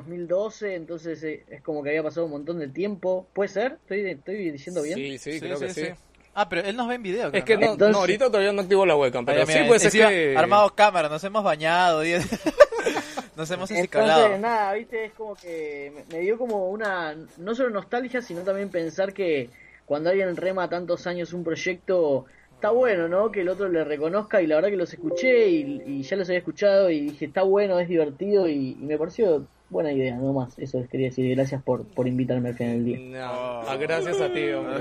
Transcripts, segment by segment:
2012, entonces eh, es como que había pasado un montón de tiempo. ¿Puede ser? ¿Estoy, estoy diciendo bien? Sí, sí, creo que sí. Ah, pero él nos ve en video. Es creo, que ¿no? no, Entonces- no, ahorita todavía no activo la webcam, pero sí mira, puede ser que... Armado cámara, nos hemos bañado. y- nos hemos escalado. Entonces, nada, viste, es como que me- me dio como una, no solo nostalgia, sino también pensar que cuando alguien rema tantos años un proyecto, está bueno, ¿no? Que el otro le reconozca y la verdad que los escuché y, y ya los había escuchado y dije, está bueno, es divertido y, y me pareció buena idea, no más, eso les quería decir, gracias por, por invitarme al final del día. No, Oh. ah, gracias a ti, hombre.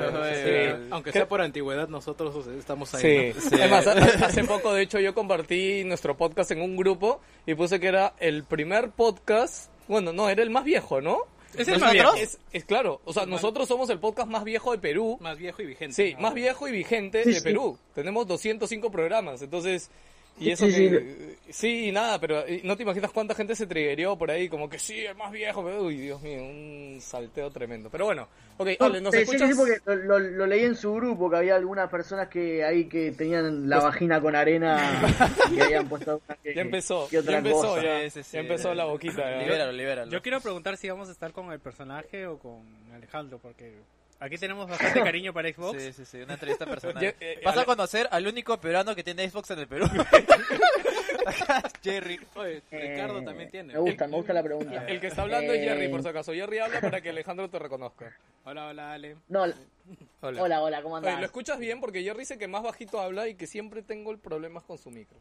Sí. Aunque sea por antigüedad, nosotros estamos ahí. Sí. ¿no? Sí. Además, ha- hace poco, de hecho, yo compartí nuestro podcast en un grupo y puse que era el primer podcast. Bueno, no, era el más viejo, ¿no? Es el más viejo. Es, es claro, o sea, nosotros somos el podcast más viejo de Perú. Más viejo y vigente. Sí, ¿no? más viejo y vigente Sí, de sí. Perú. Tenemos 205 programas, entonces... Y eso sí, que... Sí, nada, pero eh, no te imaginas cuánta gente se triggerió por ahí, como que sí, el más viejo. pero- Uy, Dios mío, un salteo tremendo. Pero bueno, ok, Ale, ¿nos Sí, sí, escuchas? sí, porque lo, lo- lo leí en su grupo, que había algunas personas que ahí que tenían la vagina con arena y que habían puesto una que, Ya empezó, que otra ya empezó, cosa. ya, empezó la boquita. ya. Libéralo, libéralo. Yo quiero preguntar si vamos a estar con el personaje o con Alejandro, porque aquí tenemos bastante cariño para Xbox. Sí, sí, sí, una entrevista personal. Ya, eh, Vas a conocer al único peruano que tiene Xbox en el Perú. Jerry. Oye, Eh, Ricardo también tiene. Me gusta, me gusta la pregunta. El que está hablando es Eh, Jerry, por si acaso. Jerry habla para que Alejandro te reconozca. Hola, hola, Ale. No, Hola. hola, hola, ¿cómo Oye, andás? lo escuchas bien porque Jerry dice que más bajito habla y que siempre tengo el problemas con su micro.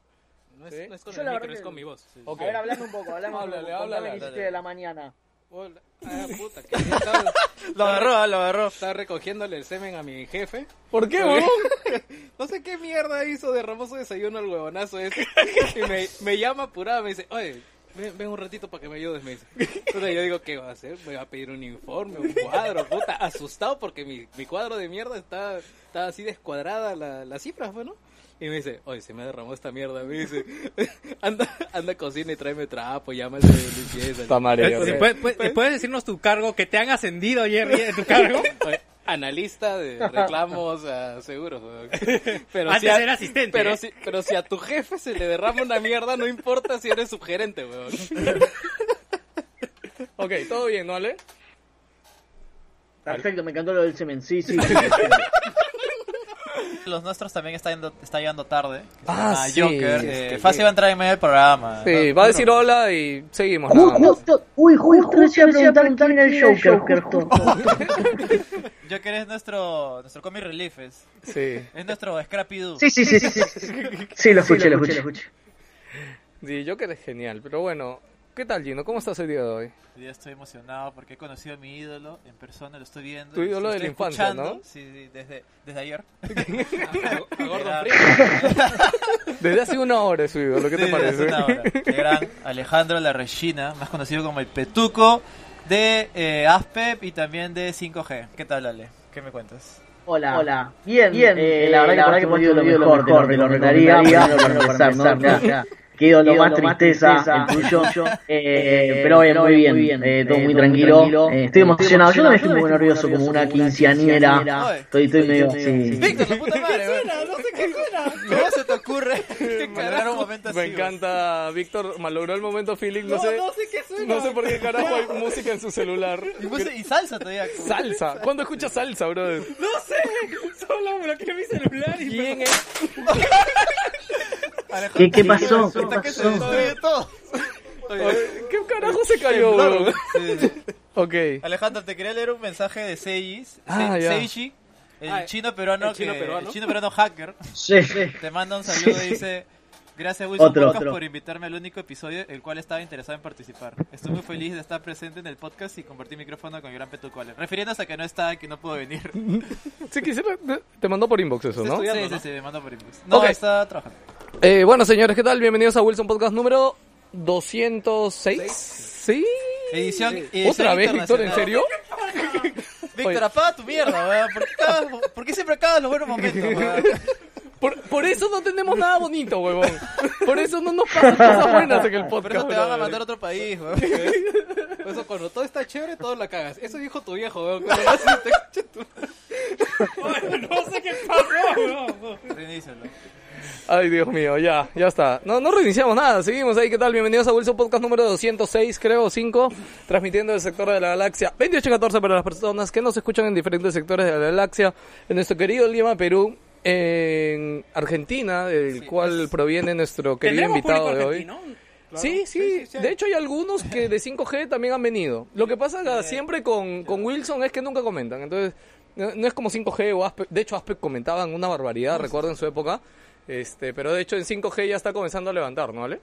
No es, ¿Sí? no es con Yo el micro, es con mi voz. Ok. A ver, hablame un poco, hablame Háblale, un poco. háblale. Hiciste de la mañana. Hola. Ah, puta, que estaba, Lo agarró, lo agarró. estaba recogiéndole el semen a mi jefe. ¿Por qué, huevón? No sé qué mierda hizo, derramó su desayuno al huevonazo ese. Y me, me llama apurada, me dice, oye, ven, ven un ratito para que me ayudes, me dice. Entonces yo digo, ¿qué va a hacer? Me va a pedir un informe, un cuadro, puta, asustado porque mi, mi cuadro de mierda está, está así descuadrada la, las cifras, bueno. Y me dice, oye, se me derramó esta mierda, me dice, anda, anda a cocina y tráeme trapo, llama al de limpieza. Está ok. ¿puedes- puedes- ¿Puedes decirnos tu cargo, que te han ascendido, Jerry, en tu cargo? Oye, Analista de reclamos a seguros. weón. Pero Antes si a- era asistente, Pero, ¿eh? si, pero si a tu jefe se le derrama una mierda, no importa si eres su gerente, weón. Ok, todo bien, ¿no, Ale? Perfecto, me encantó lo del semen. Sí, sí. Los nuestros también está, yendo- está llegando tarde. que Ah, sí, Joker. sí, eh, fácil va a entrar en medio del programa. Sí, No, va a decir hola y seguimos. Más. justo, uy, justo decía preguntar quién el Joker. justo. Joker es nuestro, nuestro comic relief. Es, Sí. es nuestro Scrappy Doo. Sí, sí, sí, sí. Sí, sí lo escuché, lo escuché. Sí, Joker es genial, pero bueno, ¿qué tal Gino? ¿Cómo estás el día de hoy? Hoy día estoy emocionado porque he conocido a mi ídolo en persona, lo estoy viendo. Tu ídolo lo de la infancia, ¿no? Sí, sí, desde, desde ayer. A Gordon Era- Freeman. Desde hace una hora he subido, ¿lo que te parece? hace una hora. El gran Alejandro La Regina, más conocido como el Petuco de eh, Aspep y también de 5G. ¿Qué tal, Ale? ¿Qué me cuentas? Hola. Hola. Bien, bien. Eh, la verdad que por ahí que hemos ido lo mejor, te lo recomendaría. Qué ídolo más tristeza, el tuyo. Eh, pero bien, muy bien. Eh, todo muy tranquilo. Eh, estoy emocionado. Yo también estoy muy nervioso, como una quinceañera. Estoy, estoy medio así. Víctor, la puta madre, no sé qué suena. ¿Cómo se te ocurre un momento así? Me encanta, Víctor malogró el momento feeling, no, sé, no sé qué suena. no sé por qué carajo hay música en su celular. Y, puse- y salsa todavía. Salsa, ¿cuándo escuchas salsa, brother? No sé, solo bloqueé mi celular y ¿Quién es? Alejandro, ¿Qué, qué pasó? ¿Qué Ahorita que se pasó? destruye todo. ¿Qué carajo se cayó, bro? Sí, sí. Ok. Alejandro, te quería leer un mensaje de Seijis, Ah, Se- ya. Seiji, el Ah, chino peruano el chino que- peruano. el chino peruano hacker. Sí, sí. Te manda un saludo y dice, gracias Wilson Otro, Podcast otro. por invitarme al único episodio el cual estaba interesado en participar. Estoy muy feliz de estar presente en el podcast y compartir micrófono con el gran Petucole. Refiriéndose a que no está, que no pudo venir. Sí, quisiera, te mandó por inbox eso, ¿no? Sí, sí, ¿no? sí, me mandó por inbox. No, está trabajando. Eh, bueno, señores, ¿qué tal? Bienvenidos a Wilson Podcast número 206. ¿Sí? Edición, edición ¿Otra vez, Víctor? ¿En serio? Víctor, apaga tu mierda, weón. ¿Por qué, por siempre acabas los buenos momentos, weón? Por, por eso no tenemos nada bonito, huevón. Por eso no nos pasan cosas buenas en el Por podcast. eso te van a mandar a otro país, weón. Por eso cuando todo está chévere, todo la cagas. Eso dijo tu viejo. Cuando te tu- no sé qué pasó. weón. Reinícialo. Ay, Dios mío, ya, ya está. No, no reiniciamos nada, seguimos ahí, ¿qué tal? Bienvenidos a Wilson Podcast número 206, creo, 5, transmitiendo del sector de la galaxia 2814 para las personas que nos escuchan en diferentes sectores de la galaxia, en nuestro querido Lima, Perú, en Argentina, del cual proviene nuestro querido invitado de hoy. argentino. Sí, sí, de hecho hay algunos que de 5G también han venido. Lo que pasa que siempre con, con Wilson es que nunca comentan, entonces no, no es como 5G o Aspect. De hecho, Aspect comentaban una barbaridad, recuerdo en su época. Este, pero de hecho en 5G ya está comenzando a levantar, ¿no vale?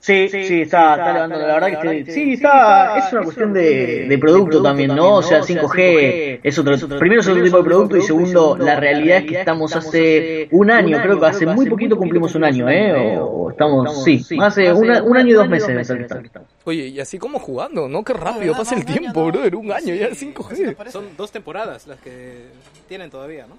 Sí, sí, está, está levantando, la verdad que sí, sí, está, es una cuestión de, de producto también, ¿no? O sea, 5G es otro, primero es otro tipo de producto y segundo, la realidad es que estamos hace un año, creo que hace muy poquito cumplimos un año, ¿eh? O estamos, sí, hace un año y dos meses que. Oye, y así como jugando, ¿no? Qué rápido pasa no, el tiempo, brother. Un año ya, Sí, 5G. así me parece. Son dos temporadas las que tienen todavía, ¿no?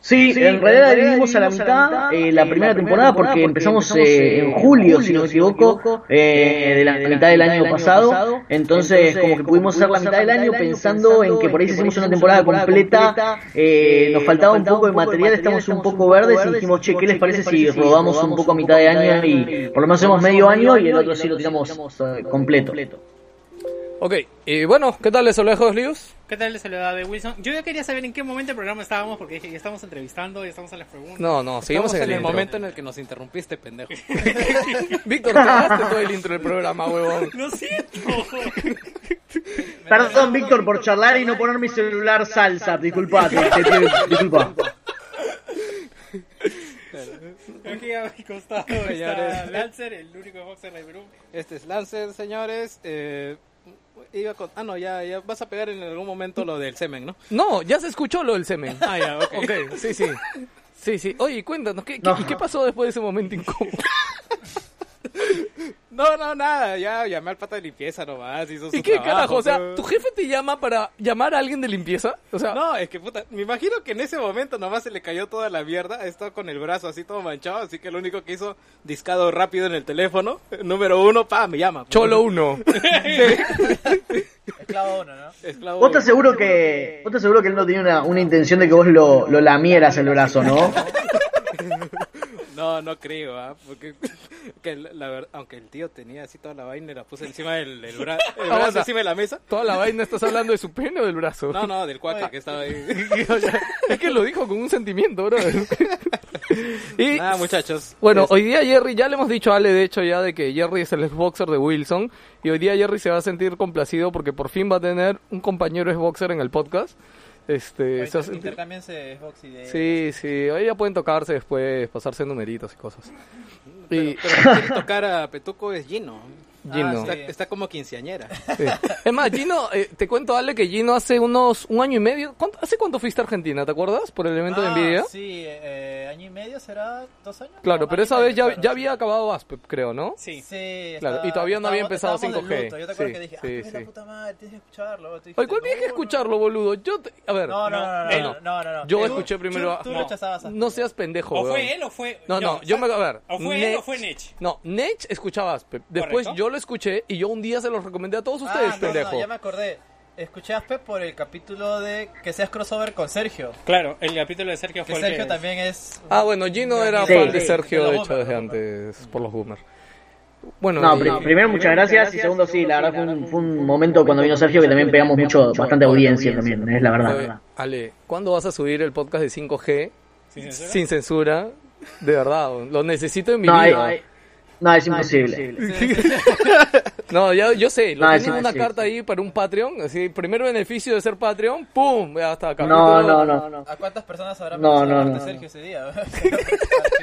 Sí, en realidad dividimos a la mitad eh, la primera temporada porque empezamos eh, en julio, si no me equivoco, eh, de la mitad del año pasado. Entonces, como que pudimos hacer la mitad del año pensando en que por ahí si hicimos una temporada completa, eh, nos faltaba un poco de material, estamos un poco verdes y dijimos, che, ¿qué les parece si rodamos un poco a mitad de año y por lo menos hacemos medio año y el otro sí lo tiramos eh, completo? Ok, y bueno, ¿qué tal les lejos, Lius? ¿Qué tal les saluda de Wilson? Yo ya quería saber en qué momento del programa estábamos porque dije, ya estamos entrevistando, ya estamos en las preguntas. No, no, seguimos en el, intro. momento en el que nos interrumpiste, pendejo. Víctor, cagaste todo el intro del programa, huevón. ¡Lo siento! Perdón, Víctor, por charlar y no poner mi celular salsa, disculpa, disculpa. Aquí a mi costado está. Lancer, el único boxer de Perú. Este es Lancer, señores. Eh, iba con... Ah, no, ya, ya vas a pegar en algún momento lo del semen, ¿no? No, ya se escuchó lo del semen. Ah, ya, ok. Ok, sí, sí. Sí, sí. Oye, cuéntanos, ¿qué, qué- No. ¿y qué pasó después de ese momento incómodo? No, no, nada, ya llamé al pata de limpieza nomás, hizo su ¿Y qué trabajo, carajo? O sea, ¿tu jefe te llama para llamar a alguien de limpieza? O sea, No, es que puta, me imagino que en ese momento nomás se le cayó toda la mierda, estado con el brazo así todo manchado, así que lo único que hizo, discado rápido en el teléfono, número uno, pa, me llama. Cholo uno. Esclavo uno, ¿no? Esclavo Vos te aseguro que, vos te aseguro que él no tenía una, una intención de que vos lo, lo lamieras el brazo, ¿no? No, no creo, ¿ah? porque que la, verdad, aunque el tío tenía así toda la vaina y la puse encima del bra- el brazo encima de la mesa. Toda la vaina estás hablando de su pene o del brazo. No, no, del cuaque que estaba ahí. Es que lo dijo con un sentimiento, bro. y Nada, muchachos. bueno, Es- hoy día Jerry, ya le hemos dicho a Ale, de hecho, ya de que Jerry es el Xboxer de Wilson. Y hoy día Jerry se va a sentir complacido porque por fin va a tener un compañero Xboxer en el podcast. Este, se sentir- Intercambiense Xbox y de... Sí, sí, hoy ya pueden tocarse después, pasarse numeritos y cosas. Y, Pero que quiere tocar a Petuco es Gino. Gino. Está, sí. está como quinceañera. Sí. Es más, Gino, eh, te cuento, Ale, que Gino hace unos un año y medio. ¿cuánto- ¿Hace cuánto fuiste a Argentina? ¿Te acuerdas? Por el evento de Ah, Nvidia. Sí, eh, año y medio será, dos años. Claro, No, pero esa vez ya, claro, ya sí. había acabado Aspep, creo, ¿no? Sí. Sí, Claro, estaba- y todavía no había empezado estábamos del 5G. luto. Yo te acuerdo Sí, que dije, sí, ah, sí. la puta madre, tienes que escucharlo. Oye, ¿cuál tienes que no, escucharlo, boludo? Yo, te- a ver, No, no, no, no, no, no, no, no. yo escuché primero. Tú no, a- no seas pendejo, ¿O fue él o fue.? No, no, yo me... A ver. ¿O fue él o fue Nech? No, Nech escuchaba Aspep. Después yo lo escuché y yo un día se lo recomendé a todos Ah, ustedes, no, pendejo. No, ya me acordé. Escuché a Aspe por el capítulo de que seas crossover con Sergio. Claro, el capítulo de Sergio Que fue el Sergio que... también es. Ah, bueno, Gino era Sí. fan de Sergio, de de los hecho, desde los antes, por los boomers. Bueno, No, y- pri- primero muchas gracias y segundo sí, la verdad fue un, fue un momento cuando vino Sergio que también pegamos mucho, bastante audiencia también, es la verdad. Ale, ¿cuándo vas a subir el podcast de 5G ¿Sin censura? sin censura? De verdad, lo necesito en mi No, hay- vida. No, es imposible. No, ya, yo sé, lo No, tienen una carta ahí para un Patreon, así, primer beneficio de ser Patreon, ¡pum! Ya está, No, capítulo- no, no, no. ¿A cuántas personas habrá No, no, de no, Sergio ese día? Que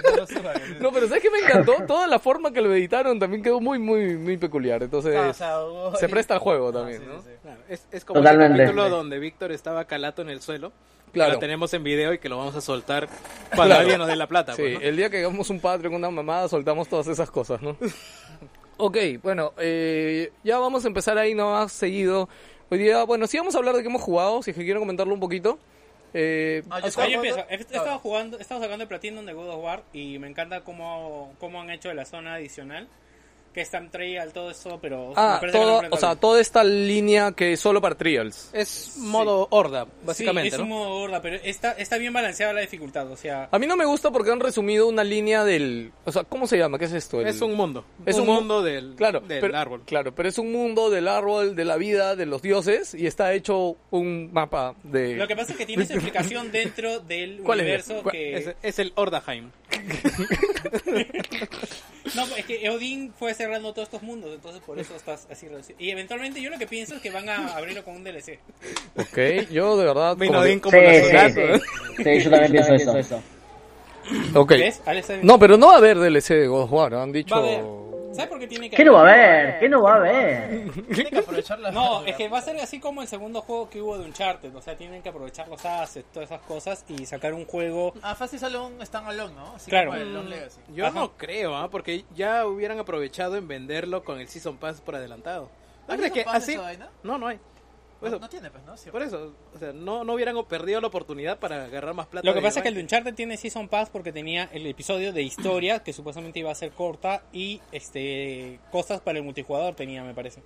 no. No, pero ¿sabes qué me encantó? Toda la forma que lo editaron también quedó muy, muy, muy peculiar. Entonces, No, o sea, hubo- se presta al juego Ah, también, sí, ¿no? sí, sí. Claro, es, es como Totalmente. el capítulo donde Víctor estaba calato en el suelo. Claro. Lo tenemos en video y que lo vamos a soltar cuando Claro. alguien nos dé la plata. Sí, pues, ¿no? el día que hagamos un Patreon, una mamada, soltamos todas esas cosas, ¿no? ok, bueno, eh, ya vamos a empezar ahí nomás seguido. Hoy día, bueno, sí vamos a hablar de qué hemos jugado, si es que quieren comentarlo un poquito. Eh, Ah, yo ¿has- Ah, jugando- empiezo. He he estado Claro. jugando, he estado sacando el Platinum de God of War y me encanta cómo, cómo han hecho de la zona adicional. Que es Time Trial, todo eso, pero... me Ah, que todo, no o sea, toda esta línea que es solo para trials. Es modo horda, básicamente, sí, es ¿no? un modo horda, pero está, está bien balanceada la dificultad, o sea... A mí no me gusta porque han resumido una línea del... O sea, ¿cómo se llama? ¿Qué es esto? El- Es un mundo. Es Es un un mu- mundo del, Claro, del pero, árbol. Claro, pero es un mundo del árbol, de la vida, de los dioses, y está hecho un mapa de... Lo que pasa es que tiene su explicación dentro del ¿Cuál es? universo ¿Cuál- que... Es, es el Ordaheim. No, es que Odin fue cerrando todos estos mundos, entonces por eso estás así reducido. Y eventualmente yo lo que pienso es que van a abrirlo con un DLC. Ok, yo de verdad... Vino como Odín que- como Sí, la sí, sí. Sí, yo también pienso eso. Ok. ¿Ves? Alex, ¿sabes? No, pero no va a haber DLC de God of War, han dicho... ¿Sabes por qué tiene que ¿Qué no va a haber? ¿Qué no va a haber? Tiene que aprovechar la No, es que va a ser así como el segundo juego que hubo de Uncharted. O sea, tienen que aprovechar los assets, todas esas cosas y sacar un juego. Ah, fácil sale un standalone, ¿no? Así Claro. como el Long Legacy. Yo Ajá. no creo, ¿ah? porque ya hubieran aprovechado en venderlo con el Season Pass por adelantado. ¿No ¿Hay crees que así? esa vaina? No, no hay. Por No, eso, no tiene, pues, ¿no? Sí, por eso, o sea, no, no hubieran perdido la oportunidad para agarrar más plata. Lo que pasa es que el de. Uncharted tiene Season Pass porque tenía el episodio de historia que supuestamente iba a ser corta y este cosas para el multijugador tenía, me parece.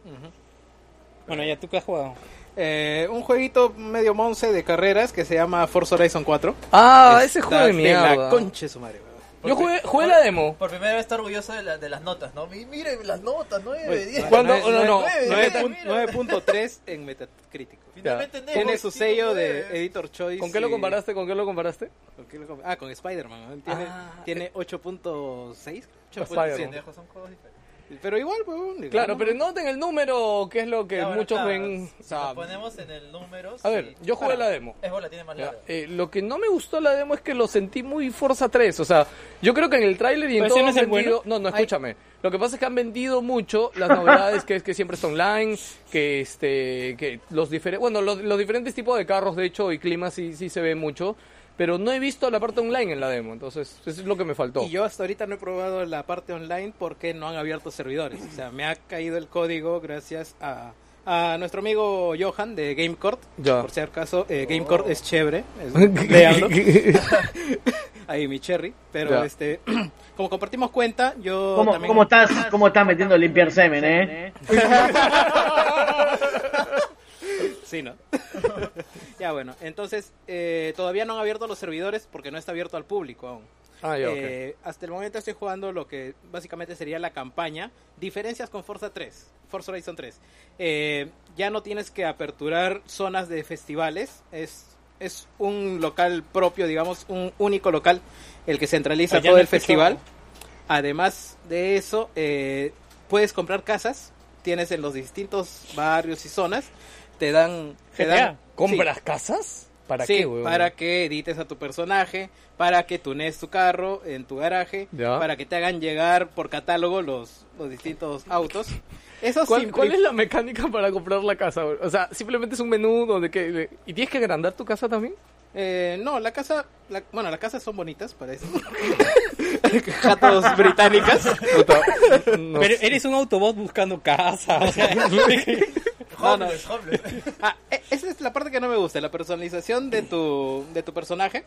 Bueno, ya tú que has jugado. Eh, un jueguito medio monce de carreras que se llama Forza Horizon 4. Ah, ese juego de mierda. la concha de su madre. Yo jugué, jugué la demo. Por primera vez está orgulloso de, la- de las notas, ¿no? Mi- Miren las notas, 9 de 10. ¿Cuándo? Nueve- No, no, nueve- nueve, nueve mira, pun- 9.3 en Metacritic. Finalmente Tiene su sello de. Editor Choice. ¿Con qué lo y- comparaste? ¿Con qué lo comparaste? ¿con qué lo com- Ah, con Spider-Man. Tiene, Ah, tiene 8.6. Spider-Man. Pendejos, son juegos diferentes. Pero igual, le Claro, pero ¿no? noten el número, que es lo que muchos claro, ven. Si o sea, lo ponemos en el número. a ver, yo jugué Claro, la demo. Es bola, tiene más eh, lo que no me gustó la demo es que lo sentí muy Forza 3. O sea, yo creo que en el tráiler y en ¿Pero todo no han es el vendido... bueno? No, no, escúchame. Lo que pasa es que han vendido mucho las novedades, que es que siempre está online, que este que los diferentes... Bueno, los, los diferentes tipos de carros, de hecho, y climas sí, sí se ven mucho. Pero no he visto la parte online en la demo, entonces eso es lo que me faltó. Y yo hasta ahorita no he probado la parte online porque no han abierto servidores. O sea, me ha caído el código gracias a, a nuestro amigo Johan de GameCourt. Ya. Por si acaso, eh, GameCourt es chévere. Es. Ahí mi cherry. Pero Ya. este, como compartimos cuenta, yo ¿Cómo, también... cómo estás, ¿Cómo estás metiendo limpiar semen, eh? Sí, ¿no? ya bueno, entonces eh, todavía no han abierto los servidores porque no está abierto al público aún. Ah, ya, ok. Eh, hasta el momento estoy jugando lo que básicamente sería la campaña. Diferencias con Forza 3, Forza Horizon 3. Eh, ya no tienes que aperturar zonas de festivales. Es, es un local propio, digamos, un único local el que centraliza Ah, todo el festival. Además de eso, eh, puedes comprar casas. Tienes en los distintos barrios y zonas. Te dan... Te GTA. dan ¿Compras casas? ¿Para sí, qué, weón? para que edites a tu personaje, para que tunees tu carro en tu garaje, Ya. para que te hagan llegar por catálogo los, los distintos autos. Eso ¿Cuál, cuál es la mecánica para comprar la casa? güey? O sea, simplemente es un menú donde que... ¿Y tienes que agrandar tu casa también? Eh, no, la casa, la- bueno, las casas son bonitas, parece. Jatos británicas. No Pero sé. eres un Autobot buscando casa. O sea, No, no. Homeless. Ah, e- esa es la parte que no me gusta, la personalización de tu, de tu personaje.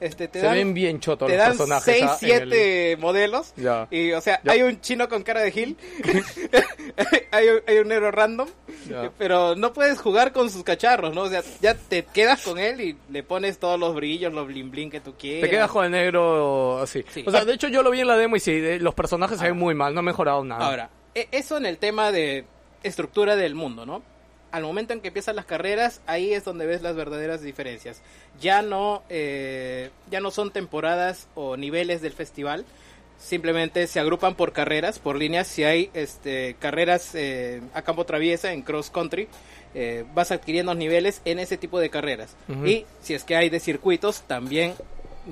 Este, te Se dan, ven bien chotos te los dan personajes. 6, ah, en el- 7 modelos. Ya. Y, o sea, Ya. hay un chino con cara de Gil. hay, un, hay un negro random. Ya. Pero no puedes jugar con sus cacharros, ¿no? O sea, ya te quedas con él y le pones todos los brillos, los bling bling que tú quieras. Te quedas con el negro así. Sí. O sea, de hecho yo lo vi en la demo y sí, de- los personajes se ven muy mal, no han mejorado nada. Ahora, e- eso en el tema de estructura del mundo, ¿no? Al momento en que empiezan las carreras, ahí es donde ves las verdaderas diferencias. Ya no, eh, ya no son temporadas o niveles del festival, simplemente se agrupan por carreras, por líneas. Si hay este, carreras eh, a campo traviesa en cross country, eh, vas adquiriendo niveles en ese tipo de carreras. Y si es que hay de circuitos, también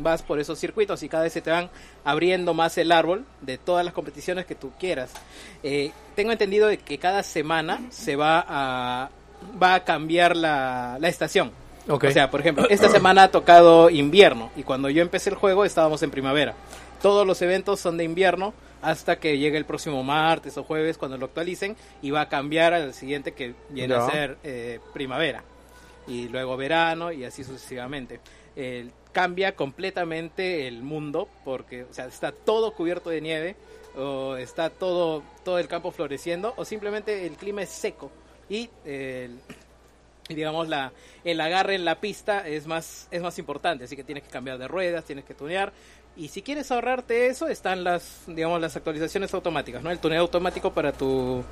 vas por esos circuitos y cada vez se te van abriendo más el árbol de todas las competiciones que tú quieras. Eh, tengo entendido de que cada semana se va a va a cambiar la, la estación. O sea, por ejemplo, esta semana ha tocado invierno y cuando yo empecé el juego estábamos en primavera. Todos los eventos son de invierno hasta que llegue el próximo martes o jueves cuando lo actualicen y va a cambiar al siguiente que viene a ser eh, primavera y luego verano y así sucesivamente. Cambia completamente el mundo porque o sea, está todo cubierto de nieve. o está todo, todo el campo floreciendo, o simplemente el clima es seco y digamos la el agarre en la pista es más es más importante, así que tienes que cambiar de ruedas, tienes que tunear y si quieres ahorrarte eso están las digamos las actualizaciones automáticas, ¿no? El tuneo automático para tu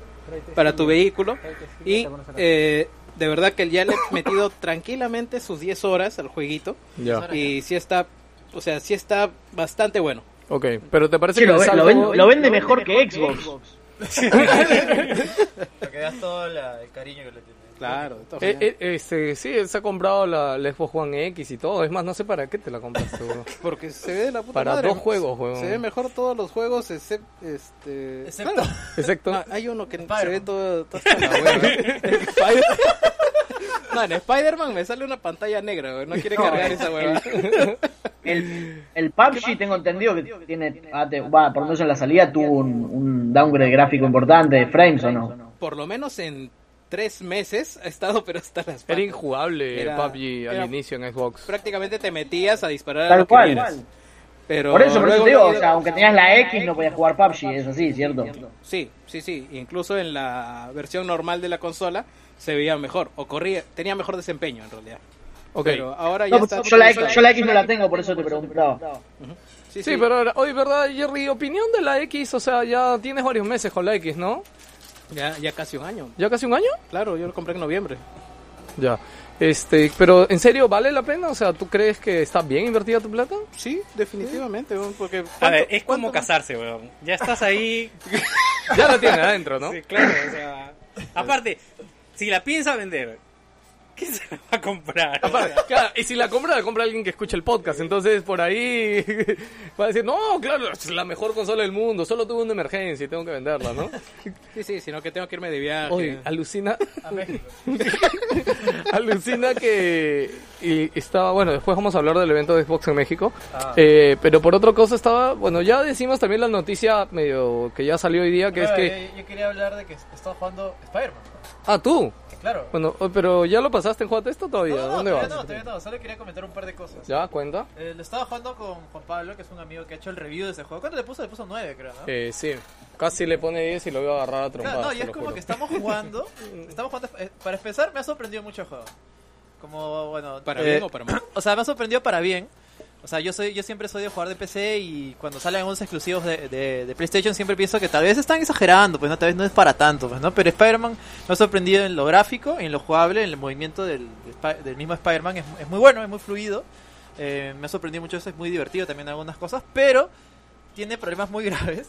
para tu vehículo y eh, de verdad que ya le he metido tranquilamente sus 10 horas al jueguito Ya. y sí está o sea, sí está bastante bueno. Ok, pero ¿te parece Sí, que lo, lo saldo- ven- lo vende mejor que Xbox. Para que veas todo la- el cariño que le tiene. Claro, Eh, eh, este, sí, él se ha comprado la, la Xbox One X y todo. Es más, no sé para qué te la compraste. bro. Porque se ve de la puta Para madre. dos juegos, weón. Se ve mejor todos los juegos, excepto. Este... Excepto- claro. Exacto. No, hay uno que se ve todo. todo hasta la no, en Spider-Man me sale una pantalla negra, güey. No quiere cargar esa hueva. El, el PUBG tengo entendido que tiene, ah, te- por lo menos en la salida tuvo un, un downgrade gráfico importante de frames o no. Por lo menos en tres meses ha estado, pero hasta las Era injugable Era- PUBG al era- inicio en Xbox. Prácticamente te metías a disparar a Tal lo que cual. Pero Por eso, por eso te digo, o sea, aunque tenías la X no podías jugar PUBG, es así, ¿cierto? Sí, sí, sí. Incluso en la versión normal de la consola se veía mejor. O corría, tenía mejor desempeño en realidad. Ok. Pero ahora ya No, está. yo, la X, yo la X no la tengo, por eso te preguntaba. Sí, Sí, sí. pero ahora- oye, ¿verdad, Jerry? Opinión de la X, o sea, ya tienes varios meses con la X, ¿no? Ya, ya casi un año. ¿Ya casi un año? Claro, yo lo compré en noviembre. Ya. Este, pero ¿en serio vale la pena? O sea, ¿tú crees que está bien invertida tu plata? Sí, definitivamente. Porque A ver, ¿cuánto- es como casarse, weón. Ya estás ahí. Ya la tiene adentro, ¿no? Sí, claro, o sea. Aparte, si la piensa vender, ¿quién se la va a comprar? Claro, y si la compra, la compra alguien que escuche el podcast. Entonces, por ahí va a decir, no, claro, es la mejor consola del mundo. Solo tuve una emergencia y tengo que venderla, ¿no? Sí, sí, sino que tengo que irme de viaje. Oye, alucina, A México. alucina que y estaba, bueno, después vamos a hablar del evento de Xbox en México. Ah. Eh, pero por otra cosa estaba, bueno, ya decimos también la noticia medio que ya salió hoy día, que es que... yo, yo quería hablar de que estaba jugando Spider-Man. Ah, tú. Claro. Bueno, oh, pero ya lo pasaste en juego esto todavía. no, no, ¿Dónde todavía vas? no, todavía no. Solo quería comentar un par de cosas. ¿Ya? ¿Cuenta? Eh, lo estaba jugando con Juan Pablo, que es un amigo que ha hecho el review de ese juego. ¿Cuánto le puso? Le puso 9, creo, ¿no? Eh, sí. Casi le pone 10 y lo voy a agarrar a trompadas. Claro, no, y es como juro. que estamos jugando. estamos jugando. eh, para empezar, me ha sorprendido mucho el juego. Como, bueno. ¿Para eh, bien o para mal? O sea, me ha sorprendido para bien. O sea, yo soy yo siempre soy de jugar de PC y cuando salen unos exclusivos de, de, de PlayStation siempre pienso que tal vez están exagerando, pues no, tal vez no es para tanto, pues no. Pero Spider-Man me ha sorprendido en lo gráfico, en lo jugable, en el movimiento del, del mismo Spider-Man. Es, muy bueno, es muy fluido. Eh, me ha sorprendido mucho eso, es muy divertido también algunas cosas, pero tiene problemas muy graves.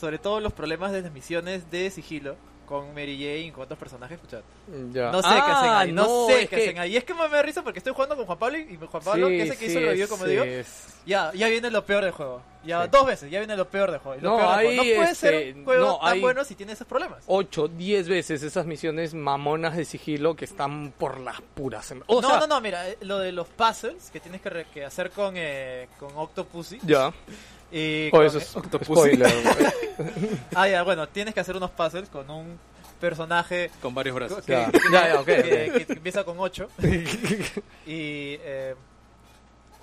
Sobre todo los problemas de las misiones de sigilo con Mary Jane con otros personajes. Escuchad. Ya. No sé qué hacen Ah, ahí. No, sé qué que- hacen ahí. Y es que me da risa porque estoy jugando con Juan Pablo y Juan Pablo, Sí, que es el que hizo el review, como sí, digo, es- ya, ya viene lo peor del juego. Ya Sí. dos veces, ya viene lo peor del juego. Lo No, peor del juego. ahí, no puede este, ser un juego no, tan bueno si tiene esos problemas. 8, 10 veces esas misiones mamonas de sigilo que están por las puras. O no, sea, no, no, mira, eh, lo de los puzzles que tienes que, re- que hacer con, eh, con Octopussy. Ya. Y O con- eso es spoiler. Ah, ya, bueno, tienes que hacer unos puzzles con un personaje Con varios brazos. que, Ya. que- Ya, ya, ok, que- ok. que empieza con 8. y, eh,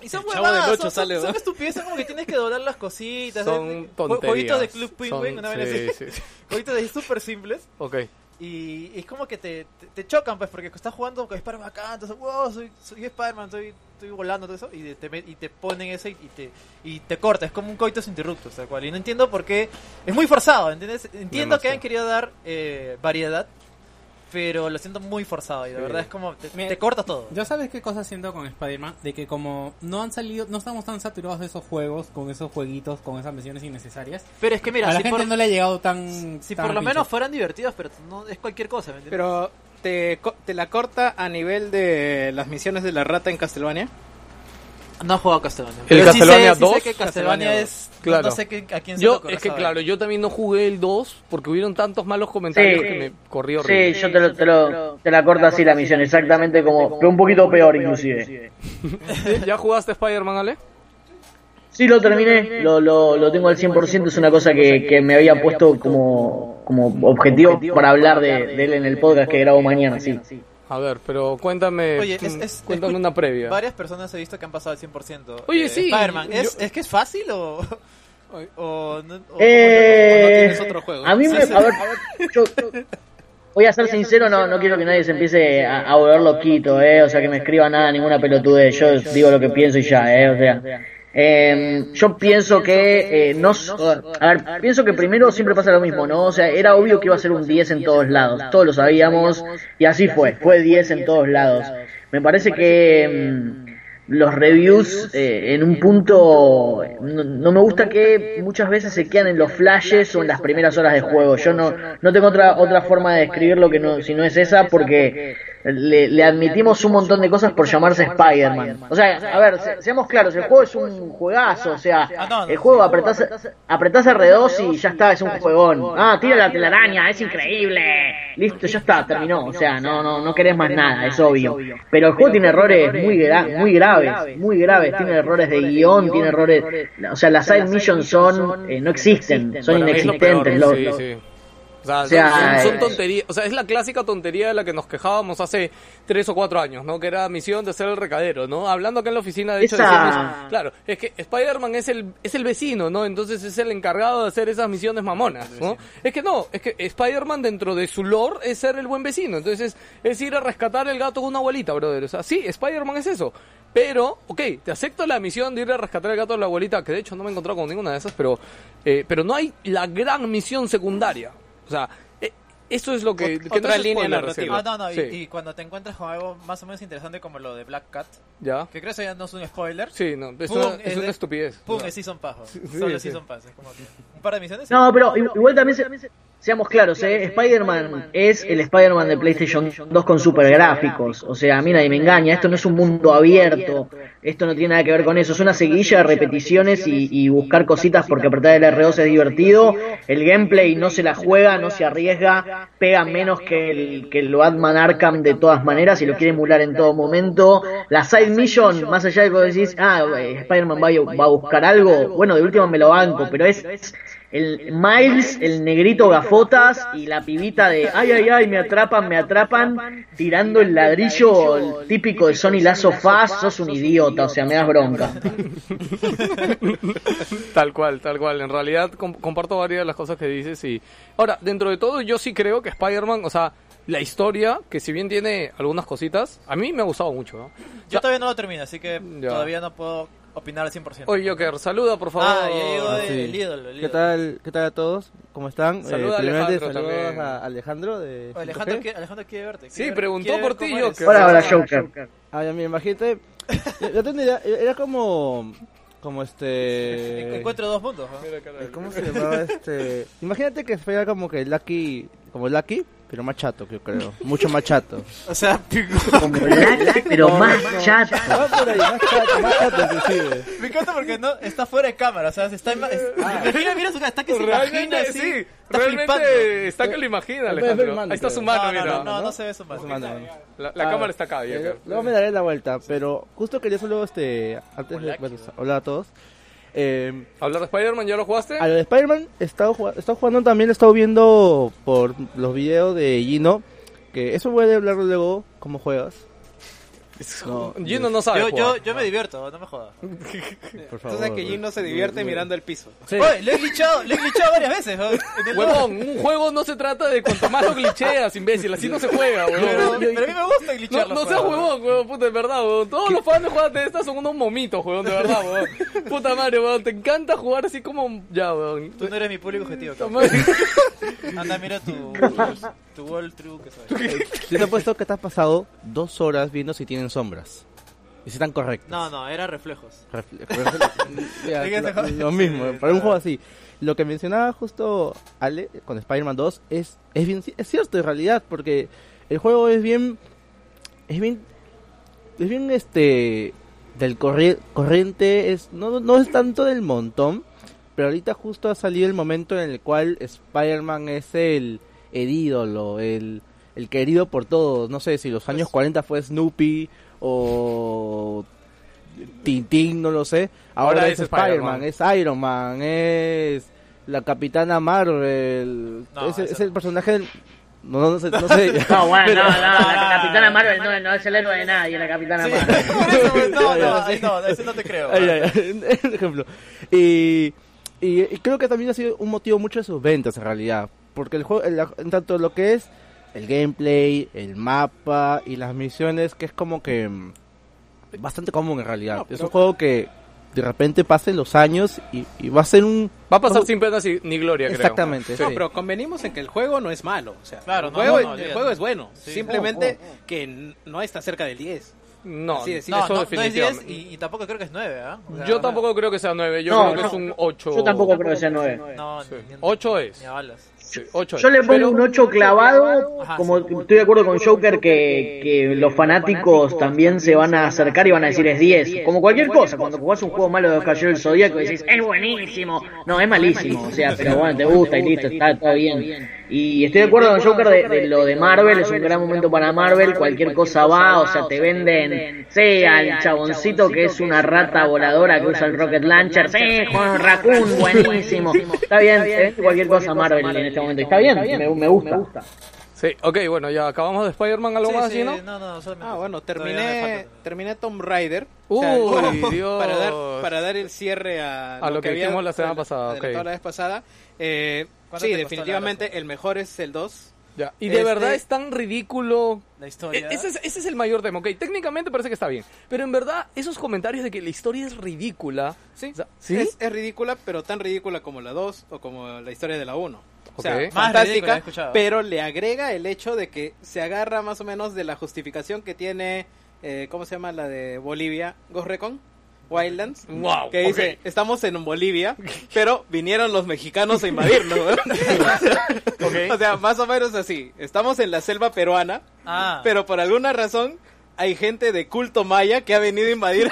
y son huevadas, son, son- sale, son estupideces como que tienes que doblar las cositas. Son ¿eh? Tonterías. Jueguitos de Club Son- Penguin, una vez sí, así. sí, sí. Jueguitos de súper simples. Ok. Y es como que te, te, te chocan, pues, porque estás jugando con Spider-Man acá, entonces, wow, soy, soy Spider-Man, estoy, estoy volando, todo eso, y te, y te ponen eso y, te, y te corta, es como un coitus interruptus, tal cual. Y no entiendo por qué, es muy forzado, ¿entiendes? Entiendo que han querido dar eh, variedad, pero lo siento muy forzado, y de Sí. verdad es como, te, corta todo. Yo sabes qué cosa siento con Spider-Man, de que como no han salido, no estamos tan saturados de esos juegos, con esos jueguitos, con esas misiones innecesarias. Pero es que mira, a la si, gente por, no le ha llegado tan... si tan por lo pinche. menos fueran divertidos, pero no es cualquier cosa, ¿me entiendes? Pero te, co- te la corta a nivel de las misiones de la rata en Castlevania. No he jugado Castlevania. ¿El Pero sí Castlevania sé, sí sé 2? que Castlevania Castlevania es... Claro. No sé qué- a quién se le Yo, ocurre es que esa claro, yo también no jugué el 2 porque hubieron tantos malos comentarios Sí. que me corrí horrible. Sí, yo te, lo, te, lo- te la corto así la misión, exactamente como, pero un poquito peor inclusive. ¿Ya jugaste Spider-Man, Ale? Sí, lo terminé, lo, lo, lo tengo al 100%, es una cosa que, que me había puesto como, como objetivo para hablar de, de él en el podcast que grabo mañana, sí. A ver, pero cuéntame, Oye, es- mm, es- cuéntame escu- una previa. Varias personas he visto que han pasado al 100%. Oye, eh, sí, Spider-Man. ¿Es, yo- ¿Es que es fácil o...? O, no, o- Eh, o no tienes otro juego. A mí me. A ver, yo- yo- voy a ser sincero, no, no quiero que nadie se empiece a, a volver loquito, ¿eh? O sea, que me escriba nada, ninguna pelotudez. Yo digo lo que pienso y ya, ¿eh? O sea. Eh, yo pienso que eh, no a ver, pienso que primero siempre pasa lo mismo, ¿no? O sea, era obvio que iba a ser un 10 en todos lados, todos lo sabíamos y así fue, fue 10 en todos lados. Me parece que mm, los reviews eh, en un punto no, no me gusta que muchas veces se quedan en los flashes o en las primeras horas de juego. Yo no no tengo otra otra forma de describirlo que no si no es esa porque le, le admitimos un montón de cosas por llamarse Spider-Man. O sea a ver se- seamos claros el juego es un juegazo o sea Ah, el juego apretás apretás R2 y ya está es un juegón. ah tira la telaraña es increíble. listo ya está terminó. o sea no no no querés más nada es obvio. pero el juego tiene errores muy gra- muy graves muy graves. tiene errores de guion tiene errores o sea las side missions son eh, no existen son inexistentes lo- sí, lo- sí. O sea, O sea, son, son eh, tonterías. O sea, es la clásica tontería de la que nos quejábamos hace tres o cuatro años, ¿no? Que era misión de ser el recadero, ¿no? Hablando acá en la oficina, de hecho, Esa- decíamos, claro, es que Spider-Man es el, es el vecino, ¿no? Entonces es el encargado de hacer esas misiones mamonas, ¿no? Es que no, es que Spider-Man dentro de su lore es ser el buen vecino. Entonces es, es ir a rescatar el gato con una abuelita, brother. O sea, sí, Spider-Man es eso. Pero, ok, te acepto la misión de ir a rescatar el gato de la abuelita, que de hecho no me he encontrado con ninguna de esas, pero, eh, pero no hay la gran misión secundaria. O sea, eh, eso es lo que... Ot- que no otra línea narrativa. Ah, no, no, y- Sí. y, cuando te encuentras con algo más o menos interesante como lo de Black Cat, ¿Ya? que creo que eso ya no es un spoiler. Sí, no, es Pum, una, es es una de- estupidez. Pum, No. es Season Pass. Sí, Solo sí. Season Pass. Es como que un par de misiones. No, pero igual también se- seamos claros, ¿eh? Spider-Man es el Spider-Man de PlayStation 2 con super gráficos. O sea, a mí nadie me engaña. Esto no es un mundo abierto. Esto no tiene nada que ver con eso. Es una seguilla de repeticiones y, y buscar cositas porque apretar el R2 es divertido. El gameplay no se la juega, no se arriesga. Pega menos que el, que el Batman Arkham de todas maneras y lo quiere emular en todo momento. La side mission, más allá de que vos decís, ah, eh, Spider-Man va, a- va a buscar algo. Bueno, de última me lo banco, pero es el Miles, el negrito gafotas y la pibita de ay ay ay me atrapan, me atrapan, tirando el ladrillo el típico de Sony Lazo Fast, sos un idiota, o sea, me das bronca. Tal cual, tal cual. En realidad com- comparto varias de las cosas que dices y... Ahora, dentro de todo yo sí creo que Spider-Man, o sea, la historia, que si bien tiene algunas cositas, a mí me ha gustado mucho, ¿no? Yo todavía no lo termino, así que Ya. todavía no puedo opinar al 100%. Oye, Joker, saluda, por favor. ah, ya llegó Ah, el, sí. el ídolo. el ¿Qué ídolo. tal, ¿Qué tal a todos? ¿Cómo están? Saluda a primeramente, Alejandro saludos también. a Alejandro de Oye, Alejandro, 5G. quiere, Alejandro quiere verte. Sí, quiere ver- preguntó quiere por ti, cómo eres. Joker. Hola, hola Joker. Ah, ya, mira, imagínate. yo, yo tenía idea, era como. Como este. Encuentro dos mundos. ¿no? eh, ¿Cómo se llamaba este? Imagínate que fuera como que Lucky. Como Lucky, pero más chato, yo creo. Mucho más chato. O sea, Como Black, pero más chato. Va por ahí, más chato, más chato inclusive. me encanta porque no está fuera de cámara. O sea, se está. ima- es- mira, mira su cara, está que se imagina Realmente, así. sí, está realmente flipando. está que lo imagina, Alejandro. mando, Ahí está su creo. mano, No, mira. no, no, no se ve su mano. Su mano. La, la Ah, cámara está acá, eh, Joker. Luego me daré la vuelta, pero justo quería solo este. Antes de bueno, hablar a todos. Eh, Hablar de Spider-Man, ¿ya lo jugaste? A lo de Spider-Man he estado, jugando, he estado jugando también, he estado viendo por los videos de Gino, que eso voy a hablar luego, cómo juegas, no, Gino no sabe Yo, jugar. me divierto, no me jodas. por favor. Entonces que Gino se divierte mirando el piso. Sí. Oye, le he glitchado, le he glitchado varias veces. ¿no? Huevón, un juego no se trata de cuanto más lo glitcheas, imbécil. Así no se juega, Pero, huevón. pero a mí me gusta No, glitchar no los seas huevón, huevón, puta, de verdad, huevón. Todos los fans de juegos de estas son unos momitos, huevón, de verdad, huevón. Puta madre, huevón, te encanta jugar así como... Ya, huevón. Tú no eres mi público objetivo. Anda, mira tu, tu wall true que soy. Yo te he puesto que te has pasado dos horas viendo si tienen sombras. Y si están correctas. No, no, era reflejos. Refle- refle- Ya, ¿De qué te lo, mismo, para un juego así. Lo que mencionaba justo Ale con Spider-Man 2 es, es, bien, es cierto en realidad, porque el juego es bien. Es bien. Es bien este. Del corri- corriente, es, no, no es tanto del montón, pero ahorita justo ha salido el momento en el cual Spider-Man es el, el ídolo, el, el querido por todos. No sé si los años 40 fue Snoopy o Tintín, no lo sé. Ahora, Ahora es, es Spider-Man, es Iron Man, es la Capitana Marvel. No, es, el personaje del... No, no, sé, no sé. No, bueno, no, no, la Capitana Marvel no, no es el héroe de nadie, la Capitana Sí, Marvel. por eso, güey, no, no, ay, no, eso no te creo. Ay, ay, ay, un ejemplo. Y Y, y creo que también ha sido un motivo mucho de sus ventas en realidad. Porque el juego, el- en tanto lo que es el gameplay, el mapa y las misiones, que es como que mm, bastante común en realidad. No, Es un juego que de repente pasen los años y, y va a ser un... Va a pasar sin pena si- ni gloria, creo. Exactamente, Sí. No, pero convenimos en que el juego no es malo. O sea, Claro, el, no, juego, no, no, el juego es bueno. Sí. Simplemente que n- no está cerca del 10. No, Así de eso No, no, no es 10 definitivamente. y, y tampoco creo que es 9, ¿ah? O sea, Yo no- tampoco creo que sea 9, yo No, creo que no, es un 8. Yo tampoco creo que sea 9. No, Sí. ni- ni- 8 es. Ni a balas. Sí, 8 Yo le pongo Pero- un 8 clavado, Ajá, como sí. estoy de acuerdo con Joker que, que los fanáticos también se van a acercar y van a decir es 10. Como cualquier cosa, cuando jugás un juego malo de Caballero del Zodíaco y decís es buenísimo. No, es malísimo, o sea, pero bueno, te gusta y listo, está todo bien. Y estoy de acuerdo con Joker de, de lo de Marvel, es un gran momento para Marvel, cualquier cosa va, o sea, te venden, sí, al chaboncito que es una rata voladora que usa el Rocket Launcher, sí, Juan Raccoon, buenísimo. Está bien, ¿eh? cualquier cosa Marvel en este momento, está bien, me, me gusta. Sí, ok, bueno, ya acabamos de Spider-Man, algo Sí, más, sí, ¿sí, no? no, no, solamente. Ah, bueno, terminé, falta. terminé Tomb Raider. Uy, bueno, Dios. Para dar, para dar el cierre a, A lo que dijimos la semana pasada, ok. adelantado la vez pasada. Eh, ¿Cuánto sí, definitivamente el mejor es el 2. Ya. Y de Este- verdad es tan ridículo. La historia. E- Ese es, ese es el mayor tema, ok. Técnicamente parece que está bien. Pero en verdad, esos comentarios de que la historia es ridícula. Sí, o sea, ¿sí? Es, es ridícula, pero tan ridícula como la 2 o como la historia de la 1. O sea. Más fantástica, pero le agrega el hecho de que se agarra más o menos de la justificación que tiene, eh, ¿cómo se llama la de Bolivia? Ghost Recon, Wildlands. Wow, Que dice, estamos en Bolivia, pero vinieron los mexicanos a invadirnos. ¿no? Ok. O sea, más o menos así. Estamos en la selva peruana, Ah, pero por alguna razón hay gente de culto maya que ha venido a invadir.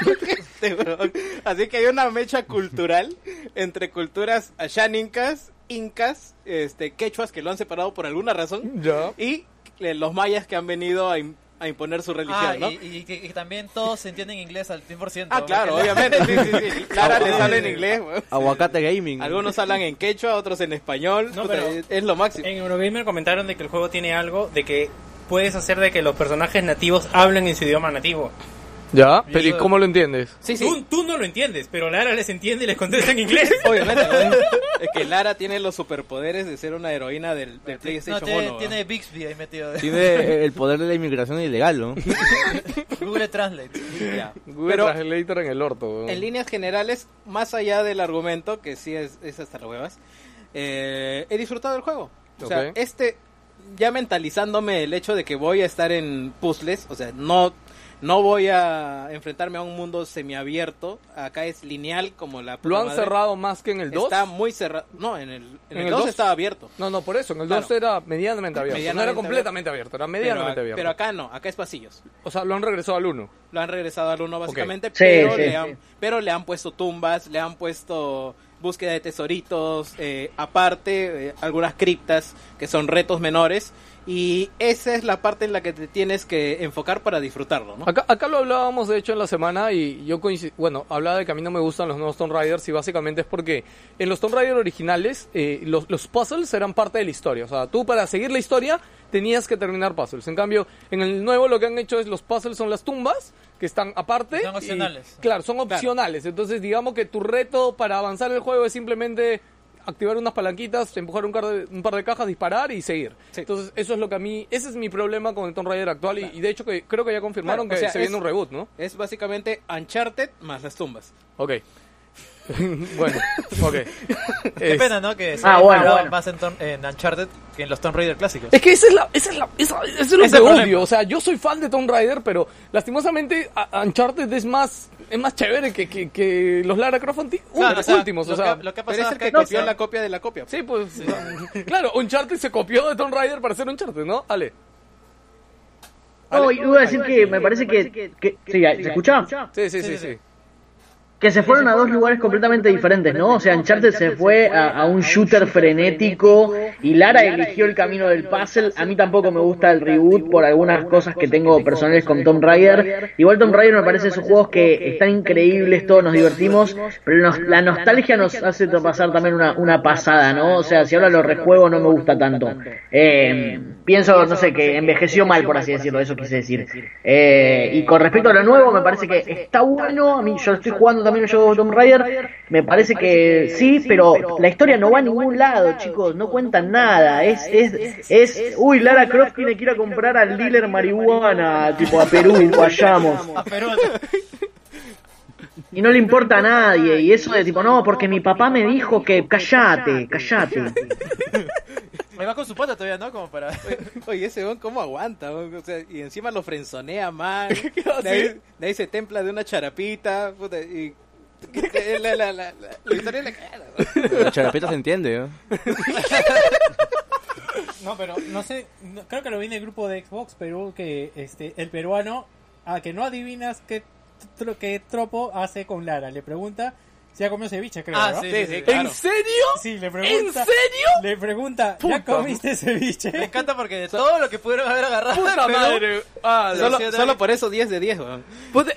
Así que hay una mecha cultural entre culturas ashánicas, incas, este, quechuas que lo han separado por alguna razón Ya. y eh, los mayas que han venido a, im- a imponer su religión, ah, ¿no? y, y que, que también todos se entienden inglés al 100%. Ah, claro, obviamente, sí, sí, sí. Lara les habla en inglés. Aguacate Gaming. Algunos hablan en quechua, otros en español. No, Puta, pero- es, es lo máximo. En Eurogamer comentaron de que el juego tiene algo de que puedes hacer de que los personajes nativos hablen en su idioma nativo. Ya, pero ¿y eso- cómo lo entiendes? Sí, sí. Tú, tú no lo entiendes, pero Lara les entiende y les contesta en inglés. Obviamente, ¿no? es que Lara tiene los superpoderes de ser una heroína del, del No, PlayStation tiene, 1. tiene Bixby ahí metido. Tiene el poder de la inmigración ilegal, ¿no? Google Translate. Ya. Google Pero Translator en el orto, weón. en líneas generales, más allá del argumento, que sí es, es hasta las huevas, eh, he disfrutado del juego. O sea, Ok. este, ya mentalizándome el hecho de que voy a estar en puzzles, o sea, no, no voy a enfrentarme a un mundo semiabierto, acá es lineal como la ¿Lo han madre. cerrado más que en el 2? Está muy cerrado. No, en el, en ¿En el el 2 dos? estaba abierto. No, no, por eso. En el Claro. 2 era medianamente abierto. no Medianamente era completamente abierto, era Pero, medianamente abierto. pero acá no, acá es pasillos. O sea, lo han regresado al 1. Lo han regresado al 1 básicamente, Sí, pero, sí, le sí. han, pero le han puesto tumbas, le han puesto búsqueda de tesoritos, eh, aparte eh, algunas criptas que son retos menores y esa es la parte en la que te tienes que enfocar para disfrutarlo, ¿no? Acá, acá lo hablábamos de hecho en la semana y yo coinci- bueno, hablaba de que a mí no me gustan los nuevos Tomb Raiders y básicamente es porque en los Tomb Raider originales eh, los, los puzzles eran parte de la historia. O sea, tú para seguir la historia tenías que terminar puzzles. En cambio, en el nuevo lo que han hecho es los puzzles son las tumbas que están aparte. Son y- opcionales. claro, son opcionales. Entonces digamos que tu reto para avanzar el juego es simplemente activar unas palanquitas, empujar un, par de, un par de cajas, disparar y seguir. Sí. Entonces, eso es lo que a mí, ese es mi problema con el Tomb Raider actual y, y de hecho que creo que ya confirmaron Claro, o que sea, se viene es- un reboot, ¿no? Es básicamente Uncharted más las tumbas. Ok. bueno, ok. Qué Es- pena, ¿no? Que se Ah, haya bueno, bueno. más en, en Uncharted que en los Tomb Raider clásicos. Es que esa es la, esa es la, esa, eso es lo Ese que problema. odio. O sea, yo soy fan de Tomb Raider, pero lastimosamente Uncharted es más, es más chévere que, que, que los Lara Croft anti- Claro, o sea, últimos. lo O sea, que, lo que ha Pero es pasado el es que que copió no, la copia de la copia. sí, pues, claro, Uncharted se copió de Tomb Raider para hacer Uncharted, ¿no? Ale. No, y iba a decir que me parece que... que sí, ¿se escucha? Sí, sí, sí, Sí, sí. Que se fueron a dos lugares completamente diferentes, ¿no? O sea, Uncharted se fue a, un shooter frenético y Lara eligió el camino del puzzle. A mí tampoco me gusta el reboot por algunas cosas que tengo personales con Tomb Raider. Igual Tomb Raider me parece esos juegos que están increíbles, todos nos divertimos, pero la nostalgia nos hace pasar también una, pasada, ¿no? O sea, si ahora lo rejuego no me gusta tanto. Eh, pienso, no sé, que envejeció mal, por así decirlo, eso quise decir. Eh, y con respecto a lo nuevo, me parece que está bueno. A mí, yo estoy jugando también también juego Tomb Raider, me parece que sí, pero la historia no va a ningún lado, chicos, no cuentan nada. Es, es, es, uy, Lara Croft tiene que ir a comprar al dealer marihuana, tipo a Perú, vayamos. Pero Y no le importa a nadie, y eso de tipo, no, porque mi papá me dijo que callate, callate. me va con su pata todavía, ¿no? Como para... Oye, ese weón, ¿cómo aguanta? weón? O sea, y encima lo frenzonea mal. De ahí, de ahí se templa de una charapita. puta, y. La, la, la, la, la historia weón. La charapeta se entiende, ¿no? No, pero no sé, no- creo que lo vi en el grupo de Xbox Perú que este el peruano, a que no adivinas qué, tro- qué tropo hace con Lara, le pregunta si ha comido ceviche, creo, Ah, ¿no? sí, Sí, sí, claro. ¿En serio? Sí, le ¿En pregunta. serio? Le pregunta, ¿ya Puta. comiste ceviche? Me encanta porque de todo lo que pudieron haber agarrado Puta en Perú, madre. Ah, Solo, solo por eso 10 de 10, weón.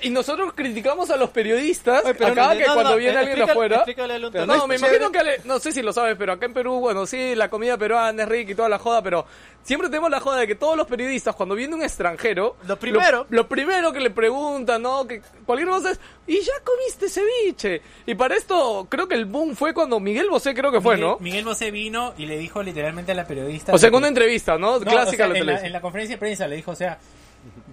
Y nosotros criticamos a los periodistas Oye, pero acá no, que no, cuando no, viene alguien de explícale- afuera. explícale al No, Unter. no, No, me imagino que, ale- no sé si lo sabes, pero acá en Perú, bueno, sí, la comida peruana es rica y toda la joda, pero siempre tenemos la joda de que todos los periodistas, cuando viene un extranjero, Lo primero- lo, primero que le preguntan, ¿no? Que cualquier cosa es, ¿y ya comiste ceviche? Y para esto, creo que el boom fue cuando Miguel Bosé, creo que fue, Miguel, ¿no? Miguel Bosé vino y le dijo literalmente a la periodista. O sea, con una entrevista, ¿no? No, Clásica o sea, en, la, televisión. en la conferencia de prensa le dijo, o sea,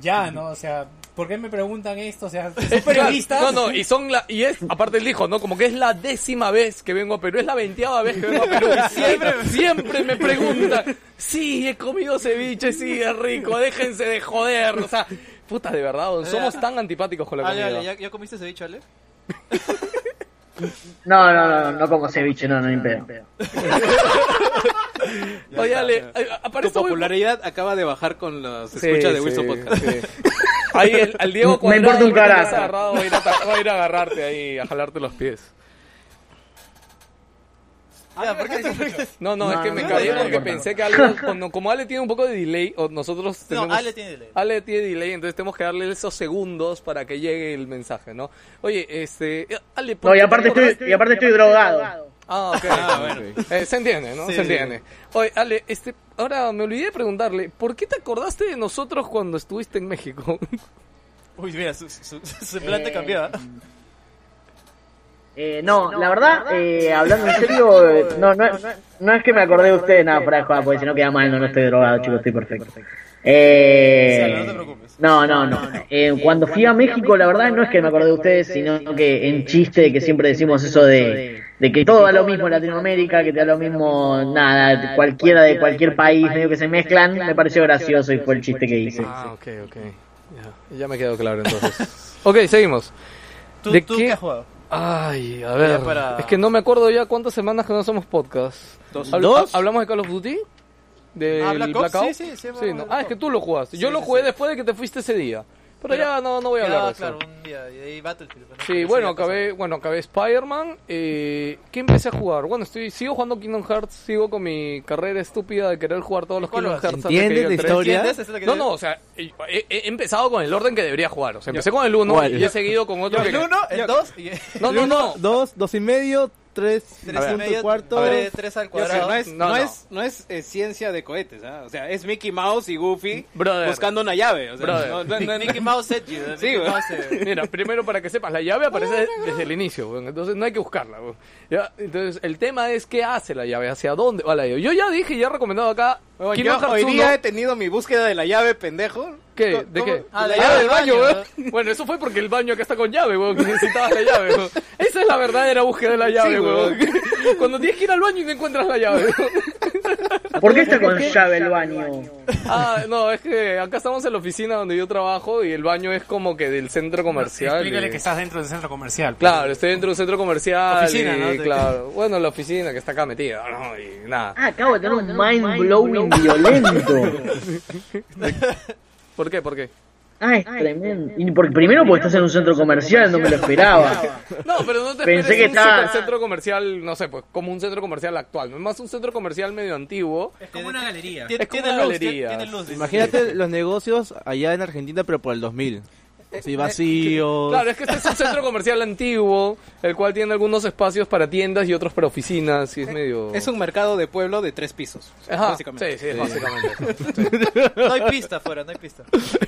ya, ¿no? O sea, ¿por qué me preguntan esto? O sea, soy periodista. No, no, y son la, y es, aparte él dijo, ¿no? Como que es la décima vez que vengo a Perú, es la veinteava vez que vengo a Perú. Y siempre, siempre me preguntan, sí, he comido ceviche, sí, es rico, déjense de joder. O sea, puta, de verdad, somos tan antipáticos con la Ale, comida. Ale, ¿ya, ¿ya comiste ceviche, Ale? No, no, no, no, no como ceviche, no, no, ni pedo. Oye, Ale, eh, Tu aparece muy- popularidad acaba de bajar con los Sí, escuchas de sí, Wilson Podcast. sí. Ahí el, al Diego Me Cuadrado, importa un carajo. va a ir a agarrarte ahí, a jalarte los pies. Ya, ¿por qué te No, no, No, es que no, me no, caí no, no, porque no. pensé que algo, cuando- como Ale tiene un poco de delay, o nosotros No, tenemos... Ale tiene delay. Ale tiene delay, entonces tenemos que darle esos segundos para que llegue el mensaje, ¿no? Oye, este... eh, Ale, ¿por No, y aparte estoy, y aparte estoy drogado. Ah, ok. Ah, bueno. Eh, se entiende, ¿no? Sí, se entiende. Oye, Ale, este... Ahora me olvidé de preguntarle, ¿por qué te acordaste de nosotros cuando estuviste en México? Uy, mira, su, su, su semblante Eh, cambió, ¿ah? Eh, no, la verdad, eh, hablando en serio, eh, no, no, no es que me acordé de ustedes, nada, fuera de joda, porque si no queda mal, no, no estoy drogado, chicos, estoy perfecto. Eh, no te preocupes. no, no, no. Eh, cuando fui a México, la verdad no es que me acordé de ustedes, sino que en chiste que siempre decimos eso de, de que todo da lo mismo en Latinoamérica, que te da lo mismo, nada, cualquiera de cualquier país, medio que se mezclan, me pareció gracioso y fue el chiste que hice. Ah, ok, ok. Ya, ya me quedó claro entonces. ok, seguimos. ¿Tú, ¿de tú qué has jugado? Ay, a ver. para- Es que no me acuerdo ya cuántas semanas que no hacemos podcast. ¿Dos? Habl- ¿Dos? ha- ¿Hablamos de Call of Duty? ¿De Ah, Black Ops, Blackout? sí, sí, sí, Ah, es que tú lo jugaste. Yo lo jugué sí. después de que te fuiste ese día. Pero, Pero- ya no, no voy a hablar de eso. claro, un día, y ahí Battlefield. ¿no? Sí, bueno, acabé, bueno, acabé Spider-Man. Eh, ¿Qué empecé a jugar? Bueno, estoy, sigo jugando Kingdom Hearts, sigo con mi carrera estúpida de querer jugar todos los ¿Cuál Kingdom vas? Hearts. ¿Entiendes el la historia? ¿Entiendes? No, no, o sea, he, he- empezado con el orden que debería jugar. O sea, empecé con el 1 ¿Cuál? y he seguido con otro El que... 1, el 2 y No, no, no. Dos, dos y medio, tres, tres y y punto medio, cuarto. tres, tres al no es, No, es, no es eh, ciencia de cohetes, ¿ah? O sea, es Mickey Mouse y Goofy Brother. buscando una llave. O sea, Brother. no- no- no- Mickey Mouse set you. Sí. Mouse, Mira, primero para que sepas, la llave aparece desde el inicio, entonces no hay que buscarla. Ya, Entonces, el tema es qué hace la llave, hacia dónde va la llave. Yo ya dije, ya he recomendado acá, Bueno, yo hoy 1. día he tenido mi búsqueda de la llave, pendejo. ¿Qué? ¿Cómo- ¿De qué? Ah, la la llave del baño, del baño, weón. Bueno, eso fue porque el baño acá está con llave, weón, que necesitabas la llave, weón. Esa es la verdadera búsqueda de la llave, Sí, weón. Cuando tienes que ir al baño y no encuentras la llave. weón. ¿Por qué está con llave el baño? Ah, no, es que acá estamos en la oficina donde yo trabajo y el baño es como que del centro comercial. Explícale y- que estás dentro del centro comercial. Claro, estoy dentro de un centro comercial. Oficina, y, ¿no? Claro, bueno, la oficina que está acá metida, ¿no? Y nada. Ah, acabo de tener un mind blowing violento. ¿Por qué? ¿Por qué? Ah, es tremendo. Y por- primero porque estás en un centro comercial, no me lo esperaba. No, pero no te Pensé que un estaba- super centro comercial, no sé, pues como un centro comercial actual. No es más un centro comercial medio antiguo. Es como una galería. Tiene, Es como una luz, galería. Imagínate los negocios allá en Argentina, pero por el 2000. Así vacíos. Claro, es que este es un centro comercial antiguo, el cual tiene algunos espacios para tiendas y otros para oficinas, y es medio... Es un mercado de pueblo de tres pisos. Ajá, básicamente. Sí, sí, básicamente. No hay pista afuera, no hay pista.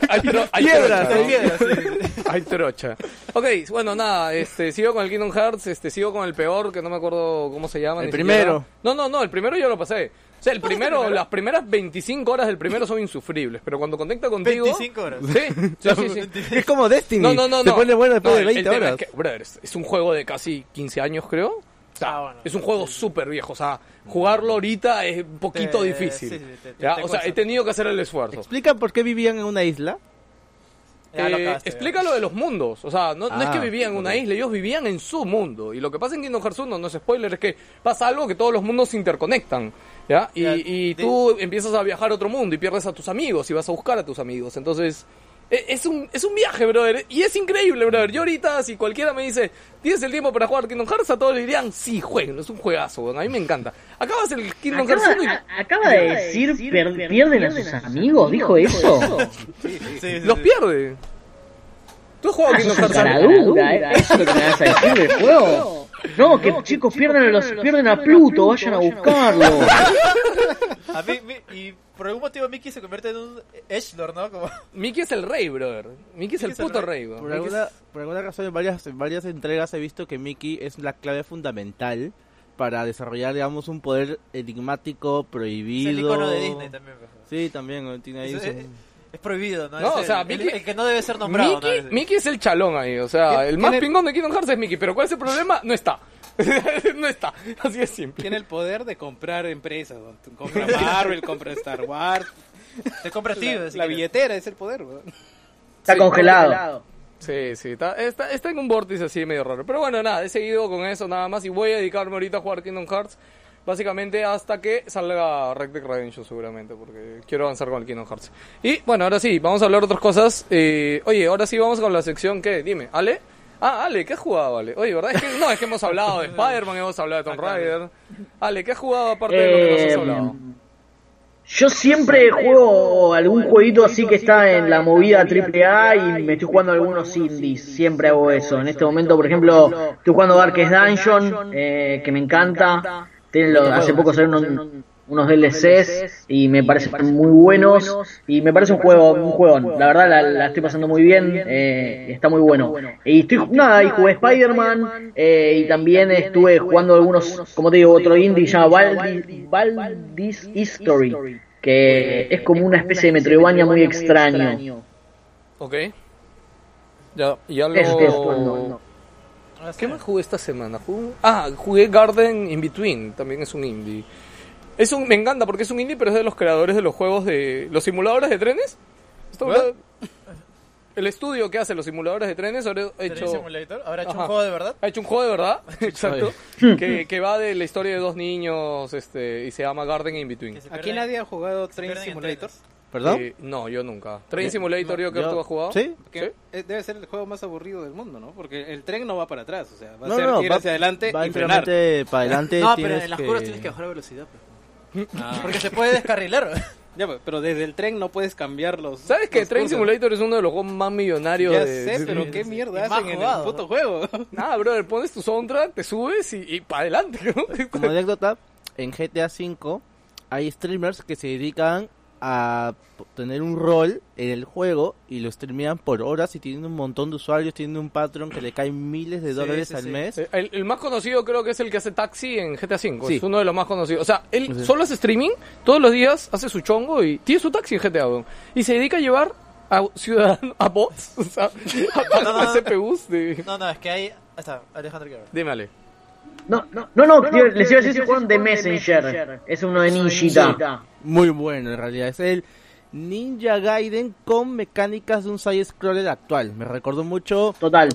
hay, tro- hay Piedras, trocha, hay ¿no? Piedra, sí. Hay trocha. Ok, bueno, nada, este, sigo con el Kingdom Hearts, este, sigo con el peor, que no me acuerdo cómo se llama. El primero. siquiera. No, no, no, el primero yo lo pasé. O sea, el primero, las primeras 25 horas del primero son insufribles, pero cuando conecta contigo... 25 horas. Sí, sí, sí. sí. Es como Destiny. No, no, no, Se no. pone bueno después No, de el- el 20 tema horas. Es, que, brother, es- un juego de casi 15 años, creo. O sea, Ah, bueno. es un juego súper viejo. O sea, jugarlo ahorita es un poquito Te- difícil. sí, sí, te- te- o sea, he tenido que hacer el esfuerzo. ¿Explica por qué vivían en una isla? Eh, acabaste, explica lo de los mundos. O sea, no, no es Ah, que vivían en una isla, ellos vivían en su mundo. Y lo que pasa en Kingdom Hearts 1, no es spoiler, es que pasa algo que todos los mundos se interconectan. ¿Ya? Y, y tú empiezas a viajar a otro mundo y pierdes a tus amigos y vas a buscar a tus amigos. Entonces, e- es un, es un viaje, brother. Y es increíble, brother. Yo ahorita, si cualquiera me dice, ¿tienes el tiempo para jugar Kingdom Hearts? A todos le dirían, sí, jueguen, es un juegazo. A mí me encanta. Acabas el Kingdom Hearts 1 y Acaba, a- acaba de decir, per- pierden a sus amigos, dijo eso. Sí, sí, los sí. pierde. ¿Tú has jugado Ah, Kingdom sos un Hearts 1? caradura, ¿eh? ¿Eso es lo que me vas a decir del juego? No, que chicos pierden a, los, pierden a Pluto, vayan a buscarlo. A mí, mi- y por algún motivo Mickey se convierte en un Edgelord, ¿no? Como... Mickey es el rey, brother. Mickey es el Mickey es el puto rey. rey, weón. Por es- alguna, por alguna razón en varias, en varias entregas he visto que Mickey es la clave fundamental para desarrollar, digamos, un poder enigmático, Es prohibido. el icono de Disney también. pues. Sí, también tiene ahí Es, su- es- prohibido, ¿no? No, Es o el- sea, el- Mickey- el, que no debe ser nombrado. Mickey, ¿no? Mickey es el chalón ahí, o sea, ¿Quién- el más pingón de Kingdom Hearts es Mickey, pero ¿cuál es el problema? No está. no está, así es simple. Tiene el poder de comprar empresas. Compra Marvel, compra Star Wars. Te compra La, si la billetera es el poder. Está Sí, congelado. Sí, sí, está, está, está en un vórtice así medio raro. Pero bueno, nada, he seguido con eso nada más y voy a dedicarme ahorita a jugar Kingdom Hearts. Básicamente hasta que salga Red Dead Redemption seguramente, porque quiero avanzar con el Kingdom Hearts. Y bueno, ahora sí, vamos a hablar de otras cosas. Eh, oye, ahora sí vamos con la sección que, dime, Ale. Ah, Ale, ¿qué has jugado, Ale? Oye, ¿verdad? Es que, no, es que hemos hablado de Spider-Man, hemos hablado de Tomb Raider. Ale, ¿qué has jugado aparte de lo que nos has Eh, hablado? Yo siempre juego algún jueguito así que está en la movida AAA y me estoy jugando algunos indies. Siempre hago eso. En este momento, por ejemplo, estoy jugando Darkest Dungeon, eh, que me encanta. Tienen los- hace poco salieron unos, unos DLCs y me parecen muy buenos. Y me parece un juego, un juegón. La verdad la, la estoy pasando muy bien, eh, está muy bueno. Y estoy, nada, y jugué Spider-Man eh, y también estuve jugando algunos, como te digo, otro indie que se llama Baldi- Baldi's History, que es como una especie de Metroidvania muy extraño. Ok. Ya, ya Eso estoy lo... jugando. Ah, sí. ¿Qué más jugué esta semana? Jugué- Ah, jugué Garden in Between, también es un indie. Es un, me encanta porque es un indie, pero es de los creadores de los juegos de los simuladores de trenes. El estudio que hace los simuladores de trenes ahora ha ¿Train hecho, Simulator? ¿Habrá hecho Ajá. un juego de verdad? ha hecho un juego de verdad, exacto, que, que va de la historia de dos niños este, y se llama Garden in Between. Aquí nadie ha jugado Train Simulator. ¿Perdón? Eh, no, yo nunca. Train Simulator, yo creo que tú has jugado. ¿Sí? Que ¿Sí? eh, debe ser el juego más aburrido del mundo, ¿no? Porque el tren no va para atrás, o sea, va a ser no, ir va- hacia adelante va y frenar. para adelante. No, pero en las curvas tienes que bajar la velocidad. pues. Ah. Porque se puede descarrilar. Ya, pues, pero desde el tren no puedes cambiar los. ¿Sabes que los Train cursos. Simulator es uno de los juegos más millonarios Ya de... sé, pero qué mierda hacen en jugado, el puto ¿no? juego. Nada, brother, pones tu soundtrack, te subes y, y para adelante, ¿no? Como anécdota, en GTA V hay streamers que se dedican a tener un rol en el juego y lo streamean por horas y tienen un montón de usuarios, tienen un patrón que le caen miles de dólares sí, al sí. mes. Eh, El, el más conocido creo que es el que hace taxi en GTA V. Sí. Es uno de los más conocidos. O sea, él Sí. solo hace streaming, todos los días hace su chongo y tiene su taxi en GTA, weón. Y se dedica a llevar a ciudadanos, a bots, o sea, a, No, no, a no. CPUs de... No, no, es que. Ahí está, Alejandro. Dime, Ale. No, no, no, no, tío, les iba a decir si juegan de Messenger. Es uno de Ninjita. Muy bueno en realidad. Es el Ninja Gaiden con mecánicas de un side-scroller actual. Me recordó mucho Total.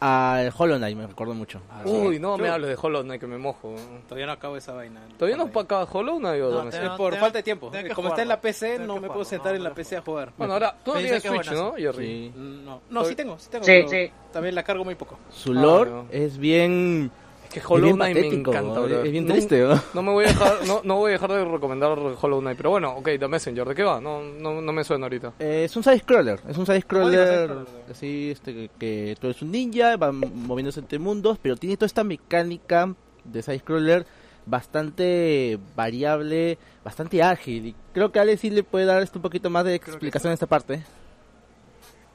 al Hollow Knight, me recordó mucho. Uy, no me hables de Hollow Knight que me mojo. Todavía no acabo esa vaina. ¿Todavía no acaba Hollow Knight No? Es por falta de tiempo. Como está en la. PC, no me puedo sentar no, en la no PC a jugar. Bueno, ahora, tú no tienes Switch, ¿no. Jerry? Sí. No, no, sí tengo, sí tengo. Sí, sí. También la cargo muy poco. Su lore Ah, no. es bien que Hollow Knight me encanta, es- bro. es bien No- triste, ¿no? No me voy a dejar, no, no voy a dejar de recomendar Hollow Knight, pero bueno, ok, The Messenger, ¿de qué va? No, no, no me suena ahorita. Eh, es un side scroller, es un side scroller side-scroller, así este que, que tú eres un ninja, va moviéndose entre mundos, pero tiene toda esta mecánica de side scroller bastante variable, bastante ágil y creo que Ale sí le puede dar esto un poquito más de explicación en esta parte.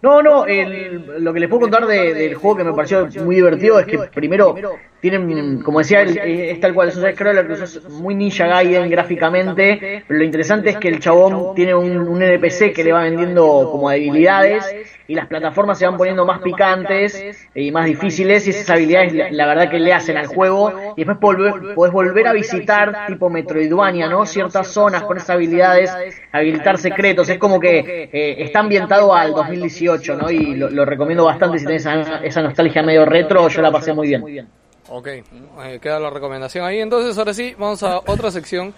No, no, el- lo que les puedo contar de- del juego que me pareció muy divertido es que primero tienen, como decía, el- es tal cual, es un scroller que es muy Ninja Gaiden gráficamente, pero lo interesante es que el chabón tiene un, un NPC que le va vendiendo como habilidades y las plataformas se van poniendo más picantes y más difíciles y esas habilidades la, la verdad que le hacen al juego y después volver, podés volver a visitar tipo Metroidvania, ¿no? Ciertas zonas con esas habilidades, habilitar secretos, es como que eh, está ambientado al 2018, ¿no? Y lo, lo recomiendo bastante si tenés esa, esa nostalgia medio retro, yo la pasé muy bien. Ok, eh, queda la recomendación ahí. Entonces, ahora sí, vamos a otra sección.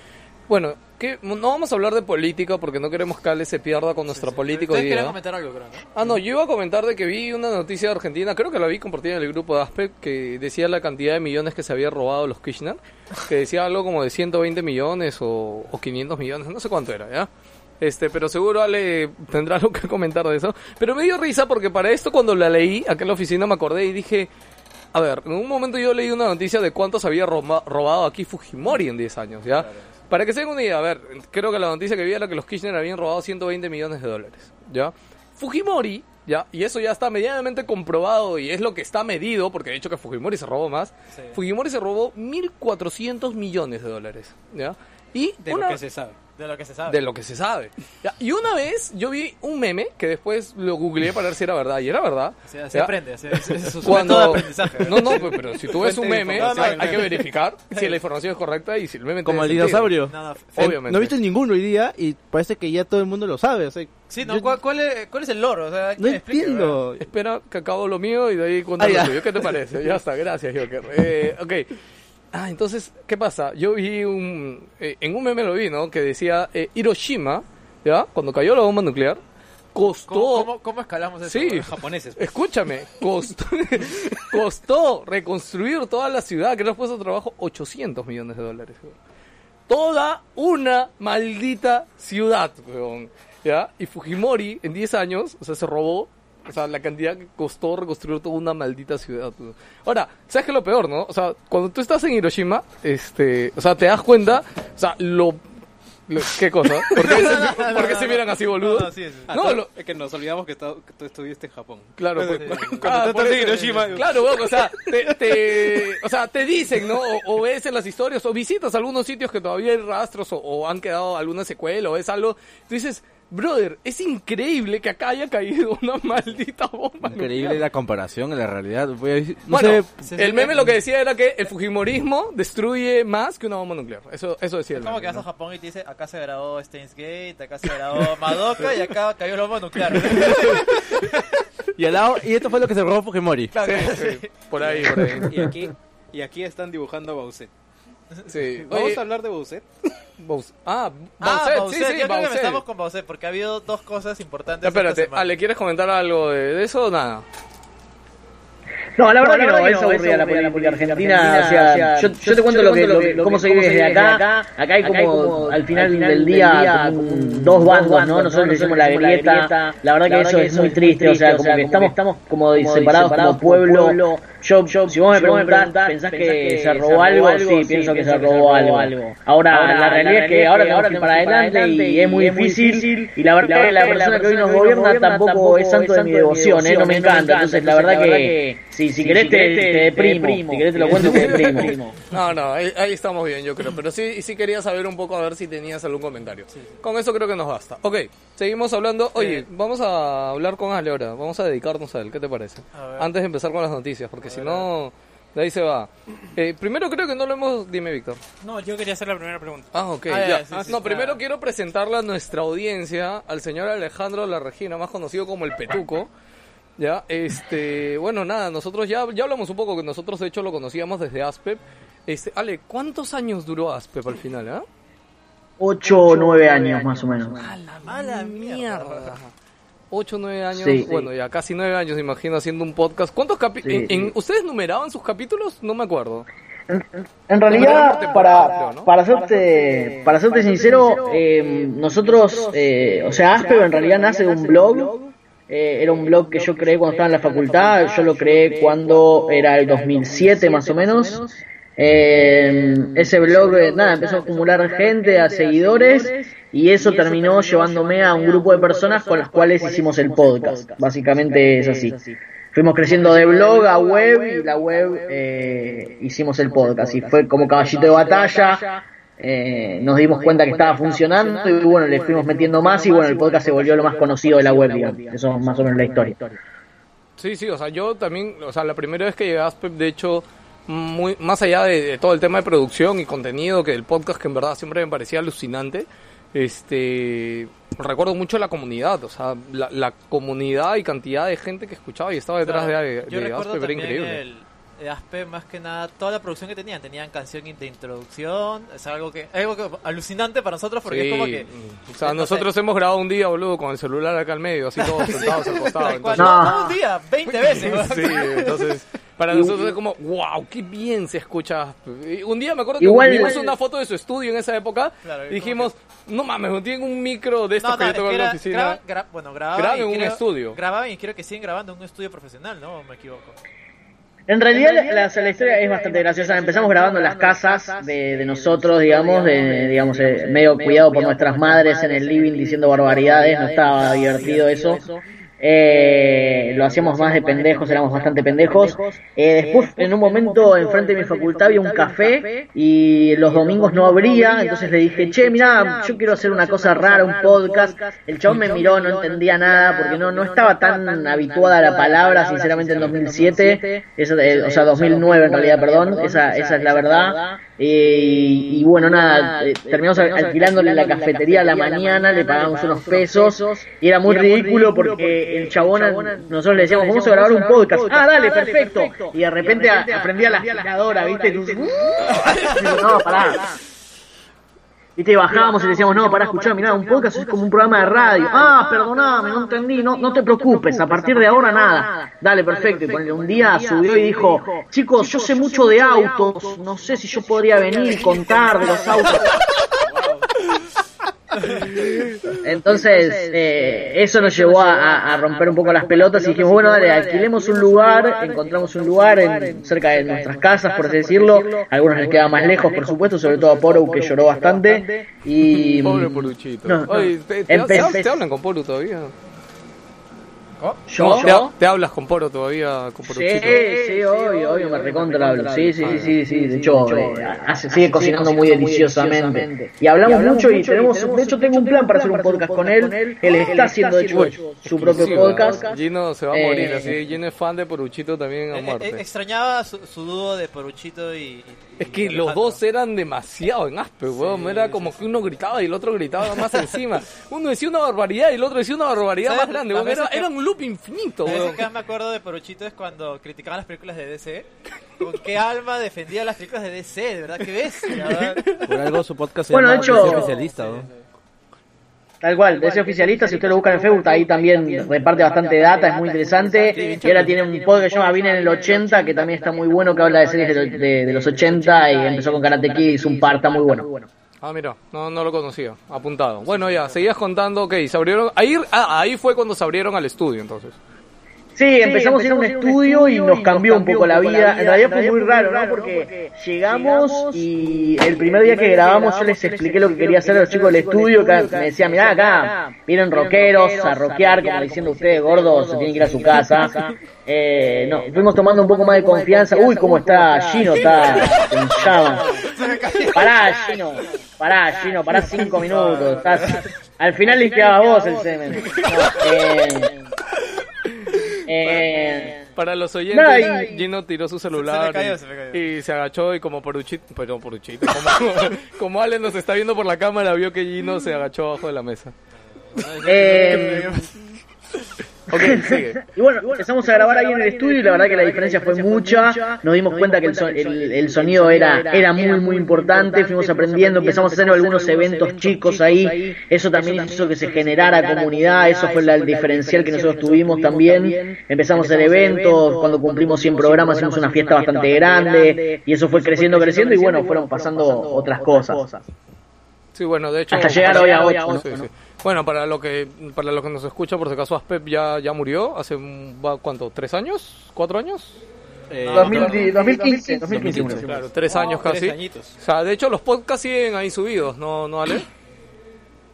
Bueno, que no vamos a hablar de política porque no queremos que Ale se pierda con nuestra política hoy Ustedes querían día. comentar algo, creo, ¿no? Ah, no, yo iba a comentar de que vi una noticia de Argentina, creo que la vi compartida en el grupo de Aspect, que decía la cantidad de millones que se había robado los Kirchner, que decía algo como de 120 millones o, o 500 millones, no sé cuánto era, ¿ya? Este, pero seguro Ale tendrá algo que comentar de eso. Pero me dio risa porque para esto cuando la leí, acá en la oficina me acordé y dije, a ver, en un momento yo leí una noticia de cuántos había robado aquí Fujimori en 10 años, ¿ya? Para que se den una idea, a ver, creo que la noticia que vi era que los Kirchner habían robado 120 millones de dólares, ¿ya? Fujimori, ¿ya? Y eso ya está medianamente comprobado y es lo que está medido, porque de hecho que Fujimori se robó más. Fujimori se robó 1.400 millones de dólares, ¿ya? Y De una- lo que se sabe. De lo que se sabe. de lo que se sabe. Ya, Y una vez yo vi un meme que después lo googleé para ver si era verdad y era verdad. O sea, se ¿ya? aprende. se- es, es su Cuando... método de aprendizaje. No, no, pues, pero si tú ves un de meme, información. hay, hay que verificar si la información es correcta y si el meme Como el tiene sentido. dinosaurio. No, no, Eh, Obviamente. No he visto ninguno hoy día y parece que ya todo el mundo lo sabe. O sea, Sí, ¿no? yo ¿Cuál, cuál es, ¿Cuál es el loro? O sea, no explique, entiendo. Espera que acabo lo mío y de ahí cuento Ah, lo ya. tuyo. ¿Qué te parece? Ya está, gracias, Joker. Eh, ok. Ah, entonces, ¿qué pasa? Yo vi un... eh, en un meme lo vi, ¿no? Que decía eh, Hiroshima, ¿ya? Cuando cayó la bomba nuclear, costó... ¿Cómo, cómo, cómo escalamos eso? Sí. güey? Japoneses. Escúchame, costó, costó reconstruir toda la ciudad, que nos puso trabajo 800 millones de dólares. Toda una maldita ciudad, weón. ¿Ya? Y Fujimori en 10 años, o sea, se robó, o sea, la cantidad que costó reconstruir toda una maldita ciudad. Ahora, ¿sabes qué es lo peor, no? O sea, cuando tú estás en Hiroshima, este, o sea, te das cuenta, o sea, lo... lo- ¿Qué cosa? ¿Por qué, se, por qué se miran así, boludo? No, no, sí, sí. No, lo- es que nos olvidamos que, está- que tú estuviste en Japón. Claro, Cuando, pues, cuando ah, tú por estás en Hiroshima. Claro, weón, o sea, te, te- o sea, te dicen, ¿no? O, o ves en las historias, o visitas algunos sitios que todavía hay rastros, o, o han quedado alguna secuela, o es algo. Tú dices, brother, es increíble que acá haya caído una maldita bomba. Increíble nuclear". la comparación en la realidad. Voy a decir- no Bueno, sé, el meme lo que decía era que el Fujimorismo destruye más que una bomba nuclear. Eso, eso decía el Es como meme, que vas a. Japón y te dice, acá se grabó Steins Gate, acá se grabó Madoka y acá cayó la bomba nuclear. y al lado, y esto fue lo que se robó Fujimori. Claro, Sí, sí, por ahí, por ahí. Y aquí, y aquí están dibujando a Bowser. Sí. Vamos Oye, a hablar de Bowser. Bowser- Ah, Ah, Bowser, Bowser, sí, sí, yo creo que Bowser. empezamos con Bowser porque ha habido dos cosas importantes. Espérate, esta semana. Ale, ¿quieres comentar algo de, de eso o nada? No, la verdad que no, es aburrida la política argentina. O sea, yo, yo te cuento lo que, lo que- cómo se vive desde acá. Acá hay como, al final del día, como un- dos bandos, ¿no? Nosotros le decimos la grieta. La verdad que eso es muy triste. O sea, como que estamos, estamos como separados como pueblo. Yo, yo, si vos me preguntás, ¿pensás que se robó algo? Sí, pienso que se robó algo. Ahora, la realidad es que ahora tenemos que ir para adelante y es muy difícil. Y la verdad que la persona que hoy nos gobierna tampoco es santo de mi devoción, ¿eh? No me encanta. Entonces, la verdad que si, si querés te, te deprimo. Si querés te lo cuento, te deprimo. No, no, ahí, ahí estamos bien, yo creo. Pero sí, sí quería saber un poco a ver si tenías algún comentario. Con eso creo que nos basta. Ok, seguimos hablando. Oye, vamos a hablar con Ale ahora. Vamos a dedicarnos a él. ¿Qué te parece? A ver. Antes de empezar con las noticias, porque si no, de ahí se va. Eh, primero creo que no lo hemos... Dime, Víctor. No, yo quería hacer la primera pregunta. Ah, ok. Ah, ya, ya. sí, sí, no, sí. primero Ah. quiero presentarle a nuestra audiencia al señor Alejandro La Regina, más conocido como el Petuco. Ya, este, bueno, nada, nosotros ya, ya hablamos un poco que nosotros de hecho lo conocíamos desde Aspep. Este, Ale, ¿cuántos años duró Aspep al final, ah? Ocho o nueve años más o menos. ¡Mala mierda! 8 o 9 años, Sí. bueno, ya casi 9 años, imagino, haciendo un podcast. ¿Cuántos capítulos? Sí, sí. ¿Ustedes numeraban sus capítulos? No me acuerdo. En realidad, para, para serte para serte sincero, eh, nosotros, eh, o sea, Asper en realidad nace de un blog. Eh, era un blog que yo creé cuando estaba en la facultad. Yo lo creé cuando era el 2007 más o menos. Eh, ese blog, eh, nada, empezó a acumular gente, a seguidores, y eso terminó llevándome a un grupo de personas con las cuales hicimos el podcast. Básicamente es así. Fuimos creciendo de blog a web y la web eh, hicimos el podcast. Y fue como caballito de batalla. Eh, nos dimos cuenta que estaba funcionando y bueno, le fuimos metiendo más y bueno, el podcast se volvió lo más conocido de la web, digamos. Eso es más o menos la historia. Sí, sí, o sea, yo también, o sea, la primera vez que llegué a Aspep, de hecho, muy más allá de, de todo el tema de producción y contenido, que el podcast que en verdad siempre me parecía alucinante, este, recuerdo mucho la comunidad, o sea, la, la comunidad y cantidad de gente que escuchaba y estaba detrás de, Yo de recuerdo Aspep, era increíble. el Aspe, más que nada, toda la producción que tenían. Tenían canción de introducción. Es algo que algo que alucinante para nosotros porque es como que... o sea, nosotros hemos grabado un día, boludo, con el celular acá al medio, así todos sentados al costado. Entonces- no, No. un día, 20 veces. ¿no? Sí, entonces para nosotros es como, wow, qué bien se escucha. Un día me acuerdo que Igual- vimos una foto de su estudio en esa época Claro, y dijimos, no mames, tienen un micro de estos No, que no, yo es tengo que en la oficina. graba- gra- bueno, grababan en un creo- estudio. Grababan y creo que siguen grabando en un estudio profesional, ¿no? ¿O me equivoco? En realidad la, la- la historia es bastante graciosa. Empezamos grabando en las casas de, de nosotros, digamos, de, digamos eh, medio cuidado por nuestras madres en el living diciendo barbaridades. No estaba divertido eso. Eh, lo hacíamos más de pendejos, éramos bastante pendejos. Eh, después, en un momento, enfrente de mi facultad había un café y los domingos no abría. Entonces le dije, che, mira, yo quiero hacer una cosa rara, un podcast. El chabón me miró, no entendía nada porque no, no estaba tan habituada a la palabra, sinceramente, en 2007. Eso, eh, o sea, 2009 en realidad, perdón. Esa, esa es la verdad. Eh, y, y bueno, nada, eh, terminamos al- alquilándole la cafetería a la mañana, le pagamos unos pesos y era muy ridículo porque el chabón, nosotros le decíamos, vamos a grabar un podcast. Ah, dale, perfecto. Y de repente a- aprendía la aspiradora, ¿viste? No, pará. Y bajábamos y decíamos, no, para escuchar, mirá, un podcast es como un programa de radio. Ah, perdoname, no entendí, no, no te preocupes, a partir de ahora nada. Dale, perfecto. Y ponele, un día subió y dijo, chicos, yo sé mucho de autos, no sé si yo podría venir y contar de los autos. Entonces, eh, eso nos llevó a, romper un poco las pelotas y dijimos, bueno, dale, alquilemos un lugar, encontramos un lugar en, cerca de nuestras casas, por así decirlo. A algunos les queda más lejos, por supuesto, sobre todo a Poro, que lloró bastante. Y, Pobre Poruchito. No, no. Oye, ¿te, te- Empe- te- te hablan con Poru todavía? Yo, ¿Te, te hablas con Poro todavía, con Sí, Poruchito? sí, obvio, obvio, me recontra hablo. Sí, sí, sí, sí, sí. De hecho, eh, hace, sigue cocinando muy deliciosamente. Y hablamos mucho y tenemos, de hecho, tengo un plan para hacer un podcast con él. Él está haciendo, de hecho, su propio podcast. Gino se va a Eh, morir, así Gino es fan de Poruchito también a Eh, eh, muerte. extrañaba su, su dúo de Poruchito y... Es que los dos eran demasiado en aspe, weón. Era como que uno gritaba y el otro gritaba más encima. Uno decía una barbaridad y el otro decía una barbaridad ¿Sabes? más grande, weón. Era, que- era un loop infinito, weón. que más me acuerdo de Poruchito es cuando criticaban las películas de DC. Con qué alma defendía las películas de DC, de verdad que ves. Por algo su podcast se Bueno, llama hecho- Especialista, ¿no? Tal cual, de ese oficialista, si ustedes lo buscan en Facebook, ahí también reparte bastante data, es muy interesante. Y ahora tiene un podcast que se llama Vine en el 80, que también está muy bueno, que habla de series de, de- de los 80 y empezó con Karate Kid, hizo un par, está muy bueno. Ah, mira, no, no lo conocía. Apuntado. Bueno, ya, seguías contando, ok, se abrieron. Ahí, ah, ahí fue cuando se abrieron al estudio, entonces. Sí, empezamos a ir a un estudio y nos cambió un poco la vida. En realidad fue muy raro, ¿no? Porque llegamos y el primer día que grabamos yo les expliqué lo que quería hacer a los chicos del estudio. que me decían, mirá acá, vienen rockeros a rockear, como diciendo ustedes, gordos, se tienen que ir a su casa. Eh, no, fuimos tomando un poco más de confianza. Uy, cómo está Gino, está en llamas. Pará, Gino, pará, Gino, pará cinco minutos. Estás... Al final limpiabas vos el semen. No, eh, eh, Para los oyentes, Gino tiró su celular Se cayó, y, se cayó. y se agachó y como Poruchito, perdón, Poruchito, como, como Ale nos está viendo por la cámara, vio que Gino se agachó abajo de la mesa. Eh, Ok, sigue. Y bueno, empezamos a grabar ahí en el estudio y la verdad que la diferencia fue mucha. Nos dimos cuenta que el, so- el- el sonido era, era muy, muy importante. Fuimos aprendiendo, empezamos a hacer algunos eventos chicos ahí. Eso también hizo que se generara comunidad. Eso fue la- el diferencial que nosotros tuvimos también. Empezamos a hacer eventos. Cuando cumplimos 100 programas, hicimos una fiesta bastante grande. Y eso fue creciendo, creciendo. Y bueno, fueron pasando otras cosas. Sí, bueno, de hecho... Hasta llegar hoy a ocho, ¿no? Sí, sí. Bueno, para lo que para lo que nos escucha, por si acaso, Aspep ya, ya murió hace, ¿cuánto? ¿Tres años? ¿Cuatro años? Eh, 2000 2015, 2015. Claro, tres años casi. Tres añitos. O sea, de hecho, los podcasts siguen ahí subidos, ¿no, no Ale?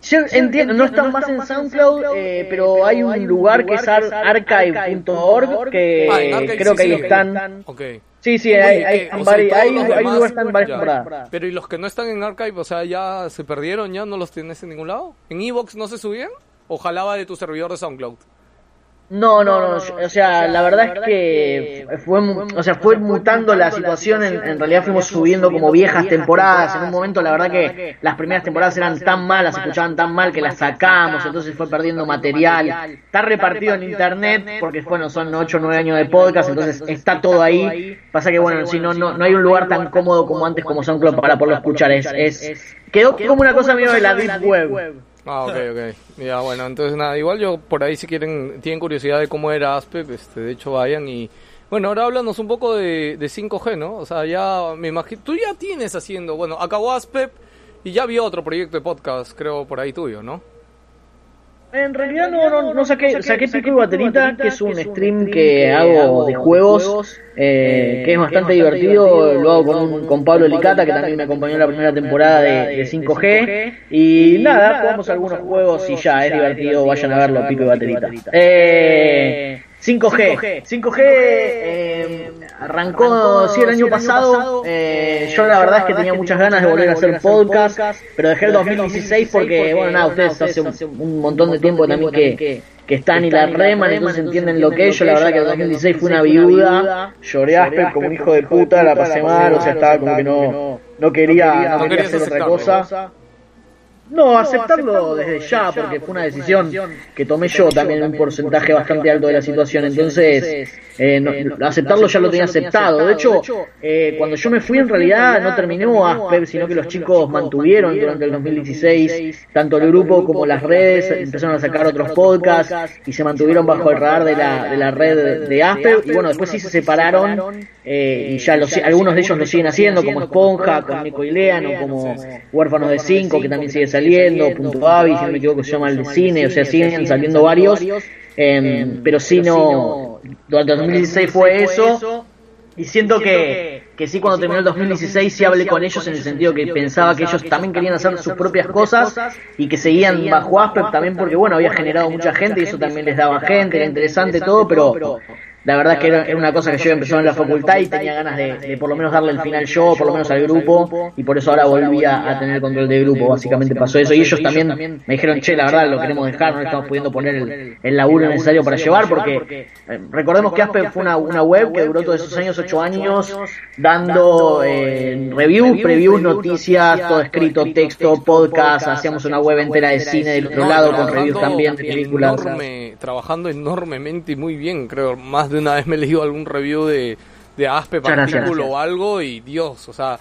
Yo entiendo, no están más en SoundCloud, eh, pero hay un lugar que es ar- archive.org que Ah, Archive creo sí que ahí están. Ok. Sí, sí, Oye, hay, hay, O sea, hay, hay demás, lugar están varias temporadas. Pero ¿y los que no están en Archive? O sea, ¿ya se perdieron? ¿Ya no los tienes en ningún lado? ¿En Evox no se subían? ¿O jalaba de tu servidor de SoundCloud? No, no, no, yo- o sea, la verdad es que fue, o sea, fue mutando la situación, en, en realidad fuimos subiendo como viejas temporadas, en un momento la verdad que las primeras temporadas eran tan malas, se escuchaban tan mal que las sacamos, entonces fue perdiendo material, está repartido en internet, porque bueno, son 8 o 9 años de podcast, entonces está todo ahí, pasa que bueno, si no, no, no hay un lugar tan cómodo como antes como SoundCloud para poderlo escuchar, es, es, quedó como una cosa medio de la Deep Web. Ah, ok, ok. Ya, bueno, entonces nada, igual yo por ahí si quieren, tienen curiosidad de cómo era Aspep, este, de hecho vayan y... Bueno, ahora háblanos un poco de, de 5G, ¿no? O sea, ya me imagino... Tú ya tienes haciendo, bueno, acabó Aspep y ya había otro proyecto de podcast, creo, por ahí tuyo, ¿no? En realidad no, no, no saqué, saqué Pico y Baterita, que es un stream que hago de juegos, eh, que es bastante divertido, lo hago con, un- con Pablo Licata, que también me acompañó en la primera temporada de, de 5G, y nada, jugamos algunos juegos y ya, es divertido, vayan a verlo, Pico y Baterita. Eh, 5G, 5G eh, arrancó sí el año pasado, eh, yo la verdad es que tenía muchas ganas de volver a hacer podcast, pero dejé el 2016 porque, bueno, nada, ustedes hace un, un montón de tiempo también que, que están y la reman, entonces entienden lo que es. Yo la verdad que el 2016 fue una viuda, lloré Asper como un hijo de puta, la pasé mal, o sea, estaba como que no, no quería, no quería querías hacer otra cosa. No, aceptarlo desde ya, porque fue una decisión que tomé yo también en un porcentaje bastante alto de la situación. Entonces, eh, no- aceptarlo ya lo tenía aceptado. De hecho, eh, cuando yo me fui, en realidad no terminó Asper, sino que los chicos mantuvieron durante el 2016, tanto el grupo como las redes, empezaron a sacar otros podcasts y se mantuvieron bajo el radar de la, de la red de Asper. Y bueno, después sí se separaron eh, y ya los, algunos de ellos lo siguen haciendo, como Esponja, con Nico Ileano, como Huérfanos de 5, que también sigue saliendo, Punto Avi, si no me equivoco, se llama el de cine, o sea, siguen saliendo varios, em, pero sí no, durante el 2016 fue eso, y siento que, que sí cuando terminó el 2016 sí hablé con ellos en el sentido que pensaba que ellos también querían hacer sus propias cosas y que seguían bajo Aspect también porque bueno, había generado mucha gente y eso también les daba gente, era interesante todo, pero la verdad es que era, era una cosa que yo empezó en la facultad y tenía ganas de, de por lo menos darle el final yo, por lo menos al grupo, y por eso ahora volví a, tener control del grupo, básicamente pasó eso. Y ellos también me dijeron, che, la verdad lo queremos dejar, no estamos pudiendo poner el, el laburo necesario para llevar, porque eh, recordemos que Aspe fue una, una web que duró todos esos años, ocho años, dando eh, reviews, previews, noticias, todo escrito, texto, podcast, hacíamos una web entera de cine del otro lado con reviews también de películas. enorme, trabajando enormemente y muy bien, creo. Más de una vez me he leído algún review de, de Aspe gracias. artículo o algo y Dios, o sea,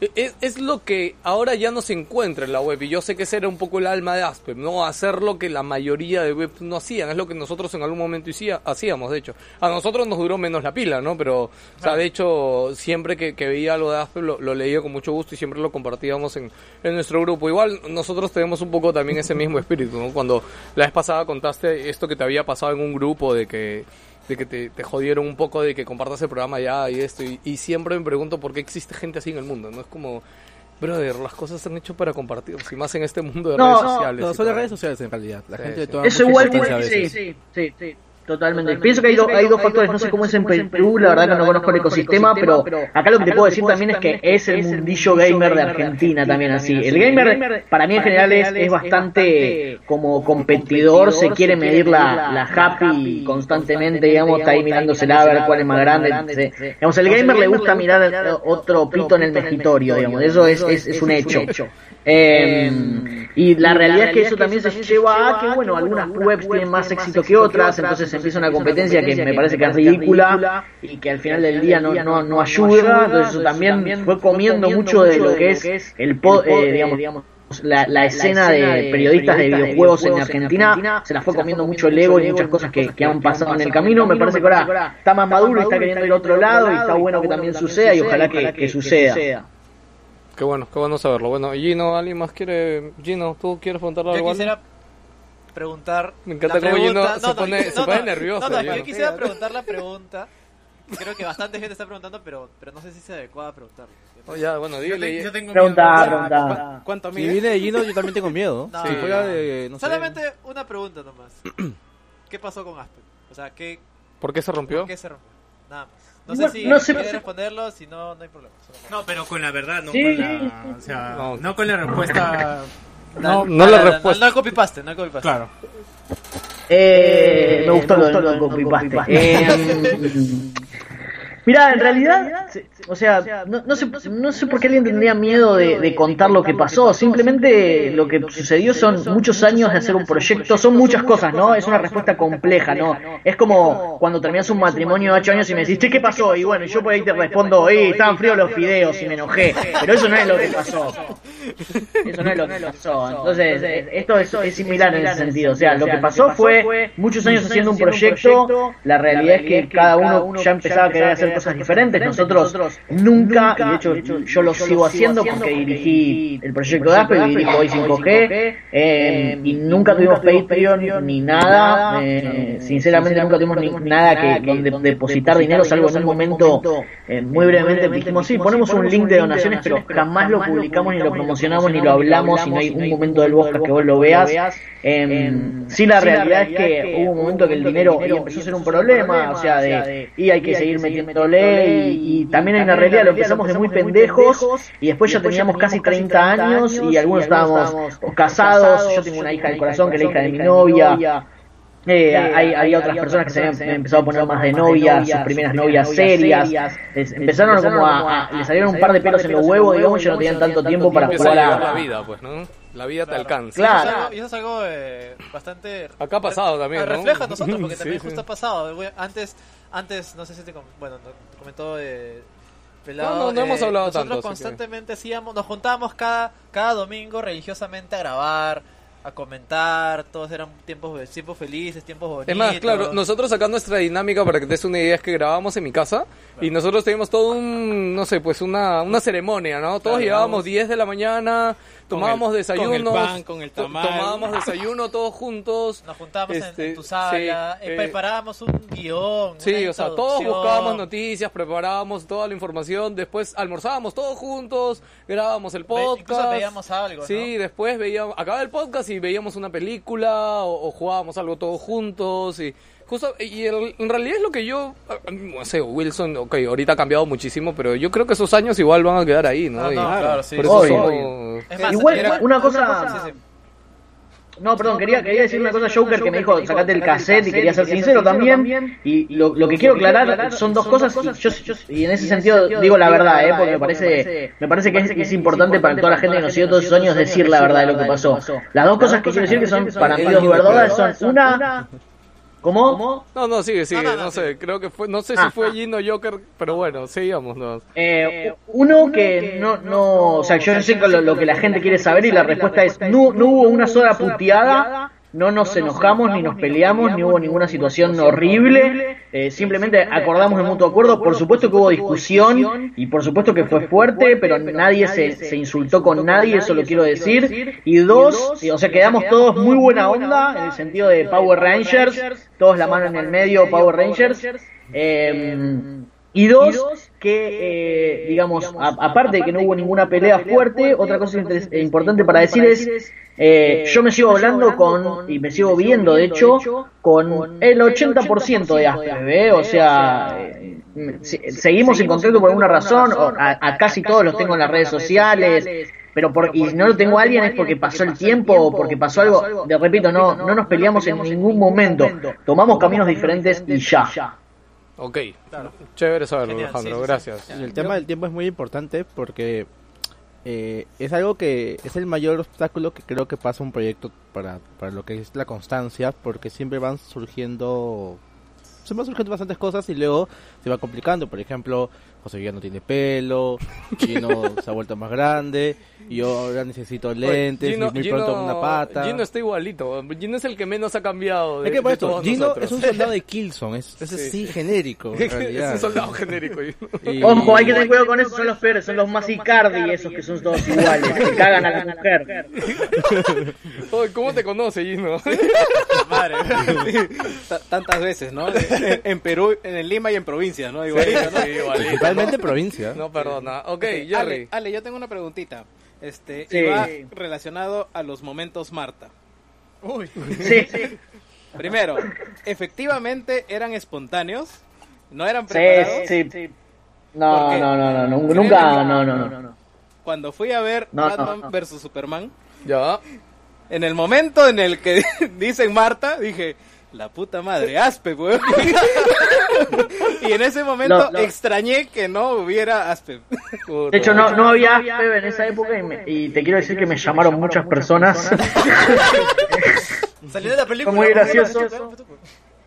e- es, es lo que ahora ya no se encuentra en la web y yo sé que ese era un poco el alma de Aspe, no hacer lo que la mayoría de webs no hacían, es lo que nosotros en algún momento hacía- hacíamos, de hecho. A nosotros nos duró menos la pila, ¿no? Pero, o sea, de hecho, siempre que, que veía algo de Aspe lo, lo leía con mucho gusto y siempre lo compartíamos en, en nuestro grupo. Igual nosotros tenemos un poco también ese mismo espíritu, ¿no? Cuando la vez pasada contaste esto que te había pasado en un grupo de que de que te, te jodieron un poco de que compartas el programa ya y esto y, y siempre me pregunto por qué existe gente así en el mundo no es como brother las cosas están hechas para compartir y más en este mundo de No, redes no, sociales No, y son las todo. redes sociales en realidad. La Sí, gente sí. toma Eso mucha igual veces. sí, sí, sí, totalmente. Pienso que hay, do- hay dos factores, no sé cómo es en Perú, la verdad que no conozco el ecosistema, pero acá lo que te puedo decir también es que es el mundillo gamer de Argentina también así. El gamer para mí en general es, es bastante como competidor, se quiere medir la, la happy constantemente, digamos, está ahí mirándosela a ver cuál es más grande. Digamos, el gamer le gusta mirar otro pito en el mejitorio, digamos, eso es, es, es un hecho. Eh, y la realidad es que eso también se lleva a que, bueno, algunas webs tienen más éxito que otras, entonces empieza una competencia que me parece que es ridícula y que al final del día no, no, no ayuda, entonces eso también fue comiendo mucho de lo que es el, po- eh, digamos, la, la escena de periodistas de videojuegos en Argentina se la fue comiendo mucho el ego y muchas cosas que, que han pasado en el camino. Me parece que ahora está más maduro y está queriendo ir a otro lado y está bueno que también suceda y ojalá que, que suceda. Qué bueno, qué bueno saberlo. Bueno, Gino, ¿alguien más quiere? Gino, ¿tú quieres preguntarle Yo algo? quisiera preguntar. Me encanta cómo Gino pregunta- se pone- se pone nervioso, No, no, yo quisiera preguntar la pregunta. Creo que bastante gente está preguntando, pero, pero no sé si es adecuada preguntarla. Oh, ya, bueno, dile. Yo tengo Pregunta, miedo. pregunta. ¿Cuánto Si viene de Gino, yo también tengo miedo. No, si no, fuera no. de, no sé, Solamente una pregunta nomás. ¿Qué pasó con Aspen? O sea, ¿qué, ¿Por qué se rompió? ¿por qué se rompió? Nada más. No sé No- si no quiere responderlo, si no, no hay problema. No, pero con la verdad, no Sí. con la. O sea, No. no, con la respuesta. No, no la no, respuesta. No, no el copy paste. Claro. Eh, me gustó lo del copy paste. Eh, Mira, en realidad, se- o sea, no, sé, no sé por qué alguien tendría miedo de, de contar lo que pasó. Simplemente lo que sucedió son muchos años de hacer un proyecto, son muchas cosas, ¿no? Es una respuesta compleja, ¿no? Es como cuando terminas un matrimonio de ocho años y me decís, "Che, ¿qué pasó? Y bueno, yo por ahí te respondo, ¡eh, estaban fríos los fideos y me enojé! Pero eso no es lo que pasó. Eso no es lo que pasó. Entonces, esto es, es similar en ese sentido. O sea, lo que pasó fue muchos años haciendo un proyecto. La realidad es que cada uno ya empezaba a querer hacer cosas diferentes. Nosotros nunca, y de hecho yo lo sigo haciendo porque dirigí el proyecto de Apple y dirijo hoy 5G. eh, y nunca tuvimos Patreon ni nada. eh, sinceramente, nunca tuvimos ni nada que donde depositar dinero, salvo en un momento eh, muy brevemente dijimos, sí, ponemos un link de donaciones, pero jamás lo publicamos ni lo promocionamos ni lo hablamos y no hay un momento del Bosca que vos lo veas. Em, sí, la realidad es que hubo un momento que el dinero empezó a ser un problema, o sea, de y hay que seguir metiéndole y, y también hay una realidad, lo empezamos de muy pendejos y después ya teníamos casi 30 años y algunos estábamos casados, yo tengo una hija del corazón que es la hija de mi novia, eh, hay, había otras personas que se habían empezado a poner más de novias, sus primeras novias serias. Empezaron como a, a- le salieron un par de pelos en los huevos, digamos, y ya no tenían tanto tiempo para a jugar llegar la a. vida, pues, ¿no? La vida te alcanza. Y eso es Claro. algo- Y eso es algo eh, bastante... Acá ha pasado también, ¿no? Refleja a nosotros, porque también sí. justo ha pasado. Antes, antes no sé si te, com- bueno, comentó eh, Pelado. No, no, no hemos hablado nosotros tanto, que- constantemente hacíamos, nos juntábamos cada, cada domingo religiosamente a grabar, a comentar, todos eran tiempos, tiempos felices, tiempos bonitos. Es más, claro, nosotros acá nuestra dinámica, para que te des una idea, es que grabábamos en mi casa y nosotros teníamos todo un, no sé, pues una, una ceremonia, ¿no? Todos Claro, llegábamos vamos. 10 de la mañana, tomábamos el- desayunos, con el pan, con el to- tamal. tomábamos desayuno todos juntos. Nos juntábamos en- Este, en, tu sala, sí, eh, eh, preparábamos un guion. Sí, una o sea, todos buscábamos noticias, preparábamos toda la información, después almorzábamos todos juntos, grabábamos el Ve- podcast. incluso veíamos algo, Sí, ¿no? después veíamos, acababa el podcast y veíamos una película o, o jugábamos algo todos juntos y justo y el- en realidad es lo que yo no sé, Wilson, ok, ahorita ha cambiado muchísimo, pero yo creo que esos años igual van a quedar ahí, ¿no? No, Y no, claro, sí. por eso Es más, Igual, era- una cosa. Sí, sí. No, perdón, quería, quería decir una cosa a Joker que me dijo, sacate el cassette y quería ser sincero también. Y lo, lo que quiero aclarar son dos cosas y, yo, yo- y en ese sentido digo la verdad, ¿eh? porque me parece, me parece que es, es importante para toda la gente que nos siguió todos esos años decir la verdad de lo que pasó. Las dos cosas que quiero decir que son para mí dos verdades son una... ¿Cómo? No, no, sigue, sigue, No, no, no, no, sé, creo que fue, no sé Ah, si fue ah. Gino Joker, pero bueno, sigamos, no. Eh, uno que no, no, o sea, yo sé lo, lo que la gente quiere saber y la respuesta es, no, no hubo una sola puteada, no nos enojamos, ni nos peleamos, ni hubo ninguna situación horrible, eh, simplemente acordamos de mutuo acuerdo, por supuesto que hubo discusión y por supuesto que fue fuerte, pero nadie se, se insultó con nadie, eso lo quiero decir, y dos, o sea, quedamos todos muy buena onda, en el sentido de Power Rangers, todos la mano en el medio, Power Rangers, eh, y dos, que, eh, digamos, a- aparte de que no hubo ninguna pelea fuerte, otra cosa eh, importante para decir es, eh, yo me sigo hablando con, y me sigo viendo, de hecho, con el 80% de Asper, ¿eh? o sea, eh, se- seguimos en contacto por alguna razón, a, a casi todos los tengo en las redes sociales, pero por, y si no lo tengo a alguien es porque pasó el tiempo o porque pasó algo, de repito, no, no nos peleamos en ningún momento, tomamos caminos diferentes y ya. Ok, chévere saberlo, Genial, Alejandro, sí, sí, sí. gracias. El tema del tiempo es muy importante porque eh, es algo que es el mayor obstáculo que creo que pasa un proyecto para, para lo que es la constancia, porque siempre van surgiendo se van surgiendo bastantes cosas y luego se va complicando. Por ejemplo, José ya no tiene pelo, Gino se ha vuelto más grande, y yo ahora necesito lentes, Gino, y muy Gino- pronto una pata. Gino está igualito. Gino es el que menos ha cambiado. De, es que por de esto, todos Gino nosotros. es un soldado de Killzone, es, es Sí. así genérico. Es un soldado genérico. Y- Ojo, hay que tener cuidado con eso, son los peores, son los más Icardi, esos que son todos iguales, que cagan a la mujer. Oye, ¿Cómo te conoce, Gino? Madre. Ta- Tantas veces, ¿no? En, en Perú, en Lima y en provincias, ¿no? Igualito, ¿no? Sí, igualito. Principalmente provincia. No, perdona. Ok, Ok, Jerry. Ale, Ale, yo tengo una preguntita. Este, Sí. y va relacionado a los momentos Marta. Sí, Primero, efectivamente eran espontáneos, no eran sí, preparados. sí. No, ¿Por qué? no, no, no, no, nunca, no, no, no, no. Cuando fui a ver No, no, Batman no. versus Superman, Ya. en el momento en el que dicen Marta, dije, la puta madre, Aspe, weón. y en ese momento No, no. extrañé que no hubiera Aspe. De hecho, no, no había Aspeb en esa época y, me- y te quiero decir que me llamaron muchas personas. Salió de la película. Fue muy gracioso.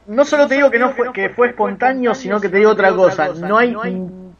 No solo te digo que no fue, que fue espontáneo, sino que te digo otra cosa. No hay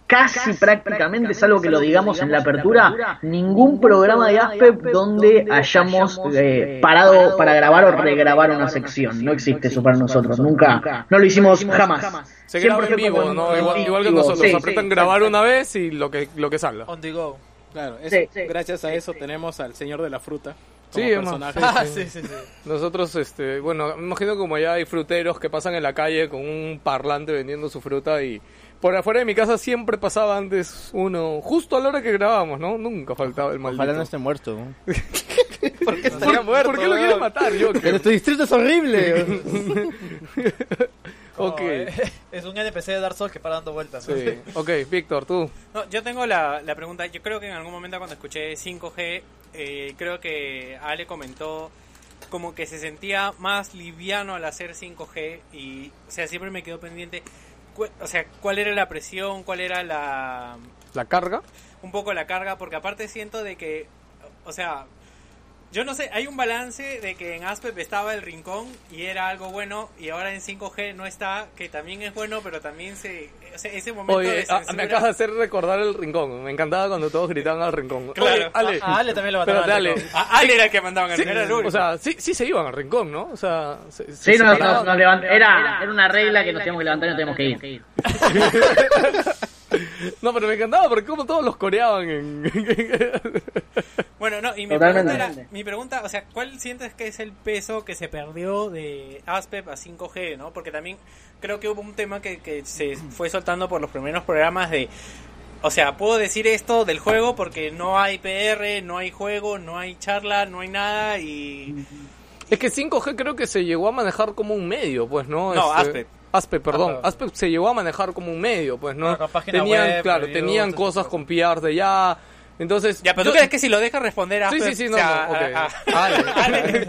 casi prácticamente, salvo que lo digamos en la apertura, ningún programa de Aspep donde hayamos eh, parado para grabar o regrabar una sección. No existe eso para nosotros. Nunca. No lo hicimos jamás. Se graba en vivo, Igual, igual que nosotros. Sí, Apretan sí, grabar una vez y lo que, lo que salga. On the go. Claro, eso- Sí, sí. gracias a eso tenemos al señor de la fruta Sí, como además. personaje. Ah, sí, sí, sí. Nosotros, este, bueno, me imagino como allá hay fruteros que pasan en la calle con un parlante vendiendo su fruta y por afuera de mi casa siempre pasaba antes uno, justo a la hora que grabábamos, ¿no? Nunca faltaba el maldito. Ojalá no esté muerto. ¿Por, estaría muerto. ¿por qué lo quieres matar, yo? Pero tu distrito es horrible. ok. Eh, es un NPC de Dark Souls que para dando vueltas. ¿no? Sí. Ok, Víctor, tú. No, yo tengo la, la pregunta. Yo creo que en algún momento cuando escuché 5G, eh, creo que Ale comentó como que se sentía más liviano al hacer 5G y, o sea, siempre me quedó pendiente, o sea, cuál era la presión, cuál era la, La carga. un poco la carga, porque aparte siento de que, o sea, yo no sé, hay un balance de que en Aspep estaba el rincón y era algo bueno y ahora en 5G no está, que también es bueno, pero también se, o sea, ese momento de Oye, ah, censura- me acabas de hacer recordar el rincón. Me encantaba cuando todos gritaban al rincón. Claro. Oye, Ale. A Ale también lo al Ale. rincón. A Ale era el que mandaban, Sí, era el único. o sea, sí, sí se iban al rincón, ¿no? O sea, se, se Sí, nos levant- era, era una regla que nos teníamos que levantar y nos teníamos que ir. No, pero me encantaba porque como todos los coreaban en... Bueno, no, y mi Totalmente. pregunta, era, mi pregunta, o sea, ¿cuál sientes que es el peso que se perdió de Aspep a 5G, no? Porque también creo que hubo un tema que, que se fue soltando por los primeros programas de, o sea, puedo decir esto del juego porque no hay PR, no hay juego, no hay charla, no hay nada y... es que 5G creo que se llegó a manejar como un medio, pues, ¿no? No, Este, Aspep. Aspep, perdón. Ajá. Aspep se llegó a manejar como un medio, pues, ¿no? Ah, tenían, web, claro, tenían cosas con PR de ya. Entonces, Ya, pero yo- tú crees que si lo dejas responder a Sí, sí, sí, o no, sea, no, ok. a- a- Ale. Ale.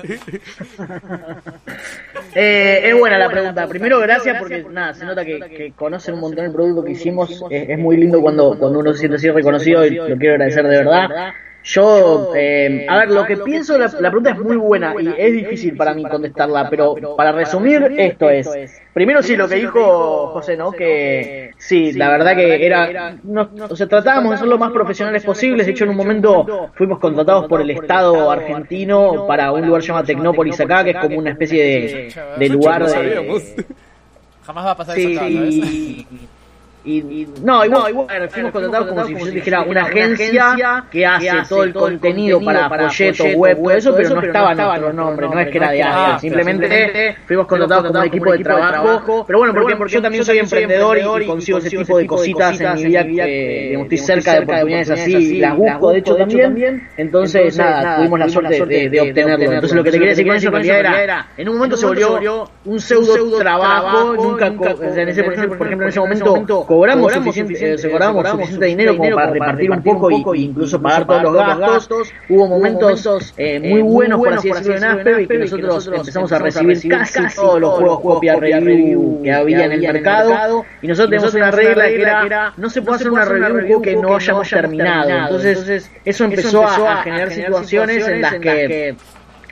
Eh, es buena la pregunta. Primero, gracias porque nada, se nota que, que conocen un montón el producto que hicimos. Es, es muy lindo cuando, cuando uno se siente así reconocido y lo quiero agradecer de verdad. Yo, eh, a ver, lo que pienso, la, la pregunta es muy buena y es difícil para mí contestarla, pero para resumir, esto es. Primero, sí, lo que dijo José, ¿no? Que sí, la verdad que era. no- o sea, tratábamos de ser lo más profesionales posibles. De hecho, en un momento fuimos contratados por el Estado argentino para un lugar llamado Tecnópolis acá, que es como una especie de, de lugar de. Jamás va a pasar eso y, y- no, igual, igual, fuimos contratados como si yo dijera una agencia que hace todo el contenido para folletos, web, todo eso, pero no estaba nuestro nombre, no es que era de Apple, simplemente fuimos contratados como un equipo de trabajo, pero bueno, porque yo también soy emprendedor y consigo ese tipo de cositas en mi vida, que estoy cerca de oportunidades así, las busco de hecho también, entonces nada, tuvimos la suerte de, obtenerlo. Entonces lo que te quería decir con eso era, en un momento se volvió un pseudo trabajo, nunca, en ese, por ejemplo, en ese momento cobramos, suficiente, eh, se cobramos suficiente dinero como para repartir un poco y, incluso pagar todos los gastos. Hubo momentos eh, muy buenos, por así decirlo, en Asper y que nosotros empezamos a recibir casi todos los juegos copia review que había en el mercado. Y nosotros tenemos una regla que era, no se puede hacer una review un que no hayamos terminado. Entonces, eso empezó a generar situaciones en las que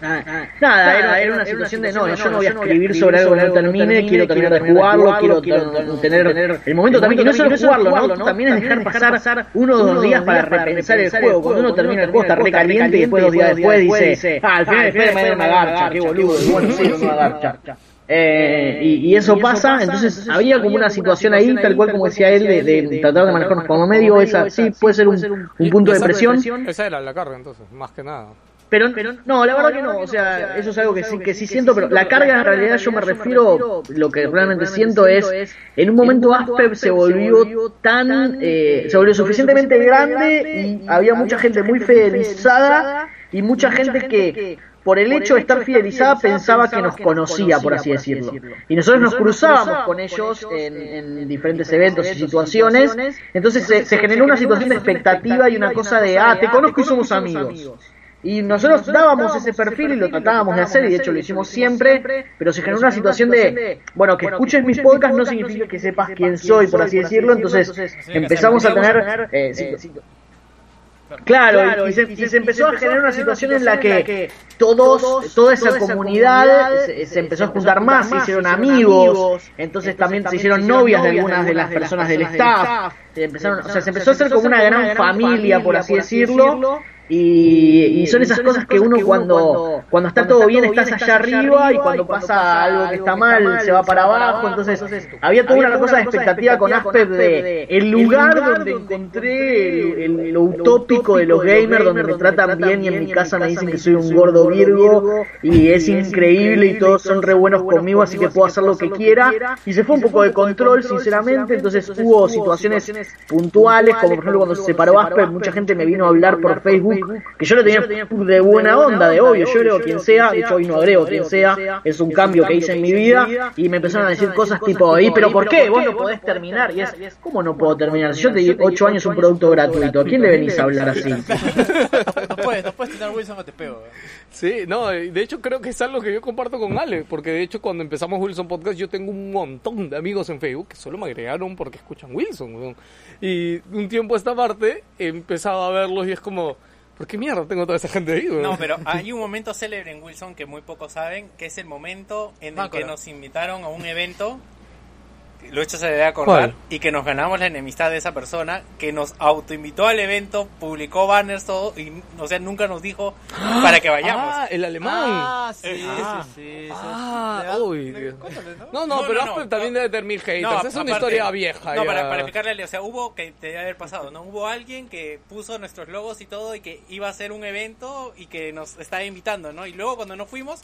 Ah, ah, nada, era, era, una situación de no, yo no voy a escribir sobre algo que no termine, quiero terminar de jugarlo, quiero tener el momento también, no solo jugarlo, ¿no? también es dejar pasar uno o dos días para repensar el juego. Cuando uno termina el juego está re caliente y después dos días después dice, ah, al final después me da una garcha, qué boludo, bueno, sí, una garcha. Eh, y, y, eso pasa, entonces había como una situación ahí, tal cual como decía él, de, de tratar de manejarnos como medio, esa sí puede ser un, un punto de presión. Esa era la carga entonces, más que nada. Pero, no, la verdad que no, o sea, eso es algo que sí, que sí siento, pero la carga en realidad yo me refiero, lo que realmente siento es, en un momento Asper se volvió tan, eh, se volvió suficientemente grande y había mucha gente muy fidelizada y mucha gente que por el hecho de estar fidelizada pensaba que nos conocía, por así decirlo. Y nosotros nos cruzábamos con ellos en, diferentes eventos y situaciones, entonces se, se generó una situación de expectativa y una cosa de, ah, te conozco y somos amigos. Y nosotros dábamos ese perfil y lo tratábamos de hacer, y de hecho lo hicimos siempre, pero se generó una situación de, bueno, que escuches mis podcasts no significa que sepas quién soy, por así decirlo, entonces empezamos a tener... Eh, Claro, y, se, empezó a generar una situación en la que todos, toda esa comunidad se, empezó a juntar más, se hicieron amigos, entonces también se hicieron novias de algunas de las personas del staff, empezaron, o sea, se empezó a hacer como una gran familia, por así decirlo, y, y, son esas cosas que uno cuando, cuando está todo bien estás allá arriba y cuando pasa algo que está mal se va para abajo. Entonces había toda una cosa de expectativa con Asper de el lugar donde encontré lo utópico de los gamers, donde me tratan bien y en mi casa me dicen que soy un gordo virgo y es increíble y todos son re buenos conmigo así que puedo hacer lo que quiera. Y se fue un poco de control sinceramente, entonces hubo situaciones puntuales como por ejemplo cuando se separó Asper, mucha gente me vino a hablar por Facebook que yo lo tenía de buena onda, de obvio, yo creo quien sea, de hecho hoy no agrego quien sea, es un cambio que hice en mi vida, y me empezaron a decir cosas tipo, ¿y pero por qué? Vos no podés terminar, y es, ¿cómo no puedo terminar? Si yo te di 8 años un producto gratuito, ¿a quién le venís a hablar así? no puedes tener Wilson te pego. Sí, no, de hecho creo que es algo que yo comparto con Ale, porque de hecho cuando empezamos Wilson Podcast yo tengo un montón de amigos en Facebook que solo me agregaron porque escuchan Wilson, y un tiempo a esta parte he empezado a verlos y es como ¿Por qué mierda tengo toda esa gente ahí, No, pero hay un momento célebre en Wilson que muy pocos saben, que es el momento en el que nos invitaron a un evento lo hecho se debe acordar, y que nos ganamos la enemistad de esa persona, que nos autoinvitó al evento, publicó banners, todo, y o sea, nunca nos dijo para que vayamos. Ah, el alemán. Ah, sí, ah. sí, sí. Ah, uy. No, no, pero también debe tener mil haters. es una historia vieja. No, para, para, explicarle, o sea, hubo, que te debe haber pasado, ¿no? Hubo alguien que puso nuestros logos y todo, y que iba a hacer un evento y que nos estaba invitando, ¿no? Y luego cuando nos fuimos,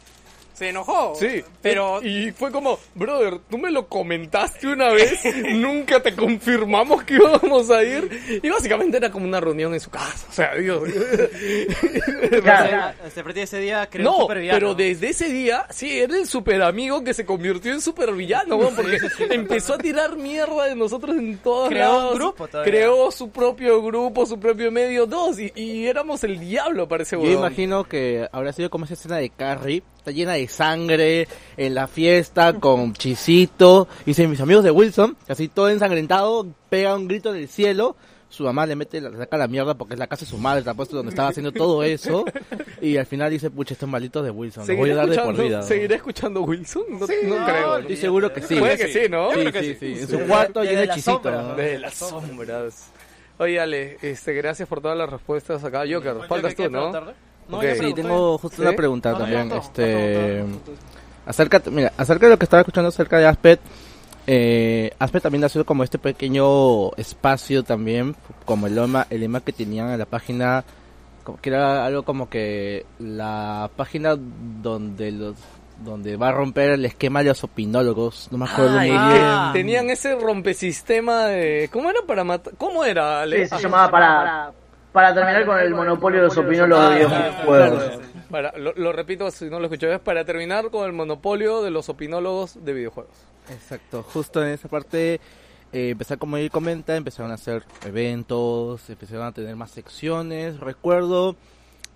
se enojó. Sí, pero... Y fue como, brother, tú me lo comentaste una vez, nunca te confirmamos que íbamos a ir. Y básicamente era como una reunión en su casa. O sea, Dios. claro, se ese día creo No, pero desde ese día, sí, era el super amigo que se convirtió en super villano, porque empezó a tirar mierda de nosotros en todos Creó lados. un grupo todavía. Creó su propio grupo, su propio medio, dos, y, éramos el diablo para ese Yo imagino que habrá sido como esa escena de Carrie está llena de sangre en la fiesta con Chisito. Y mis amigos de Wilson, casi todo ensangrentado, pega un grito del cielo. Su mamá le mete, le saca la mierda porque es la casa de su madre, está puesto donde estaba haciendo todo eso. Y al final dice, pucha, estos malditos de Wilson, los voy a dar de por vida. ¿Seguiré escuchando Wilson? No, creo. Estoy seguro que sí. Puede que sí, ¿no? Sí, sí, sí. En su cuarto lleno de chisito. De las sombras. Oye, Ale, este, gracias por todas las respuestas acá. Joker, faltas tú, ¿no? Sí, tengo justo una pregunta también. este, acerca, mira, acerca de lo que estaba escuchando acerca de Aspet, eh, Aspet también ha sido como este pequeño espacio también, como el lema, el lema que tenían en la página, como que era algo como que la página donde los donde va a romper el esquema de los opinólogos. No me acuerdo muy bien. Tenían ese rompesistema de. ¿Cómo era para matar? ¿Cómo era? se llamaba para, para terminar con el monopolio de los opinólogos de videojuegos. Para, lo, repito si no lo escuché, es para terminar con el monopolio de los opinólogos de videojuegos. Exacto, justo en esa parte eh, empezar como él comenta, empezaron a hacer eventos, empezaron a tener más secciones. Recuerdo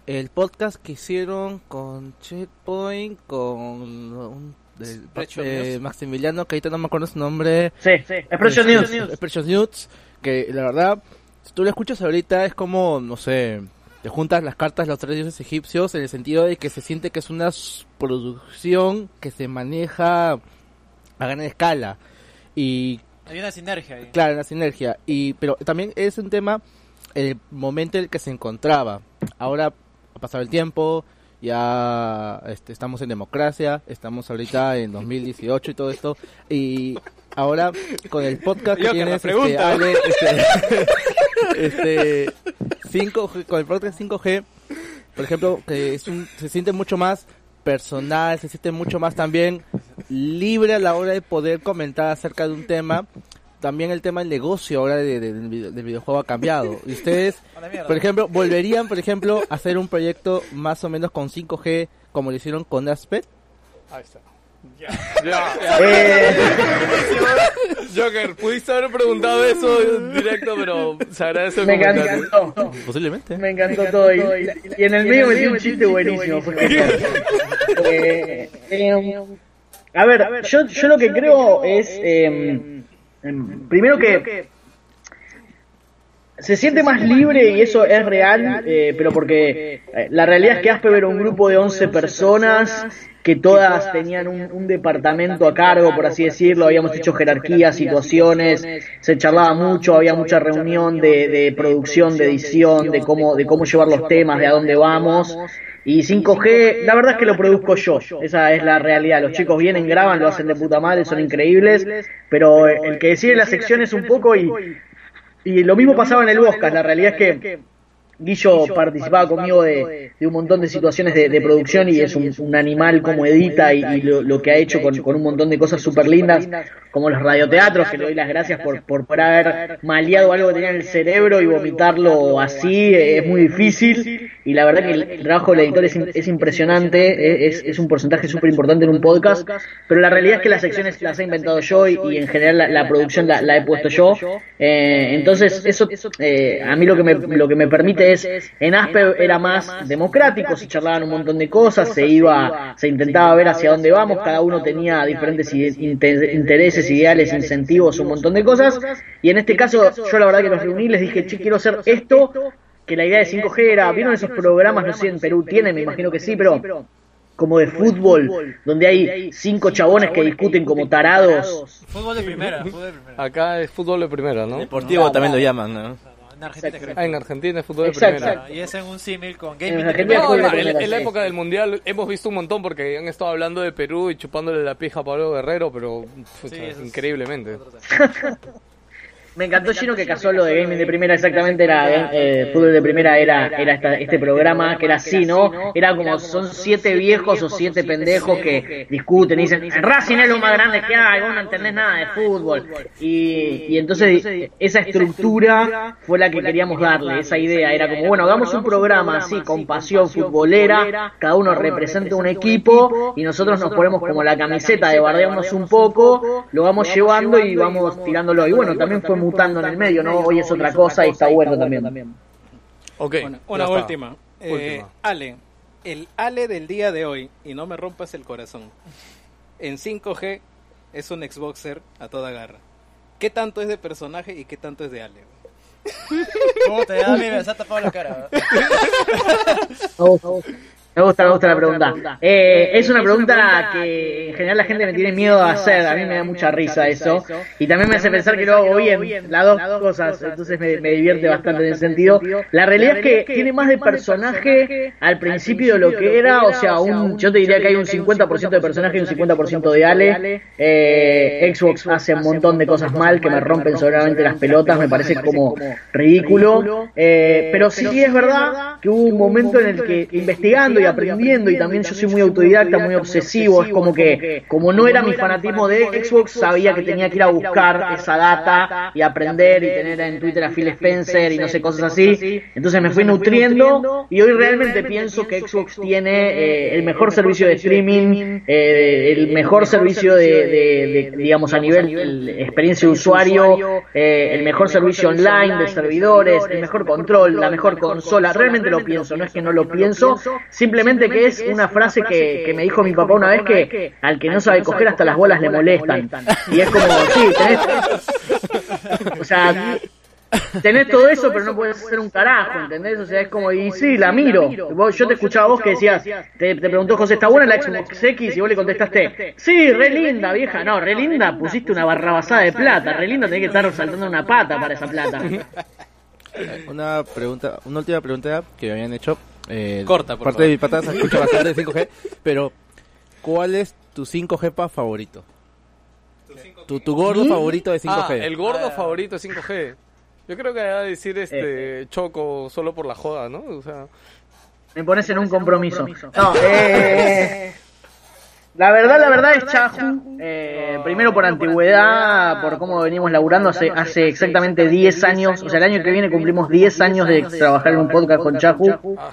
el podcast que hicieron con Checkpoint, con un, Spreadshot eh. Maximiliano, que ahorita no me acuerdo su nombre. Sí, Expression News. Expression News, que la verdad, si tú lo escuchas ahorita es como, no sé, te juntas las cartas de los tres dioses egipcios en el sentido de que se siente que es una producción que se maneja a gran escala. Y Hay una sinergia ahí. Claro, la sinergia. Y, pero también es un tema, el momento en el que se encontraba. Ahora ha pasado el tiempo, ya este, estamos en democracia, estamos ahorita en 2018 y todo esto. Y ahora con el podcast que Yo tienes, este. Ale, este, este, 5G, con el podcast 5G, por ejemplo, que es un, se siente mucho más personal, se siente mucho más también libre a la hora de poder comentar acerca de un tema. También el tema del negocio ahora de- de- del, video- del videojuego ha cambiado. Y ustedes, A por ejemplo, volverían, por ejemplo, a hacer un proyecto más o menos con 5G como lo hicieron con Aspet. Ahí está. Ya. Ya. Eh, Joker, pudiste haber preguntado eso directo, pero se agradece el me comentario. encantó. Posiblemente. Me encantó todo. Y, y en el medio metí un chiste buenísimo. genial. Eh, eh, a ver, yo, yo lo que creo es. Eh, primero que. Se siente más libre y eso es real, eh, pero porque eh, la realidad es que Aspe era un grupo de 11 personas que todas tenían un, un departamento a cargo, por así decirlo, habíamos hecho jerarquías, situaciones, se charlaba mucho, había mucha reunión de, de producción, de edición, de cómo, de cómo llevar los temas, de a dónde vamos. Y 5G, la verdad es que lo produzco yo, esa es la realidad. Los chicos vienen, graban, lo hacen de puta madre, son increíbles, pero el que decide las secciones un poco y, y lo mismo pasaba en el Bosca, la realidad es que Guillo participaba conmigo de, de un montón de situaciones de, de producción y es un, un animal como edita y, y lo, lo que ha hecho con, con un montón de cosas súper lindas, como los radioteatros, que le doy las gracias por, por, por haber maleado algo que tenía en el cerebro y vomitarlo así, es muy difícil. Y la verdad que el, trabajo del editor es, es impresionante, es, es un porcentaje súper importante en un podcast, pero la realidad es que las secciones las he inventado yo y, y en general la, la producción la, la he puesto yo. Eh, entonces, eso eh, a mí lo que me, lo que me permite es, en Aspe era más democrático, se charlaban un montón de cosas, se iba, se intentaba ver hacia dónde vamos, cada uno tenía diferentes intereses, ideales, incentivos, un montón de cosas, y en este caso yo la verdad que los reuní, les dije, che, quiero hacer esto, que la idea de 5G era, ¿vieron esos programas? No sé, en Perú tienen, me imagino que sí, pero como de fútbol, donde hay cinco chabones que discuten como tarados. Fútbol de primera, fútbol de primera. Acá es fútbol de primera, ¿no? Deportivo también lo llaman, ¿no? En Argentina creo. Ah, en Argentina es fútbol de Exacto. primera. Y es en un símil con En Argentina. No, no, en, primera, en la sí. época del mundial hemos visto un montón porque han estado hablando de Perú y chupándole la pija a Pablo Guerrero, pero pucha, Sí, eso es- increíblemente. Me encantó Gino que casó lo de gaming de primera exactamente era eh, fútbol de primera era era esta- este programa que era así no era como son siete viejos o siete pendejos que discuten y dicen "El Racing es lo más grande que hay vos no entendés nada de fútbol y, y entonces esa estructura fue la que queríamos darle esa idea. era como bueno hagamos un programa así con pasión futbolera cada uno representa un equipo y nosotros nos ponemos como la camiseta de bardearnos un poco lo vamos llevando y vamos tirándolo y bueno también fue mutando en el medio no hoy es otra cosa y está bueno también Ok. Una, ya una última. Eh, Última. Ale, el Ale del día de hoy, y no me rompas el corazón, en 5G es un Xboxer a toda garra. ¿Qué tanto es de personaje y qué tanto es de Ale? ¿Cómo te da mi se ha tapado la cara? Me gusta, me gusta la pregunta. Eh, es una pregunta que en general la gente me tiene miedo a hacer. A mí me da mucha risa eso. Y también me hace pensar que lo hago bien. Las dos cosas. Entonces me, me divierte bastante en ese sentido. La realidad es que tiene más de personaje al principio de lo que era. O sea, un, yo te diría que hay un 50% de personaje y un 50% de Ale. Eh, Xbox hace un montón de cosas mal que me rompen soberanamente las pelotas. Me parece como ridículo. Eh, pero sí es verdad que hubo un momento en el que investigando y y aprendiendo y también yo soy muy autodidacta, muy obsesivo, es como que como no era mi fanatismo de Xbox, sabía que tenía que ir a buscar esa data y aprender y tener en Twitter a Phil Spencer y no sé, cosas así. Entonces me fui nutriendo y hoy realmente pienso que Xbox tiene el mejor servicio de streaming, el mejor servicio de, digamos, a nivel el- experiencia de usuario, el mejor servicio online de servidores, el mejor control, la mejor consola. Realmente lo pienso, no es que no lo pienso, simplemente que es una frase que, que me dijo mi papá una vez que al que no sabe coger hasta las bolas le molestan. Y es como, sí, tenés, o sea, tenés todo eso, pero no puedes hacer un carajo, ¿entendés? O sea, es como, y sí, la miro. Vos- yo te escuchaba vos que decías, te, te preguntó José, ¿está buena la Xbox X? Y vos le contestaste, sí, re linda, vieja. No, re linda, pusiste una barrabasada de plata. Re linda, tenés que estar saltando una pata para esa plata. Una pregunta, una última pregunta que me habían hecho. Eh, Corta, por Parte favor. de mi pata se escucha bastante de 5G, pero ¿cuál es tu 5G pa favorito? Tu, tu gordo favorito de 5G. Ah, el gordo favorito de 5G. Yo creo que va a decir este Choco solo por la joda, ¿no? O sea, Me pones en un compromiso. No, eh, la verdad, la verdad es Chahu. eh, primero por antigüedad, por cómo venimos laburando hace, hace exactamente 10 años. O sea, el año que viene cumplimos 10 años de trabajar en un podcast con Chahu. ah,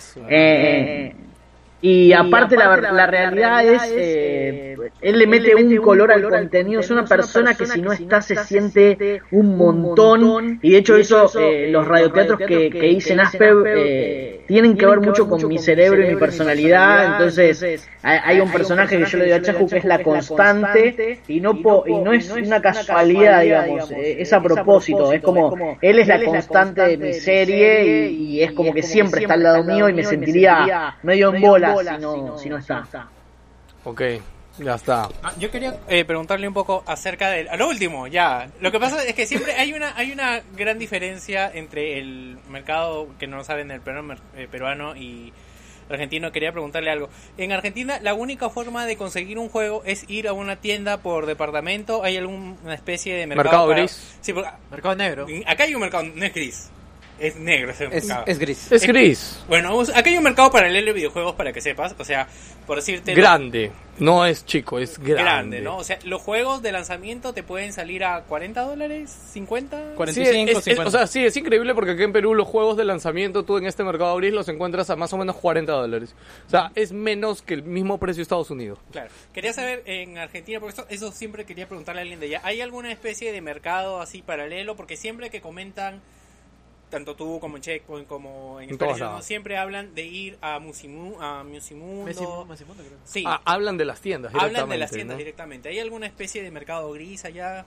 Eh, y aparte la, la realidad es, eh, él le mete un color al contenido, es una persona que si no está se siente un montón, y de hecho eso, eh, los radioteatros que, que hice en Asper eh, tienen que ver mucho con mi cerebro y mi personalidad, entonces hay, hay un personaje que yo le digo a Chahu que es la constante, y no, po- y no es una casualidad, digamos, eh, es a propósito, es como, él es la constante de mi serie, y, y es como que siempre está al lado mío y me sentiría medio en bola si no, si no está. ok, ya está. Ah, Yo quería eh, preguntarle un poco acerca de a lo último, ya. Lo que pasa es que siempre hay una hay una gran diferencia entre el mercado que no saben el peruano, eh, peruano y argentino. Quería preguntarle algo. En Argentina la única forma de conseguir un juego es ir a una tienda por departamento. ¿Hay alguna especie de mercado, Mercado para- gris. Sí, porque Mercado negro. acá hay un mercado, no es gris, es negro ese Es, mercado. es gris. Es gris, Bueno, acá hay un mercado paralelo de videojuegos para que sepas, o sea, por decirte grande, no es chico, es grande. grande, ¿no? O sea, los juegos de lanzamiento te pueden salir a 40 dólares, 50. Sí, 45, es- es- 50. o sea, sí, es increíble porque aquí en Perú los juegos de lanzamiento tú en este mercado gris los encuentras a más o menos 40 dólares. O sea, es menos que el mismo precio de Estados Unidos. Claro. Quería saber en Argentina, porque esto- eso siempre quería preguntarle a alguien de allá, ¿hay alguna especie de mercado así paralelo? Porque siempre que comentan, tanto tú como en Checkpoint como en En todos Express, ¿no? lados. siempre hablan de ir a, Musimu, a Musimundo. Sí, Ah, hablan de las tiendas hablan de las directamente, tiendas ¿no? directamente. ¿Hay alguna especie de mercado gris allá?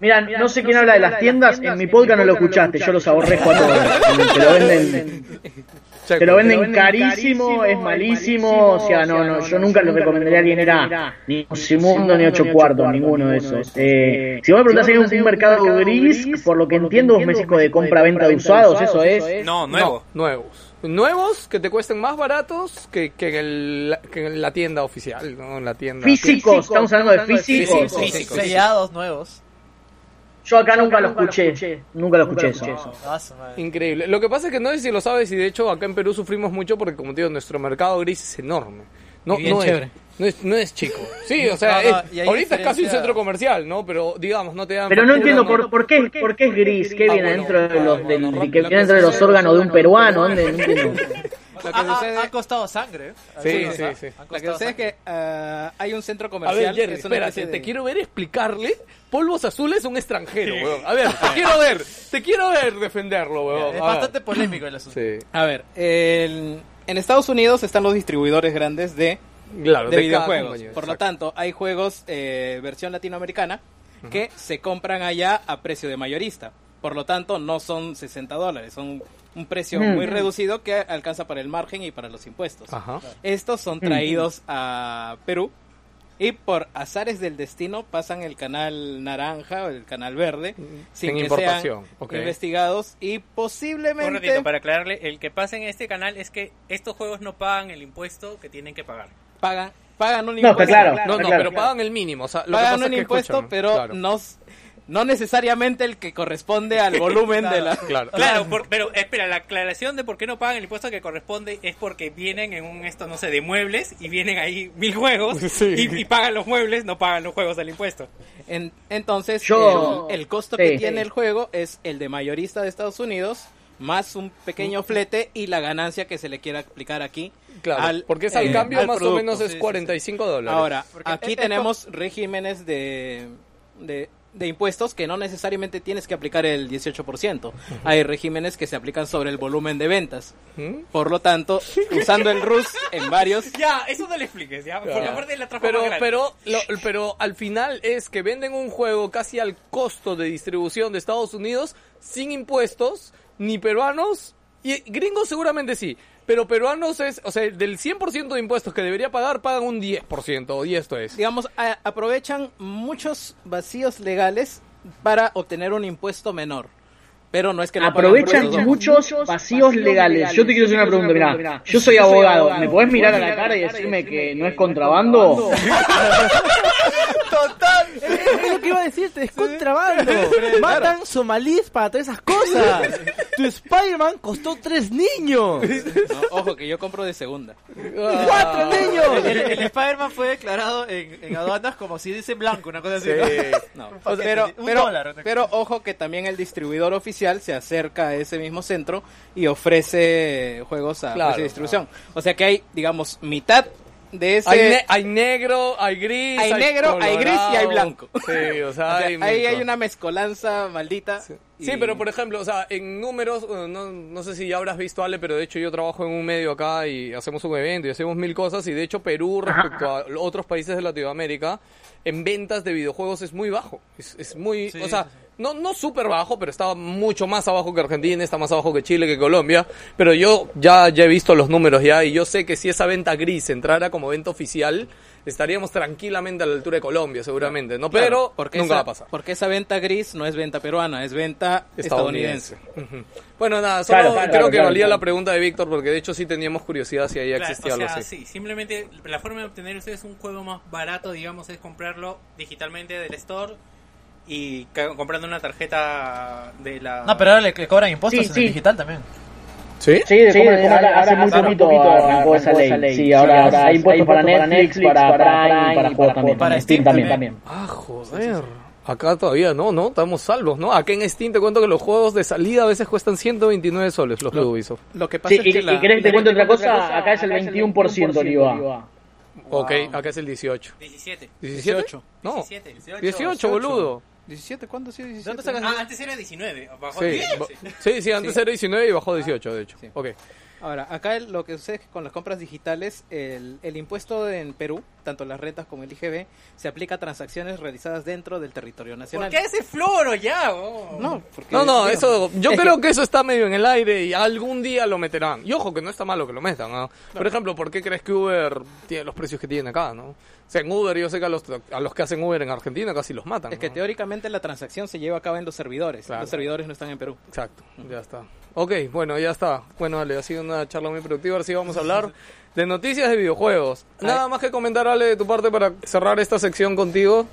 Mira, no sé quién habla de las tiendas, en mi podcast no lo escuchaste, yo los aborrezco a todos. Te lo venden, Checkpoint. te lo venden carísimo, es malísimo, o sea, no, no, yo nunca lo recomendaría a alguien, era ni Simundo ni Ocho Cuartos, ninguno de esos. Eh, si vos me preguntás si hay un, un mercado gris, por lo que entiendo vos me decís de compra-venta de usados, eso es. No, nuevo. No, nuevos. Nuevos que te cuesten más baratos que, que, en, el, que en la tienda oficial, ¿no? En la tienda. Físicos, estamos hablando de físicos. Físicos. Sellados nuevos. Yo acá nunca lo escuché, nunca lo escuché eso. Increíble. Lo que pasa es que no sé si lo sabes y de hecho acá en Perú sufrimos mucho porque como te digo, nuestro mercado gris es enorme. No, bien no, chévere. es, no, es, no es chico. Sí, o sea, No, no, es- ahorita es casi un centro comercial, ¿no? Pero digamos, no te dan... Pero no entiendo por, por qué, por qué es gris, qué Ah, viene bueno, dentro de los, del- que viene dentro de los órganos de un peruano, ¿dónde? No entiendo. Lo que Ha, sucede, ha- ha costado sangre. ¿eh? Sí, sí, sí. Lo que sucede es que ah, hay un centro A comercial. ver, Jerry, que es una espérate, especie te quiero ver explicarle Polvos Azules a un extranjero, weón. A ver, te quiero ver, te quiero ver defenderlo, weón. Es A bastante ver. polémico el asunto. Sí, A ver, el- en Estados Unidos están los distribuidores grandes de, claro. de de cada videojuegos. compañía, Por lo tanto, hay juegos eh, versión latinoamericana que se compran allá a precio de mayorista. Por lo tanto, no son 60 dólares, son un precio Mm. muy reducido que alcanza para el margen y para los impuestos. Ajá. Estos son traídos a Perú y por azares del destino pasan el canal naranja o el canal verde sin En que importación, sean investigados y Un posiblemente ratito, para aclararle, el que pasa en este canal es que estos juegos no pagan el impuesto que tienen que pagar. pagan pagan un No, impuesto. claro. No, no, claro. pero pagan el mínimo. O sea, lo que pagan pasa un es que, impuesto, pero claro. no No necesariamente el que corresponde al volumen de la... Claro. Claro, por- pero espera, la aclaración de por qué no pagan el impuesto que corresponde es porque vienen en un esto, no sé, de muebles y vienen ahí mil juegos Sí. y, y pagan los muebles, no pagan los juegos del impuesto. En- entonces, Yo- el, el costo Sí. que tiene el juego es el de mayorista de Estados Unidos, más un pequeño flete y la ganancia que se le quiera aplicar aquí. Claro, al- porque es al eh, cambio al más o menos es Sí, sí, sí. 45 dólares. Ahora, Porque aquí es- es tenemos regímenes de, de, de impuestos que no necesariamente tienes que aplicar el 18%. Hay regímenes que se aplican sobre el volumen de ventas. ¿Mm? Por lo tanto, usando el RUS en varios... Ya, eso no le expliques, ya, aparte la trampa pero, más grande. pero, lo- pero al final es que venden un juego casi al costo de distribución de Estados Unidos sin impuestos, ni peruanos, y gringos seguramente sí, pero peruanos es, o sea, del 100% de impuestos que debería pagar, pagan un 10%, y esto es. digamos, a- aprovechan muchos vacíos legales para obtener un impuesto menor. Pero no es que no Aprovechan muchos vacíos legales. Yo te quiero hacer una pregunta, mirá. Yo soy abogado. ¿Me podés mirar a la cara y decirme que no es contrabando? Decirte, es contrabando. Matan somalíes para todas esas cosas. Tu Spider-Man costó tres niños. No, ojo, que yo compro de segunda. ¡Cuatro El, niños! el Spider-Man fue declarado en, en aduanas como si dice blanco, una cosa así. No, pero, un pero, dólar. pero ojo que también el distribuidor oficial se acerca a ese mismo centro y ofrece juegos a Claro. de distribución. O sea que hay, digamos, mitad de ese... Hay, ne- hay negro, hay gris, Hay negro, hay gris y hay blanco. Sí, o sea, o sea, hay ahí hay una mezcolanza maldita. Sí, y- Sí, pero por ejemplo, o sea, en números, no, no sé si ya habrás visto, Ale, pero de hecho yo trabajo en un medio acá y hacemos un evento y hacemos mil cosas y de hecho Perú respecto a otros países de Latinoamérica, en ventas de videojuegos es muy bajo. Es, es muy, Sí, o sea, sí, sí. No, no súper bajo, pero está mucho más abajo que Argentina, está más abajo que Chile, que Colombia, pero yo ya, ya he visto los números ya y yo sé que si esa venta gris entrara como venta oficial, estaríamos tranquilamente a la altura de Colombia, seguramente, ¿no? Claro, Pero porque nunca esa, va a pasar. Porque esa venta gris no es venta peruana, es venta estadounidense. Bueno, nada, solo Claro, claro, creo que claro, valía claro. la pregunta de Víctor porque de hecho sí teníamos curiosidad si ahí Claro, existía o sea, algo así. sí, simplemente la forma de obtener ustedes un juego más barato, digamos, es comprarlo digitalmente del store y comprando una tarjeta de la... No, pero ahora le, le cobran impuestos Sí, en sí. el digital también. ¿Sí? Sí, cómo ahora, hace muy poquito arrancó esa ley. Sí, ahora hay impuestos para Netflix, para Prime y para también. para Steam Steam también. Ah, joder. Acá todavía no, ¿no? Estamos salvos, ¿no? Acá en Steam te cuento que los juegos de salida a veces cuestan 129 soles, los de Ubisoft. Lo que pasa Sí, es y, que y la- querés que te cuente otra cosa, acá es el 21% el IVA. Ok, acá es el 18. 17. ¿17? 18. No, 17. 18, boludo. 17, ¿cuándo ha sido 17? ¿Dónde sacas Ah, antes era 19. Bajó Sí, a 10. ba- sí, sí, antes era 19 y bajó a 18, de hecho. Sí. Ok. Ahora, acá el- lo que sucede es que con las compras digitales, el, el impuesto en Perú, tanto las rentas como el IGB, se aplica a transacciones realizadas dentro del territorio ¿Por nacional. qué ese floro ya? oh? No, porque, No, eso, yo es creo que eso está medio en el aire y algún día lo meterán. Y ojo, que no está malo que lo metan, ¿no? Por ejemplo, ¿por qué crees que Uber tiene los precios que tiene acá, no? O sea, en Uber yo sé que a los, a los que hacen Uber en Argentina casi los matan. Es que ¿no? teóricamente la transacción se lleva a cabo en los servidores. Claro. Los servidores no están en Perú. Exacto, ya está. Ok, bueno, ya está. Bueno, Ale, ha sido una charla muy productiva. Ahora sí vamos a hablar de noticias de videojuegos. Nada más que comentar, Ale, de tu parte para cerrar esta sección contigo.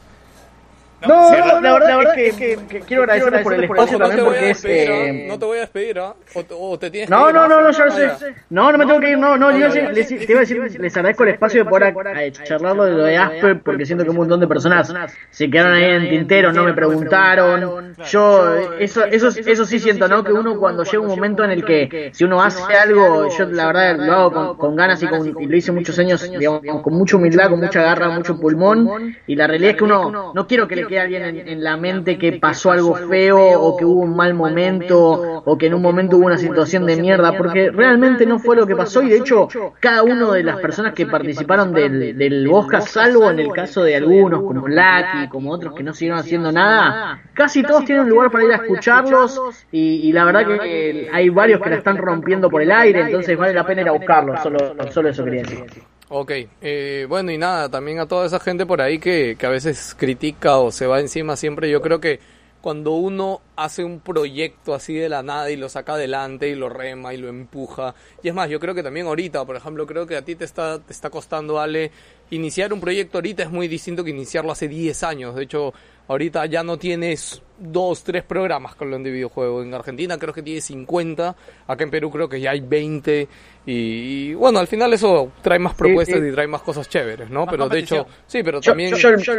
No, no, la, verdad, es que, que quiero agradecerles por el espacio Ojo, no te también voy a porque es... ¿ah? eh, no te voy a despedir, ¿ah? o, te- o te tienes que No, ir, no, ¿ah? no, no, Ah, sé. No, no me tengo que ir, no, no, les- te iba a decir, les agradezco el espacio de poder charlarlo de lo de Asper, porque siento que un montón de personas se quedaron ahí en tintero, no me preguntaron. Yo, eso, eso, eso sí siento, ¿no? Que uno cuando llega un momento en el que, si uno hace algo, yo la verdad lo hago con, con ganas y, con, y lo hice muchos años, digamos, con mucha humildad, con mucha garra, mucho pulmón, y la realidad es que uno, no quiero que le quede a alguien en, en la mente que pasó algo feo, o que hubo un mal momento, o que en un momento hubo una situación de mierda, porque realmente no fue lo que pasó, y de hecho, cada una de las personas que participaron del, del Bosca, salvo en el caso de algunos, como Lucky, como otros que no siguieron haciendo nada, casi todos tienen un lugar para ir a escucharlos, y, y la verdad que hay varios que la están rompiendo por el aire, entonces vale la pena ir a buscarlos, solo, solo eso quería decir. Ok, eh, bueno y nada, también a toda esa gente por ahí que, que a veces critica o se va encima siempre, yo creo que cuando uno hace un proyecto así de la nada y lo saca adelante y lo rema y lo empuja, y es más, yo creo que también ahorita, por ejemplo, creo que a ti te está, te está costando, Ale, iniciar un proyecto ahorita es muy distinto que iniciarlo hace 10 años, de hecho, ahorita ya no tienes dos, tres programas que hablan de videojuegos. En Argentina creo que tiene 50, acá en Perú creo que ya hay 20. Y, y, bueno, al final eso trae más propuestas sí. y trae más cosas chéveres, ¿no? Más pero de hecho, sí, pero Yo- también... yo- yo-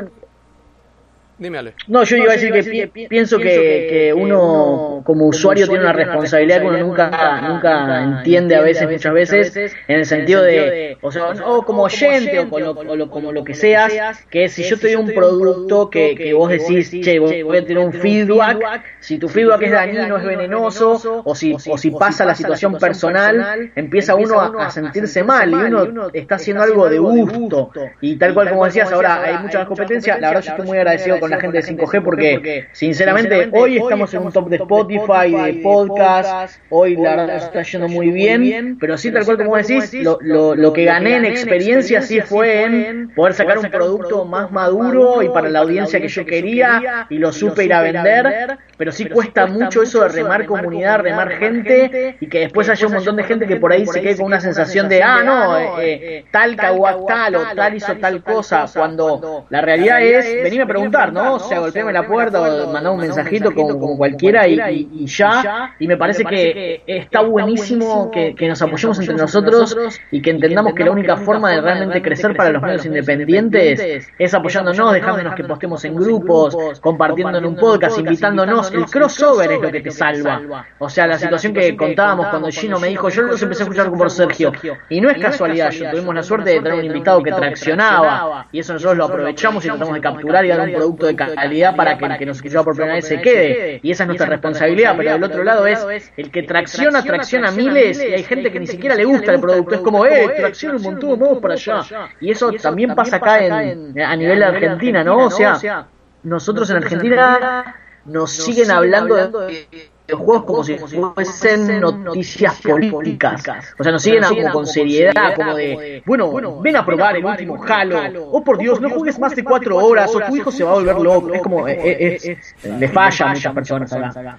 Dime, Ale. No, yo iba a decir que pi- pienso que, que uno como usuario tiene una responsabilidad que uno nunca nunca entiende a veces, muchas veces, en el sentido de, o sea, o como oyente o, con lo- o lo- como lo que seas, que si yo te doy un producto que, que vos decís, che, voy voy a tener un feedback, si tu feedback es dañino, es venenoso, o si, o si pasa la situación personal, empieza uno a, a sentirse mal y uno está haciendo algo de gusto. Y tal cual como decías, ahora hay mucha más competencia, la verdad yo estoy muy agradecido con la gente de 5G porque sinceramente hoy estamos en un top de Spotify, de podcast, hoy la verdad está yendo muy bien, pero sí tal cual como decís, lo, lo, lo que gané en experiencia sí fue en poder sacar un producto más maduro y para la audiencia que yo quería y lo supe ir a vender, pero sí cuesta mucho eso de remar comunidad, remar gente y que después haya un montón de gente que por ahí se quede con una sensación de, ah, no, eh, eh, tal caguac tal o tal hizo tal cosa, cuando la realidad es, venime a preguntar, ¿no? O sea, golpeame la puerta o mandame un mensajito como, cualquiera y, y- y ya, y me parece que está buenísimo que, que nos apoyemos entre nosotros y que entendamos que la única forma de realmente crecer para los medios independientes es apoyándonos, dejándonos que postemos en grupos, compartiendo en un podcast, invitándonos. El crossover es lo que te salva. O sea, la situación que contábamos cuando Gino me dijo, yo los empecé a escuchar por Sergio. Y no es casualidad, yo tuvimos la suerte de tener un invitado que traccionaba y eso nosotros lo aprovechamos y tratamos de capturar y dar un producto de calidad para que el que nos escuchaba por primera vez se quede. Y esa es nuestra responsabilidad, pero del otro lado es el que tracciona, tracciona miles y hay gente que ni siquiera le gusta el producto. Es como, eh, tracciona un montón, vamos para allá. Y eso también pasa acá en, a nivel de Argentina, ¿no? O sea, nosotros en Argentina nos siguen hablando de juegos como si fuesen noticias políticas. O sea, nos siguen como con seriedad, como de, bueno, ven a probar el último Halo. Oh, por Dios, no juegues más de cuatro horas o tu hijo se va a volver loco. Es como, eh, eh, es- le falla a muchas personas acá.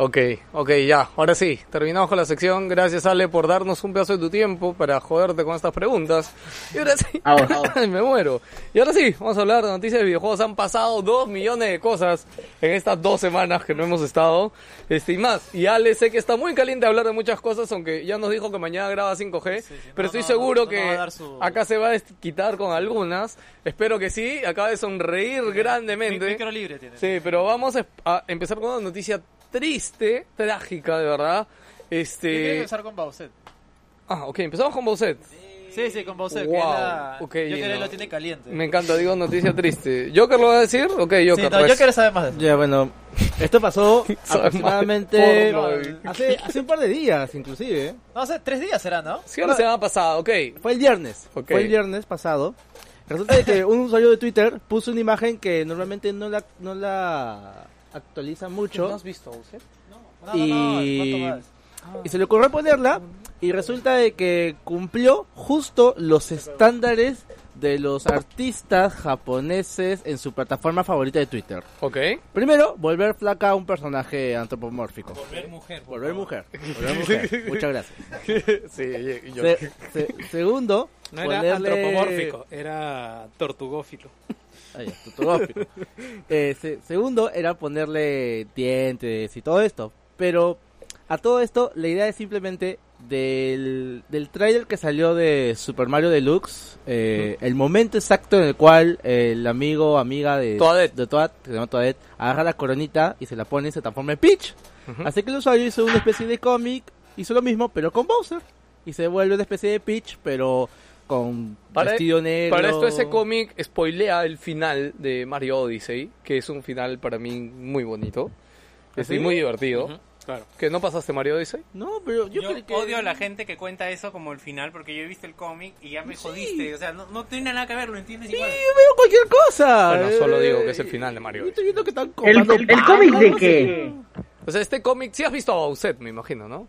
Ok, ok, ya. Ahora sí, terminamos con la sección. Gracias, Ale, por darnos un pedazo de tu tiempo para joderte con estas preguntas. Y ahora sí, Ah, bueno. me muero. Y ahora sí, vamos a hablar de noticias de videojuegos. Han pasado dos millones de cosas en estas dos semanas que no hemos estado. Este, y más. Y Ale, sé que está muy caliente hablar de muchas cosas, aunque ya nos dijo que mañana graba 5G. pero no, estoy no, seguro no, no que su- acá se va a quitar con algunas. Espero que sí. Acaba de sonreír grandemente. Micro libre tiene. Sí, pero vamos a, a empezar con una noticia triste, trágica, de verdad. Yo quería Este. empezar con Bowser. Ah, ok, empezamos con Bowser. Sí, sí, con Bowser, que Wow, es la... ok, yo creo que no. lo tiene caliente. Me encanta, digo noticia triste. ¿Joker lo va a decir? Ok, Joker. Sí, no, pues. yo quiero saber más de eso. Ya, bueno, esto pasó Sabe aproximadamente hace, hace un par de días, inclusive. No sé, tres días será, ¿no? Sí, la semana pasada, ok. Fue el viernes. Fue el viernes pasado. Resulta de que un usuario de Twitter puso una imagen que normalmente no la, no la actualiza mucho. has visto? No, no, no, Y- ¿cuánto más? Y se le ocurrió ponerla y resulta de que cumplió justo los estándares de los artistas japoneses en su plataforma favorita de Twitter. Ok. Primero, volver flaca a un personaje antropomórfico. Volver mujer. por Volver mujer. Volver mujer. Muchas gracias. sí, yo- Se- se- segundo, No era ponerle- antropomórfico, era tortugófilo. Eh, se- segundo era ponerle dientes y todo esto. Pero a todo esto, la idea es simplemente del, del trailer que salió de Super Mario Deluxe, eh, el momento exacto en el cual el amigo o amiga de Toadette. de Toad, que se llama Toadette, agarra la coronita y se la pone y se transforma en Peach. Así que el usuario hizo una especie de cómic, hizo lo mismo, pero con Bowser. Y se vuelve una especie de Peach, pero con Para, vestido negro. para esto ese cómic spoilea el final de Mario Odyssey, que es un final para mí muy bonito. Es ¿Ah, sí? muy divertido. Claro. ¿Que no pasaste Mario Odyssey? No, pero yo, Yo, creo que... odio a la gente que cuenta eso como el final porque yo he visto el cómic y ya me jodiste. O sea, no, no tiene nada que ver, lo entiendes igual. Yo veo cualquier cosa. Bueno, solo Eh, digo que es el final de Mario Yo estoy viendo que están ¿El, el, el cómic de qué? O sea, este cómic, sí has visto a Bowser, me imagino, ¿no?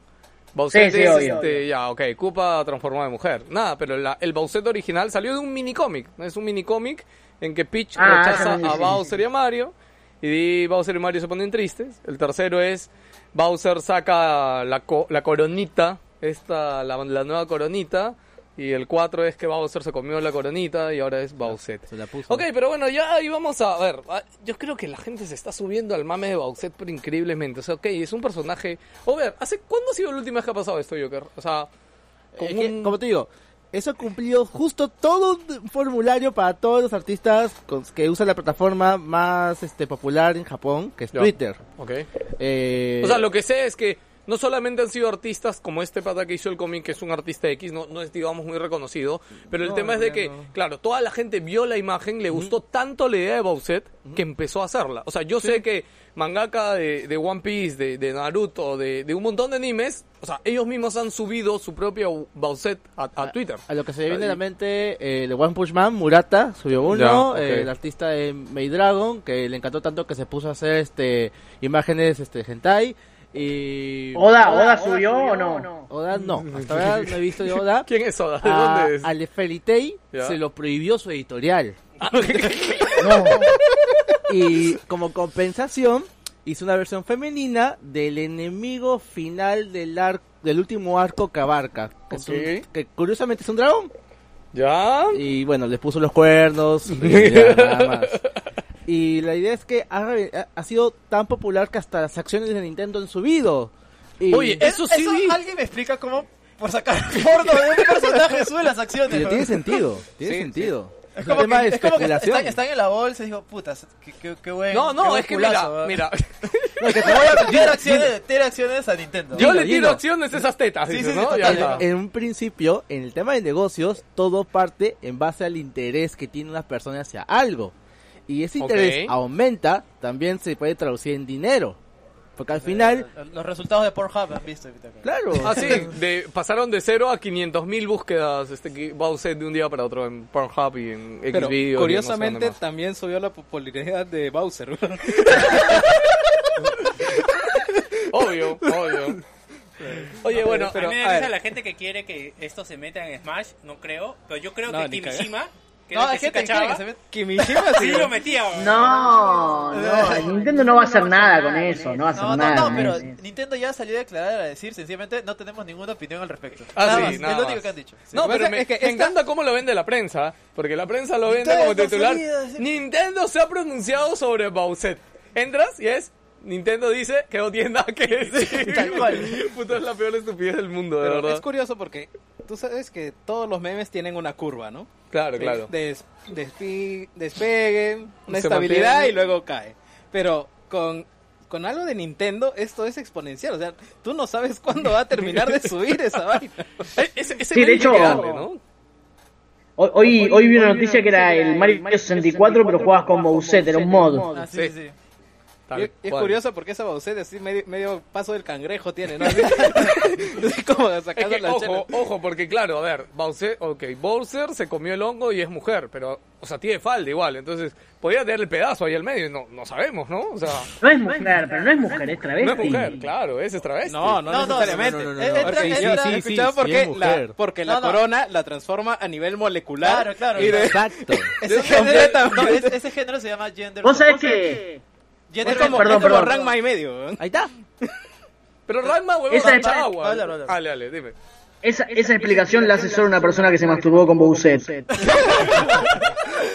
Sí, sí, es, obvio, este, ya, ok, Koopa transformado de mujer. Nada, pero la- el Bowser original salió de un mini cómic. Es un mini cómic en que Peach Ah, rechaza sí, a Bowser y a Mario. Y Bowser y Mario se ponen tristes. El tercero es Bowser saca la, co- la coronita, esta, la, la nueva coronita, Y el 4 es que Bowser se comió la coronita y ahora es Bowser. Se la puso. Ok, pero bueno, ya ahí vamos a ver. Ah, Yo creo que la gente se está subiendo al mame de Bowser pero increíblemente. O sea, ok, es un personaje... O ver, ¿hace cuándo ha sido la última vez que ha pasado esto, Joker? O sea, Es como que, un- como te digo, eso ha cumplido justo todo un formulario para todos los artistas con- que usan la plataforma más este popular en Japón, que es. Twitter. Ok. Eh, O sea, lo que sé es que no solamente han sido artistas como este pata que hizo el cómic, que es un artista X, no, no es, digamos, muy reconocido, pero el No, tema es de que, no. claro, toda la gente vio la imagen, le gustó tanto la idea de Bowser que empezó a hacerla. O sea, yo sé que mangaka de, de One Piece, de, de Naruto, de, de un montón de animes, o sea, ellos mismos han subido su propio Bowser a, a Twitter. A lo que se viene a la mente, eh, el One Punch Man, Murata, subió uno, Ya, eh, el artista de Maid Dragon, que le encantó tanto que se puso a hacer este imágenes este hentai, y... Oda, Oda subió o no? Oda no, hasta ahora no he visto de Oda. ¿Quién es Oda? ¿De A, dónde es? al Felitei Ya. se lo prohibió su editorial. No. Y como compensación, hizo una versión femenina del enemigo final del ar- del último arco que abarca. Que, un- que curiosamente es un dragón. ¿Ya? Y bueno, le puso los cuernos. y ya, nada más. Y la idea es que ha, ha- sido tan popular que hasta las acciones de Nintendo han subido. Y, Oye, eso sí vi. ¿Alguien me explica cómo por sacar porno de un personaje sube las acciones? ¿no? tiene sentido, tiene Sí, sentido. Es Es como, que, de es como que están, están en la bolsa y digo, putas, qué, qué, qué buen No, no, buen es que culazo, mira, ¿verdad? mira, No, que Le voy a meter acciones, meter acciones a Nintendo. yo le tiro acciones a esas tetas, Sí, dices, sí, sí, ¿no? Ya está. en un principio, en el tema de negocios, todo parte en base al interés que tiene una persona hacia algo. Y ese interés aumenta, también se puede traducir en dinero. Porque al final, Eh, Los resultados de Pornhub han visto. claro. Ah, sí, de, pasaron de 0 a 500 mil búsquedas este que Bowser de un día para otro en Pornhub y en Pero Xvideo. curiosamente también subió la popularidad de Bowser. Obvio, obvio. Oye, bueno, Pero, a mí me a da ver. la gente que quiere que esto se meta en Smash, no creo, pero yo creo No, que Kimishima, que No, era el hay que gente que quiere cachaba, que se meta. Kimishima sí sí. lo metía. No, no, Nintendo no va a hacer nada con eso, no va a hacer No, no, nada. no, con pero eso. Nintendo ya salió a declarar a decir sencillamente no tenemos ninguna opinión al respecto. Ah, Nada sí, más, nada es lo único que han dicho. Sí. No, que pero me, es que me esta- encanta cómo lo vende la prensa, porque la prensa lo vende Nintendo como titular. salida, sí. Nintendo se ha pronunciado sobre Bowser. Entras y es Nintendo dice que no tiene nada que decir. Tal cual. Puta, es la peor estupidez del mundo, de Pero verdad. es curioso porque tú sabes que todos los memes tienen una curva, ¿no? Claro, claro. Des- despi- despegue, una Se estabilidad mantiene. y luego cae. Pero con, con algo de Nintendo esto es exponencial. O sea, tú no sabes cuándo va a terminar de subir esa vaina. Ese Sí, de hecho-. Hoy, hoy, hoy vi una noticia que era el Mario 64, pero jugabas con Bowser, era un mod. Ah, sí, Sí. sí. Tal Y es, es cual. curioso porque esa Bowser así medio, medio paso del cangrejo tiene, ¿no? Así como Es que, la ojo, chela. ojo, porque claro, a ver, Bowser, ok, Bowser se comió el hongo y es mujer, pero, o sea, tiene falda igual, entonces, podría tener el pedazo ahí al medio, no, no sabemos, ¿no? O sea, No es mujer, pero no es mujer, es no travesti. es mujer, claro, es travesti. No, no, No, no, necesariamente. no, no, no, no, no. He sí, escuchado sí, porque, es la, porque No, la no. corona la transforma a nivel molecular. Claro, claro, Y de- claro. Exacto. Ese género, no, ese género se llama gender. Vos sabés que Gender es como, Perdón, es como perdón. Ranma y medio. ¿eh? Ahí está. Pero Ranma, huevón, Esa tanta agua. Dale, dale. Dale, dale, dime. esa, esa explicación la hace solo una persona que se masturbó con Bowser.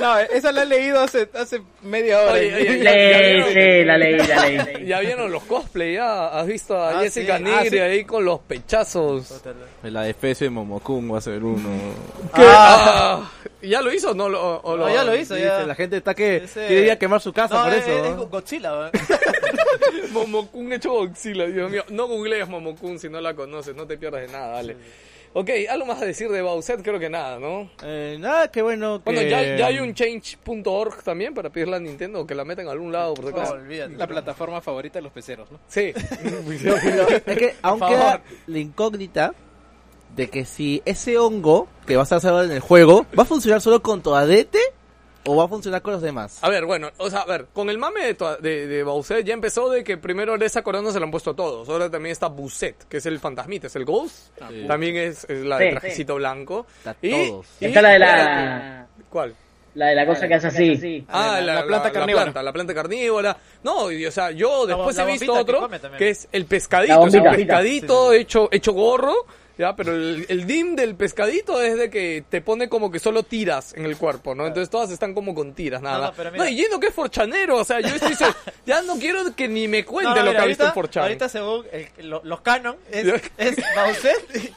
No, esa la he leído hace, hace media hora. Oye, oye, ya- Leí, ya- sí, la leí, la leí. Ya vieron los cosplay, ya has visto a Ah, Jessica sí. Nigri Ah, sí. ahí con los pechazos. La especie de Momokun va a ser uno. Ah, ¿Ya lo hizo o no lo, o No, lo- ya lo hizo, ya. La gente está que Ese- quiere ir a quemar su casa No, por es, eso. es ¿no? Godzilla, weón. Momokun hecho Godzilla, Dios mío. No googlees Momokun si no la conoces, no te pierdas de nada, dale. Ok, algo más a decir de Bowser, creo que nada, ¿no? Eh, nada, qué bueno que... Bueno, ya, ya hay un change.org también para pedirle a Nintendo o que la metan a algún lado, por si No, acaso. olvídate. La plataforma favorita de los peceros, ¿no? Sí. Es que aún queda la incógnita de que si ese hongo que vas a hacer en el juego va a funcionar solo con Toadete o va a funcionar con los demás. A ver, bueno, o sea, a ver, con el mame de, de, de Bowser ya empezó de que primero esa corona se la han puesto a todos. Ahora también está Buset, que es el fantasmita, es el Ghost. Sí. También es, es la de Sí. trajecito blanco. Está y, todos. y- Está la de la, ¿Cuál? la de la cosa que hace así. Ah, la- la, la planta la- carnívora. La planta, la planta carnívora. No, y, o sea, yo después la he visto que otro que es el pescadito, o sea, un pescadito hecho hecho gorro Ya, pero el, el dim del pescadito es de que te pone como que solo tiras en el cuerpo, ¿no? Entonces todas están como con tiras, nada No, no, y lleno que es forchanero, o sea, yo estoy se- ya no quiero que ni me cuente No, no, lo mira, que ha visto en ahorita, Forchan. ahorita según el- lo- los canon es, es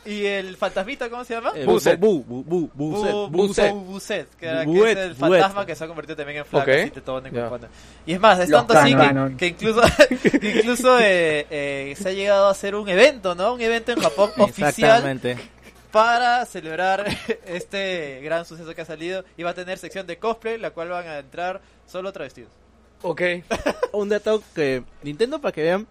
y el fantasmita, ¿cómo se llama? Eh, Buset. Bu, bu, bu, Buset. Bu- Buset. Bu- Buset, que, era- que es el Buet. fantasma que se ha convertido también en flaca, Ok. así tetón, en Ya. cuerpona. Y es más, es Los tanto así que, canon. que incluso, que incluso eh, eh, se ha llegado a hacer un evento, ¿no? Un evento en Japón oficial Exactamente. para celebrar este gran suceso que ha salido. Y va a tener sección de cosplay, la cual van a entrar solo travestidos. Ok. Un dato que Nintendo, para que vean,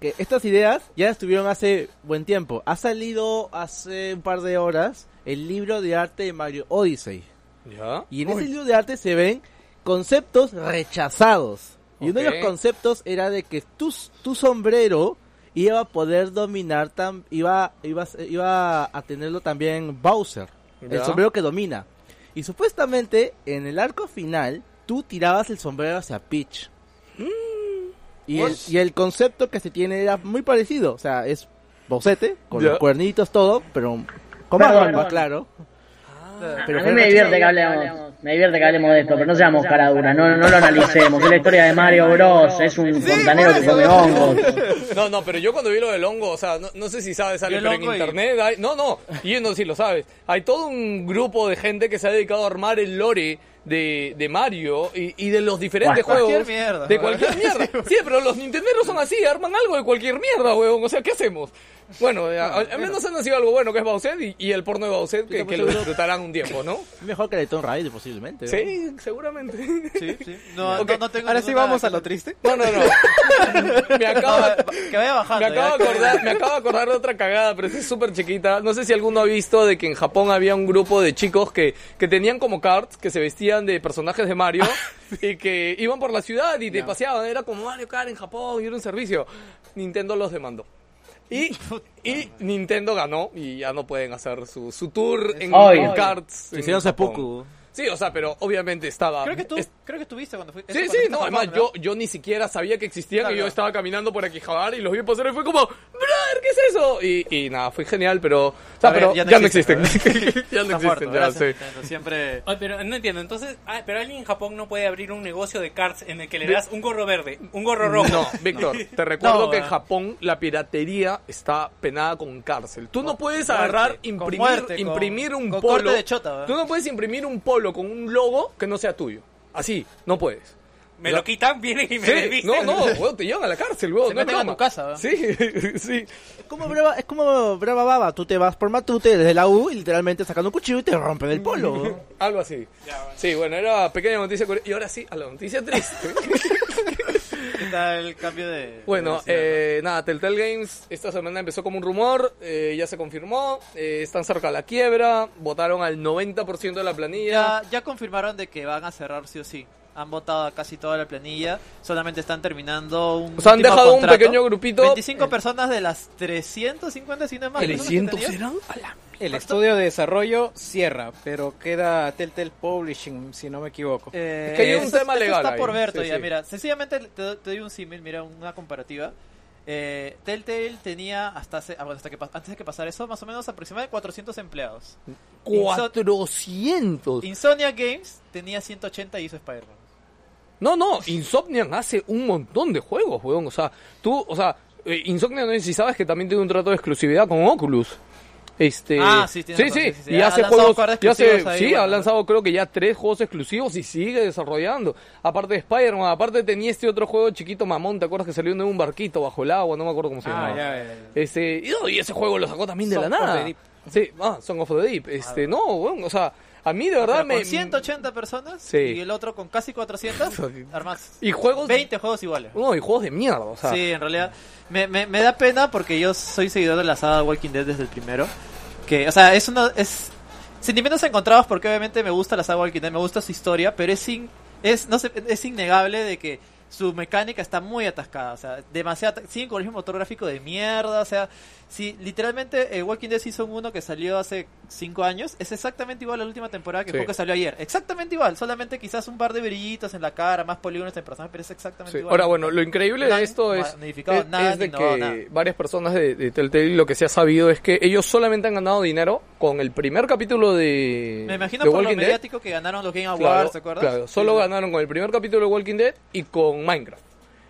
que estas ideas ya estuvieron hace buen tiempo. Ha salido hace un par de horas el libro de arte de Mario Odyssey. Ya. Y en ese libro de arte se ven conceptos rechazados. Y uno de los conceptos era de que tu, tu sombrero iba a poder dominar, tam, iba, iba, iba a tenerlo también Bowser, el sombrero que domina. Y supuestamente en el arco final tú tirabas el sombrero hacia Peach. Y el, y el concepto que se tiene era muy parecido, o sea, es Bowsete, con Ya. los cuernitos, todo, pero con más barba, claro. Pero a mí me divierte que hablemos, me divierte que hablemos de esto, pero no seamos cara dura, no, no lo analicemos. Es la historia de Mario Bros, es un fontanero que come hongos. No, no, pero yo cuando vi lo del hongo, o sea, no, no sé si sabes, Ale, pero en internet hay... No, no, y no sé si lo sabes. Hay todo un grupo de gente que se ha dedicado a armar el lore de, de Mario y, y de los diferentes Cualquier juegos. mierda, De cualquier mierda. Sí, pero los nintenderos son así, arman algo de cualquier mierda, weón. O sea, ¿qué hacemos? Bueno, a- al, al menos han nacido algo bueno que es Bowser y, y el porno de Bowser que, que lo disfrutarán un tiempo, ¿no? Mejor que el de Tomb Raider posiblemente. ¿no? Sí, seguramente. Sí, sí. No, no, no tengo Ahora sí vamos a lo triste. No, no, no. Me acaba, Que vaya bajando. Me acabo, acordar, me acabo de acordar de otra cagada, pero es súper chiquita. No sé si alguno ha visto de que en Japón había un grupo de chicos que, que tenían como cards, que se vestían de personajes de Mario y que iban por la ciudad y te paseaban. Era como Mario Kart en Japón y era un servicio. Nintendo los demandó. Y, y Nintendo ganó y ya no pueden hacer su, su tour en, cards. en Hicieron Japón. seppuku. Sí, o sea, pero obviamente estaba... Creo que tú, es- creo que estuviste cuando fuiste. Sí, sí, no, además yo, yo ni siquiera sabía que existían Claro, y yo estaba caminando por Akihabara y los vi pasar y fue como, brother, ¿qué es eso? Y, y nada, fue genial, pero, o sea, ver, pero ya ya no no existen, ya no existen, muerto, ya, sí. Siempre... Ay, pero no entiendo, entonces, ah, pero alguien en Japón no puede abrir un negocio de cards en el que le das un gorro verde, un gorro rojo. No, Víctor, te recuerdo No, que en. Japón la piratería está penada con cárcel. Tú no puedes agarrar, imprimir, muerte, con- imprimir un con polo. corte de chota, ¿verdad? Tú no puedes imprimir un polo con un logo que no sea tuyo. Así, no puedes. Me lo quitan, vienen y me Sí, desvisten. no, no, weón, te llevan a la cárcel, weón. Se no es meten a tu casa, ¿verdad? Sí, sí. Es como Brava, es como Brava Baba, tú te vas por Matute desde la U y literalmente sacando un cuchillo y te rompen el polo. Algo así. Sí, bueno, era pequeña noticia. Y ahora sí, a la noticia triste. ¿Qué tal el cambio de... bueno, eh, nada, Telltale Games esta semana empezó como un rumor, eh, ya se confirmó, eh, están cerca de la quiebra, votaron al 90% de la planilla. Ya, ya confirmaron de que van a cerrar sí o sí. Han votado a casi toda la planilla. Solamente están terminando un. O sea, han dejado un pequeño grupito. 25 personas de las 350, si no es más. personas que 300 tenían. eran a la El estudio de desarrollo cierra, pero queda Telltale Publishing, si no me equivoco. Eh, Es que hay un esto- tema esto legal está ahí. por ver todavía. sí. Mira, sencillamente te, te doy un símil, mira, una comparativa. Eh, Telltale tenía hasta, hace- ah, bueno, hasta que antes de que pasara eso, más o menos aproximadamente 400 empleados. 400. Insomnia Games tenía 180 y hizo Spider-Man. No, no, Insomniac hace un montón de juegos, weón. O sea, tú, o sea, eh, Insomniac no sé si sabes que también tiene un trato de exclusividad con Oculus. Este, Ah, sí, sí, sí, sí, sí. y Ha hace juegos, ya ahí, sí, bueno, ha lanzado creo que ya tres juegos exclusivos y sigue desarrollando. Aparte de Spider-Man, aparte tenía este otro juego chiquito mamón, ¿te acuerdas que salió en un barquito bajo el agua? No me acuerdo cómo se Ah, llamaba. ya, ya, ya. Este, y, no, y ese juego lo sacó también de la nada. Sí, ah, Song of the Deep. Este, no, weón, o sea, a mí de verdad me con 180 personas Sí. y el otro con casi 400, armas y juegos 20 juegos iguales. No, y juegos de mierda, o sea. Sí, en realidad me, me, me da pena porque yo soy seguidor de la saga Walking Dead desde el primero. Que, o sea, es una es sentimientos encontrados porque obviamente me gusta la saga Walking Dead, me gusta su historia, pero es in- es no sé, es innegable de que su mecánica está muy atascada, o sea, demasiado, el mismo motor gráfico de mierda, o sea, si literalmente eh, Walking Dead Season 1 que salió hace 5 años, es exactamente igual a la última temporada que Sí. fue que salió ayer, exactamente igual, solamente quizás un par de brillitos en la cara, más polígonos en personaje, pero es exactamente Sí. igual. Ahora, bueno, lo increíble de esto es, es, nada es de que nada. varias personas de, de Telltale lo que se ha sabido es que ellos solamente han ganado dinero con el primer capítulo de, Me imagino de por lo Walking Dead. mediático que ganaron los Game Awards, Claro, ¿te acuerdas? claro, solo Sí. ganaron con el primer capítulo de Walking Dead y con Minecraft.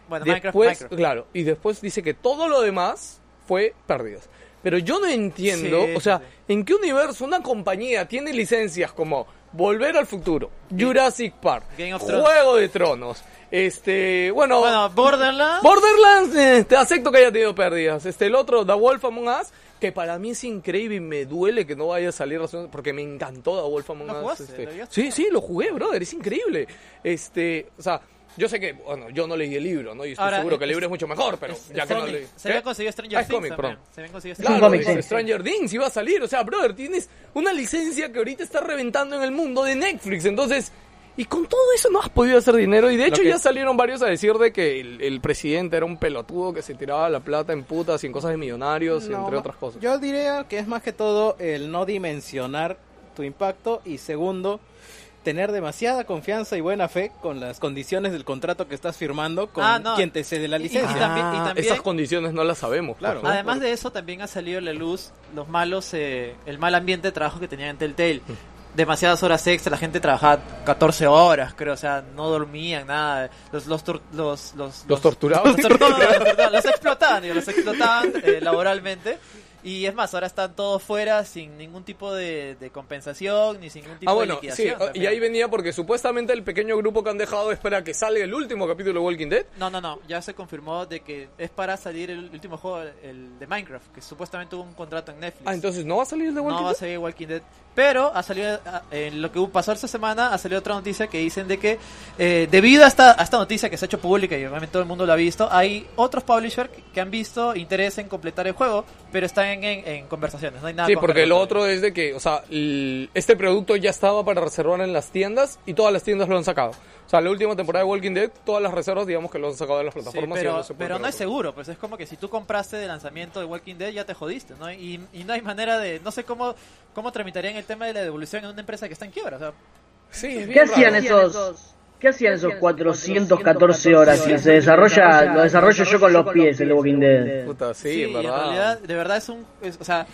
Bueno, después, Minecraft, Minecraft. claro, y después dice que todo lo demás fue pérdidas. Pero yo no entiendo, Sí, o sea, sí, ¿en qué universo una compañía tiene licencias como Volver al Futuro, Jurassic Park. Juego de Tronos, este, bueno, Bueno, Borderlands. Borderlands, eh, te acepto que haya tenido pérdidas. Este, el otro, The Wolf Among Us, que para mí es increíble y me duele que no vaya a salir porque me encantó The Wolf Among ¿Lo Us. jugaste? este. ¿Lo llegaste Sí, sí, lo jugué, brother, es increíble. Este, o sea, yo sé que, bueno, yo no leí el libro, ¿no? Y estoy Ahora, seguro que el libro es mucho mejor, pero Es- ya es que no leí. Se había conseguido Stranger Ah, es Things cómic, también. perdón. Se habían conseguido un Claro, Stranger sí. Stranger Things iba a salir, o sea, brother, tienes una licencia que ahorita está reventando en el mundo de Netflix, entonces, y con todo eso no has podido hacer dinero, y de hecho que- ya salieron varios a decir de que el, el presidente era un pelotudo que se tiraba la plata en putas y en cosas de millonarios, No, entre otras cosas. Yo diría que es más que todo el no dimensionar tu impacto y segundo, tener demasiada confianza y buena fe con las condiciones del contrato que estás firmando con Ah, no. quien te cede la Y- y licencia. también- Ah, también- esas condiciones no las sabemos. Claro. por favor. Además de eso, también ha salido a la luz los malos, eh, el mal ambiente de trabajo que tenían en Telltale. Demasiadas horas extra, la gente trabajaba 14 horas, creo, o sea, no dormían, nada. Los, los, tor- los, los, los torturaban. los, tor- no, no, los torturaban, los explotaban, los explotaban eh, laboralmente. Y es más, ahora están todos fuera sin ningún tipo de, de compensación ni sin ningún tipo Ah, bueno, de sí, liquidación. y ahí venía porque supuestamente el pequeño grupo que han dejado espera que salga el último capítulo de Walking Dead. No, no, no, ya se confirmó de que es para salir el último juego, el de Minecraft, que supuestamente hubo un contrato en Netflix. Ah, entonces no va a salir el de Walking no va a Dead. salir Walking Dead. Pero ha salido, ah, en lo que pasó esta semana, ha salido otra noticia que dicen de que eh, debido a esta, a esta noticia que se ha hecho pública y obviamente todo el mundo lo ha visto, hay otros publishers que, que han visto interés en completar el juego, pero están en, en- en conversaciones, no hay nada Sí, porque lo otro es de que, o sea, el- este producto ya estaba para reservar en las tiendas y todas las tiendas lo han sacado. O sea, la última temporada de Walking Dead, todas las reservas, digamos que lo han sacado de las Sí, plataformas. y ya pero, no se puede pero no es seguro, pues es como que si tú compraste de lanzamiento de Walking Dead ya te jodiste, ¿no? Y, y no hay manera de, no sé cómo, cómo tramitarían el tema de la devolución en una empresa que está en quiebra, o sea, Sí, es bien ¿Qué hacían raro. esos, qué hacían esos 414 horas si se desarrolla, lo desarrollo yo con los pies el Walking Dead? Puta, sí, en en verdad. realidad, de verdad es un, es- o sea,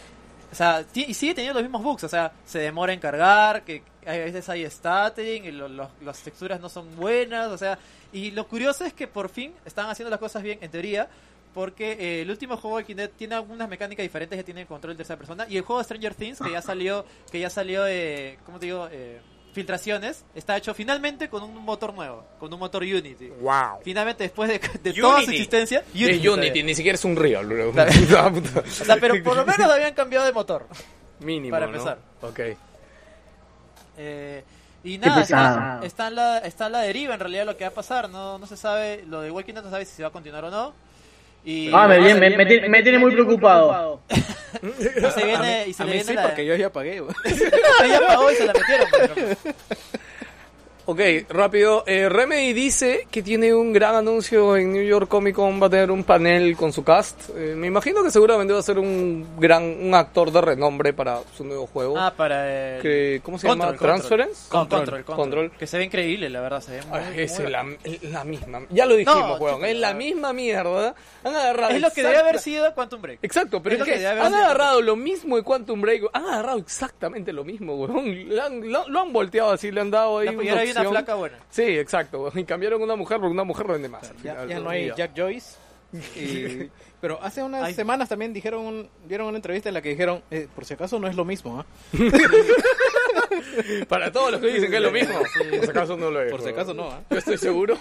o sea, y sigue teniendo los mismos bugs, o sea, se demora en cargar, que a veces hay stuttering, y lo- lo- las texturas no son buenas, o sea, y lo curioso es que por fin están haciendo las cosas bien, en teoría, porque eh, el último juego de Walking Dead tiene algunas mecánicas diferentes, ya tiene el control de tercera persona, y el juego de Stranger Things, que ya salió, que ya salió, eh, ¿cómo te digo? Eh, filtraciones, está hecho finalmente con un motor nuevo, con un motor Unity. Wow. Finalmente, después de, de toda su Unity. existencia, Es Unity, todavía. ni siquiera es un Real, bro. Claro. Puta, puta. O sea, pero por lo menos habían cambiado de motor. Mínimo, para ¿no? empezar. Ok. Eh, y nada, está, está en la, está en la deriva en realidad lo que va a pasar. No, no se sabe, lo de Walking Dead no sabe si se va a continuar o no. Y Ah, me, bien, me, me tiene- me tiene muy preocupado. y se viene, y se A le mí viene sí, la- porque yo ya pagué. güey. Ella pagó y se la metieron. pero- Ok, rápido. Eh, Remedy dice que tiene un gran anuncio en New York Comic Con. Va a tener un panel con su cast. Eh, me imagino que seguramente va a ser un gran un actor de renombre para su nuevo juego. Ah, para el... que, ¿Cómo se Control, llama? ¿Transference? Control, control, control. Control. Que se ve increíble, la verdad. Se ve muy, Ah, es muy la, la misma. Ya lo dijimos, No, weón. Es la misma mierda. Han agarrado. Es lo que debe exacta- haber sido Quantum Break. Exacto, pero Es es, lo que, que debe han sido. agarrado lo mismo de Quantum Break. Han agarrado exactamente lo mismo, weón. Lo han, lo- lo han volteado así, le han dado ahí. La- una flaca buena. Sí, exacto. Y cambiaron una mujer por una mujer rende más. al Ya, final, ya del no hay día. Jack Joyce. Y- pero hace unas Ay. semanas también dijeron un- dieron una entrevista en la que dijeron, eh, por si acaso no es lo mismo, ¿ah? Para todos los que dicen que es lo mismo. Por si acaso no lo es. Por si acaso no, ¿ah? Yo estoy seguro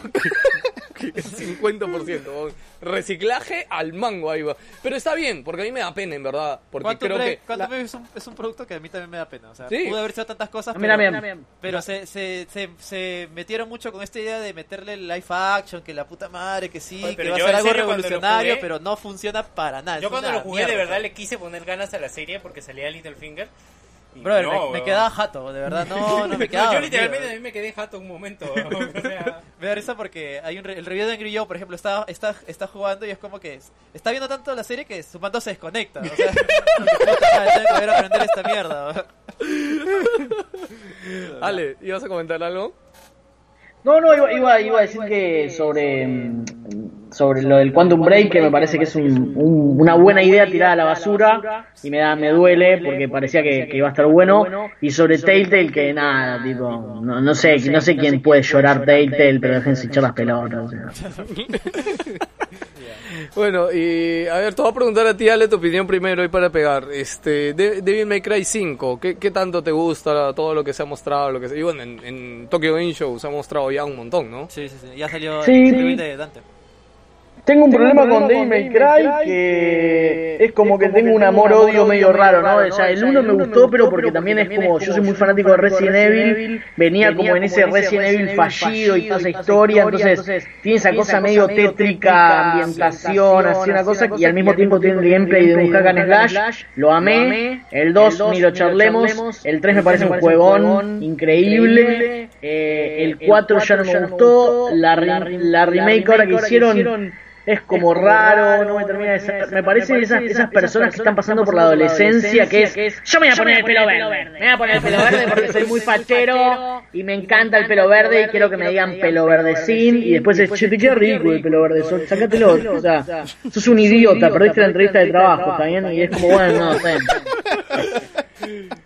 que, que es 50%. weón. Reciclaje al mango ahí va. Pero está bien, porque a mí me da pena, en verdad. Porque creo Break, que. Es, un, es un producto que a mí también me da pena. O sea, Sí. pudo haber sido tantas cosas, A mí también. pero, pero se, se, se, se metieron mucho con esta idea de meterle el live action, que la puta madre, que sí, Oye, que pero va a ser algo serio, revolucionario, jugué- pero no funciona para nada. Yo es cuando lo jugué de verdad le quise poner ganas a la serie porque salía Littlefinger. Brother, no, me, quedaba jato, de verdad, no, no me quedaba. yo literalmente también me quedé jato un momento. O sea, Me da risa porque hay un re- el review de Angry Joe, por ejemplo, está, está, está jugando y es como que es- está viendo tanto la serie que su mando se desconecta. O sea, tengo que a aprender esta mierda. Ale, ¿ibas a comentar algo? No, no, iba, iba, iba a decir que sobre, mm, sobre lo del Quantum Break, que me parece que es un- un- una buena idea tirada a la basura, y me da me duele porque parecía que, que iba a estar bueno, y sobre Telltale, que nada, tipo, no, no sé, no sé quién puede llorar Telltale, pero déjense echar las pelotas. Bueno, y a ver, te voy a preguntar a ti, Ale, tu opinión primero y para pegar. Este, De- Devil May Cry 5, ¿qué, qué tanto te gusta todo lo que se ha mostrado? Lo que se, y bueno, en, en Tokyo Game Show se ha mostrado ya un montón, ¿no? Sí, sí, sí, ya salió Sí. el de Dante. Tengo un problema con Devil May Cry que es como que tengo un amor-odio medio raro, ¿no? O sea, el uno me gustó, pero porque también es como, yo soy muy fanático de Resident Evil, venía como en ese Resident Evil fallido y toda esa historia, entonces tiene esa cosa medio tétrica, ambientación, así una cosa, y al mismo tiempo tiene el gameplay de un hack and slash, lo amé, el 2 ni lo charlemos, el 3 me parece un juegón increíble, eh, el 4 ya no me gustó, la remake ahora que hicieron es como raro, no me termina de ser. Me parecen esas, esas personas que están pasando por la adolescencia, que es, yo me voy a poner el pelo verde, me voy a poner el pelo verde porque soy muy fachero y me encanta el pelo verde y quiero que me digan pelo verdecín y después es, che, queda rico el pelo verde, sacátelo, o sea, sos un idiota, perdiste la entrevista de trabajo, ¿está bien? Y es como, bueno, no.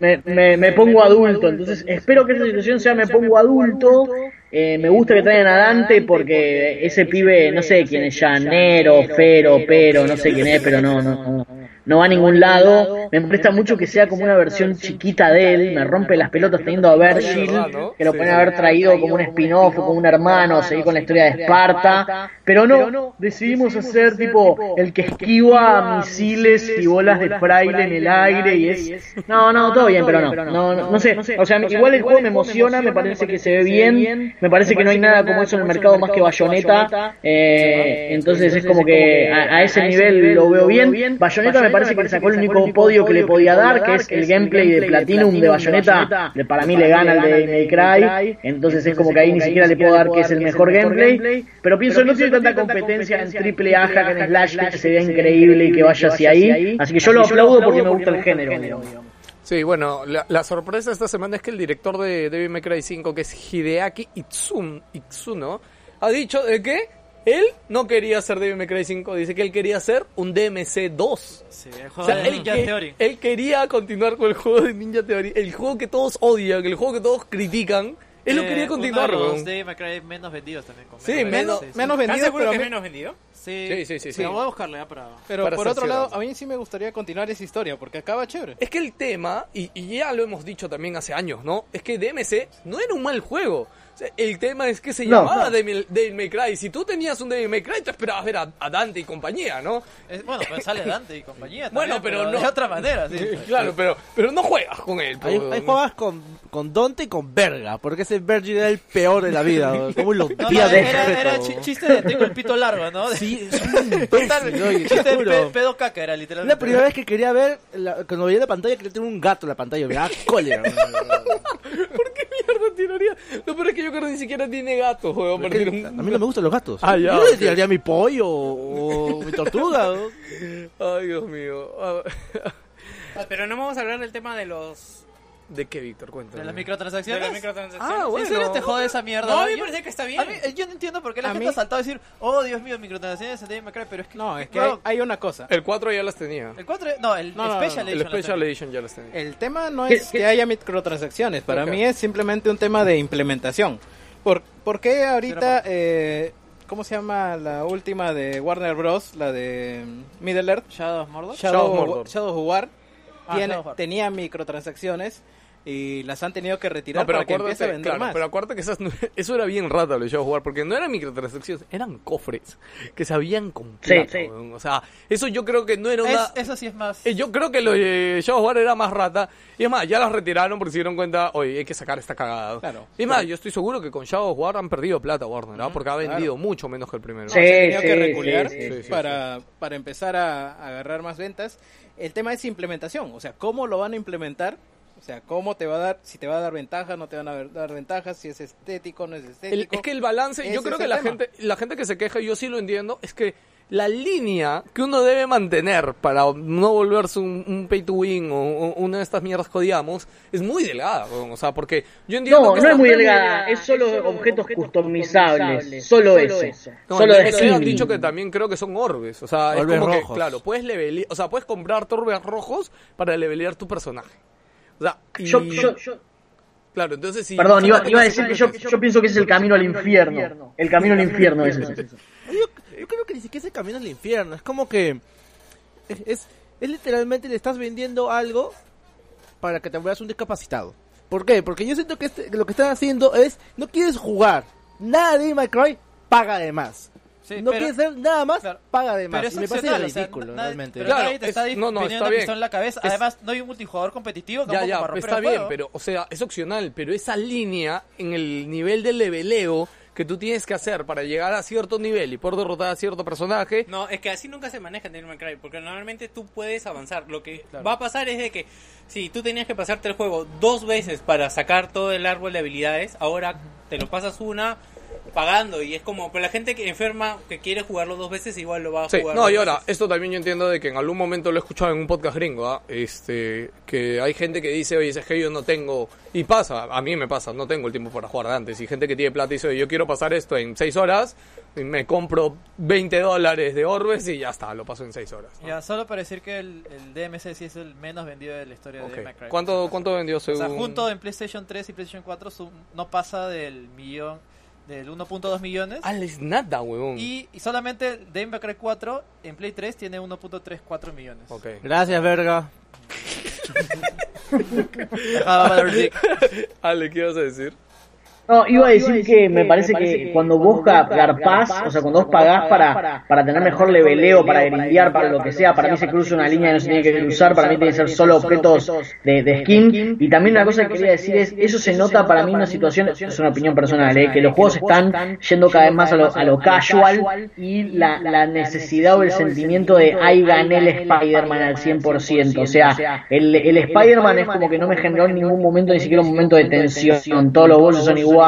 Me, me, me pongo adulto, entonces espero que esta situación sea me pongo adulto. Eh, me gusta que traigan a Dante porque ese pibe, no sé quién es, Llanero, Fero, Pero, no sé quién es, pero no, no, no, no va a ningún lado. Me molesta mucho que sea como una versión chiquita de él, me rompe las pelotas teniendo a Virgil, que lo pueden haber traído como un spin-off o como un hermano, seguir con la historia de Esparta, pero no, decidimos hacer tipo el que esquiva misiles y bolas de fraile en el aire y es... No, no, todo bien, pero no, no, no, no sé, o sea, igual el juego me emociona, me parece que se ve bien, me parece que no hay nada como eso en el mercado más que Bayonetta, eh, entonces es como que a, a ese nivel lo veo bien. Bayonetta me parece que le sacó el único podio que le podía dar, que es el gameplay de Platinum de Bayonetta, para mí le gana el de May Cry, entonces es como que ahí ni siquiera le puedo dar que es el mejor gameplay, pero pienso no tiene tanta competencia en triple A, hack and slash, que se vea increíble y que vaya hacia ahí, así que yo lo aplaudo porque me gusta el género. Sí, bueno, la, la sorpresa esta semana es que el director de Devil May Cry 5, que es Hideaki Itsun, Itsuno, ha dicho de que él no quería hacer Devil May Cry 5, dice que él quería hacer un DMC 2. Sí, el O juego sea, de él, Ninja que- Theory. él quería continuar con el juego de Ninja Theory, el juego que todos odian, el juego que todos critican. Él lo Eh, quería continuar, Uno de los weón. Devil May Cry menos vendidos también. Con Sí, menos, menos- sí, sí. menos ¿Estás vendido, seguro pero que es me- menos vendido? Sí, Sí, sí, sí, sí. Pero voy a buscarlo ya para... Pero Para por otro lado, a mí sí me gustaría continuar esa historia, porque acaba chévere. Es que el tema, y, y ya lo hemos dicho también hace años, ¿no? Es que DMC no era un mal juego. O sea, el tema es que se No, llamaba no. Devil, Devil May Cry. Si tú tenías un Devil May Cry, te esperabas ver a, a Dante y compañía, ¿no? Es- bueno, pues sale Dante y compañía Bueno, también, pero no- De otra manera, sí. Claro, pero, pero no juegas con él. Po. hay juegas con, con Dante y con Verga, porque ese Virgil era el peor de la vida. weón. ¿Cómo lo No, de era, era chiste de tengo el pito largo, ¿no? Sí, es un imbécil, oye, te chiste de pe- pedo caca era Es literalmente. la primera vez que quería ver, la- cuando veía la pantalla, quería tener un gato en la pantalla, me daba cólera. ¿Por qué mierda tiraría? No, pero es que yo creo que ni siquiera tiene gatos, weón. tirar a un- mí no me gustan los gatos. Ah, ya, Yo le tiraría mi pollo o, mi tortuga. Ay, Dios mío. Pero no vamos a hablar del tema de los ¿De qué, Víctor? Cuéntame. De las de microtransacciones. las microtransacciones. Ah, bueno. ¿En serio te jode esa mierda? No, a mí Yo- me parece que está bien. A mí, yo no entiendo por qué la A gente mí- ha saltado a decir, oh Dios mío, microtransacciones en Devil May Cry, pero es que... No, es que hay, Bro, hay una cosa. El 4 ya las tenía. El 4, no, el No, no, no, Special no. El Edition. lo Special. Edition ya las tenía. El tema no ¿Qué- es que haya microtransacciones, para Ok. mí es simplemente un tema de implementación. ¿Por, por qué ahorita, eh, cómo se llama la última de Warner Bros., la de Middle Earth? Shadow of Mordor. Shadow Shadow, of Mordor. Shadow of War, Ah, tiene- War. tenía microtransacciones y las han tenido que retirar No, pero para que empiece a vender claro, más. pero acuérdate que esas eso era bien rata lo de War, porque no eran microtransacciones, eran cofres que se habían con Sí, sí. O sea, eso yo creo que no era una... Es- eso sí es más... Eh, Yo creo que lo de War era más rata. Y es más, ya las retiraron porque se dieron cuenta, oye, hay que sacar esta cagada. Claro. Y es más, yo estoy seguro que con Shadow of War han perdido plata Warner, ¿no? Porque ha vendido mucho menos que el primero. Sí. se ha tenido sí, que reculear sí, sí, sí. para, para empezar a, a agarrar más ventas. El tema es implementación, o sea, ¿cómo lo van a implementar? O sea, cómo te va a dar, si te va a dar ventaja, no te van a ver- dar ventajas, si es estético, no es El- estético. es que el balance, yo creo que la tema. gente, la gente que se queja, yo sí lo entiendo, es que la línea que uno debe mantener para no volverse un, un pay to win o, o una de estas mierdas que odiamos es muy delgada, o sea, porque yo entiendo No, que no es muy delgada, es solo objetos customizables, solo eso. No, Solo PC han dicho que también creo que son orbes. O sea, Orbes es como rojos. que, claro, puedes levelear, o sea, puedes comprar orbes rojos para levelear tu personaje. O sea, y- Yo, yo- claro, entonces si perdón, iba, iba a decir que yo, yo pienso que es el camino al infierno. El camino al infierno es ese. Yo, yo creo que ni siquiera es el camino al infierno. Es como que. Es, es, es literalmente le estás vendiendo algo para que te vuelvas un discapacitado. ¿Por qué? Porque yo siento que este- lo que están haciendo es. No quieres jugar nada de My Cry, paga de más. Sí, no pero- quieres hacer nada más, claro. paga de más. Pero es Y me parece o sea, ridículo, nadie- realmente. Pero Claro, nadie te es- está no, no, está bien. pistola en la cabeza. Es- Además, no hay un multijugador competitivo Ya, ya, romper está el bien, juego. pero, o sea, es opcional, pero esa línea en el nivel de leveleo que tú tienes que hacer para llegar a cierto nivel y poder derrotar a cierto personaje, No, es que así nunca se maneja en Devil Cry, porque normalmente tú puedes avanzar. Lo que va a pasar es de que si tú tenías que pasarte el juego dos veces para sacar todo el árbol de habilidades, ahora te lo pasas una pagando y es como, pero la gente que enferma que quiere jugarlo dos veces igual lo va a Sí, jugar. no, y ahora, veces. esto también yo entiendo de que en algún momento lo he escuchado en un podcast gringo, ¿ah? este, que hay gente que dice, oye, es que yo no tengo, y pasa, a mí me pasa, no tengo el tiempo para jugar de antes, y gente que tiene plata y dice, oye, yo quiero pasar esto en 6 horas, y me compro 20 dólares de orbes y ya está, lo paso en 6 horas. ¿no? Ya, solo para decir que el, el DMC sí es el menos vendido de la historia de Cry. ¿Cuánto, ¿Cuánto vendió O según...? sea, junto en PlayStation 3 y PlayStation 4 su- no pasa del millón, del 1.2 millones. Ah, es nada, huevón. Y, y solamente Devil May Cry 4 en Play 3 tiene 1.34 millones. Ok. Gracias, verga. Ah. Ale, ¿qué ibas a decir? No, iba a decir que me parece que cuando vos ga- garpás, o sea, cuando vos pagás para, para tener mejor leveleo, para grindear, para lo que sea, para mí se cruza una línea que no se tiene que cruzar, para mí tiene que ser solo objetos de, de skin. Y también una cosa que quería decir es, eso se nota para mí en una situación, es una opinión personal, ¿eh? que los juegos están yendo cada vez más a lo, a lo casual y la, la necesidad o el sentimiento de, ay, gané el Spider-Man al 100%. O sea, el, el Spider-Man es como que no me generó en ningún momento, ni siquiera un momento de tensión. Todos los bolsos son iguales,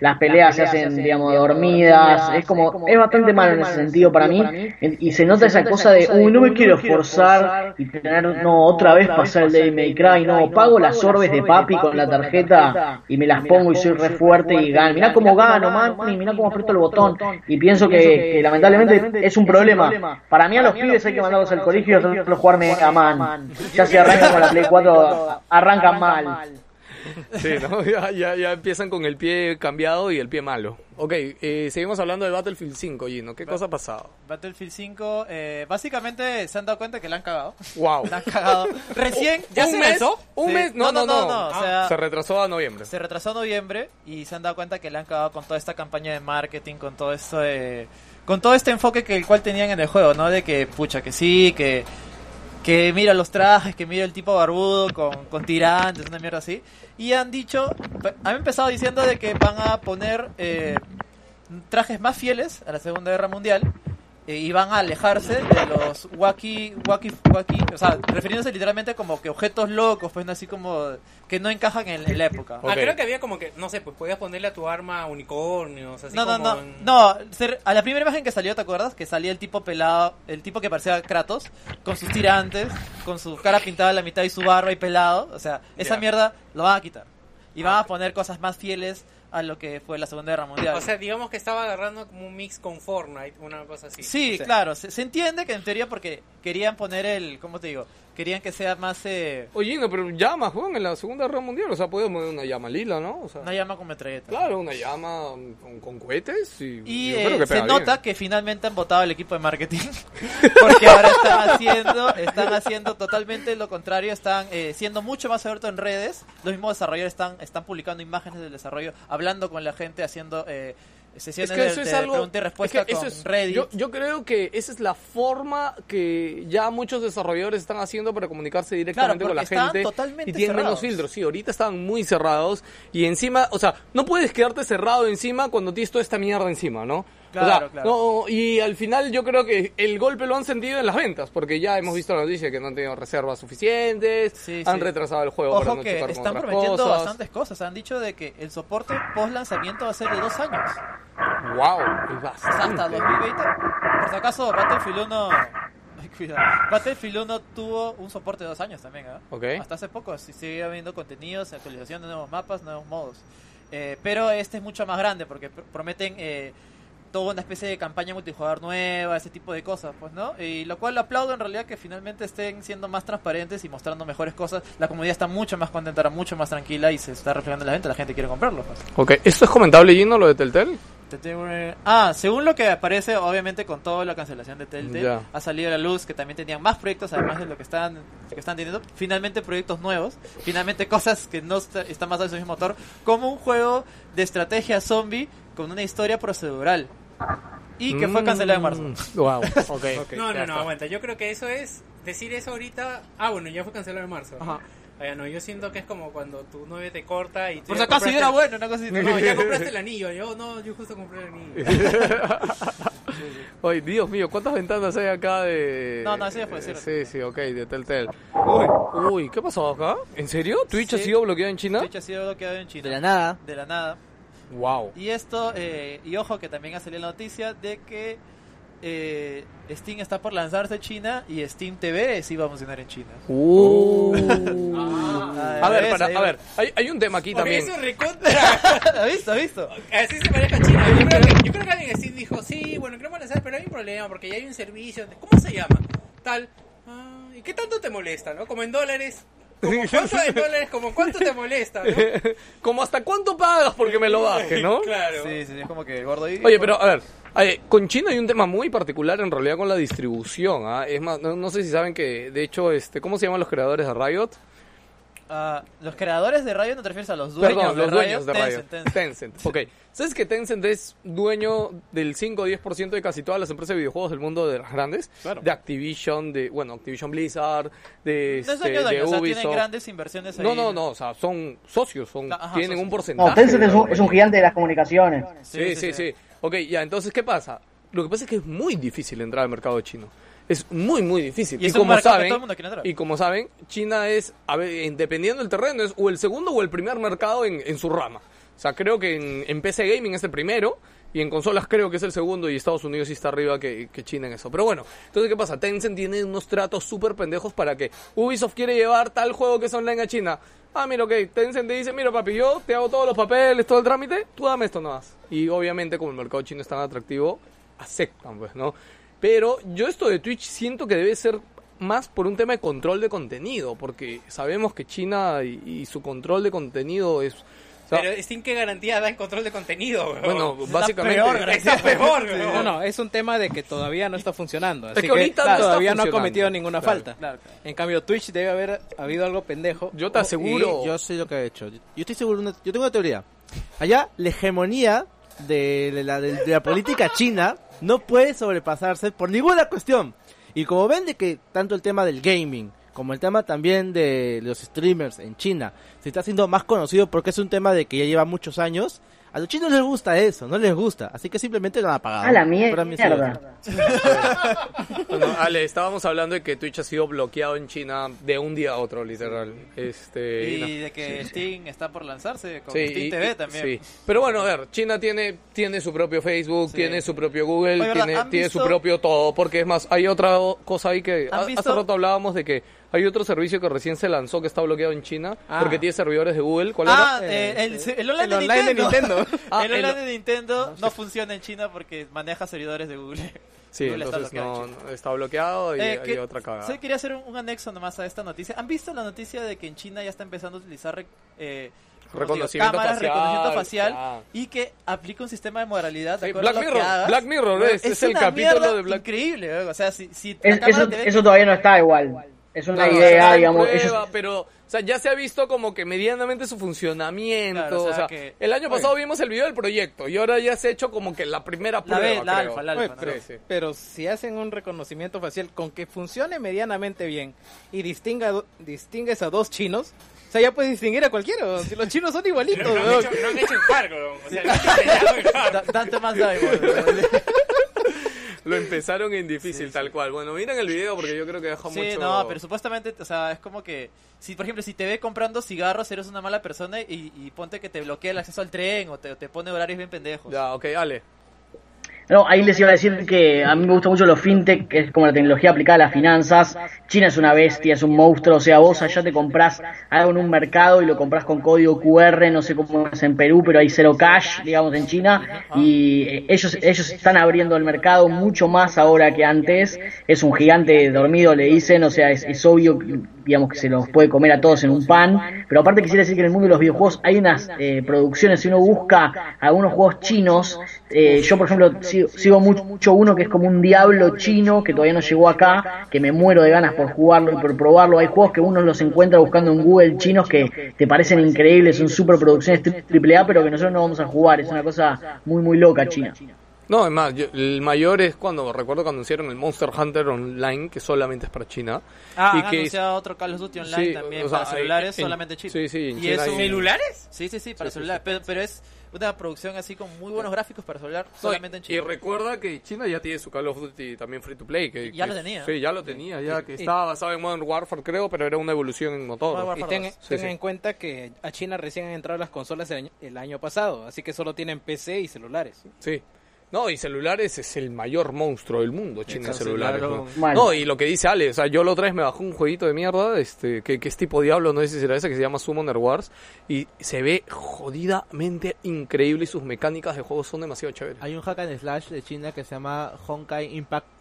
las peleas se hacen, digamos, dormidas. Es como, es bastante malo en ese sentido para mí. Y se nota esa cosa de, uy, no me quiero esforzar y tener, no, otra vez pasar el Devil May Cry. No, pago las orbes de papi con la tarjeta y me las pongo y soy re fuerte y gano. Mirá cómo gano, man, y mirá cómo aprieto el botón. Y pienso que, que lamentablemente es un problema. Para mí a los pibes hay que mandarlos al colegio y hacerlos jugar Mega Man. Ya si arrancan con la Play 4, arrancan mal. Sí, ¿no? ya, ya, ya empiezan con el pie cambiado y el pie malo. Ok, eh, seguimos hablando de Battlefield 5, Gino. ¿Qué cosa ha pasado? Battlefield 5, eh, básicamente se han dado cuenta que la han cagado. Wow. La han cagado. Recién, ¿Ya ¿Un se mes? lanzó? ¿Un Sí. mes? No, no, no. o sea, Se retrasó a noviembre. se retrasó a noviembre y se han dado cuenta que le han cagado con toda esta campaña de marketing, con todo esto de- con todo este enfoque que el cual tenían en el juego, ¿no? De que, pucha, que sí, que, que mira los trajes, que mira el tipo barbudo con, con tirantes, una mierda así. Y han dicho, han empezado diciendo de que van a poner eh, trajes más fieles a la Segunda Guerra Mundial eh, y van a alejarse de los wacky, wacky, wacky, o sea, refiriéndose literalmente como que objetos locos, pues no así como que no encajan en, en la época. Ah, creo que había como que, no sé, pues podías ponerle a tu arma unicornios, así No, no, como no, en- no, ser- a la primera imagen que salió, ¿te acuerdas? Que salía el tipo pelado, el tipo que parecía Kratos, con sus tirantes, con su cara pintada a la mitad y su barba y pelado, o sea, esa mierda lo van a quitar. Y van a poner cosas más fieles a lo que fue la Segunda Guerra Mundial. O sea, digamos que estaba agarrando como un mix con Fortnite, una cosa así. sí, O sea, claro, se, se entiende que en teoría porque querían poner el, ¿cómo te digo? Querían que sea más eh, Oye, no, pero llamas, Juan, en la Segunda Guerra Mundial. O sea, podemos una llama lila, ¿no? O sea, una llama con metralleta. claro, una llama con, con cohetes y, eh, que se nota que finalmente han votado el equipo de marketing. Porque ahora están haciendo, están haciendo totalmente lo contrario, están eh, siendo mucho más abiertos en redes. Los mismos desarrolladores están, están publicando imágenes del desarrollo, hablando con la gente, haciendo eh, Es que de, eso es algo. pregunta y respuesta es que eso es- Reddit. Yo, yo creo que esa es la forma que ya muchos desarrolladores están haciendo para comunicarse directamente Claro, con la estaban gente. totalmente y tienen menos filtros. Sí, ahorita están muy cerrados. Y encima, o sea, no puedes quedarte cerrado encima cuando tienes toda esta mierda encima, ¿no? Claro, o sea, claro. no, y al final yo creo que el golpe lo han sentido en las ventas, porque ya hemos visto la noticia que no han tenido reservas suficientes, Sí, han sí. retrasado el juego para Ojo no que están prometiendo cosas. bastantes cosas. Han dicho de que el soporte post lanzamiento va a ser de dos años. Wow, es sea, hasta bastante. 2020. Por si acaso, Battlefield 1. Ay, cuidado. Battlefield 1 tuvo un soporte de dos años también. Ok. Hasta hace poco. Sí, sigue habiendo contenidos, actualización de nuevos mapas, nuevos modos. Eh, pero este es mucho más grande porque pr- prometen eh, toda una especie de campaña multijugador nueva, ese tipo de cosas, pues, ¿no? Y lo cual lo aplaudo en realidad que finalmente estén siendo más transparentes y mostrando mejores cosas. La comunidad está mucho más contenta, mucho más tranquila y se está reflejando en la gente. La gente quiere comprarlo, pues. Ok, ¿esto es comentable, Gino, lo de Telltale? Ah, según lo que aparece, obviamente con toda la cancelación de Telltale, ha salido a la luz que también tenían más proyectos, además de lo que están, que están teniendo. Finalmente proyectos nuevos, finalmente cosas que no está- están basadas en el mismo motor, como un juego de estrategia zombie con una historia procedural. Y que fue cancelado en marzo. Mm, Wow, ok. No, no, no, está. aguanta. Yo creo que eso es. Decir eso ahorita. Ah, bueno, ya fue cancelado en marzo. Ajá. Ah, ya no, yo siento que es como cuando tu novia te corta y tú Por si acaso era bueno, una cosa así. No, ya compraste el anillo. Yo no, yo justo compré el anillo. Oye, Dios mío, ¿cuántas ventanas hay acá de...? No, no, ya fue cierto. Sí, sí, ok, de Telltale. Uy, uy, ¿qué pasó acá? ¿En serio? ¿Twitch ha sido bloqueado en China? Twitch ha sido bloqueado en China. De la nada. De la nada. Wow. Y esto, eh, y ojo que también ha salido la noticia de que eh, Steam está por lanzarse en China y Steam TV sí va a funcionar en China. Uh. Ah, A ver, ¿ves? para, a ver, hay, hay un tema aquí también. eso es recontra. ¿Has visto? ¿Has visto? Así se maneja China. Yo creo, que, yo creo que alguien en Steam dijo, sí, bueno, queremos lanzar, pero hay un problema porque ya hay un servicio. de- ¿Cómo se llama? Tal. Ah, ¿Y qué tanto te molesta, no? Como en dólares. Como cuánto en dólares, como cuánto te molesta, ¿no? Como hasta cuánto pagas porque me lo baje, ¿no? Claro. Sí, sí, es como que gordo ahí. Oye, pero a ver, con China hay un tema muy particular en realidad con la distribución. ¿ah? Es más, no, no sé si saben que, de hecho, este, ¿cómo se llaman los creadores de Riot? Ah, los creadores de Riot no te refieres a los dueños Perdón, de los dueños de Riot. Riot. Tencent, Tencent. Tencent. Ok. ¿Sabes que Tencent es dueño del 5 o 10% de casi todas las empresas de videojuegos del mundo de las grandes? Claro. De Activision, de, bueno, Activision Blizzard, de, No es este, dueño, dueño, de o sea, Ubisoft. tienen grandes inversiones ahí. No, no, no, o sea, son socios, son, Ajá, tienen socios. un porcentaje. No, Tencent de es un, es un gigante de las comunicaciones. Sí, sí, sí, Ok, ya, entonces, ¿qué pasa? Lo que pasa es que es muy difícil entrar al mercado chino. Es muy, muy difícil. Y como saben, y como saben, China es, a ver, en- dependiendo del terreno, es o el segundo o el primer mercado en, en su rama. O sea, creo que en, en PC Gaming es el primero, y en consolas creo que es el segundo, y Estados Unidos sí está arriba que, que China en eso. Pero bueno, entonces, ¿qué pasa? Tencent tiene unos tratos súper pendejos para que Ubisoft quiere llevar tal juego que es online a China. Ah, mira, ok, Tencent te dice, mira papi, yo te hago todos los papeles, todo el trámite, tú dame esto nomás. Y obviamente como el mercado chino es tan atractivo, aceptan, pues, ¿no? Pero yo esto de Twitch siento que debe ser más por un tema de control de contenido, porque sabemos que China y, y su control de contenido es... o sea, Pero Steam, ¿qué garantía da en control de contenido, weón? bueno, Está básicamente... peor, Está peor, weón. No, no, es un tema de que todavía no está funcionando. Es Así que que, ahorita no está todavía no ha cometido ninguna Claro, falta. claro, claro. En cambio, Twitch debe haber habido algo pendejo. Yo te aseguro... Y yo sé lo que ha hecho. Yo estoy seguro, de una- yo tengo una teoría. Allá, la hegemonía de, de la, de la política china no puede sobrepasarse por ninguna cuestión. Y como ven de que tanto el tema del gaming como el tema también de los streamers en China se está haciendo más conocido porque es un tema de que ya lleva muchos años, a los chinos les gusta eso, no les gusta. Así que simplemente lo han apagado. A la sí mierda. Bueno, Ale, estábamos hablando de que Twitch ha sido bloqueado en China de un día a otro, literal. Este, Y no. de que Steam está por lanzarse con Sí, Steam y- TV y- también. sí. Pero bueno, a ver, China tiene, tiene su propio Facebook, Sí. tiene su propio Google, tiene, ¿Han tiene su propio todo, porque es más, hay otra cosa ahí que ¿Han ha- visto? hace rato hablábamos de que hay otro servicio que recién se lanzó que está bloqueado en China Ah. porque tiene servidores de Google. ¿Cuál Ah, era? eh, el, el online, El de, online de Nintendo. Nintendo. Ah, el el- online de Nintendo no funciona en China porque maneja servidores de Google. Sí, Google está entonces bloqueado no, está bloqueado y Eh, hay que- otra cagada. sí, quería hacer un, un anexo nomás a esta noticia. ¿Han visto la noticia de que en China ya está empezando a utilizar rec- eh, ¿cómo digo? Reconocimiento cámaras, facial, reconocimiento facial ya. y que aplica un sistema de moralidad de Sí, Black Mirror? Black Mirror, Bueno, es- es el capítulo de Black- increíble, ¿eh? o sea, si, si Es- eso, te ve eso todavía no está igual. Es una Claro, idea, digamos. prueba, ellos- pero, o sea, ya se ha visto como que medianamente su funcionamiento. Claro, o o sea, que- el año pasado vimos el video del proyecto y ahora ya se ha hecho como que la primera La prueba. B, la creo. alfa, la Oye, alfa. ¿no? pero, Sí, sí. pero si hacen un reconocimiento facial con que funcione medianamente bien y distinga, distingues a dos chinos, o sea, ya puedes distinguir a cualquiera. Si los chinos son igualitos, No, no han hecho, no han hecho encargo, o sea, no han encargo. Da- Dante más Diamond. Lo empezaron en difícil, tal cual. Bueno, miren el video porque yo creo que deja Sí, mucho... no, pero supuestamente, o sea, es como que, si por ejemplo, si te ve comprando cigarros, eres una mala persona y, y ponte que te bloquea el acceso al tren o te, te pone horarios bien pendejos. Ya, ok, Ale. No, ahí les iba a decir que a mí me gusta mucho los fintech, que es como la tecnología aplicada a las finanzas. China es una bestia, es un monstruo. O sea, vos allá te comprás algo en un mercado y lo comprás con código QR, no sé cómo es en Perú, pero hay cero cash, digamos, en China. Y eh, ellos, ellos están abriendo el mercado mucho más ahora que antes. Es un gigante dormido, le dicen. O sea, es, es obvio, digamos, que se los puede comer a todos en un pan. Pero aparte quisiera decir que en el mundo de los videojuegos hay unas eh, producciones, si uno busca algunos juegos chinos, eh, yo por ejemplo sigo, sigo mucho, uno que es como un diablo chino que todavía no llegó acá, que me muero de ganas por jugarlo y por probarlo. Hay juegos que uno los encuentra buscando en Google chinos que te parecen increíbles, son super producciones triple A, pero que nosotros no vamos a jugar. Es una cosa muy, muy loca China. No, es más, yo- el mayor es cuando, recuerdo cuando anunciaron el Monster Hunter Online, que solamente es para China. Ah, y han que anunciado otro Call of Duty Online Sí, también o sea, para celulares, en- solamente chino. sí, sí, en y China es hay- un... ¿Celulares? Sí, sí, sí, para Sí, sí, celular, sí. Pero, pero es una producción así con muy buenos gráficos para celular, No, solamente en y China. recuerda que China ya tiene su Call of Duty también free to play. Que, Ya que lo tenía. Sí, ya lo tenía, ya que estaba basado en Modern Warfare, creo, pero era una evolución en motor. Y ten, dos. Sí, ten sí. en cuenta que a China recién han entrado las consolas el año, el año pasado, así que solo tienen PC y celulares. Sí. No, y celulares es el mayor monstruo del mundo, China celulares. No, y lo que dice Ale, o sea, yo la otra vez me bajó un jueguito de mierda, este, que, que es tipo Diablo, no sé si será ese, que se llama Summoner Wars, y se ve jodidamente increíble y sus mecánicas de juego son demasiado chéveres. Hay un hack and slash de China que se llama Honkai Impact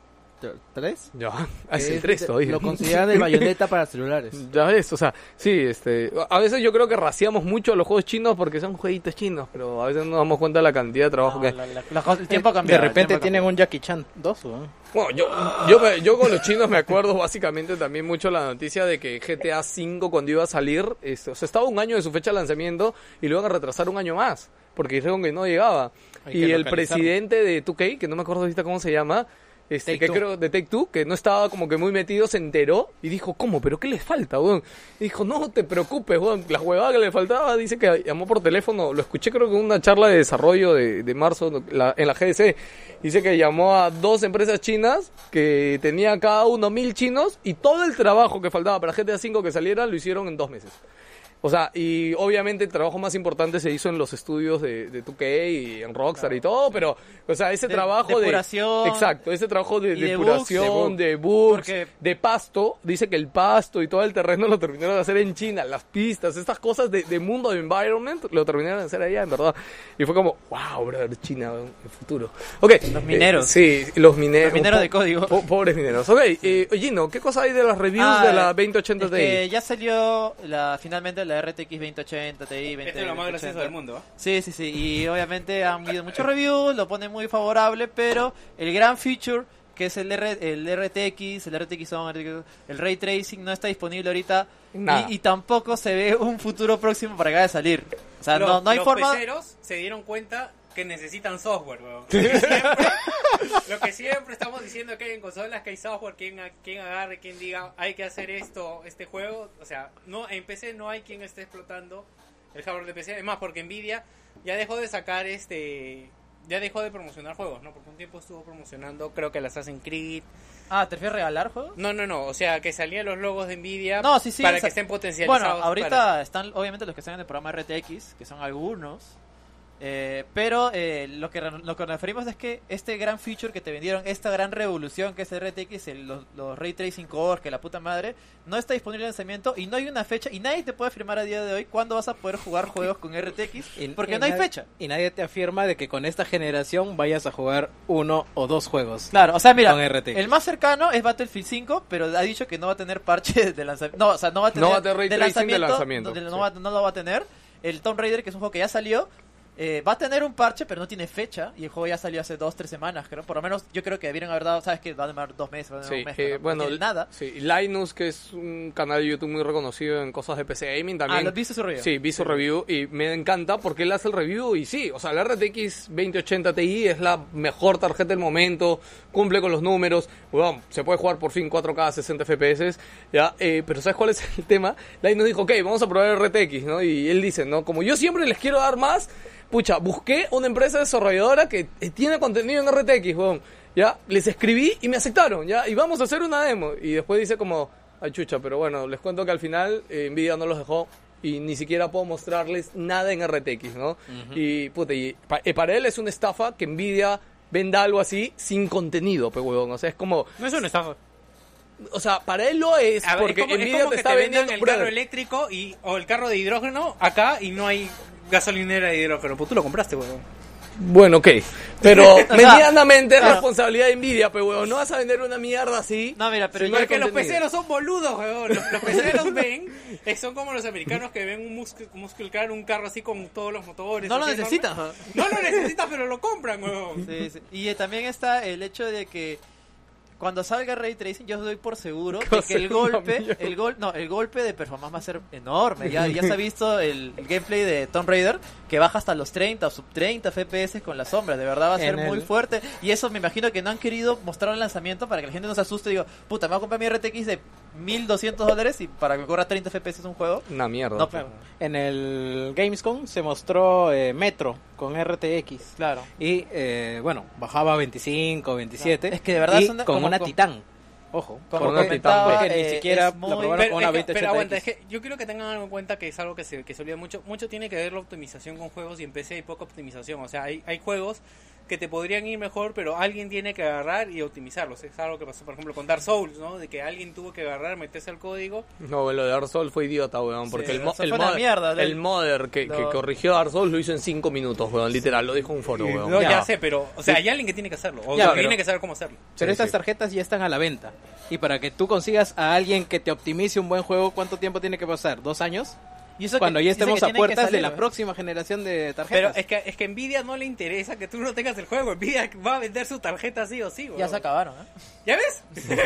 3. Ya, es el 3 todavía. Lo consideran el bayoneta para celulares. Ya ves, o sea, sí, este, a veces yo creo que raciamos mucho a los juegos chinos porque son jueguitos chinos, pero a veces no nos damos cuenta de la cantidad de trabajo No, que... la- la- la el tiempo ha cambiado. de repente tienen un Jackie Chan 2, weón. Bueno, yo, yo, me- yo con los chinos me acuerdo básicamente también mucho la noticia de que GTA V cuando iba a salir, este, o sea, estaba un año de su fecha de lanzamiento y lo iban a retrasar un año más, porque dijeron que no llegaba. Hay y que el presidente de 2K, que no me acuerdo ahorita cómo se llama, este, Take que Two. creo de Take Two, que no estaba como que muy metido, se enteró y dijo, ¿cómo? ¿Pero qué les falta, weón? Y dijo, no te preocupes, weón, la huevada que le faltaba, dice que llamó por teléfono, lo escuché creo que en una charla de desarrollo de, de marzo la- en la GDC, dice que llamó a dos empresas chinas que tenía cada uno mil chinos y todo el trabajo que faltaba para GTA V que saliera lo hicieron en dos meses. O sea, y obviamente el trabajo más importante se hizo en los estudios de, de 2K y en Rockstar y todo, pero, o sea, ese De- trabajo de... depuración. Exacto, ese trabajo de de depuración, de bugs, Porque- de pasto, dice que el pasto y todo el terreno lo terminaron de hacer en China, las pistas, estas cosas de, mundo, de environment, lo terminaron de hacer allá, en verdad. Y fue como, wow, brother, China, el futuro. Ok. Los mineros. eh, sí, los mineros. Los mineros de código. po- pobres mineros. Ok, eh, Gino, ¿qué cosa hay de las reviews Ah, de la es 2080 Ti? ya salió la, finalmente la RTX 2080 Ti. 20, Este es lo más gracioso 2080. del mundo. ¿eh? Sí, sí, sí. Y obviamente han habido muchos reviews, lo pone muy favorable, pero el gran feature, que es el, R- el RTX, el RTX Zone, el, el Ray Tracing, no está disponible ahorita. Y, y tampoco se ve un futuro próximo para que vaya a salir. O sea, Los- no, no hay los forma... peceros se dieron cuenta que necesitan software, weón. Lo que siempre, lo que siempre estamos diciendo que hay en consolas que hay software, quien, a- quien agarre, quien diga hay que hacer esto, este juego. O sea, no en PC no hay quien esté explotando el hardware de PC. Es más, porque Nvidia ya dejó de sacar este. Ya dejó de promocionar juegos, ¿no? Porque un tiempo estuvo promocionando, creo que el Assassin's Creed. Ah, ¿te refieres a regalar juegos? No, no, no. O sea, que salían los logos de Nvidia No, sí, sí. para que estén potencializados. Bueno, ahorita para- están obviamente los que están en el programa RTX, que son algunos. Eh, pero eh, lo, que, lo que nos referimos es que este gran feature que te vendieron, esta gran revolución que es el RTX, el- los, los Ray Tracing Core, que la puta madre, no está disponible en lanzamiento y no hay una fecha y nadie te puede afirmar a día de hoy cuándo vas a poder jugar juegos con RTX Y- porque y no hay fecha. Y nadie te afirma de que con esta generación vayas a jugar uno o dos juegos. Claro, o sea, mira, Con RTX. el más cercano es Battlefield 5, pero ha dicho que no va a tener parche de lanzamiento. No, o sea, no va a tener, No va a tener ray tracing de lanzamiento, no, no sí. va, no lo va a tener. El Tomb Raider, que es un juego que ya salió, eh, va a tener un parche, pero no tiene fecha. Y el juego ya salió hace dos, tres semanas, creo. Por lo menos yo creo que debieron haber dado, ¿sabes que Va a demorar dos meses, va a demorar Sí, un mes. eh, no bueno, nada. Sí, Linus, que es un canal de YouTube muy reconocido en cosas de PC Gaming también. Ah, ¿lo viste su review? Sí, vi su review y me encanta porque él hace el review y sí, o sea, la RTX 2080 Ti es la mejor tarjeta del momento, cumple con los números, bueno, se puede jugar por fin 4K a 60 FPS, ya, eh, pero ¿sabes cuál es el tema? Linus dijo, ok, vamos a probar RTX, ¿no? Y él dice, ¿no? Como yo siempre les quiero dar más, pucha, busqué una empresa desarrolladora que eh, tiene contenido en RTX, weón. Ya, les escribí y me aceptaron, ya, y vamos a hacer una demo. Y después dice como, ay chucha, pero bueno, les cuento que al final eh, Nvidia no los dejó y ni siquiera puedo mostrarles nada en RTX, ¿no? Y, puta, y pa- eh, para él es una estafa que Nvidia venda algo así sin contenido, pues, huevón. O sea, es como, No es una estafa. o sea, para él lo es, ver, porque es como, es Nvidia como te que está te vendiendo... el brother, carro eléctrico y, o el carro de hidrógeno acá y no hay gasolinera de hidrógeno. Pues tú lo compraste, weón. Bueno, ok. Pero medianamente es responsabilidad de Nvidia, pero huevón, no vas a vender una mierda así. No, mira, pero si yo Porque los peceros son boludos, weón. Los, los peceros ven, eh, son como los americanos que ven un muscle, muscle car, un carro así con todos los motores. No lo enorme. No lo necesitas, pero lo compran, weón. Sí, sí. Y eh, también está el hecho de que cuando salga Ray Tracing yo doy por seguro de que el golpe, el gol, no, el golpe de performance va a ser enorme. Ya, ya se ha visto el, el gameplay de Tomb Raider que baja hasta los 30 o sub 30 FPS con las sombras. De verdad va a ser En muy el- fuerte. Y eso me imagino que no han querido mostrar el lanzamiento para que la gente no se asuste y diga, puta, me voy a comprar mi RTX de 1200 dólares y para que corra 30 FPS un juego. Una mierda. No. En el Gamescom se mostró eh, Metro con RTX. Claro. Y eh, bueno, bajaba a 25, 27. Es que de verdad y son de- con como- una como- Titán. Ojo. Como Con una porque, Titan, porque ni eh, siquiera es la muy- probaron Pero, con una es que- 2080 pero aguanta, es que yo quiero que tengan algo en cuenta que es algo que se, que se olvida mucho. Mucho tiene que ver la optimización con juegos y en PC hay poca optimización. O sea, hay, hay juegos que te podrían ir mejor, pero alguien tiene que agarrar y optimizarlos. Es algo que pasó, por ejemplo, con Dark Souls, ¿no? De que alguien tuvo que agarrar, meterse al código. No, lo de Dark Souls fue idiota, weón. Porque Sí, el, mo- el, mod- mierda, el modder que, que Lo- corrigió Dark Souls lo hizo en 5 minutos, weón. Literal, lo dijo en un foro, weón. No, ya. Ya. sé, pero, o sea, hay alguien que tiene que hacerlo. O Ya, sea, pero- tiene que saber cómo hacerlo. Pero Sí, estas sí. tarjetas ya están a la venta. Y para que tú consigas a alguien que te optimice un buen juego, ¿cuánto tiempo tiene que pasar? ¿Dos años? Y eso Cuando que- ya estemos a puertas salir, de la próxima generación de Pero tarjetas. es que, es que Nvidia no le interesa que tú no tengas el juego. Nvidia va a vender su tarjeta sí o sí, Ya weón. se acabaron, ¿eh? ¿Ya ves?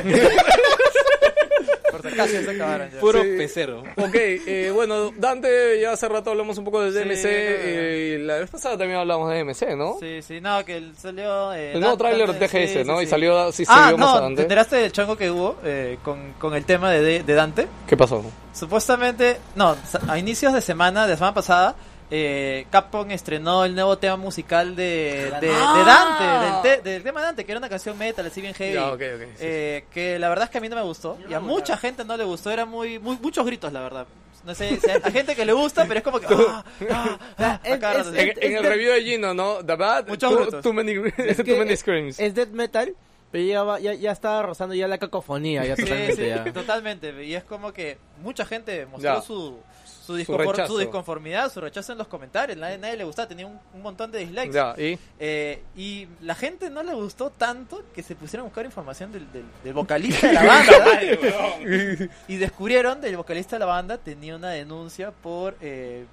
Por si acaso se acabaron. ya. Puro Sí. pecero. Ok, eh, bueno, Dante, ya hace rato hablamos un poco de DMC. Sí, eh, la vez pasada también hablamos de DMC, ¿no? Sí, sí, no, que salió... eh, El nuevo Dante- tráiler de TGS, sí, ¿no? sí. Y salió, sí Ah, vio más no, ¿te adelante. enteraste del chango que hubo eh, con, con el tema de, de Dante? ¿Qué pasó? Supuestamente, no, a inicios de semana, de la semana pasada, eh, Capcom estrenó el nuevo tema musical de, de, de Ah. Dante, del, te- del tema de Dante, que era una canción metal, así bien heavy. Ya, ok, ok, sí, eh, Que la verdad es que a mí no me gustó, y a mucha gente no le gustó, era muy, muy muchos gritos, la verdad. No sé, si hay gente que le gusta, pero es como que... ah, ah, ah. En, en el review de Gino, ¿no? The Bad, Muchos too, gritos. too many, Es too many screams. Es death metal, pero ya, va- ya, ya está rozando ya la cacofonía, ya Sí, totalmente sí, ya. totalmente. Y es como que mucha gente mostró Ya. su, su, disconfor- su disconformidad, su rechazo en los comentarios. Nadie, nadie le gustaba, tenía un, un montón de dislikes. Ya, y... Eh, y la gente no le gustó tanto que se pusieron a buscar información del, del, del vocalista de la banda. Y descubrieron del vocalista de la banda tenía una denuncia por eh,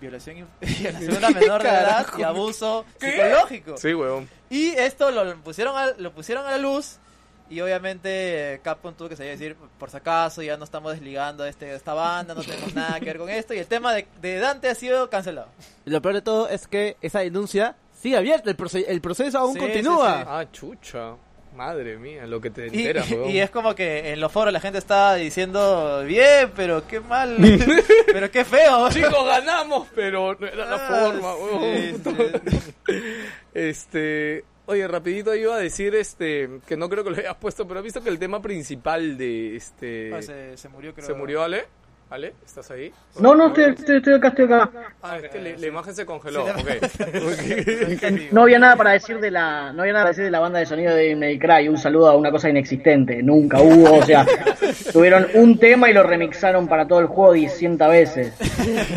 violación, violación a una menor de edad y abuso psicológico. Sí, weón. Y esto lo pusieron a, lo pusieron a la luz y obviamente eh, Capcom tuvo que salir a decir, por si acaso ya no estamos desligando de, este, de esta banda, no tenemos nada que ver con esto y el tema de, de Dante ha sido cancelado. Y lo peor de todo es que esa denuncia sigue abierta, el, proce- el proceso aún Sí, continúa. sí, sí. Ah, chucha. Madre mía, lo que te Y, enteras, weón. y es como que en los foros la gente está diciendo, bien, pero qué mal, pero qué feo. Chicos, ganamos, pero no era la Ah, forma, weón. sí, sí. Este, oye, rapidito iba a decir este que no creo que lo hayas puesto, pero he visto que el tema principal de este Ah, se, se murió, creo. se murió Ale. Ale, ¿estás ahí? No, no, estoy, estoy, estoy acá, estoy acá. Ah, es que la, la imagen se congeló. Sí, ok. No había nada para decir de la, no había nada para decir de la banda de sonido de May Cry. Un saludo a una cosa inexistente. Nunca hubo, o sea, tuvieron un tema y lo remixaron para todo el juego 100 veces.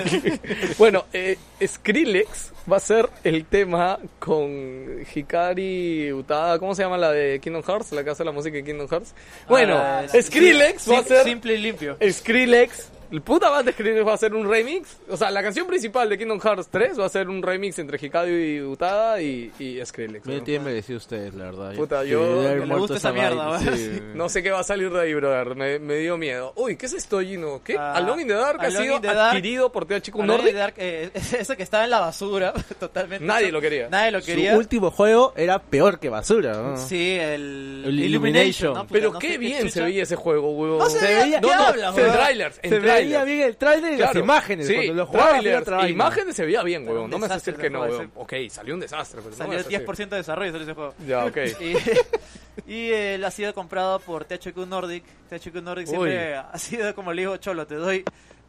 bueno, eh, Skrillex va a ser el tema con Hikari Utada. ¿Cómo se llama la de Kingdom Hearts? La que hace la música de Kingdom Hearts. Bueno, Ah, sí. Skrillex va a ser Simple y limpio. Skrillex El puta banda Skrillex va a hacer un remix. O sea, la canción principal de Kingdom Hearts 3 va a ser un remix entre Hikaru y Utada y, y Skrillex. Me ¿no? tienen merecido ustedes, la verdad. Puta, yo- le muerto gusta esa mierda, ¿va? sí. No sé qué va a salir de ahí, brother. Me, me dio miedo. Uy, ¿qué es esto, Gino? ¿Qué? Ah, Alone in the Dark ha sido Dark. adquirido por THQ Alone in Nordic. the Dark, eh, eso que estaba en la basura, totalmente. Nadie lo quería. Nadie lo Su quería. último juego era peor que basura, ¿no? Sí, el, El Illumination. Illumination. ¿no? Puta, Pero no qué bien se veía ese juego, huevón. No se veía, veía- ¿qué no, no, hablas, en trailers, en Se trailers. Veía bien el trailer y las imágenes. Sí, Cuando lo jugabas, trailers, imágenes se veía bien, un No me desastre decir que no, huevón. Ok, salió un desastre, pero no Salió me el vas a decir. 10% de desarrollo salió ese juego. Ya, ok. Y, y él ha sido comprado por THQ Nordic. THQ Nordic siempre ha sido como le digo, Cholo, te doy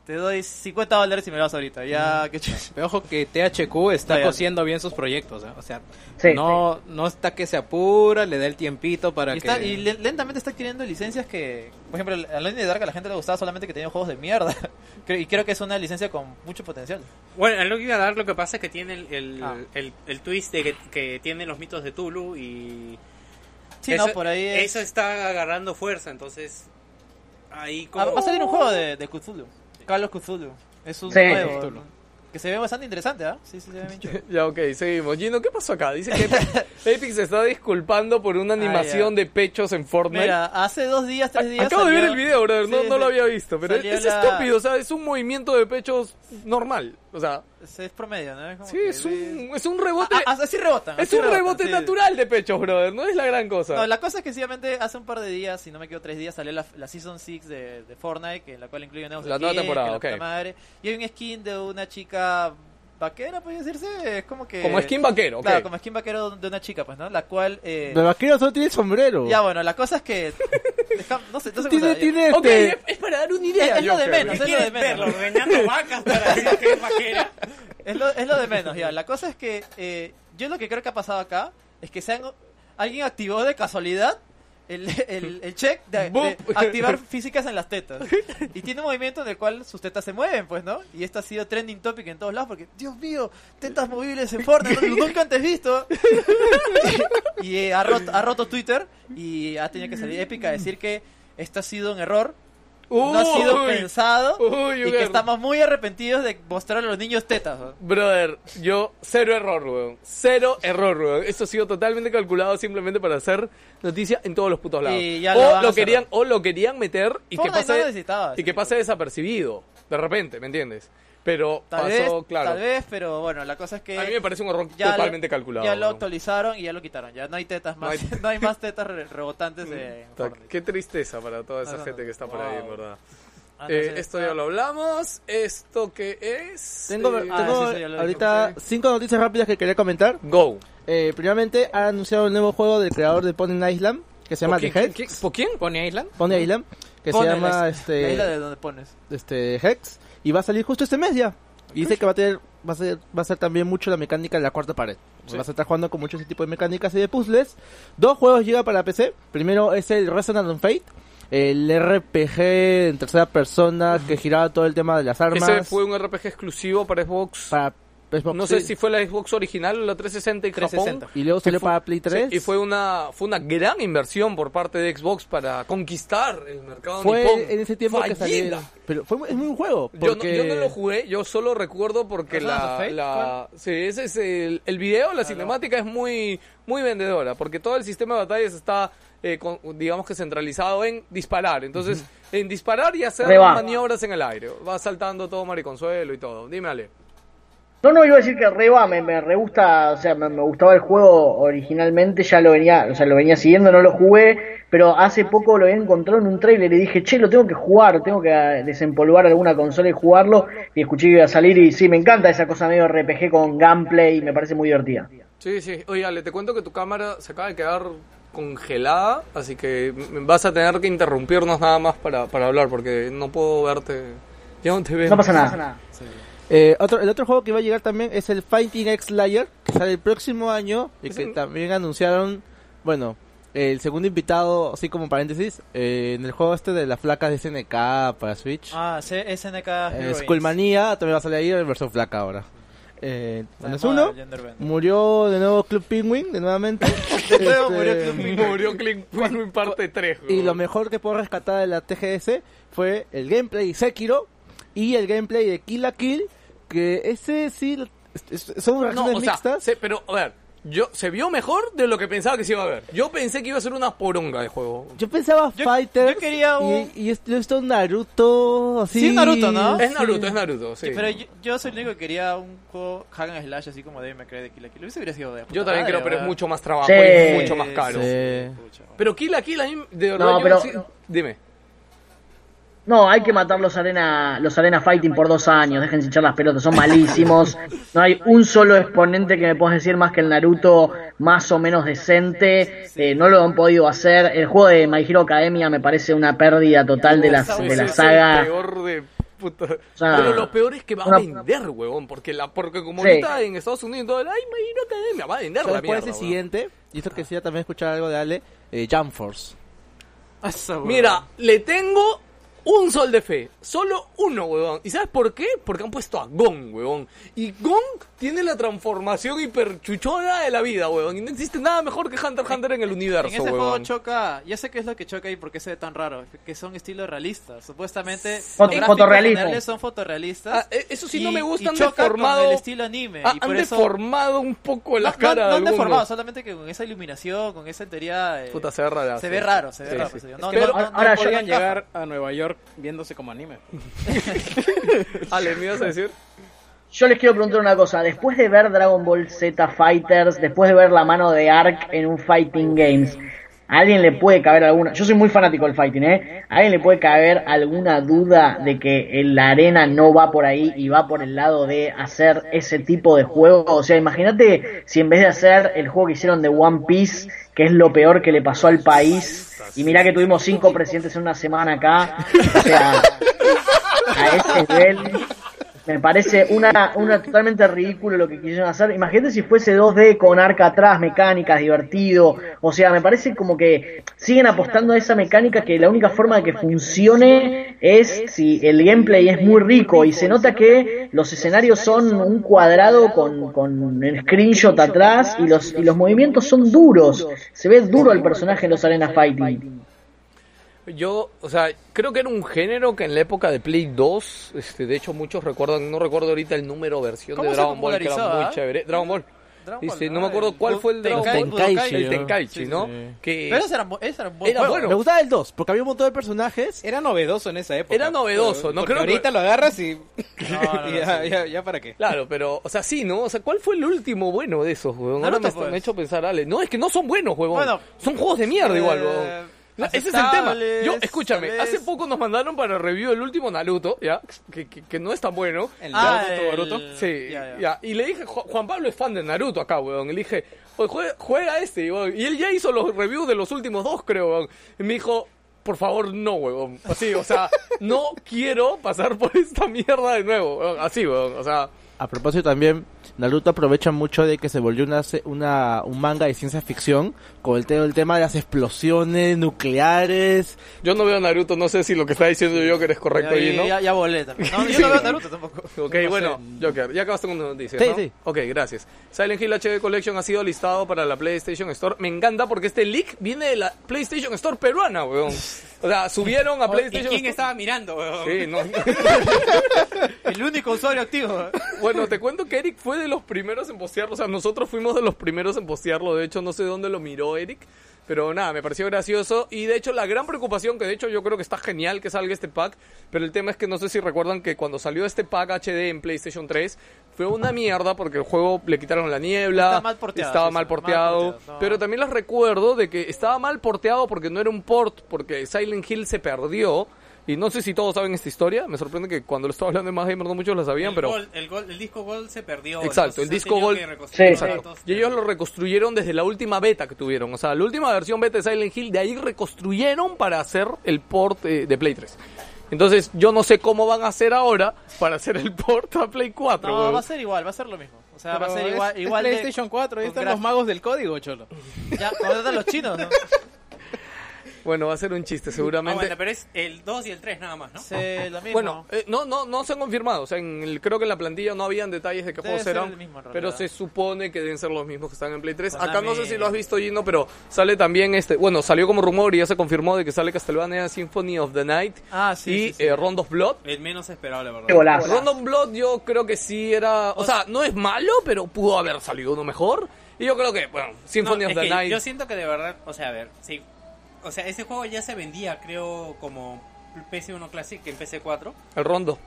te doy 50 dólares y me lo das ahorita. Ya, que. Pero ojo que THQ está cosiendo bien sus proyectos, ¿eh? o sea, Sí, no, no está que se apura, le da el tiempito para Y, que... está- y le- lentamente está adquiriendo licencias que, por ejemplo, a Alone in the Dark a la gente le gustaba solamente que tenía juegos de mierda. Y creo que es una licencia con mucho potencial. Bueno, en lo que iba a dar lo que pasa es que tiene el, el, Ah. el, el twist de que, que tiene los mitos de Tulu y... Sí, eso, no, por ahí es... Eso está agarrando fuerza, entonces... Ahí Ah, como... va a salir un juego de, de Cthulhu. Call of Cthulhu. Es un Sí. nuevo. Cthulhu. Que se ve bastante interesante, ¿ah? Sí, sí, se ve bien. Ya, ok, seguimos. Gino, ¿qué pasó acá? Dice que Epic se está disculpando por una animación de pechos en Fortnite. Mira, hace dos días, tres días. Acabo de ver el video, brother. No, Sí, no sí. lo había visto, pero es la- estúpido. O sea, es un movimiento de pechos normal. O sea, Es, es promedio, ¿no? Es como sí, que es un, es un rebote. Ah, ah, así rebotan. es así un rebotan, rebote sí. natural de pechos, brother. No es la gran cosa. No, la cosa es que sencillamente hace un par de días, si no me equivoco, tres días, salió la, la Season 6 de, de Fortnite, que en la cual incluye nuevos La nueva temporada, ok. madre. Y hay un skin de una chica vaquera, puede decirse. Es como que. Como skin vaquero. Claro, como skin vaquero de una chica, pues, ¿no? La cual. Eh... El vaquero solo tiene sombrero. Ya, bueno, la cosa es que. Deja- No sé, no sé Tiene, se tiene este... es, es para dar una idea. es lo de menos, es lo de menos. Ordeñando vacas para decir que es vaquera. Es lo, es lo de menos, ya. La cosa es que eh, yo lo que creo que ha pasado acá es que sean, alguien activó de casualidad el, el, el check de, activar físicas en las tetas. Y tiene un movimiento en el cual sus tetas se mueven, pues, ¿no? Y esto ha sido trending topic en todos lados porque, Dios mío, tetas movibles en Fortnite, nunca antes visto. y eh, ha, roto, ha roto Twitter y ha tenido que salir épica a decir que esto ha sido un error. No ha sido Uy. pensado Uy, y que estamos muy arrepentidos de mostrar a los niños tetas. ¿no? Brother, yo cero error, weón. Cero error, weón. Esto ha sido totalmente calculado simplemente para hacer noticia en todos los putos lados. Lo o lo querían, o lo querían meter y que Fortnite pase y que pase desapercibido, de repente, ¿me entiendes? Pero Tal pasó, vez, claro. tal vez, pero bueno, la cosa es que A mí me parece un error ya totalmente lo, calculado. Ya lo actualizaron y ya lo quitaron. Ya no hay tetas más, No no hay- más tetas re- rebotantes Ta- Fortnite. Qué tristeza para toda esa No, no, gente que está por ahí, en verdad. Ah, Eh, esto ya lo hablamos. ¿Esto qué es? Tengo, Eh, tengo Ah, sí, ahorita dije. cinco noticias rápidas que quería comentar. Go. Eh, primeramente, ha anunciado un nuevo juego del creador de Pony Island, que se llama The ¿Por Hex. ¿Por quién? ¿Pone Island? Pony Island, que pone se llama la, este, la isla de donde pones. este Hex, y va a salir justo este mes ya. Y dice que va a tener, va a ser, va a ser también mucho la mecánica de la cuarta pared. Vas a estar jugando con mucho ese tipo de mecánicas y de puzzles. Dos juegos llegan para PC. Primero es el Resonant on Fate, el RPG en tercera persona que giraba todo el tema de las armas. Ese fue un RPG exclusivo para Xbox. para Xbox, no sé si fue la Xbox original o la 360 en 360. Japón. Y luego salió fue- para Play 3. Sí, y fue una fue una gran inversión por parte de Xbox para conquistar el mercado Fue nipón. en ese tiempo que salió. Pero fue, muy- es muy buen juego. Yo, no, yo no lo jugué, yo solo recuerdo porque ¿Persona la, sí, ese es el, el video, la cinemática es muy muy vendedora, porque todo el sistema de batallas está eh, con- digamos que centralizado en disparar, entonces en disparar y hacer maniobras en el aire, va saltando todo mariconsuelo y todo. Dime Ale. No, no, iba a decir que Reba me, me re gusta, o sea, me, me gustaba el juego originalmente, ya lo venía, o sea, lo venía siguiendo, no lo jugué, pero hace poco lo había encontrado en un trailer y dije, che, lo tengo que jugar, tengo que eh, desempolvar alguna consola y jugarlo, y escuché que iba a salir y sí, me encanta esa cosa medio RPG con gameplay, me parece muy divertida. Sí, sí. Oye, Ale, te cuento que tu cámara se acaba de quedar congelada, así que vas a tener que interrumpirnos nada más para, para hablar, porque no puedo verte. Ya no te veo. No pasa nada. Eh, otro, el otro juego que va a llegar también es el Fighting X Layer, que sale el próximo año y que también anunciaron, bueno, el segundo invitado, así como paréntesis, eh, en el juego este de las flacas de SNK para Switch. Ah, sí, SNK eh, Heroines. Skullmanía también va a salir ahí en versión flaca ahora. Eh, bueno, es Ah, uno. Murió de nuevo Club Penguin, de nuevamente. De nuevo Este, murió Club Penguin. Murió Penguin parte 3. Y lo mejor que puedo rescatar de la TGS fue el gameplay Sekiro, y el gameplay de Kill la Kill, que ese sí son No, reacciones o sea, mixtas. se- pero a ver, yo se vio mejor de lo que pensaba que se iba a ver. Yo pensé que iba a ser una poronga de juego. Yo pensaba Yo- Fighters yo quería un- y, y esto, esto Naruto así. Sí, Naruto, ¿no? Es sí. Naruto, es Naruto, sí. Pero yo, yo soy el único que quería un juego hack and slash así como Devil May Cry de Kill la Kill. Hubiese hubiera sido de Yo también madre, creo, pero es mucho más trabajo Sí. y es mucho más caro. Pero Kill la Kill a mí, de verdad, No, yo pero- sí- Dime. No, hay que matar los arena, los arena fighting por dos años, dejen hinchar las pelotas, son malísimos. No hay un solo exponente que me puedas decir más que el Naruto más o menos decente. Eh, no lo han podido hacer. El juego de My Hero Academia me parece una pérdida total de la, Sí, de sí, la saga. sea, Pero lo peor es que va a vender, huevón. Porque, la, porque como Sí. ahorita en Estados Unidos, todo el, ay, My Hero Academia va a vender después mierda. el huevón. siguiente, y esto que quisiera también escuchar algo de Ale, eh, Jump Force. Mira, le tengo un sol de fe. Solo uno, huevón. ¿Y sabes por qué? Porque han puesto a Gon, huevón. Y Gon tiene la transformación hiperchuchona de la vida, huevón. Y no existe nada mejor que Hunter x Hunter en el En universo, ese juego huevón. choca, ya sé qué es lo que choca y por qué se ve tan raro, que son estilos realistas. Supuestamente Foto- generales son fotorrealistas. Ah, eh, eso sí no y- me gusta, han deformado- con el estilo anime. Ah, y han por eso deformado un poco la no, cara no, no han deformado, solamente que con esa iluminación, con esa teoría eh, Puta, se ve rara. se ve raro, se ve Sí, raro. sí. pues, yo- no, Pero- no, no, no, ahora no encaja. llegar a Nueva York viéndose como anime. Ale, ¿me ibas a decir? Yo les quiero preguntar una cosa. Después de ver Dragon Ball Z Fighters, después de ver la mano de Ark en un Fighting Games, ¿a alguien le puede caber alguna... Yo soy muy fanático del fighting, ¿eh? ¿A alguien le puede caber alguna duda de que la arena no va por ahí y va por el lado de hacer ese tipo de juego? O sea, imagínate si en vez de hacer el juego que hicieron de One Piece, que es lo peor que le pasó al país, y mirá que tuvimos cinco presidentes en una semana acá, o sea, a ese nivel me parece una, una totalmente ridículo lo que quisieron hacer. Imagínate si fuese 2D con arca atrás, mecánicas, divertido. O sea, me parece como que siguen apostando a esa mecánica que la única forma de que funcione es si el gameplay es muy rico y se nota que los escenarios son un cuadrado con, con el screenshot atrás y los, y los movimientos son duros. Se ve duro el personaje en los Arena Fighting. Yo, o sea, creo que era un género que en la época de Play 2, este, de hecho muchos recuerdan, no recuerdo ahorita el número versión ¿Cómo de Dragon Ball que era muy chévere. Dragon Ball. Dragon Este, Ball, no me acuerdo cuál fue el Dragon. Tenkaichi, Sí, ¿no? sí. Que Pero ese era, ese era un buen Era juego. bueno. Me gustaba el 2, porque había un montón de personajes. Era novedoso en esa época. Era novedoso, no Porque creo que- ahorita lo agarras y, No, no, no, y ya, sí. ya, ya para qué. Claro, pero, o sea, sí, ¿no? O sea, ¿cuál fue el último bueno de esos? Ahora Naruto, me, pues. me ha hecho pensar, Ale. No, es que no son buenos. Bueno, son juegos de mierda igual, eh, huevón. No, ese es el tema. Yo, escúchame, hace poco nos mandaron para review el último Naruto, ¿ya? Que, que, que no es tan bueno. El Ah, Naruto, el-. Sí, Ya, ya. ya. Y le dije, Ju- Juan Pablo es fan de Naruto acá, weón. Y le dije, "Oye, juega, juega este, weón. Y él ya hizo los reviews de los últimos dos, creo, weón. Y me dijo, por favor, no, weón. Así, o sea, no quiero pasar por esta mierda de nuevo, weón. Así, weón. O sea, A propósito también, Naruto aprovecha mucho de que se volvió una, se- una un manga de ciencia ficción con el, te- el tema de las explosiones nucleares. yo no veo Naruto, no sé si lo que está diciendo Joker es correcto ya, allí, ¿no? ya, ya volé también. No, yo no veo Naruto tampoco. Ok, bueno, Joker, ya acabaste con noticias, Sí, ¿no? sí. Ok, gracias. Silent Hill HD Collection ha sido listado para la PlayStation Store. Me encanta porque este leak viene de la PlayStation Store peruana, weón. O sea, subieron a ¿Y PlayStation quién Store. estaba mirando, weón? Sí, no. El único usuario activo. Bueno, te cuento que Eric fue de los primeros en postearlo. O sea, nosotros fuimos de los primeros en postearlo. De hecho, no sé dónde lo miró Eric. Pero nada, me pareció gracioso. Y de hecho, la gran preocupación, que de hecho yo creo que está genial que salga este pack. Pero el tema es que no sé si recuerdan que cuando salió este pack HD en PlayStation 3 fue una mierda porque el juego le quitaron la niebla. Está mal porteado, Estaba mal porteado. porteado, no. Pero también les recuerdo de que estaba mal porteado porque no era un port. Porque Silent Hill se perdió. Y no sé si todos saben esta historia. Me sorprende que cuando lo estaba hablando Más Gamer no muchos lo sabían, el, pero... gol- el, gol- el disco Gold se perdió. Exacto, el disco Gold- Sí, Exacto. Y ellos lo reconstruyeron desde la última beta que tuvieron. O sea, la última versión beta de Silent Hill, de ahí reconstruyeron para hacer el port eh, de Play 3. Entonces, yo no sé cómo van a hacer ahora para hacer el port a Play 4. No, va a ser igual, va a ser lo mismo. O sea, va a ser es- igual, es igual de- PlayStation 4, ahí están los magos del código, cholo. Ya, contratan los chinos, ¿no? Bueno, va a ser un chiste Ah, seguramente. bueno, pero es el 2 y el 3 nada más, ¿no? Sí, lo mismo. Bueno, eh, no, no, no se han confirmado. O sea, en el- creo que en la plantilla no habían detalles de qué Debe juegos ser eran. el mismo, en pero realidad. se supone que deben ser los mismos que están en Play 3. Konami. Acá no sé si lo has visto, Gino, pero sale también este. Bueno, salió como rumor y ya se confirmó de que sale Castlevania Symphony of the Night ah, sí, y sí, sí. eh, Round of Blood. El menos esperado, la verdad. Qué golazo. Round of Blood yo creo que sí era... O sea, no es malo, pero pudo haber salido uno mejor. Y yo creo que, bueno, Symphony No, of es the que Night... Yo siento que de verdad, o sea, a ver, sí. O sea, ese juego ya se vendía, creo, como PS1 Classic en PC4. El Rondo.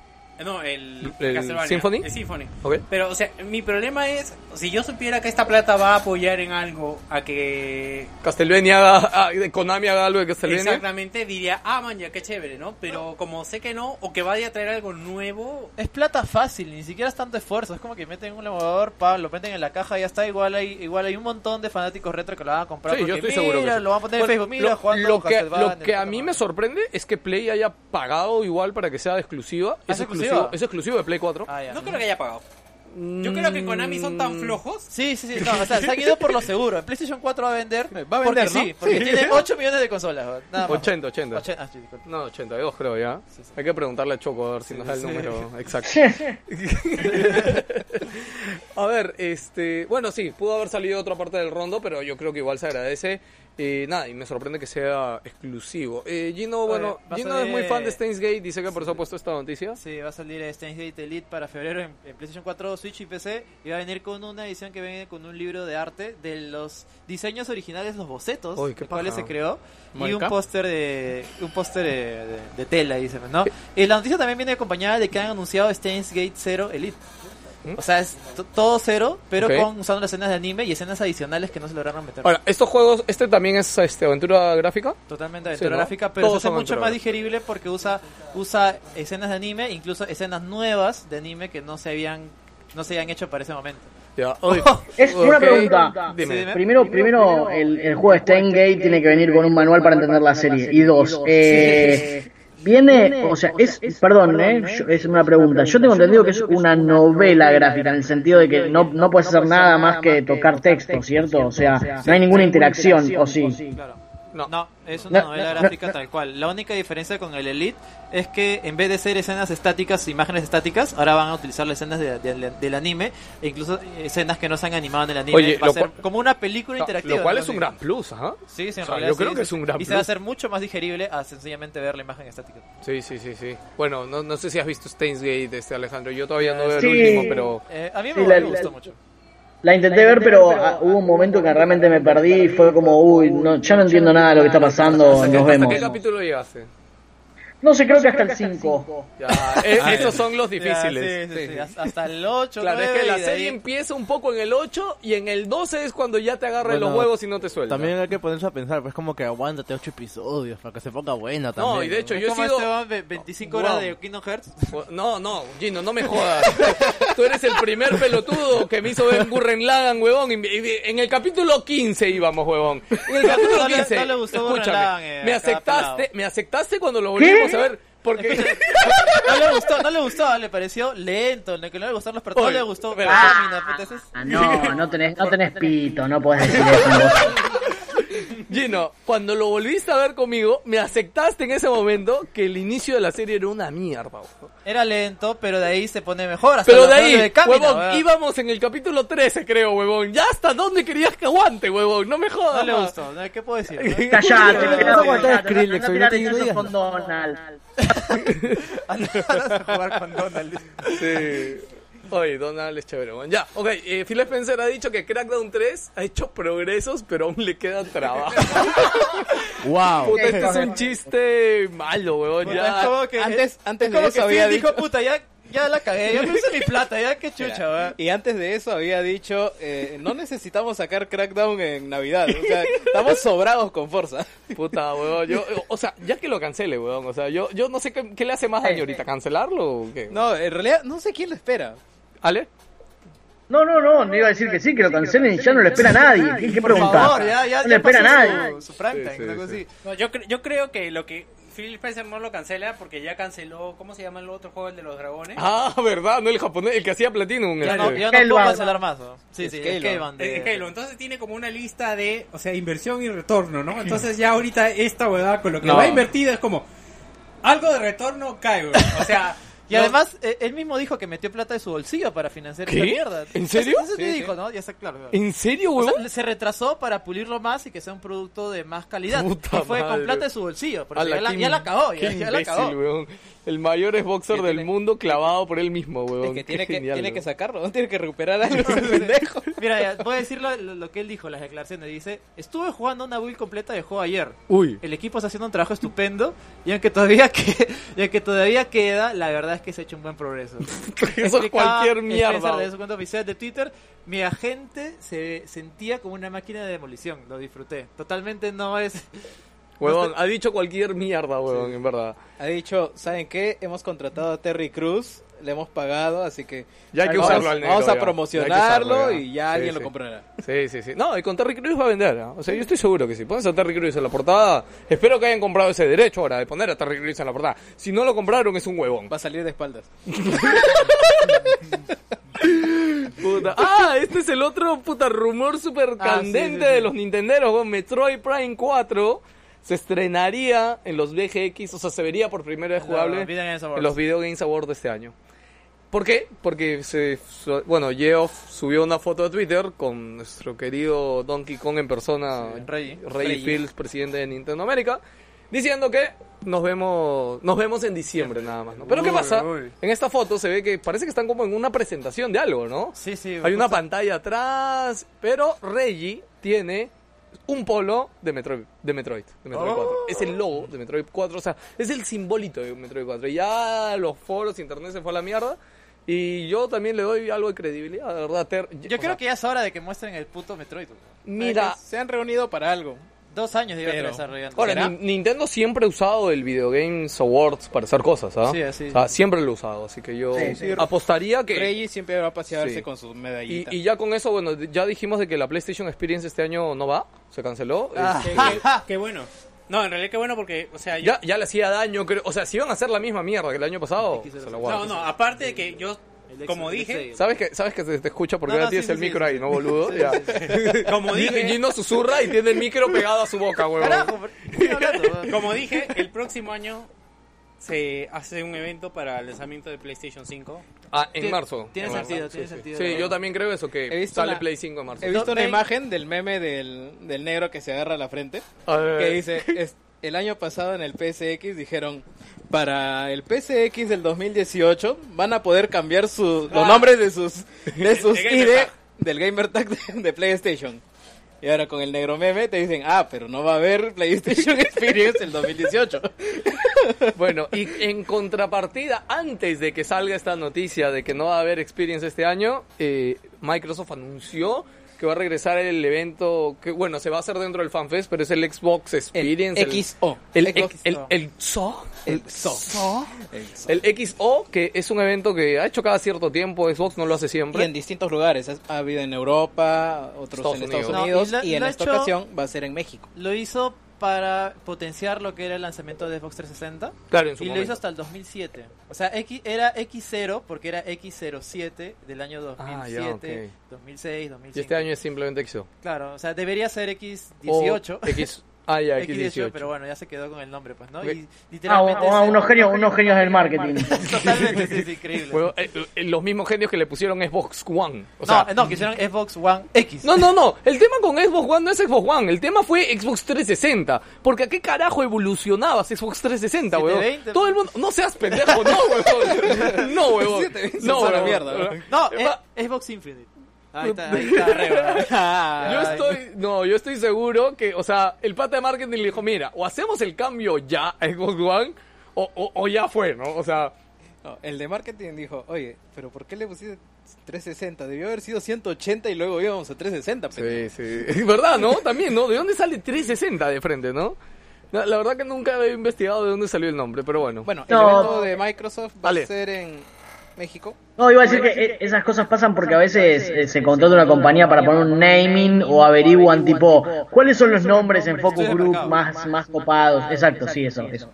No, el, ¿El Castlevania, Symphony? El Symphony. Ok. Pero, o sea, mi problema es, si yo supiera que esta plata va a apoyar en algo a que Castlevania haga... de Konami haga algo de Castlevania. exactamente diría, ah, man, ya qué chévere, ¿no? Pero como sé que no, o que vaya a traer algo nuevo, Es plata fácil, ni siquiera es tanto esfuerzo. Es como que meten un emulador, pa, lo meten en la caja y ya está. Igual hay, igual hay un montón de fanáticos retro que lo van a comprar. Sí, yo estoy seguro que lo van a poner Bueno, en Facebook. Mira, lo, jugando lo que, lo que a mí me sorprende es que Play haya pagado igual para que sea exclusiva. ¿Ah, Es es exclusivo, es exclusivo de Play 4. Ah, ya. no creo que haya pagado. Yo creo que Konami son tan Mm. flojos. Sí, sí, sí. No, o sea, se han ido por lo seguro. En PlayStation 4 va a vender. Va a vender, porque ¿no? sí, porque tiene 8 millones de consolas. Nada más. 80, 80. Ochen- ah, sí. No, 82 creo ya. Hay que preguntarle a Choco a ver si nos da el sí. número exacto. a ver, este, bueno, sí, pudo haber salido otra parte del rondo, pero yo creo que igual se agradece. Eh, nada, y me sorprende que sea exclusivo. Eh, Gino, bueno, Gino salir- es muy fan de Steins Gate, dice que por eso ha puesto esta noticia. Sí, va a salir Steins Gate Elite para febrero en, en PlayStation 4, Switch y PC. Y va a venir con una edición que viene con un libro de arte de los diseños originales, los bocetos, qué los cuales se creó. Y un póster de un póster de, de- de tela, dice, ¿no? Y la noticia también viene acompañada de que han anunciado Steins Gate 0 Elite. ¿Mm? O sea, es to- todo cero, pero con usando las escenas de anime y escenas adicionales que no se lograron meter. Ahora, estos juegos, este también es este, aventura gráfica. Totalmente Sí, aventura ¿no? gráfica, pero Todos se hace son mucho más digerible porque usa usa escenas de anime, incluso escenas nuevas de anime que no se habían no se habían hecho para ese momento. Es una pregunta. Dime. Sí, dime. Primero, primero el, el juego de Steingate tiene que venir con un manual para entender la serie. Y dos, eh, viene, o sea, es, perdón, eh, yo- es una pregunta. Yo tengo entendido que es una novela gráfica en el sentido de que no, no puedes hacer nada más que tocar texto, ¿cierto? O sea, no hay ninguna interacción, ¿o sí? Claro. No. No, es una No, novela no, gráfica no. tal cual. La única diferencia con el Elite es que en vez de ser escenas estáticas, imágenes estáticas, ahora van a utilizar las escenas de- de- del anime e incluso escenas que no se han animado en el anime. Oye, va a ser cual- como una película interactiva. Lo cual es un Sí. gran plus, ¿ah? Sí, sí, en O sea, realidad yo sí, creo que sí. es un gran Y se va a plus. hacer mucho más digerible a sencillamente ver la imagen estática. Sí, sí, sí, sí. Bueno, no, no sé si has visto Steins Gate, este Alejandro. Yo todavía no veo el Sí. último, pero... Eh, a mí Sí, me, la- me gustó la- mucho. La intenté ver, pero ah, hubo un momento que realmente me perdí y fue como, uy, no, ya no entiendo nada de lo que está pasando, ¿Hasta nos hasta vemos. qué capítulo llegaste? No sé, creo que hasta el 5. Ya, eh, esos son los difíciles. Ya, sí, sí, sí. Hasta- Hasta el 8, Claro, es 9, que la serie ahí- empieza un poco en el 8 y en el 12 es cuando ya te agarran Bueno, los huevos y no te sueltan. También hay que ponerse a pensar, pues como que aguántate ocho episodios para que se ponga buena también. No, y de hecho yo he ¿Cómo sido... Ve- 25 Wow. horas de Kingdom Hearts. No, no, Gino, no me jodas. Tú eres el primer pelotudo que me hizo ver Gurren Lagann, huevón. En el capítulo 15 íbamos, huevón. En el capítulo No le- 15. no le gustó escúchame, Lagann, eh, me aceptaste, me aceptaste cuando lo volvimos a ver. Porque... No le gustó, no le gustó, le pareció lento, le- que no le gustaron los personajes, no le gustó. espera. Lámina, puta, ese es- Ah, no, no tenés, no tenés pito, no podés decir eso. Gino, cuando lo volviste a ver conmigo, me aceptaste en ese momento que el inicio de la serie era una mierda. huevón. Era lento, pero de ahí se pone mejor. Hasta Pero de ahí, nombres Kamina, huevón, weón. íbamos en el capítulo 13, creo, huevón. ¿Ya hasta dónde querías que aguante, huevón? No me jodas. No le gustó, ¿no? ¿qué puedo decir? Callate, Vas a pelado, aguantar callate, Skrillex, no te hechizos digas con Donald. Andas a jugar con Donald. Sí. Oye, Donald es chévere. Bueno, ya, ok. Eh, Phil Spencer ha dicho que Crackdown 3 ha hecho progresos, pero aún le queda trabajo. Wow. Puta, este es un chiste malo, weón. Ya. es como que, Antes- antes es como de eso que había Phil dijo, dicho- puta, ya, ya la cagué, ya puse mi plata, ya qué chucha, weón. Y antes de eso había dicho, eh, no necesitamos sacar Crackdown en Navidad. O sea, estamos sobrados con fuerza. Puta, weón. Yo, o sea, ya que lo cancele, weón. O sea, yo, yo no sé qué, qué le hace más daño ahorita. ¿Cancelarlo o qué? No, en realidad no sé quién lo espera. ¿Ale? No, no, no, no iba a decir que sí, que lo cancelen y ya no le espera a nadie. ¿Qué, qué Por pregunta? favor, ya, ya, no le ya espera nadie. su, time. No, yo, cre- yo creo que lo que Phil Spencer no lo cancela porque ya canceló, ¿cómo se llama el otro juego, el de los dragones? Ah, verdad, no el japonés, el que hacía Platinum. Ya este. no, ya no puedo cancelar más, ¿no? Sí, sí, es Eh, Halo, entonces tiene como una lista de, o sea, inversión y retorno, ¿no? Entonces ya ahorita esta huevada con lo que No. va invertido es como algo de retorno cae. O sea, Y además, eh, él mismo dijo que metió plata de su bolsillo para financiar ¿Qué? esta mierda. ¿En serio? Eso sí, Sí, dijo. ¿no? Ya está claro. ¿En serio, O sea, huevón? se retrasó para pulirlo más y que sea un producto de más calidad. Puta y fue madre. con plata de su bolsillo. Porque ya, la, ya la cagó, ya, ya la cagó. weón. El mayor Xboxer Que del tiene- mundo clavado por él mismo, weón. Es que Qué tiene, que, genial, tiene que sacarlo, no tiene que recuperar algo pendejo. Mira, ya, voy a decir lo que él dijo, las declaraciones. Dice, estuve jugando una build completa de juego ayer. Uy. El equipo está haciendo un trabajo estupendo y aunque todavía que, y aunque todavía queda, la verdad que se ha hecho un buen progreso. Eso es cualquier mierda. de su cuenta oficial de Twitter, mi agente se sentía como una máquina de demolición, lo disfruté. Totalmente no es Huevón, ha dicho cualquier mierda, huevón, en verdad. Ha dicho, ¿saben qué? Hemos contratado a Terry Cruz, le hemos pagado, así que Ya hay que vamos, usarlo al negro, vamos a promocionarlo usarlo, y ya Sí, alguien sí. lo comprará. Sí, sí, sí. No, y con Terry Crews va a vender. ¿ah? O sea, yo estoy seguro que si pones a Terry Crews en la portada, espero que hayan comprado ese derecho ahora de poner a Terry Crews en la portada. Si no lo compraron, es un huevón. Va a salir de espaldas. Puta. Ah, este es el otro puta rumor súper Ah, candente sí, sí, sí. de los Nintenderos. weón. Metroid Prime 4 se estrenaría en los VGX, o sea, se vería por primera vez jugable Los Video Games Awards. en los Video Games Awards de este año. ¿Por qué? Porque se, bueno, Geoff subió una foto de Twitter con nuestro querido Donkey Kong en persona, Sí, Reggie. Fields, presidente de Nintendo América, diciendo que nos vemos nos vemos en diciembre nada más, ¿no? Pero ¿qué pasa? uy. En esta foto se ve que parece que están como en una presentación de algo, ¿no? Sí, sí. Hay una pantalla atrás, pero Reggie tiene un polo de Metroid, de Metroid, de Metroid Oh. 4. Es el logo de Metroid 4, o sea, es el simbolito de Metroid 4. Y ya los foros, internet se fue a la mierda. Y yo también le doy algo de credibilidad, de verdad. Ter- Yo creo sea, que ya es hora de que muestren el puto Metroid. Mira, Se han reunido para algo. Dos años llevan Pero- desarrollando. ahora, ¿Será? Ni- Nintendo siempre ha usado el Video Games Awards para hacer cosas, ¿ah? Sí, así. O sea, siempre lo ha usado, así que yo Sí, sí. apostaría que... Reggie siempre va a pasearse Sí. con sus Y, medallitas. y ya con eso, bueno, ya dijimos de que la PlayStation Experience este año no va, se canceló. Ah. Es- Qué, qué- qué bueno. No, en realidad qué bueno porque, o sea, yo... Ya, ya le hacía daño, creo. O sea, si iban a hacer la misma mierda que el año pasado, X06. se la No, guardo. no, aparte de que yo, como dije, X6. ¿Sabes que, sabes que se te escucha porque No, no, tienes sí, el sí, micro sí. ahí, ¿no, boludo? Ya. como dije, Gino susurra y tiene el micro pegado a su boca, huevón. Carajo, pero- ¿qué estoy hablando, güey? como dije, el próximo año se hace un evento para el lanzamiento de PlayStation 5. Ah, en marzo. tiene En marzo. sentido, Sí, tiene sí. sentido. Sí, yo también creo eso, que He visto sale una- Play 5 en marzo. He visto una Ven- imagen del meme del, del negro que se agarra la frente. A ver. Que dice, es- el año pasado en el PSX dijeron, para el PSX del 2018 van a poder cambiar su, los nombres de sus, de sus De ID del Gamer Tag de, de PlayStation. Y ahora con el negro meme te dicen, ah, pero no va a haber PlayStation Experience el 2018. Bueno, y en contrapartida, antes de que salga esta noticia de que no va a haber Experience este año, eh, Microsoft anunció que va a regresar el evento, que bueno, se va a hacer dentro del FanFest, pero es el Xbox Experience. el- XO. El, el, el, el XO. El XO. El XO, que es un evento que ha hecho cada cierto tiempo, Xbox no lo hace Y siempre. en distintos lugares. Ha habido en Europa, otros Estados en Estados Unidos. Unidos. No, y lo- y en esta hecho- ocasión va a ser en México. Lo hizo para potenciar lo que era el lanzamiento de Xbox 360. Claro, en su Y lo momento. hizo hasta el 2007. O sea, X, era X0 porque era X07 del año 2007, Ah, ya, ok. 2006, 2005. Y este año es simplemente XO. Claro, o sea, debería ser O X18. X, ah, ya, X18, X18. pero bueno, ya se quedó con el nombre, pues, ¿no? Y Ah, literalmente. ah, unos genios, unos genios del marketing. Totalmente, sí, sí, increíble. Bueno, eh, eh, los mismos genios que le pusieron Xbox One. O no, no, quisieron Xbox One X. No, no, no. El tema con Xbox One no es Xbox One. El tema fue Xbox 360. Porque a qué carajo evolucionabas Xbox 360, weón. 720. Todo el mundo. No seas pendejo, no, weón. No, weón. 720 No, es una weón. No, Eh, eh, Xbox Infinite. Ahí está, ahí está, arriba. Yo estoy, no, yo estoy seguro que, o sea, el pata de marketing le dijo, mira, o hacemos el cambio ya a Xbox One, o, o, o ya fue, ¿no? O sea, No, el de marketing dijo, oye, pero ¿por qué le pusiste 360? Debió haber sido 180 y luego íbamos a 360. pendejo". sí, sí. Es verdad, ¿no? También, ¿no? ¿De dónde sale 360 de frente, no? La, la verdad que nunca he investigado de dónde salió el nombre, pero bueno. Bueno, el No. evento de Microsoft va Vale. a ser en, México. No, iba a decir que eh, esas cosas pasan porque a veces eh, se contrata una compañía para poner un naming o averiguan tipo cuáles son los nombres en Focus Group más, más copados. Exacto, sí, eso, eso.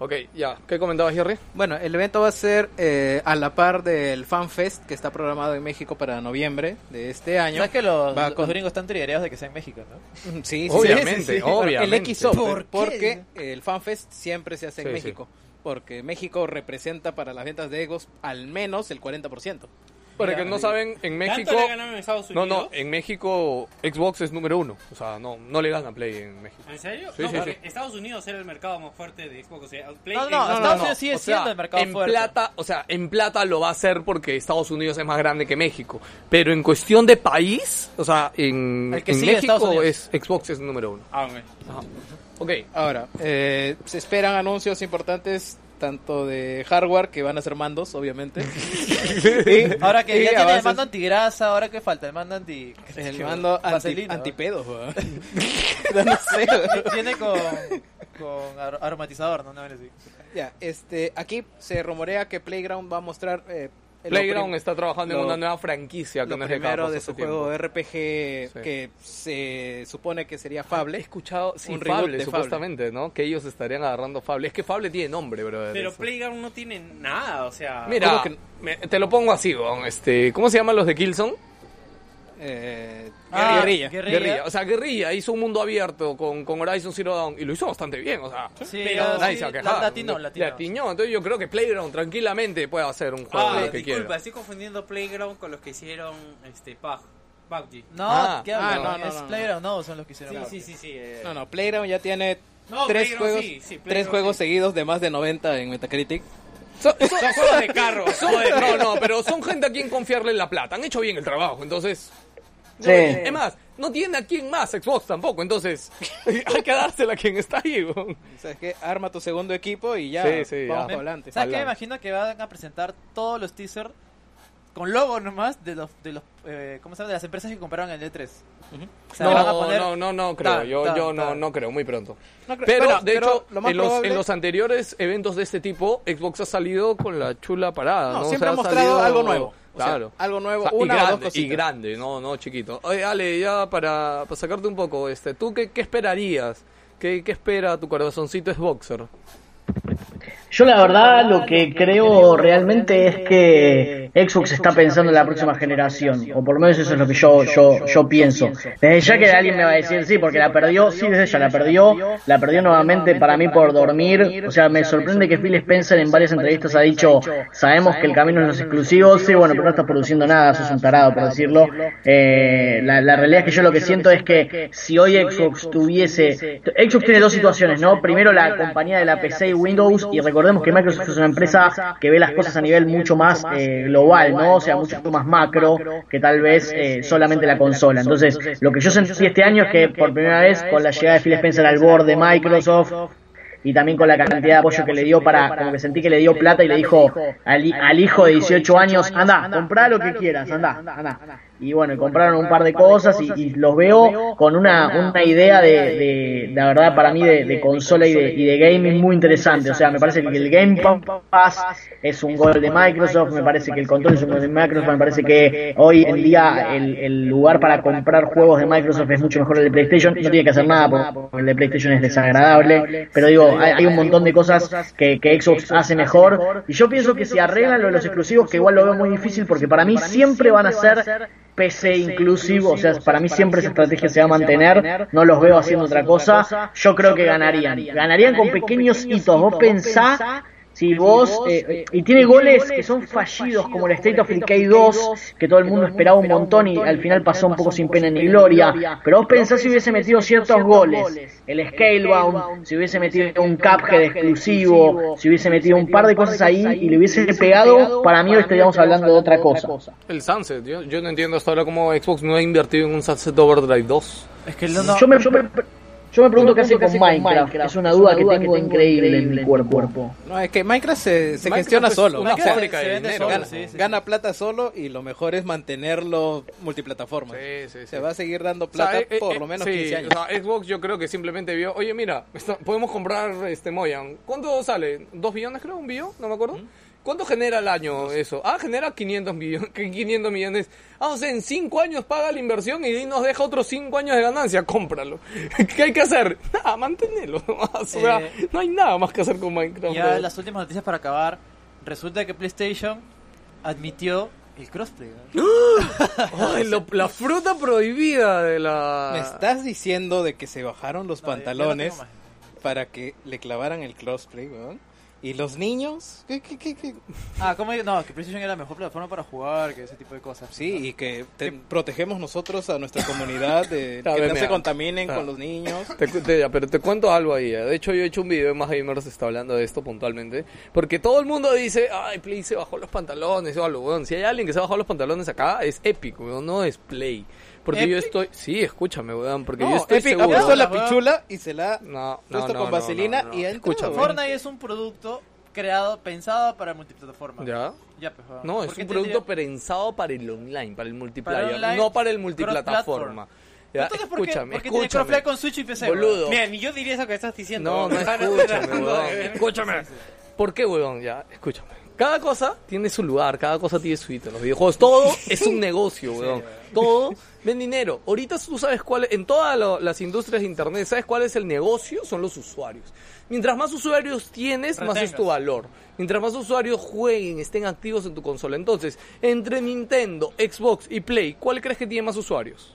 Ok, ya. ¿Qué comentabas, Jerry? Bueno, el evento va a ser eh, a la par del FanFest que está programado en México para noviembre de este año. ¿Sabes que los, Va los con- gringos están trigueados de que sea en México, no? Sí, sí, Obviamente, sí, sí. obviamente. El XO, ¿Por qué? porque el FanFest siempre se hace en Sí, México. Porque México representa para las ventas de Egos al menos el 40%. Para que no saben, en ¿Tanto México... le ganaron en Estados No, Unidos? no, en México Xbox es número uno. O sea, no, no le gana Play en México. ¿En serio? Sí, no, sí, porque sí. Estados Unidos era el mercado más fuerte de Xbox. O sea, Play No, en- no, Estados Unidos sigue O sea, siendo el mercado en fuerte. plata, o sea, en plata lo va a hacer porque Estados Unidos es más grande que México. Pero en cuestión de país, o sea, en, El que en sigue Estados México es Xbox es número uno. Ah, ok. Ajá. Ok. Ahora, eh, se esperan anuncios importantes tanto de hardware que van a ser mandos, obviamente. Y- Ahora que ya tiene el mando antigrasa, ahora que falta el mando anti... El mando anti, Vaselina, ¿no? antipedos, no sé. Tiene con, con ar- aromatizador, ¿no? Una vez así. Ya, este, aquí se rumorea que Playground va a mostrar eh, Playground está trabajando en una nueva franquicia que lo no es de primero de su tiempo. juego RPG Sí. que se supone que sería He Fable. escuchado, sí, Un Fable, de supuestamente, ¿no? Que ellos estarían agarrando Fable. Es que Fable tiene nombre, brother. Pero eso. Playground no tiene nada, o sea... Mira, ¿Cómo que- me- te lo pongo así, weón, este, ¿cómo se llaman los de Killzone? Eh, Ah, guerrilla. Guerrilla. O sea, Guerrilla hizo un mundo abierto con, con Horizon Zero Dawn y lo hizo bastante bien, o sea. Sí, Pero- Nadie sí, se va a la- quejar. latino, latino. Latino. Entonces yo creo que Playground tranquilamente puede hacer un juego Ah, lo que disculpa, quiera. estoy confundiendo Playground con los que hicieron este PUBG. PUBG. No, Ah, ¿qué ah, no, no, es no, no. Playground, no, son los que hicieron. Sí, sí, sí, sí. eh. No, no, Playground ya tiene No, tres Playground juegos, sí, sí, tres juegos sí. seguidos de más de 90 en Metacritic. Son- son- Son juegos de carro. son- no, no, pero son gente a quien confiarle la plata. Han hecho bien el trabajo, entonces. No, Sí. Es más, no tiene a quien más Xbox tampoco, entonces hay que dársela a quien está ahí. weón. ¿Sabes qué? Arma tu segundo equipo y ya Sí, sí, vamos ya. para adelante. ¿Sabes qué? Me imagino que van a presentar todos los teasers con logo nomás de los, de los eh, ¿cómo se llama? De las empresas que compraron el E3. O sea, No, van a poner- no, no, no creo. Yo yo no, no creo, muy pronto. No creo- Pero, bueno, de pero hecho, lo más en, los, probable- en los anteriores eventos de este tipo, Xbox ha salido con la chula parada. No, ¿no? O siempre sea, ha mostrado salido- algo nuevo. O sea, Claro. algo nuevo, O sea, una y o dos grande, cositas. y grande, no, no chiquito. Oye, Ale, ya para, para sacarte un poco, este, ¿tú qué, qué esperarías? ¿Qué, ¿Qué espera tu corazoncito Xboxer? Yo la verdad lo que creo realmente es que Xbox está pensando en la próxima generación, o por lo menos eso es lo que yo yo yo pienso. Desde ya que alguien me va a decir sí, porque la perdió, sí, desde ya la perdió, la perdió nuevamente para mí por dormir. O sea, me sorprende que Phil Spencer en varias entrevistas ha dicho, sabemos que el camino es los exclusivos, sí, bueno, pero no estás produciendo nada, sos un tarado por decirlo. Eh, la, realidad es que yo lo que siento es que si hoy Xbox tuviese, Xbox tiene dos situaciones, ¿no? Primero la compañía de la PC y Windows y recordemos que Microsoft es una empresa que ve las cosas a nivel mucho más eh, global, ¿no? O sea, mucho más macro que tal vez eh, solamente la consola. Entonces, lo que yo sentí este año es que por primera vez con la llegada de Phil Spencer al board de Microsoft y también con la cantidad de apoyo que le dio para, como que sentí que le dio plata y le dijo al hijo de 18 años, anda, comprá lo que quieras, anda, anda. Y bueno, y compraron un par de cosas y, y los veo con una, una idea de, de, la verdad, para mí, de, de consola y de, y de gaming muy interesante. O sea, me parece que el Game Pass es un gol de Microsoft, me parece que el control es un gol de Microsoft, me parece que hoy en día el, el lugar para comprar juegos de Microsoft es mucho mejor el de PlayStation. No tiene que hacer nada porque el de PlayStation es desagradable, pero digo, hay, hay un montón de cosas que, que Xbox hace mejor. Y yo pienso que si arreglan lo de los exclusivos, que igual lo veo muy difícil porque para mí siempre van a ser PC inclusivo, o sea, para mí siempre esa estrategia se va a mantener, no los veo haciendo otra cosa, yo creo que ganarían, ganarían. Con pequeños hitos, vos pensá si vos, eh, y tiene goles que son fallidos, como el State of Decay 2, que todo el mundo esperaba un montón y al final pasó un poco sin pena ni gloria, pero vos pensás si hubiese metido ciertos goles, el Scalebound, si hubiese metido un Cuphead exclusivo, si hubiese metido un par de cosas ahí y le hubiese pegado, para mí hoy estaríamos hablando de otra cosa. El Sunset, yo, yo no entiendo hasta ahora cómo Xbox no ha invertido en un Sunset Overdrive 2. Es que no, Yo me, yo me, yo me pregunto qué hace con Minecraft, es una duda que tengo increíble en mi cuerpo. No, es que Minecraft se, se Minecraft gestiona es solo. una fábrica se de vende dinero. gana, sí, sí. gana plata solo y lo mejor es mantenerlo multiplataforma. Sí, sí, sí. Se va a seguir dando O sea, plata eh, eh, por eh, lo menos sí, 15 años. o sea, Xbox yo creo que simplemente vio, oye mira, esto- podemos comprar este Moyan. ¿Cuánto sale? ¿Dos billones creo? ¿Un billón? No me acuerdo. ¿Cuánto genera al año eso? Ah, genera 500 millones. 500 millones. Ah, o sea, en 5 años paga la inversión y nos deja otros 5 años de ganancia. Cómpralo. ¿Qué hay que hacer? Nada, mantenerlo. O sea, Eh, no hay nada más que hacer con Minecraft. Ya las últimas noticias para acabar. Resulta que PlayStation admitió el crossplay. ¿no? Ay, lo- la fruta prohibida de la... ¿Me estás diciendo de que se bajaron los No, pantalones para que le clavaran el crossplay, weón? ¿Y los niños? ¿Qué, qué, qué, qué? Ah, ¿cómo? No, que PlayStation era la mejor plataforma para jugar, que ese tipo de cosas. Sí, y que te- protegemos nosotros a nuestra comunidad de que ver, no se contaminen Ah. con los niños. Te, pero te cuento algo ahí. eh. De hecho, yo he hecho un video de Más Gamers está hablando de esto puntualmente. Porque todo el mundo dice, ay, Play se bajó los pantalones o algo, weón. Si hay alguien que se bajó los pantalones acá, es weón, no es Play. Porque yo estoy... Sí, escúchame, weón, porque No, yo estoy Epic ha seguro... puesto la pichula y se la No, no, puesto no, con vaselina no, no. y ha entrado. Escúchame. Fortnite es un producto creado, pensado para multiplataforma. ¿Ya? Ya, pues. No, es ¿Por qué un producto pensado para el online, para el multiplayer, online, no para el multiplataforma. Ya, Entonces, ¿por qué, escúchame, por qué tiene escúchame. crossplay con Switch y PC? Boludo. Mira, ni yo diría eso que estás diciendo. No, no, escúchame, weón. Escúchame. ¿Por qué, weón? Ya, escúchame. Cada cosa tiene su lugar, cada cosa tiene su hito. Los videojuegos, todo es un negocio, weón. Todo ven dinero. Ahorita tú sabes cuál, en todas lo- las industrias de internet, ¿sabes cuál es el negocio? Son los usuarios. Mientras más usuarios tienes, más es tu valor. Mientras más usuarios jueguen, estén activos en tu consola. Entonces, entre Nintendo, Xbox y Play, ¿cuál crees que tiene más usuarios?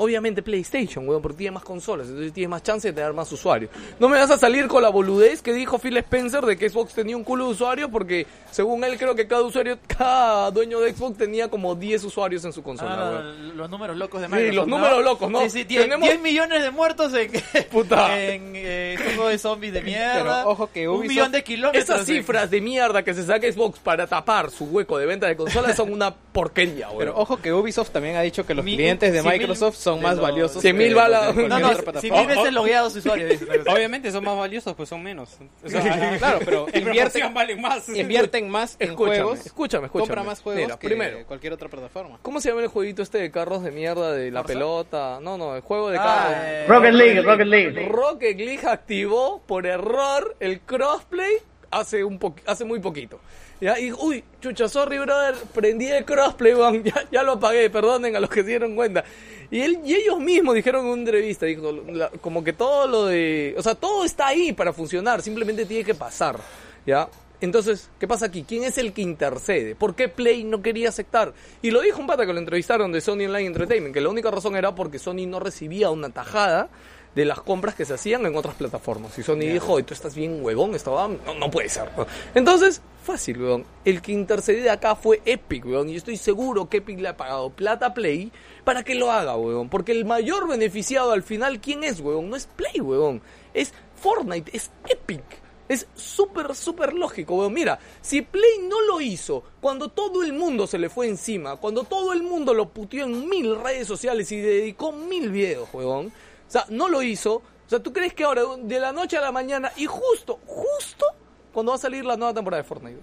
Obviamente PlayStation, weón, porque tiene más consolas, entonces tiene más chance de tener más usuarios. No me vas a salir con la boludez que dijo Phil Spencer de que Xbox tenía un culo de usuarios porque según él creo que cada usuario, cada dueño de Xbox tenía como 10 usuarios en su consola, Ah, weón. los números locos de Sí, Microsoft. los ¿no? números locos, ¿no? Sí, sí, 10, Tenemos- 10 millones de muertos en, Puta. en eh, juego de zombies de mierda. Pero ojo que Un Ubisoft- millón de kilómetros. Esas en- cifras de mierda que se saca Xbox para tapar su hueco de venta de consolas son una porquería, weón. Pero ojo que Ubisoft también ha dicho que los Mi- clientes de mil Microsoft son más los- valiosos. Cien mil que bala- los de No, no, si mil veces logueados usuarios. Obviamente son más valiosos, pues son menos. O sea, Claro, pero en invierten, valen más. invierten más en Escúchame, juegos. escúchame, escúchame. Compra más juegos Mira, que primero. cualquier otra plataforma. ¿Cómo se llama el jueguito este de carros de mierda de la ¿Forza? pelota? No, no, el juego de Ah, carros. eh, Rocket League, Rocket League. Rocket League activó por error el crossplay hace un hace muy poquito. Y uy, chucha, sorry brother, prendí el crossplay, ya, ya lo apagué, perdonen a los que se dieron cuenta. Y él y ellos mismos dijeron en una entrevista, dijo, como que todo lo de, o sea, todo está ahí para funcionar, simplemente tiene que pasar, ¿ya? Entonces, ¿qué pasa aquí? ¿Quién es el que intercede? ¿Por qué Play no quería aceptar? Y lo dijo un pata que lo entrevistaron de Sony Online Entertainment, que la única razón era porque Sony no recibía una tajada de las compras que se hacían en otras plataformas. Y Sony dijo, "Oye, tú estás bien huevón, esto va- no, no puede ser. ¿no?". Entonces, fácil, weón. El que intercedió acá fue Epic, weón. Y estoy seguro que Epic le ha pagado plata a Play para que lo haga, weón. Porque el mayor beneficiado al final, ¿quién es, weón? No es Play, weón. Es Fortnite, es Epic. Es súper, súper lógico, weón. Mira, si Play no lo hizo cuando todo el mundo se le fue encima, cuando todo el mundo lo puteó en mil redes sociales y dedicó mil videos, weón. O sea, no lo hizo. O sea, ¿tú crees que ahora, de la noche a la mañana, y justo, justo, cuando va a salir la nueva temporada de Fortnite?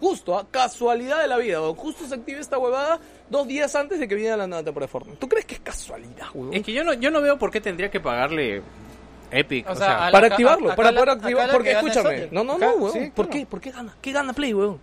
Justo, a casualidad de la vida, weón. Justo se activa esta huevada dos días antes de que viene la nueva temporada de Fortnite. ¿Tú crees que es casualidad, weón? Es que yo no, yo no veo por qué tendría que pagarle Epic. O O, sea, para activarlo, acá para poder acá activar. la Porque escúchame, no, no, Acá, no, weón. sí, ¿Por claro. qué? ¿Por qué gana? ¿Qué gana Play, weón?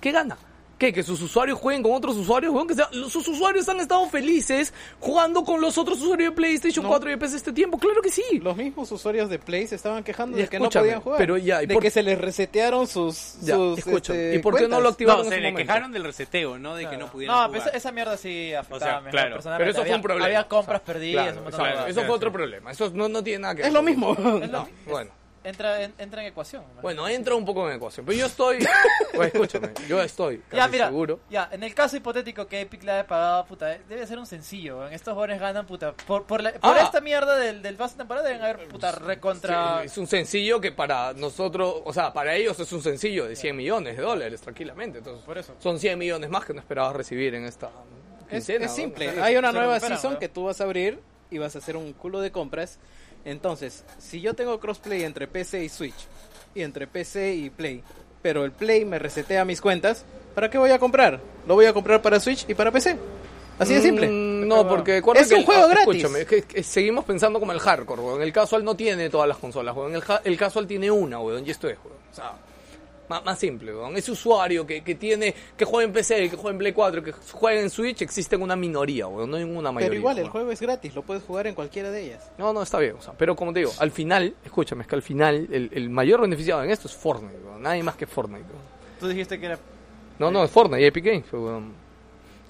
¿Qué gana? ¿Qué? ¿Que sus usuarios jueguen con otros usuarios, weón? Que sea, sus usuarios han estado felices jugando con los otros usuarios de PlayStation No. 4 y de PC este tiempo. Claro que sí. Los mismos usuarios de Play se estaban quejando Y de que no podían jugar. pero ya, ¿y de por- que se les resetearon sus, Ya, sus este, ¿y por qué no lo activaron no, en se le momento? quejaron del reseteo, ¿no? De que no pudieran No, jugar. pero esa, mierda sí afectaba O sea, mejor claro. Pero eso fue un problema. Había compras O sea, perdidas. claro, un montón exacto, de huevadas. eso fue otro problema. Eso no, no tiene nada que ver. Es lo mismo. No, bueno. Entra, en, entra en ecuación. ¿no? Bueno, entra un poco en ecuación. Pero yo estoy. Pues escúchame, yo estoy casi Ya, mira, seguro. ya, en el caso hipotético que Epic le haya pagado, puta, eh, debe ser un sencillo. En estos jóvenes ganan, puta, por, por, la- por Ah. esta mierda del, del pase de temporada deben haber, puta, recontra... Sí, es un sencillo que para nosotros, o sea, para ellos es un sencillo de 100 millones de dólares, tranquilamente. Entonces, Por eso. son 100 millones más que no esperabas recibir en esta Es, quincena. es simple. Hay una nueva season que tú vas a abrir y vas a hacer un culo de compras. Entonces, si yo tengo crossplay entre PC y Switch y entre PC y Play, pero el Play me resetea mis cuentas, ¿para qué voy a comprar? Lo voy a comprar para Switch y para PC. Así de simple. Mm, No, porque Es que un el- juego ah, gratis. Escúchame, es que, que seguimos pensando como el hardcore, weón. El casual no tiene todas las consolas, weón. El, el casual tiene una, weón, y esto es, weón. O sea, Más, más simple, weón. Ese usuario que, que tiene, que juega en PC, que juega en Play 4, que juega en Switch, existe en una minoría, weón. No en una mayoría. Pero igual, el juego es gratis, lo puedes jugar en cualquiera de ellas. No, no, está bien. O sea, pero como te digo, al final, escúchame, es que al final el, el mayor beneficiado en esto es Fortnite, weón. Nadie más que Fortnite, weón. Tú dijiste que era... No, no, es Fortnite y Epic Games, weón.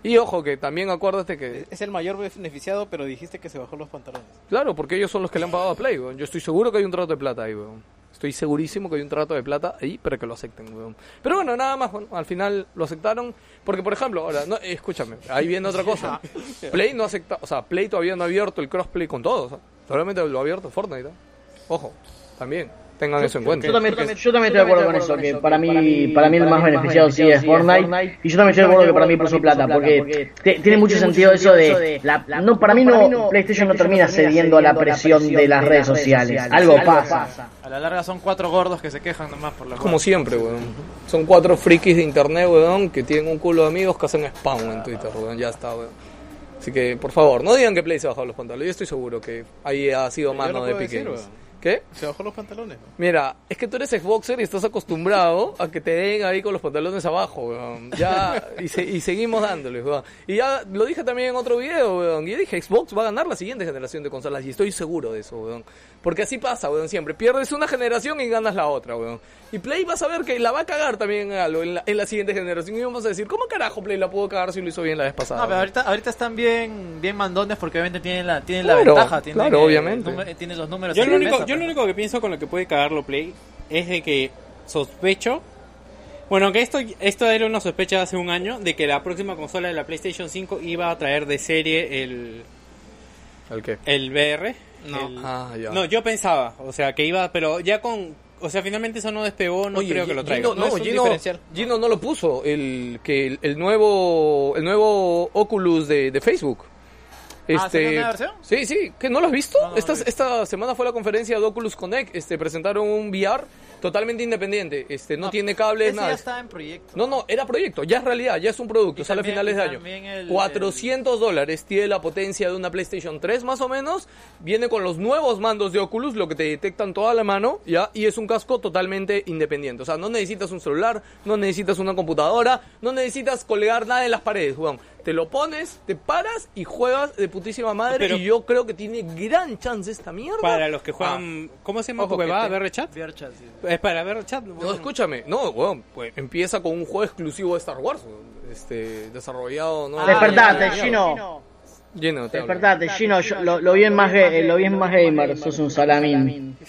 Y ojo, que también acuérdate que... Es el mayor beneficiado, pero dijiste que se bajó los pantalones. Claro, porque ellos son los que le han pagado a Play, weón. Yo estoy seguro que hay un trato de plata ahí, weón. Estoy segurísimo que hay un trato de plata ahí para que lo acepten, weón. Pero bueno, nada más, bueno, al final lo aceptaron. Porque, por ejemplo, ahora, no, escúchame, ahí viene otra cosa. Play no acepta, o sea, Play todavía no ha abierto el crossplay con todos. ¿ah? Solamente lo ha abierto Fortnite. Ojo, también, tengan eso en cuenta. Yo también, yo también estoy de acuerdo con eso, que para mí, para mí el más beneficiado sí es Fortnite, y yo también estoy de acuerdo que para mí puso plata, porque tiene mucho sentido eso de, la, no, para mí no, PlayStation no termina cediendo a la presión de las redes sociales, algo pasa. A la larga son cuatro gordos que se quejan nomás por la Como siempre, weón. Son cuatro frikis de internet, weón, que tienen un culo de amigos que hacen spam en Twitter, weón. Ya está, weón. Así que, por favor, no digan que Play se bajó los pantalones. Yo estoy seguro que ahí ha sido mano de puedo ¿Qué? Se bajó los pantalones. ¿no? Mira, es que tú eres Xboxer y estás acostumbrado a que te den ahí con los pantalones abajo, weón. Ya, y, se- y seguimos dándoles, weón. Y ya lo dije también en otro video, weón. Y dije, Xbox va a ganar la siguiente generación de consolas. Y estoy seguro de eso, weón. Porque así pasa, weón, siempre. Pierdes una generación y ganas la otra, weón. Y Play vas a ver que la va a cagar también en algo en la, en la siguiente generación. Y vamos a decir, ¿cómo carajo Play la pudo cagar si lo hizo bien la vez pasada? No, pero ahorita, ahorita están bien, bien mandones porque obviamente tienen la, tienen la Claro, ventaja. Tienen claro, obviamente. tienen los números Yo lo la único, yo lo único que pienso con lo que puede cagarlo Play es de que sospecho. Bueno, que esto, esto era una sospecha hace un año de que la próxima consola de la PlayStation 5 iba a traer de serie el, ¿El qué? el VR. No. El- Ah, ya. no, yo pensaba, o sea, que iba, pero ya con, o sea, finalmente eso no despegó, no Oye, creo que lo traiga. Gino, No no, es un Gino, diferencial. Gino no lo puso, el que el, el nuevo el nuevo Oculus de, de Facebook. Ah, ¿salió una nueva versión? Sí, sí, que no lo has visto. No, no lo esta, esta semana fue la conferencia de Oculus Connect, este presentaron un VR totalmente independiente, este no, tiene cables Ese nada. ya está en proyecto. No, no, era proyecto, ya es realidad, ya es un producto, Y sale a finales de año. el- 400 dólares tiene la potencia de una PlayStation 3 más o menos. Viene con los nuevos mandos de Oculus, lo que te detectan toda la mano, ya, y es un casco totalmente independiente. O sea, no necesitas un celular, no necesitas una computadora, no necesitas colgar nada en las paredes, weón. Te lo pones, te paras y juegas de putísima madre. Pero- y yo creo que tiene gran chance esta mierda. Para los que juegan, ¿cómo se llama tu que huevada? te- ¿VR chat? VR chat, sí. Es para ver chat. No, escúchame, no, weón, pues empieza con un juego exclusivo de Star Wars, este, desarrollado, ¿no? Ah, Despertate, ya. Gino. Te hablo. Despertate, Gino. Yo, lo, lo vi en más, lo vi en más gamer. Sos un salamín.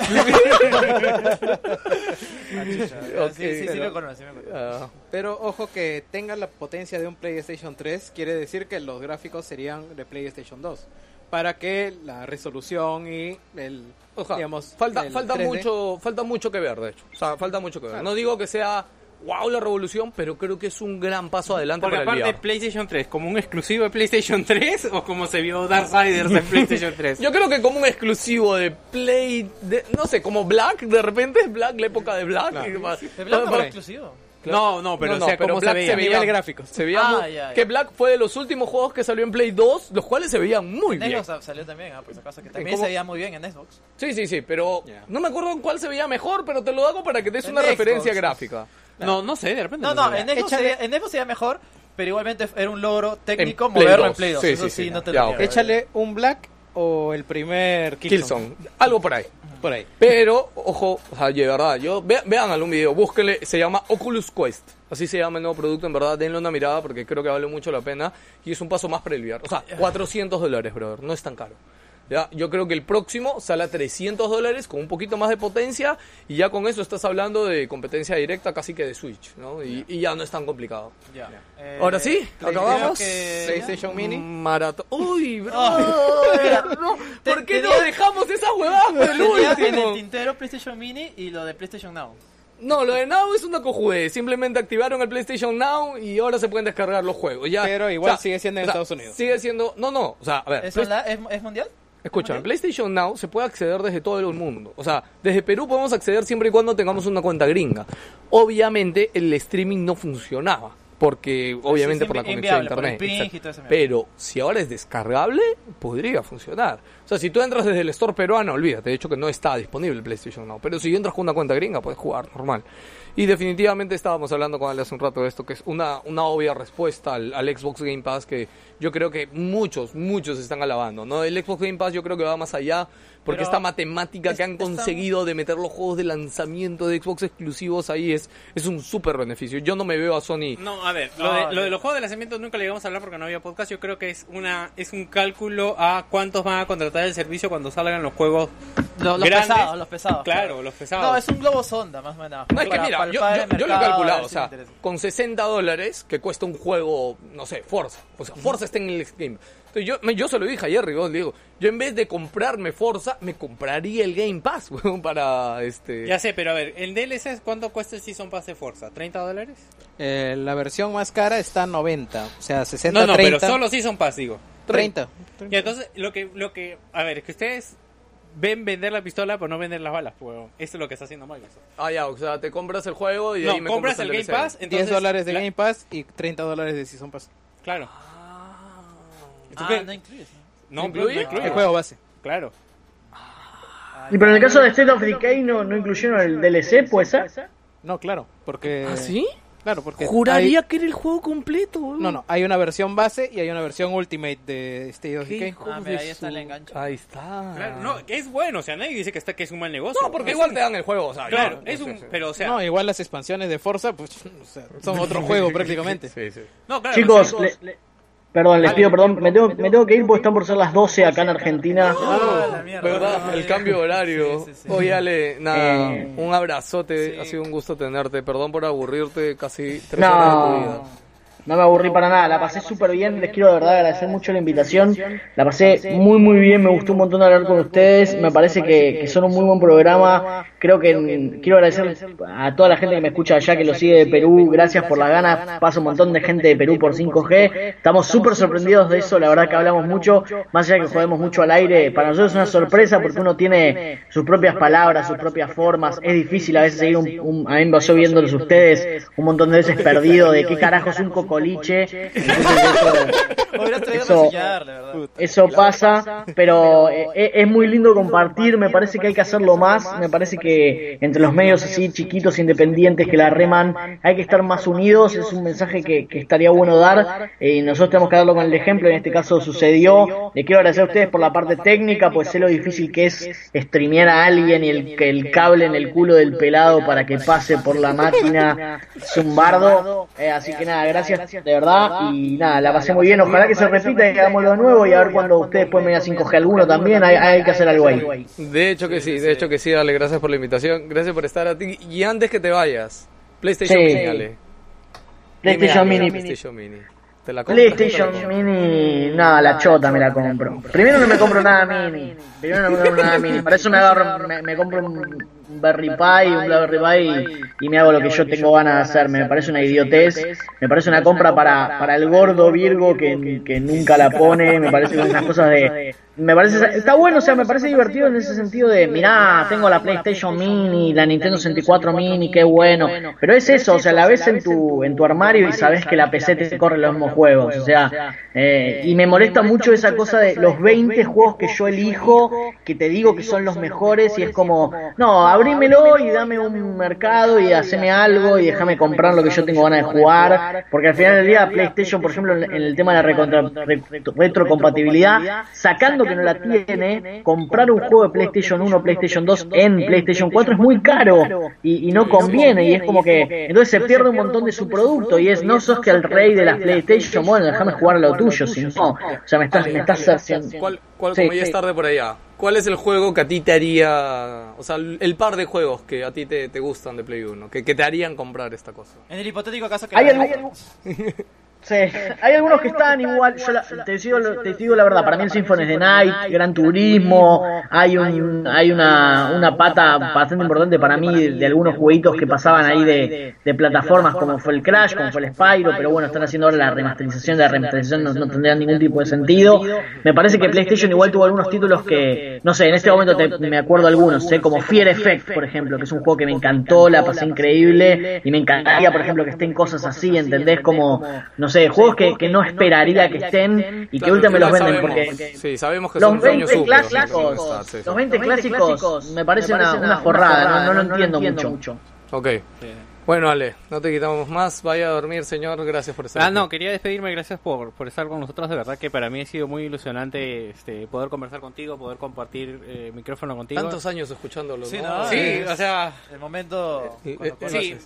Ok, sí, sí, sí pero- me conoce, sí me conoce. Ah, Pero ojo que tenga la potencia de un PlayStation 3 quiere decir que los gráficos serían de PlayStation 2 para que la resolución y el oja, digamos falta, el falta 3D mucho, falta mucho que ver, de hecho. O sea, falta mucho que ver. No digo que sea wow la revolución, pero creo que es un gran paso adelante Porque para el aparte VR. PlayStation 3, ¿como un exclusivo de PlayStation 3 o como se vio Darksiders en PlayStation 3? Yo creo que como un exclusivo de Play, de- no sé, como Black, de repente es Black, la época de Black. y va- De Black no exclusivo. No, no, pero No, no, o sea, pero ¿cómo Black se se veía? veía- nivel gráficos. Se veía Ah, muy- ya, ya. que Black fue de los últimos juegos que salió en Play 2, los cuales se veían muy En bien. Xbox sa- salió también, ah, por si acaso, que también ¿Cómo? se veía muy bien en Xbox. Sí, sí, sí, pero no me acuerdo en cuál se veía mejor, pero te lo hago para que des En una Xbox. referencia gráfica. No, no sé, de repente. No, no, en Xbox, se veía, en Xbox se veía mejor, pero igualmente era un logro técnico En moverlo 2. en Play 2. Sí, Eso sí, sí, sí. no te Ya, lo ok. niego. Échale un Black o el primer Killzone. Killzone, algo por ahí. Por ahí. Pero, ojo, o sea, de verdad, yo, ve- vean algún video, búsquenle, se llama Oculus Quest. Así se llama el nuevo producto, en verdad, denle una mirada porque creo que vale mucho la pena. Y es un paso más para el VR. O sea, 400 dólares, brother, no es tan caro. ¿Ya? Yo creo que el próximo sale a 300 dólares con un poquito más de potencia y ya con eso estás hablando de competencia directa casi que de Switch, ¿no? Y, y ya no es tan complicado. Ya. Eh, Ahora sí, acabamos. que- PlayStation Mini. Maratón. Uy, bro. mira, no, ¿Por qué no dejamos esas huevadas por el en el tintero PlayStation Mini y lo de PlayStation Now. No, lo de Now es una cojudez. Simplemente activaron el PlayStation Now y ahora se pueden descargar los juegos. Ya, Pero igual sigue siendo en o sea, Estados Unidos. Sigue siendo. No, no. O sea, a ver. ¿Es, Play- es, es mundial? Escucha, en PlayStation Now se puede acceder desde todo el mundo. O sea, desde Perú podemos acceder siempre y cuando tengamos una cuenta gringa. Obviamente el streaming no funcionaba. Porque, obviamente, sí, por la conexión a internet. exacto. Pero si ahora es descargable, podría funcionar. O sea, si tú entras desde el store peruano, olvídate, de hecho que no está disponible el PlayStation Now. Pero si entras con una cuenta gringa, puedes jugar normal. Y definitivamente estábamos hablando con Ale hace un rato de esto, que es una, una obvia respuesta al, al Xbox Game Pass que yo creo que muchos, muchos están alabando, ¿no? El Xbox Game Pass yo creo que va más allá, porque Pero esta matemática que han conseguido de meter los juegos de lanzamiento de Xbox exclusivos ahí es, es un súper beneficio. Yo no me veo a Sony... No, a ver, lo, de, lo de los juegos de lanzamiento nunca le llegamos a hablar porque no había podcast. Yo creo que es una es un cálculo a cuántos van a contratar el servicio cuando salgan los juegos Los, los grandes. pesados, los pesados. Claro, los pesados. No, es un globo sonda, más o menos. No, es que mira, yo, yo- yo lo he calculado, o sea, con 60 dólares que cuesta un juego, no sé, Forza. O sea, Forza está en el Game. Entonces yo, me- yo se lo dije a Jerry, vos, le digo, yo en vez de comprarme Forza, me compraría el Game Pass, weón, para este... Ya sé, pero a ver, ¿el DLC cuánto cuesta el Season Pass de Forza? ¿30 dólares? Eh, la versión más cara está a 90, o sea, 60, No, no, 30. pero solo Season Pass, digo. 30. Y entonces, lo que, lo que, a ver, es que ustedes ven vender la pistola, pero no vender las balas, pues, weón. Esto es lo que está haciendo Microsoft. Ah, ya, o sea, te compras el juego y No, ahí me compras el Game DLC. Pass, 10 entonces... dólares de la- Game Pass y 30 dólares de Season Pass. Claro. ¿Y tú Ah, qué? no incluyes. No, ¿No incluye? no incluye. El juego base. Claro. Y pero en el caso de State of Decay no, no incluyeron el DLC, ¿puede ser? No, claro, porque... ¿Ah, sí? Claro, porque... Juraría hay- que era el juego completo. No, no, hay una versión base y hay una versión Ultimate de State of ¿Qué Decay. Ah, mira, ahí está su- el enganche. Ahí está. Claro, no, que es bueno, o sea, nadie dice que está que es un mal negocio. No, porque Es igual un- te dan el juego, o sea, Claro, es un, sí. pero o sea, No, igual las expansiones de Forza, pues, o sea, son otro juego prácticamente. Sí, sí. no, claro, Chicos, le- perdón, les pido perdón, me tengo, me tengo que ir porque están por ser las 12 acá en Argentina. Ah, la mierda. ¿Verdad? El cambio de horario. Sí, sí, sí. Oye, Ale, nada, Eh, un abrazote. sí. Ha sido un gusto tenerte. Perdón por aburrirte casi tres horas de tu vida. No, me aburrí para nada, la pasé súper bien, les quiero de verdad agradecer mucho la invitación, la pasé muy muy bien, me gustó un montón hablar con ustedes, me parece que, que son un muy buen programa, creo que quiero agradecer a toda la gente que me escucha allá, que lo sigue de Perú, gracias por la ganas, pasa un montón de gente de Perú por 5G, estamos súper sorprendidos de eso, la verdad que hablamos mucho, más allá que jodemos mucho al aire, para nosotros es una sorpresa porque uno tiene sus propias palabras, sus propias formas, es difícil a veces seguir un, a mí viéndolos ustedes un montón de veces perdido de qué carajo es un entonces eso- Eso- pasa, pero eh, es muy lindo compartir, me parece que hay que hacerlo más, me parece que entre los medios así chiquitos, independientes que la reman, hay que estar más unidos, es un mensaje que, que estaría bueno dar, eh, y nosotros tenemos que darlo con el ejemplo, en este caso sucedió, le quiero agradecer a ustedes por la parte técnica, pues sé lo difícil que es streamear a alguien y el, que el cable en el culo del pelado para que pase por la máquina zumbardo, eh, así que nada, gracias de verdad, y nada, la pasé muy bien, ojalá que se repita y hagámoslo de nuevo y a ver cuando ustedes pueden venir a 5G alguno también, hay, hay que hacer algo ahí. De hecho que sí, de hecho que sí, Ale. Gracias por la invitación. Gracias por estar a ti. Y antes que te vayas, PlayStation Sí. Mini, Ale. PlayStation Mini. PlayStation Mini. ¿Te la compras? PlayStation Mini, nada, la chota me la compro. Primero no me compro nada mini. Primero no me compro nada mini. Para eso me agarro, me, me compro un, un Berry Pie, un Blackberry Pie y, y me hago lo que yo tengo ganas de hacer. Me parece una idiotez. Me parece una compra para, para el gordo Virgo que, que nunca la pone. Me parece esas cosas de. Me parece, está bueno, o sea, me parece divertido en ese sentido de, mirá, tengo la PlayStation Mini, la Nintendo 64 Mini, qué bueno. Pero es eso, o sea, la ves en tu, en tu armario y sabes que la PC te corre los mismos juegos, o sea, eh, y me molesta mucho esa cosa de los 20 juegos que yo elijo, que te digo que son los mejores y es como, no, abrímelo y dame un mercado y haceme algo y déjame comprar lo que yo tengo ganas de jugar, porque al final del día PlayStation, por ejemplo, en el tema de la recontra- re- retrocompatibilidad, sacando que no la tiene, comprar un juego de PlayStation 1 PlayStation 2 en PlayStation 4 es muy caro y, y no conviene y es como que entonces se pierde un montón de su producto y es no sos que el rey de las PlayStation, bueno, déjame jugar a lo tuyo, si no, o sea, me estás, me estás haciendo... ¿Cuál, cuál, Sí, como ya es tarde por allá, ¿cuál es el juego que a ti te haría, o sea, el par de juegos que a ti te, te gustan de Play 1, que, que te harían comprar esta cosa? En el hipotético caso que... Hay algún- Sí, hay algunos que están igual, yo la- te, digo, te digo la verdad, para mí el Symphony de Night, Gran Turismo, hay un hay una, una pata bastante importante para mí de, algunos jueguitos que pasaban ahí de, de plataformas como fue el Crash, como fue el Spyro, pero bueno, están haciendo ahora la remasterización, la remasterización no, no tendría ningún tipo de sentido. Me parece que PlayStation igual tuvo algunos títulos que, no sé, en este momento te- me acuerdo algunos, sé como Fear Effect, por ejemplo, que es un juego que me encantó, la pasé increíble, y me encantaría, por ejemplo, que estén cosas así, ¿entendés? Como, no sé, juegos que, que no esperaría que estén y que Claro, últimamente los venden sabemos. porque Sí, sabemos que los son dueños 20 supers, no clásicos, sí, sí. los 20 clásicos me parece una, una forrada, no, no lo entiendo mucho. Ok. Bueno, Ale, no te quitamos más. Vaya a dormir, señor. Gracias por estar Ah, aquí. no, quería despedirme, gracias por, por estar con nosotros, de verdad que para mí ha sido muy ilusionante este, poder conversar contigo, poder compartir eh, micrófono contigo. Tantos años escuchándolo, Sí, ¿no? ¿no? Sí, Eh, o sea, El momento. Eh, cuando eh, sí,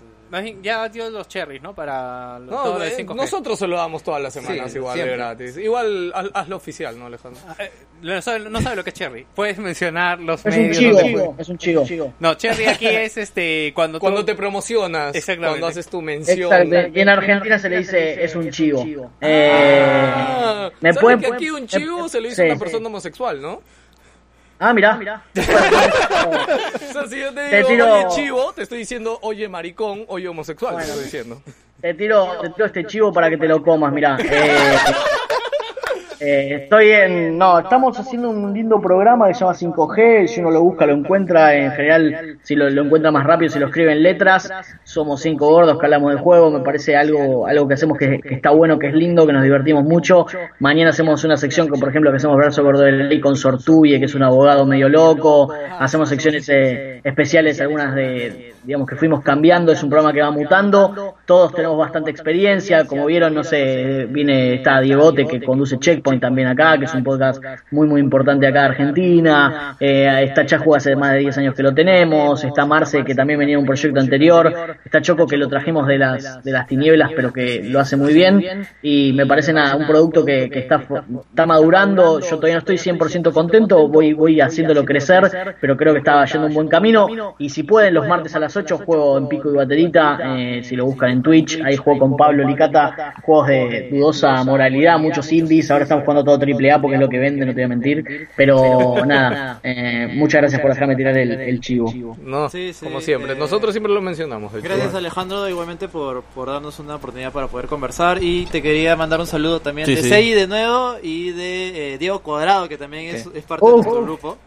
ya dio los cherries, ¿no? Para lo- No, todo de eh, 5G. nosotros se lo damos todas las semanas Sí, igual de siempre. gratis. Igual haz- hazlo oficial, ¿no, Alejandro? Eh, no, sabe, no sabe lo que es cherry. Puedes mencionar los Es un medios. chivo, es un chivo. No, cherry aquí es este cuando, Cuando tú- te promocionas, Exactamente. cuando haces tu mención. Exacto, y en Argentina se le dice es un chivo. Eh, Ah, me ¿sabes pueden que aquí un chivo se lo hizo sí, una sí. persona homosexual, ¿no? Ah. O sea, si yo te Te digo, tiro- oye chivo, te estoy diciendo, oye maricón, oye homosexual, te estoy diciendo. Te tiro, te tiro este chivo para que te lo comas, mirá. Eh, eh, estoy en... No, estamos haciendo un lindo programa que se llama 5G, si uno lo busca lo encuentra, en general, si lo, encuentra más rápido, si lo escribe en letras, somos cinco gordos que hablamos del juego, me parece algo algo que hacemos que, está bueno, que es lindo, que nos divertimos mucho. Mañana hacemos una sección, que por ejemplo, que hacemos verso gordo de ley con Sortuye, que es un abogado medio loco, hacemos secciones eh, especiales, algunas de, digamos que fuimos cambiando, es un programa que va mutando, todos tenemos bastante experiencia, como vieron, no sé, viene, está Diegote que conduce Checkpoint también acá, que es un podcast muy muy importante acá de Argentina, eh, está Chaju hace más de 10 años que lo tenemos, está Marce que también venía de un proyecto anterior, está Choco que lo trajimos de las, de las tinieblas pero que lo hace muy bien. y me parece nada, un producto que, que está, está madurando, yo todavía no estoy 100% contento, voy, voy haciéndolo crecer, pero creo que está yendo un buen camino. y si pueden los martes a las 8 juego en pico y baterita, eh, si lo buscan en Twitch, ahí juego con Pablo Licata, juegos de dudosa moralidad, muchos indies, ahora estamos jugando todo triple A porque es lo que vende, no te voy a mentir, pero nada, eh, muchas gracias por dejarme tirar el, el chivo. No, Sí, sí, como siempre. eh, Nosotros siempre lo mencionamos. Gracias Alejandro igualmente por, por darnos una oportunidad para poder conversar y te quería mandar un saludo también Sí, de sí. Sei de nuevo y de eh, Diego Cuadrado que también es, es parte Oh. de nuestro grupo.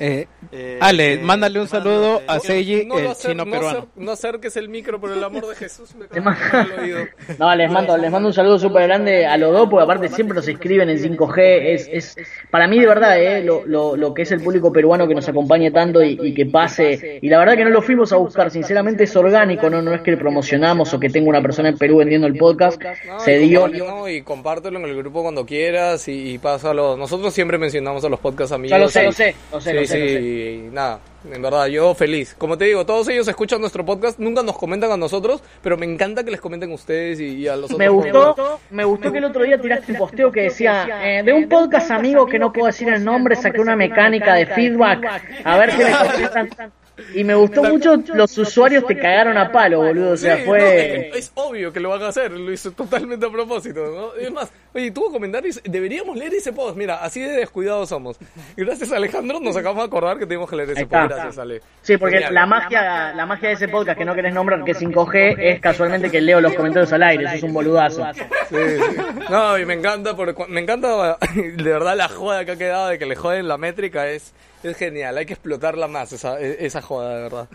Eh, Eh, Ale, que- mándale un saludo a mándale- Seiji, No el acer- chino no peruano. acer- no acerques el micro por el amor de Jesús. Me el oído. No, les mando, les mando un saludo súper grande a los dos, porque aparte siempre nos escriben en 5G. Es, es para mí de verdad, eh, lo, lo, lo que es el público peruano que nos acompañe tanto y, y que pase. Y la verdad que no lo fuimos a buscar, sinceramente es orgánico, no, no es que promocionamos o que tengo una persona en Perú vendiendo el podcast. No, Se y dio. y compártelo en el grupo cuando quieras y, y pásalo. Nosotros siempre mencionamos a los podcast amigos. Ya lo sé, lo sé, lo sé, sí, lo sé, sí, y nada, en verdad, yo feliz. Como te digo, todos ellos escuchan nuestro podcast, nunca nos comentan a nosotros, pero me encanta que les comenten a ustedes y, y a los otros. Me gustó, me gustó que el otro día tiraste un posteo que decía, eh, de un podcast amigo que no puedo decir el nombre, saqué una mecánica de feedback, a ver qué le contestan. Y me gustó mucho, los usuarios te cagaron a palo, boludo, o sea, Sí, no, fue... es, es obvio que lo van a hacer, lo hizo totalmente a propósito, ¿no? Es más, oye, tuvo comentarios, deberíamos leer ese post, mira, así de descuidados somos. Gracias Alejandro, nos acabamos de acordar que tenemos que leer ese post, gracias Ale. Sí, porque Genial. la magia, la magia de ese podcast que no querés nombrar, que es 5G, es casualmente que leo los comentarios al aire, eso es un boludazo. Sí, sí. No, y me encanta, porque me encanta de verdad la joda que ha quedado de que le joden la métrica, es, es genial, hay que explotarla más, esa, e- esa joda, de verdad.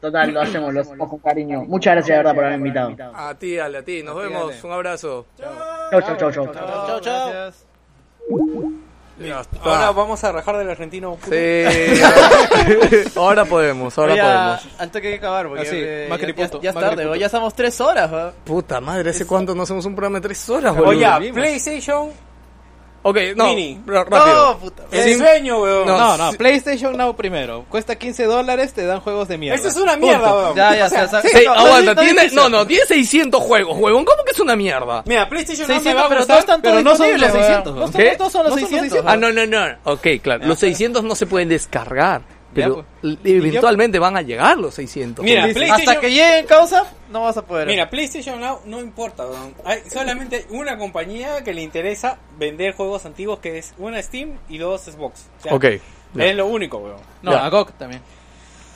Total, lo hacemos, lo hacemos con cariño. Muchas gracias, de verdad, por haberme invitado. A ti, Ale, a ti, nos vemos, un abrazo. Chau, chau, chau, chau. Chao, chao. Gracias. Ahora vamos a rajar del argentino. Sí, ahora podemos, ahora podemos. hay que acabar porque Ah, ya, es tarde, ya estamos tres horas. Puta madre, ¿hace cuánto no hacemos un programa de tres horas, boludo? Oye, PlayStation, Ok, no, Mini. rápido. No, puta. el Sí. sueño, weón. No, No, no. PlayStation Now primero. Cuesta 15 dólares, te dan juegos de mierda. Esto es una mierda, Punto. weón. Ya, ya, O sea, ya, ya. sí, no, aguanta, no, tiene, no, no, tiene 600 juegos, huevón, ¿cómo que es una mierda? Mira, PlayStation no me 600, va a pero todos están todos pero no son los weón. 600, No ¿no? ¿Qué? todos son los No son los 600. Ah, no, no, no, ok, claro, los 600 no se pueden descargar, pero pues. eventualmente van a llegar los 600. Mira, Hasta que lleguen causa, no vas a poder. Mira, PlayStation Now no importa, weón. Hay solamente una compañía que le interesa vender juegos antiguos que es una Steam y dos Xbox. O sea, Ok, ya. Es lo único, weón. No, a GOG también.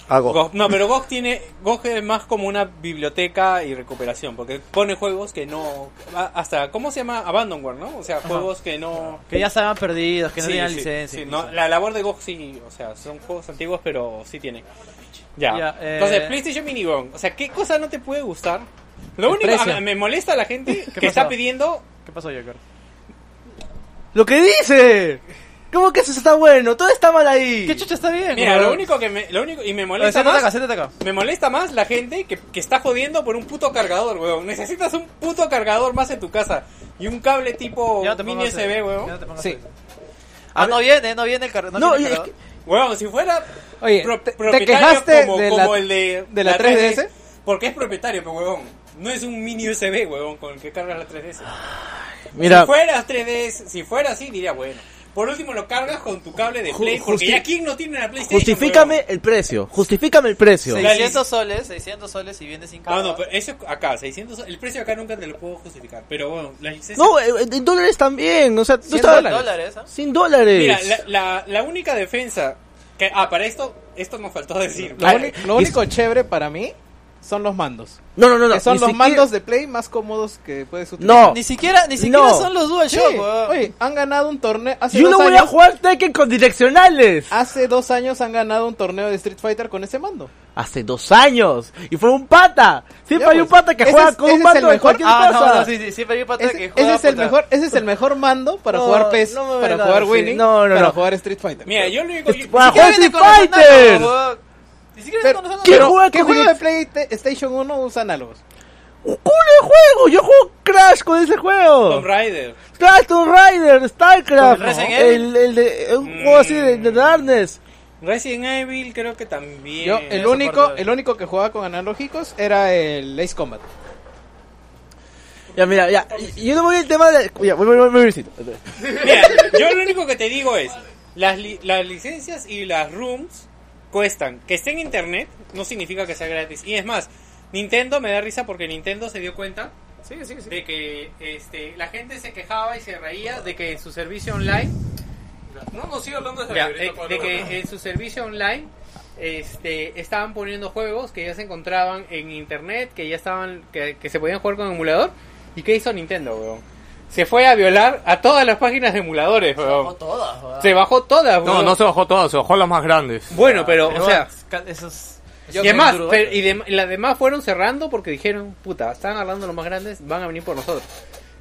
GOG- no, pero GOG tiene GOG es más como una biblioteca y recuperación, porque pone juegos que no hasta ¿cómo se llama? Abandonware, ¿no? O sea, juegos que no Que ya estaban perdidos, que no Sí, tenían sí, licencia. sí, no, la labor de GOG sí, o sea, son juegos antiguos, pero sí tiene. Ya. Ya, eh, Entonces, PlayStation Mini, weón. O sea, ¿qué cosa no te puede gustar Lo El único a- me molesta a la gente que pasó? está pidiendo ¿Qué pasó, Jacker? Lo que dice. ¿Cómo que eso está bueno? Todo está mal ahí. ¿Qué chucha está bien? Mira, lo único que me, lo único y me molesta más, acá, siéntate acá. me molesta más la gente que, que está jodiendo por un puto cargador, weón. Necesitas un puto cargador más en tu casa y un cable tipo Ya no te mini USB, ya weón. no te pongas Sí. Ah, no viene, no viene el cargador. No, viene el es cargador. Weón, si fuera Oye, pro- te- te propietario quejaste como, de como la- el de, de la 3DS? Porque es propietario, pero weón. No es un mini USB, weón, con el que cargas la 3DS. Mira, Si fueras 3DS, si fuera así, diría bueno. Por último, lo cargas con tu cable de Ju- Play, porque ya quién no tiene una PlayStation. justifícame el precio. Justifícame el precio. Sí. 600 soles, 600 soles y viene sin Ah, cargador. no, pero eso es acá, 600. El precio acá nunca te lo puedo justificar. Pero bueno, la licencia. No, eh, en dólares también. O sea, tú 100 estabas- dólares. dólares, ¿ah? 100 dólares. Mira, la, la, la única defensa. Que, ah, para esto, esto nos faltó decir. Lo, único chévere para mí son los mandos. No, no, no, no. que son ni los siquiera- mandos de Play más cómodos que puedes utilizar. No. Ni siquiera, ni siquiera No. son los Sí, DualShock, weón. Oye, han ganado un torneo. Hace Yo dos no voy años, a jugar Tekken con direccionales. Hace dos años han ganado un torneo de Street Fighter con ese mando. Hace dos años. Y fue un pata. Siempre Ya, hay un pues, pata que ese juega es- con ese un es mando el de mejor- cualquier Ah, cosa. no, no, sí, sí, siempre hay un pata Ese, que ese juega es el puta. mejor, ese es el mejor mando para No, jugar PES, para jugar sí. Winning, No, no, para no. jugar Street Fighter. Mira, yo lo único. Para jugar Street Fighter. Ni siquiera Pero, ¿qué, juega ¿qué juego de PlayStation 1 usa análogos? ¡Cool el juego! Yo juego Crash con ese juego. Tomb Raider. Crash, Tomb Raider, StarCraft. ¿Con Resident El, el de, un juego así de, de Darkness. Resident Evil, creo que también. Yo, el único, de- el único que jugaba con analógicos era el Ace Combat. Ya, mira, ya. y- Yo no voy al tema de. Ya, voy, voy, voy, voy. Mira, yo lo único que te digo es: las, li- las licencias y las rooms cuestan. Que esté en internet no significa que sea gratis. Y es más, Nintendo me da risa porque Nintendo se dio cuenta de que este, la gente se quejaba y se reía de que en su servicio online. No, no, sigue hablando de Ya, eh, de que en su servicio online este, estaban poniendo juegos que ya se encontraban en internet, que ya estaban, que, que se podían jugar con emulador. ¿Y qué hizo Nintendo, weón? Se fue a violar a todas las páginas de emuladores, O weón. todas, weón. Se bajó todas, No, weón. no se bajó todas, se bajó las más grandes. Bueno, pero, Pero, o sea, esos... y además, pero- y dem- y las demás fueron cerrando porque dijeron, puta, están hablando los más grandes, van a venir por nosotros.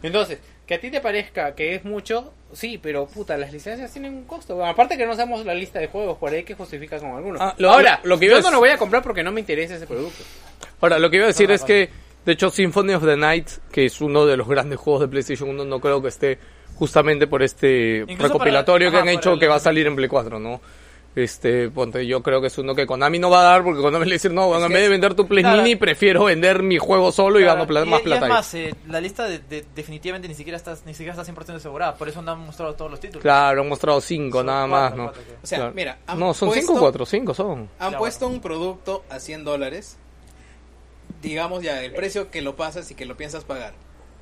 Entonces, que a ti te parezca que es mucho, sí, pero puta, las licencias tienen un costo. Bueno, aparte que no sabemos la lista de juegos por ahí que justifica con algunos. Ah, lo- Ahora, lo- lo que yo a no lo voy a comprar porque no me interesa ese producto. Ahora, lo que iba a decir es que, de hecho, Symphony of the Night, que es uno de los grandes juegos de PlayStation 1, no creo que esté justamente por este Incluso recopilatorio para- que ajá, han hecho el- que va a salir en Play 4, ¿no? Este, ponte, yo creo que es uno que Konami no va a dar porque Konami le dice, no, bueno, en vez de vender tu Play Claro. Mini, prefiero vender mi juego solo y gano y- más y plata ahí. eh, la lista de, de- definitivamente ni siquiera está, ni siquiera está 100% asegurada, por eso no han mostrado todos los títulos. Claro, han mostrado cinco Son nada cuatro, más, ¿no? cuatro. O sea, Claro. mira, han No, son puesto- cinco o cuatro, cinco son. Han Ya, puesto un producto a 100 dólares, digamos ya el precio que lo pasas y que lo piensas pagar.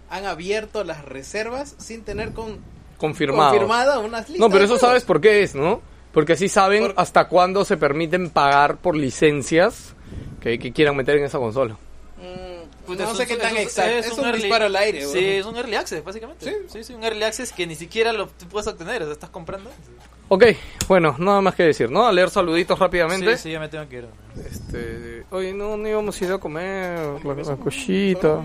Han abierto las reservas sin tener con, Confirmado. confirmada unas listas. No, pero eso sabes por qué es, ¿no? Porque así saben Por- hasta cuándo se permiten pagar por licencias que, que quieran meter en esa consola. Mm, Puta, no es sé un- qué tan es- exacto. Es, un, early- disparo al aire. Sí, weón. es un early access, básicamente. Sí. Sí, sí, un early access que ni siquiera lo puedes obtener, o sea, estás comprando. Ok, bueno, nada más que decir, ¿no? A leer saluditos rápidamente. Sí, sí, ya me tengo que ir. Este, oye, no, no íbamos a ir a comer la, la cosita.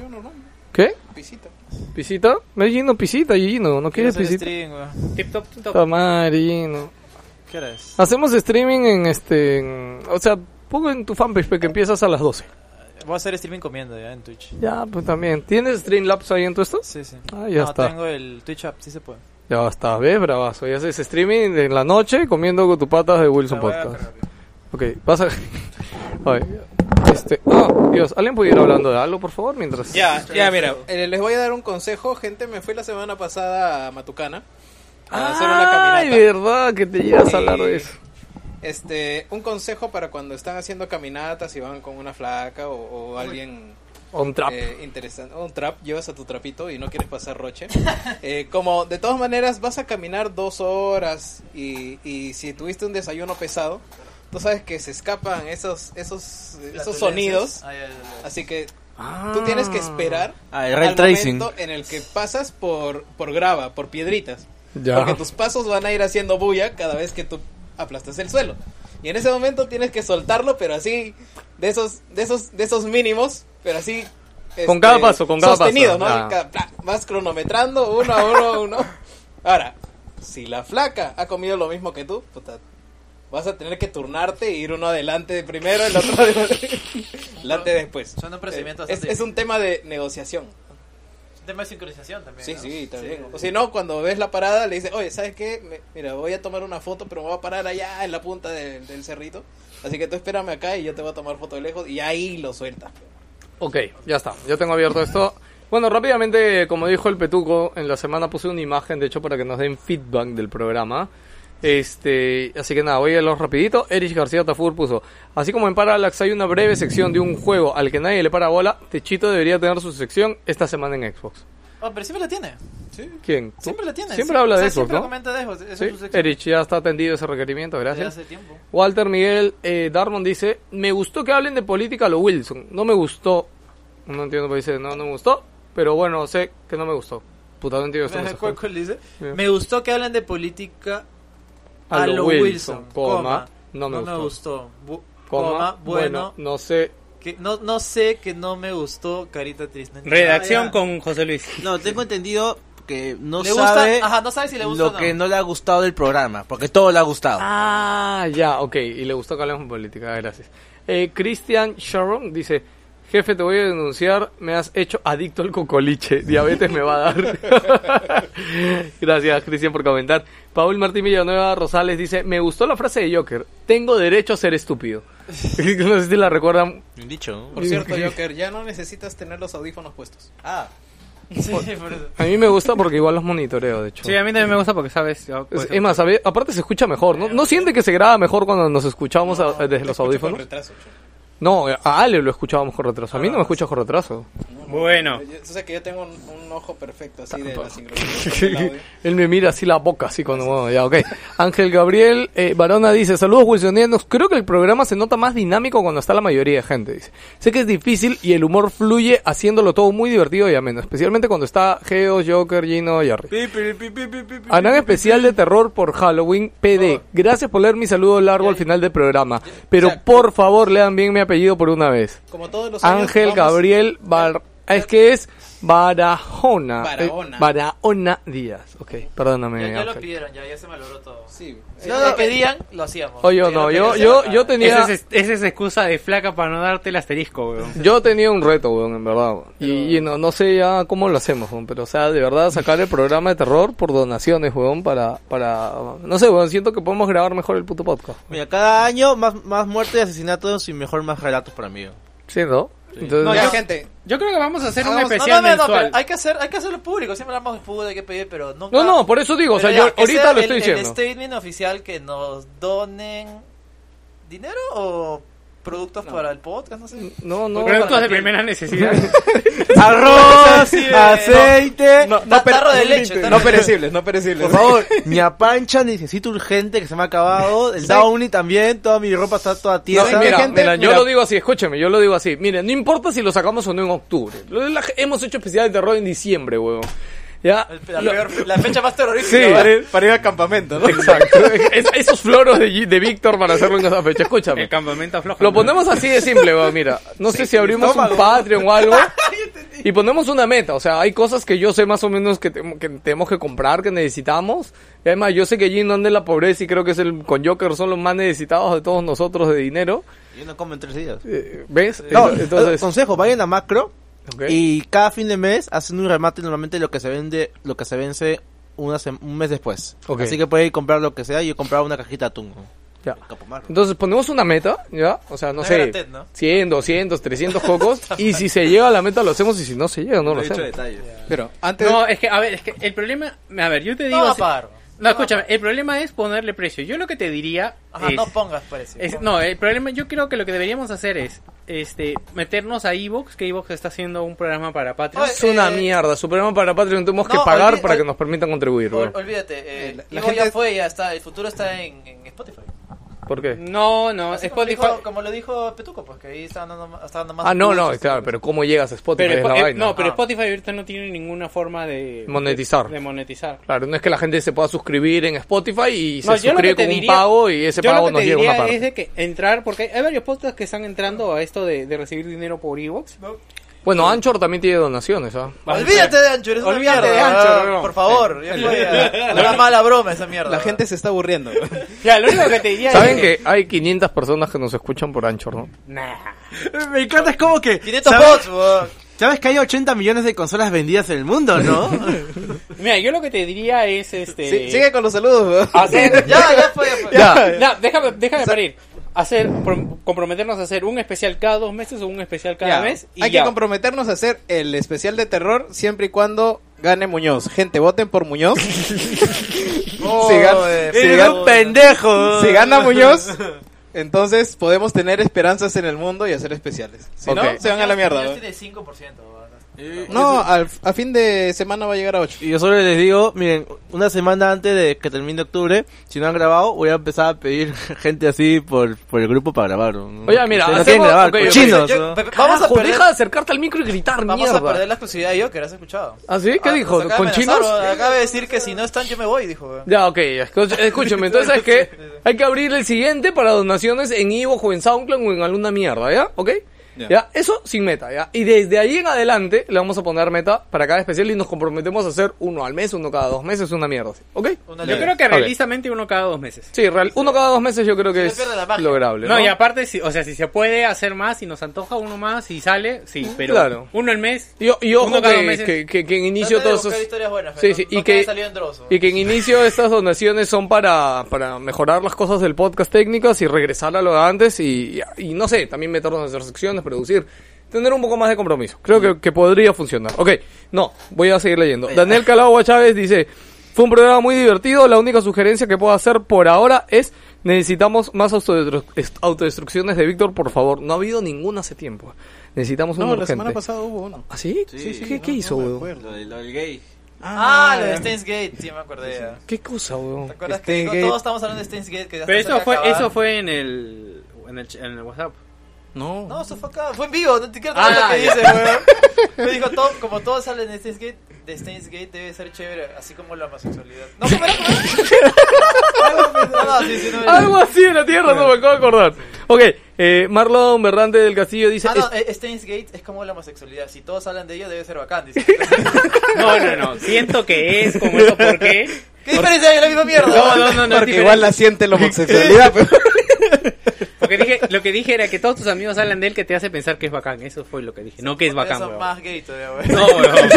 ¿Qué? pisita. ¿Pisita? Me Gino, pisita, Gino, ¿no quieres pisita? stream. Tip top, tip top. Tamarino. ¿Qué hora es? Hacemos streaming en este, en- o sea, pongo en tu fanpage que empiezas a las 12. Voy a hacer streaming comiendo ya en Twitch. Ya, pues también. ¿Tienes Streamlabs ahí en tu esto? Sí, sí. Ah, ya no, está. tengo el Twitch app, sí se puede. Ya está, ¿ves? Bravazo. Y haces streaming en la noche comiendo con tus patas de Wilson Podcast. Ok, pasa. Oye, este. Ah, Dios, ¿alguien puede ir hablando de algo, por favor? Mientras. Ya, Ya, mira, eh, les voy a dar un consejo, gente. Me fui la semana pasada a Matucana a hacer una caminata. Ay, verdad que te llegas a hablar de Y, eso. Este, un consejo para cuando están haciendo caminatas y van con una flaca o, o alguien On trap. eh, interesante, o un trap, llevas a tu trapito y no quieres pasar roche. Eh, como de todas maneras vas a caminar dos horas y, y si tuviste un desayuno pesado, tú sabes que se escapan esos esos esos sonidos, Ah, ya, ya, ya. así que tú tienes que esperar Ah, el al tracing. momento en el que pasas por por grava, por piedritas. Ya. Porque tus pasos van a ir haciendo bulla cada vez que tú aplastas el suelo. Y en ese momento tienes que soltarlo, pero así, de esos, de esos, de esos mínimos, pero así, Con cada paso, con cada sostenido, paso. ¿no? Ah. Cada- pla- vas cronometrando uno a uno a uno. Ahora, si la flaca ha comido lo mismo que tú, puta, vas a tener que turnarte e ir uno adelante de primero, el otro adelante después. Suena un procedimiento Eh, es, un tema de negociación. Un tema de sincronización también. Sí, ¿no? sí, también. Sí. O si no, cuando ves la parada, le dices, oye, ¿sabes qué? Me- mira, voy a tomar una foto, pero me voy a parar allá en la punta del- del cerrito. Así que tú espérame acá y yo te voy a tomar foto de lejos y ahí lo sueltas. Ok, ya está. Ya tengo abierto esto. Bueno, rápidamente, como dijo el Petuco, en la semana puse una imagen, de hecho, para que nos den feedback del programa. Este, así que nada, voy a los rapidito. Erich García Tafur puso, así como en Parallax hay una breve sección de un juego al que nadie le para bola, Techito debería tener su sección esta semana en Xbox. Oh, pero siempre la tiene. ¿Quién? ¿Tú? Siempre la tiene. Siempre habla O de sea, Siempre ¿no? comenta de Xbox. Esa Sí, es. Erich, ya está atendido ese requerimiento, gracias. hace tiempo. Walter Miguel eh, Darmon dice, me gustó que hablen de política a lo Wilson. No me gustó. No entiendo por qué dice, no, no me gustó. Pero bueno, sé que no me gustó. Puta, no entiendo esto. ¿Cuál- dice? Me gustó que hablen de política A a lo Wilson, Wilson, coma, coma, no me gustó. gustó. Bu- Coma, coma, bueno, no sé. Que no, no sé que no me gustó, carita triste. Redacción Ah, ya. con José Luis. No, tengo entendido que no ¿Le gusta? sabe Ajá, no sabe si le gusta lo o no. que no le ha gustado del programa, porque todo le ha gustado. Ah, ya, ok. Y le gustó que hablemos de política, gracias. Eh, Christian Sharon dice, jefe, te voy a denunciar, me has hecho adicto al cocoliche, diabetes me va a dar. gracias, Cristian, por comentar. Paul Martín Villanueva Rosales dice, me gustó la frase de Joker, tengo derecho a ser estúpido. no sé si la recuerdan. Dicho, ¿no? Por cierto, Joker, ya no necesitas tener los audífonos puestos. Ah, Sí, por eso. A mí me gusta porque igual los monitoreo, de hecho. Sí, a mí también me gusta porque sabes. Es, pues, es más, sabe- aparte se escucha mejor, ¿no? ¿No siente que se graba mejor cuando nos escuchamos a- desde los escucho con audífonos? retraso. No, a Ale lo escuchábamos con retraso. A mí no me escucha con retraso. Bueno. Yo- sabes que yo tengo un, un ojo perfecto así de la. Él me mira así la boca, así cuando... bueno, ya, ok. Ángel Gabriel eh, Barona dice, saludos wilsonianos, creo que el programa se nota más dinámico cuando está la mayoría de gente, dice. Sé que es difícil y el humor fluye haciéndolo todo muy divertido y ameno, especialmente cuando está Geo, Joker, Gino y Harry. Harán especial de terror por Halloween PD. Gracias por leer mi saludo largo al final del programa. Pero por favor lean bien mi apellido por una vez. Como todos los Ángel Gabriel Bar... Es que es Barahona. Barahona. Eh, Barahona Díaz. Ok, perdóname. Ya, ya lo pidieron, ya, ya se malogró todo. Sí. Si Eh, lo pedían, lo hacíamos. Oye, no, lo yo, yo, yo tenía... Esa es, esa es excusa de flaca para no darte el asterisco, weón. Yo tenía un reto, weón, en verdad. weón. Y, y no, no sé ya cómo lo hacemos, weón. Pero, o sea, de verdad, sacar el programa de terror por donaciones, weón, para... para no sé, weón, siento que podemos grabar mejor el puto podcast. mira, cada año más, más muerte y asesinatos y mejor más relatos para mí. ¿Sí, no? Entonces, No, ya, yo- gente, Yo creo que vamos a hacer un especial no, no, no, mensual. hay que hacer, hay que hacerlo público. Siempre hablamos de fútbol, hay que pedir, pero nunca. No, no, por eso digo, o sea, yo ahorita lo el- estoy El diciendo. statement oficial que nos donen dinero o productos para el podcast, no sé. No, no. Productos de primera necesidad. Arroz, Sí, aceite. no, per- tarro de leche, tarro no perecibles, no perecibles. Por favor, mi pancha necesito urgente que se me ha acabado. El Downy también, toda mi ropa está toda No, tiesa. mira, gente, mira, yo mira. lo digo así, escúcheme, yo lo digo así. Mire, no importa si lo sacamos o no en octubre. Hemos hecho especial de terror en diciembre, weón. Ya. La, Lo- peor- la fecha más Sí, terrorífica. para, ir, para ir al campamento, ¿no? Exacto. Es- esos floros de, de Víctor para hacerlo en esa fecha. Escúchame. el campamento afloja. Lo ponemos así de simple. Mira, no sé si abrimos un Patreon o algo y ponemos una meta. O sea, hay cosas que yo sé más o menos que, tem- que tenemos que comprar, que necesitamos. Y además, yo sé que Gino anda en la pobreza y creo que es el con Joker son los más necesitados de todos nosotros de dinero. Yo no como en tres días. Eh, ¿Ves? No, Entonces, consejo, vayan a macro y cada fin de mes hacen un remate normalmente de lo que se vende, lo que se vence una sem- un mes después. Así que pueden comprar lo que sea. Yo he comprado una cajita de atún. Ya. Entonces ponemos una meta, ¿ya? O sea, no No sé, ¿no? 100, 200, 300 cocos. y si se llega a la meta lo hacemos y si no se llega no lo hacemos. detalles. Pero antes No, es que, a ver, es que el problema... A ver, yo te digo... A pagar. No, escúchame, el problema es ponerle precio. Yo lo que te diría Ajá, es... no pongas precio. es- no, el problema, yo creo que lo que deberíamos hacer es este meternos a Evox, que Evox está haciendo un programa para Patreon. Oye, Es una Eh, mierda. Su programa para Patreon tenemos que pagar para que nos permitan contribuir, Ol- olvídate, eh, Eh, la- la Ivo ya gente- fue, ya está, el futuro está en, en Spotify. ¿Por qué? No, no, Así como, Spotify... dijo- como lo dijo Petuco, pues que ahí está dando, está dando más. Ah, no, no, claro, pero ¿cómo llegas a Spotify? Pero, es la eh, vaina. no, pero Ah. Spotify ahorita no tiene ninguna forma de Monetizar. De, monetizar. Claro, no es que la gente se pueda suscribir en Spotify y se No, lo suscribe con un diría- pago y ese yo pago lo que nos te llega diría una parte. es de que entrar, porque hay varios podcasts que están entrando a esto de, de recibir dinero por Evox. Bueno, Anchor también tiene donaciones, ¿ah? Olvídate de Anchor, es una Olvídate mierda. de Anchor, ah, weón. Por favor, ya fue, ya. Una mala broma esa mierda. La gente se está aburriendo. Ya, lo único que te diría Saben es que hay 500 personas que nos escuchan por Anchor, ¿no? Nah. Me encanta, es como que... 500 ¿sabes? bots, weón. ¿Sabes que hay 80 millones de consolas vendidas en el mundo, no? Mira, yo lo que te diría es este. Sí, sigue con los saludos, weón. Hacer. Ya, ya fue, ya fue. Ya. No, déjame, déjame parir. Hacer, prom- comprometernos a hacer un especial cada dos meses o un especial cada Ya, mes. Y Hay ya. que comprometernos a hacer el especial de terror siempre y cuando gane Muñoz. Gente, voten por Muñoz. Oh, Si gan- eh, si ¡Eres gan- un pendejo! si gana Muñoz, entonces podemos tener esperanzas en el mundo y hacer especiales. Si no, se van a la mierda. Muñoz weón. tiene 5%, weón. No, al- a fin de semana va a llegar a 8. Y yo solo les digo, miren, una semana antes de que termine octubre, si no han grabado, voy a empezar a pedir gente así por, por el grupo para grabar. Oye, mira, Ustedes no quieren grabar, ok, ok. cochinos, Yo- ¿no? Pepe, vamos a perder, deja de acercarte al micro y gritar, vamos mierda. a perder la exclusividad de yo, que lo has escuchado. ¿Ah, sí? ¿Qué Ah, dijo? nos acaba de ¿Con chinos? Acaba de decir que si no están yo me voy, dijo. Ya, ok, escúchame, entonces ¿sabes qué? Hay que abrir el siguiente para donaciones en Ivo o en SoundCloud o en alguna mierda, ¿ya? ¿Ok? Ya. eso sin meta, ¿ya? Y desde ahí en adelante le vamos a poner meta para cada especial y nos comprometemos a hacer uno al mes, uno cada dos meses, una mierda, ¿sí? ¿ok? Una Yo creo que realistamente uno cada dos meses. Sí, real, uno cada dos meses yo creo que es lograble, ¿no? No, y aparte, si, o sea, si se puede hacer más y nos antoja uno más y sale, sí, pero Claro. uno al mes. Y, y ojo Uno cada dos que, meses. que, que, que en inicio todos esos- buenas, Sí, sí, no y que y que en inicio estas donaciones son para, para mejorar las cosas del podcast técnicas y regresar a lo de antes y, y, y no sé, también meternos en nuestras secciones, producir, tener un poco más de compromiso. Creo que, que podría funcionar. Ok, no, voy a seguir leyendo. Daniel Calagua Chávez dice, fue un programa muy divertido, la única sugerencia que puedo hacer por ahora es necesitamos más autodestru- est- autodestrucciones de Víctor, por favor. No ha habido ninguna hace tiempo. Necesitamos un No, la urgente. semana pasada hubo uno. ¿Ah, sí? ¿Qué, qué hizo, weón? Lo, de- lo del gay. Ah, lo de Steins Gate, sí me acordé. ya. ¿Qué cosa, weón? ¿Te acuerdas Steins que Gate. todos estamos hablando de Steins Gate? Que ya Pero está eso fue, eso fue en el, en el, en el WhatsApp. No. No, eso fue acá, fue en vivo, no te quiero Ah, lo que ya. dice, weón. Me dijo, todo, como todos salen de Steins Gate, de Steins Gate debe ser chévere, así como la homosexualidad. No, ¿cómo era? ¿Cómo era? no, no, sí, sí, no, Algo así en la tierra, no me acabo de acordar. Ok, eh, Marlon Berrante del Castillo dice... Ah, no, es- eh, Steins Gate es como la homosexualidad. Si todos hablan de ella, debe ser bacán. Dice. No, no, no. Siento que es como eso, ¿por qué? ¿Qué diferencia hay en la misma mierda? No, no, no, no. Porque igual la siente la homosexualidad, pero... Porque dije, lo que dije era que todos tus amigos hablan de él que te hace pensar que es bacán. Eso fue lo que dije. No que es bacán, Son weón. más gay todavía, weón. No, weón.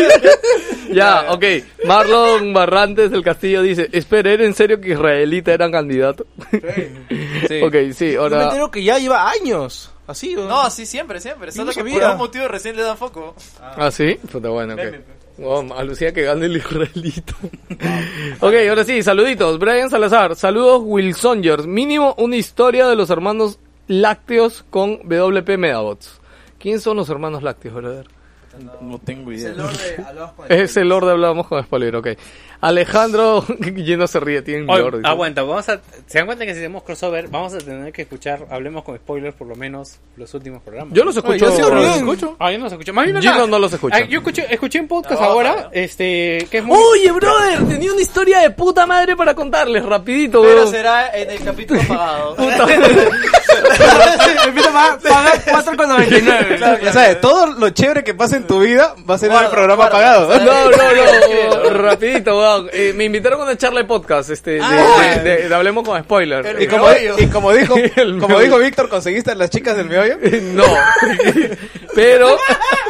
ya, ok. Marlon Barrantes del Castillo dice, espera, ¿era en serio que Israelita eran candidato? Sí. ok, sí, Yo me ahora... entero que ya lleva años. Así, ¿o? No, sí, siempre, siempre. Solo no que por algún motivo recién le dan foco. Ah, sí, puta bueno, ok. Meme. Wow, alucina que gane el israelita. ok, ahora sí, saluditos. Brian Salazar, saludos Wilsongers. Mínimo una historia de los hermanos lácteos con WP Medabots. ¿Quién son los hermanos lácteos, brother? No tengo idea. Es el Lord de Hablamos con Spoiler, ok. Alejandro, lleno se ríe, tiene dice. aguanta, vamos a, se dan cuenta que si hacemos crossover, vamos a tener que escuchar, hablemos con spoilers por lo menos los últimos programas. Yo los escucho. yo sí, bro. bien. escucho. Ah, yo no los escucho. Más bien, no los escucha. Ah, yo escuché, escuché un podcast No, ahora, este, que es muy... Oye, brother, tenía una historia de puta madre para contarles, rapidito, Pero será en el capítulo pagado. Puta Empieza a pagar 4,99. Claro, Ya sabes, todo lo chévere que pasa en tu vida va a ser en el programa pagado. No, no, no, rapidito, Eh, me invitaron a una charla de podcast, este, de, Ah. de- de- de Hablemos con Spoiler. El Y como, meollo. y como dijo, El como meollo. dijo Víctor, ¿conseguiste a las chicas del meollo? No, pero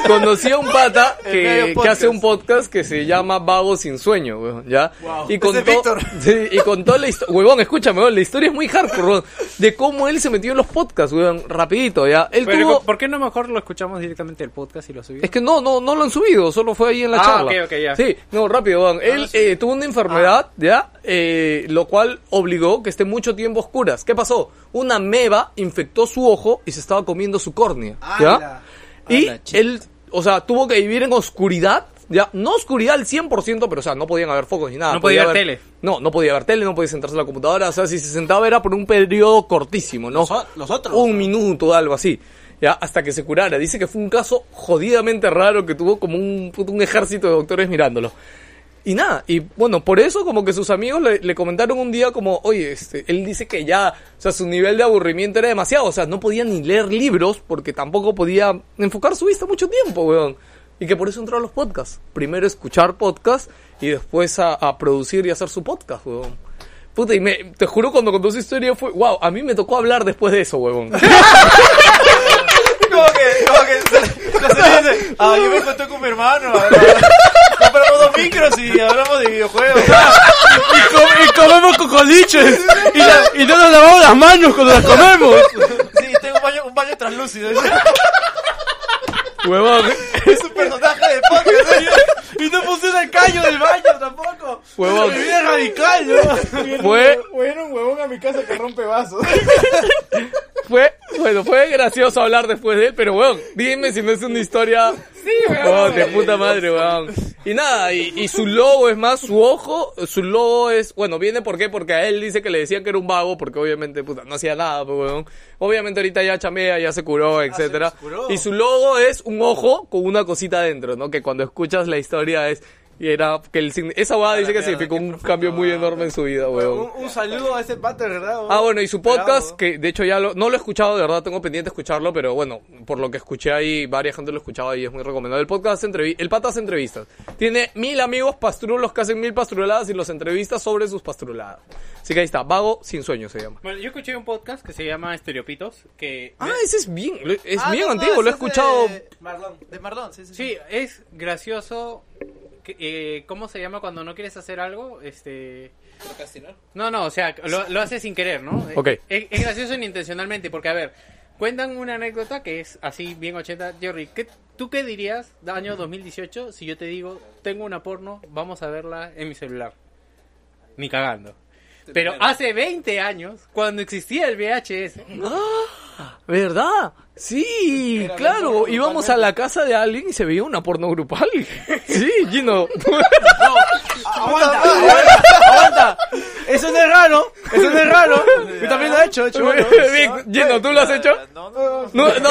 conocí a un pata El que, medio que podcast. hace un podcast que se llama Vago sin sueño, weón, ¿ya? Y Ese contó, Víctor. sí, y contó la historia, huevón, escúchame, weón, la historia es muy hardcore, weón, de cómo él se metió en los podcasts, weón, rapidito, ¿ya? Él Pero, tuvo, ¿por qué no mejor lo escuchamos directamente del podcast y lo subimos? es que no, no, no lo han subido, solo fue ahí en la Ah, charla. ok, ok, ya. Sí, no, rápido, weón. Él eh, tuvo una enfermedad, ¿ya? Eh, lo cual obligó que esté mucho tiempo a oscuras. ¿Qué pasó? Una meba infectó su ojo y se estaba comiendo su córnea, ¿ya? Y él, o sea, tuvo que vivir en oscuridad, ya, no oscuridad al 100%, pero o sea, no podían haber focos ni nada. No podía ver haber- tele. No, no podía ver tele, no podía sentarse en la computadora, o sea, si se sentaba era por un periodo cortísimo, ¿no? Los otros. Un minuto, algo así. Ya, hasta que se curara. Dice que fue un caso jodidamente raro que tuvo como un, puto- un ejército de doctores mirándolo. Y nada, y bueno, por eso como que sus amigos le, le comentaron un día como, oye, este, él dice que ya, o sea, su nivel de aburrimiento era demasiado, o sea, no podía ni leer libros porque tampoco podía enfocar su vista mucho tiempo, weón. Y que por eso entró a los podcasts. Primero escuchar podcasts y después a, a producir y hacer su podcast, weón. Puta, y me, te juro cuando contó su historia fue, wow, a mí me tocó hablar después de eso, weón. Como que, como que, se- se dice, ah, yo me encontré con mi hermano, micros y hablamos de videojuegos. Y, com- y comemos cocoliches. Y, la- y no nos lavamos las manos cuando las comemos. Sí, tengo un baño, un baño translúcido. Huevón, Es un personaje de podcast. Y no funciona el caño del baño tampoco. huevón. Mi vida es radical, ¿no? Fue, Bueno, un huevón a mi casa que rompe vasos. fue, bueno, fue gracioso hablar después de él, pero weón, dime si no es una historia Sí, Oh, weón. de puta madre, weón. Y nada, y, y su logo es más, su ojo, su logo es, bueno, viene por qué, porque a él dice que le decían que era un vago, porque obviamente, puta, no hacía nada, pues, weón. Obviamente ahorita ya chamea, ya se curó, etcétera. Y su logo es un ojo con una cosita adentro, ¿no? Que cuando escuchas la historia es, y era, que el, esa guada dice que significó un cambio muy enorme en su vida, weón. Un, un saludo a ese pata, ¿verdad? Ah, bueno, y su podcast, Bravo. que de hecho ya lo, no lo he escuchado, de verdad tengo pendiente escucharlo, pero bueno, por lo que escuché ahí, varias gente lo escuchaba y es muy recomendable. El podcast, el pata hace entrevistas. Tiene mil amigos pastrulos que hacen mil pastruladas y los entrevistas sobre sus pastruladas. Así que ahí está, Vago sin sueño se llama. Bueno, yo escuché un podcast que se llama Estereopitos, que... Ah, ese es bien, es Ah, bien no, no, antiguo, lo he escuchado. De Marlon. De Marlon, sí, sí. Sí, es gracioso. Eh, ¿Cómo se llama cuando no quieres hacer algo? Este... No, no, o sea, lo, lo haces sin querer, ¿no? Ok. Es, es gracioso intencionalmente, porque a ver, cuentan una anécdota que es así bien 80. Jerry, ¿qué, ¿tú qué dirías año 2018 si yo te digo, tengo una porno, vamos a verla en mi celular? Ni cagando. Pero hace 20 años, cuando existía el VHS, ¿Verdad? Sí, claro, íbamos a la casa de alguien y se veía una porno grupal. Sí, Gino. Aguanta, aguanta, aguanta. Eso no es raro, eso no es raro. Yo también lo he hecho, he hecho. bueno. Vic, Gino, ¿tú lo has hecho? No, no, No, no.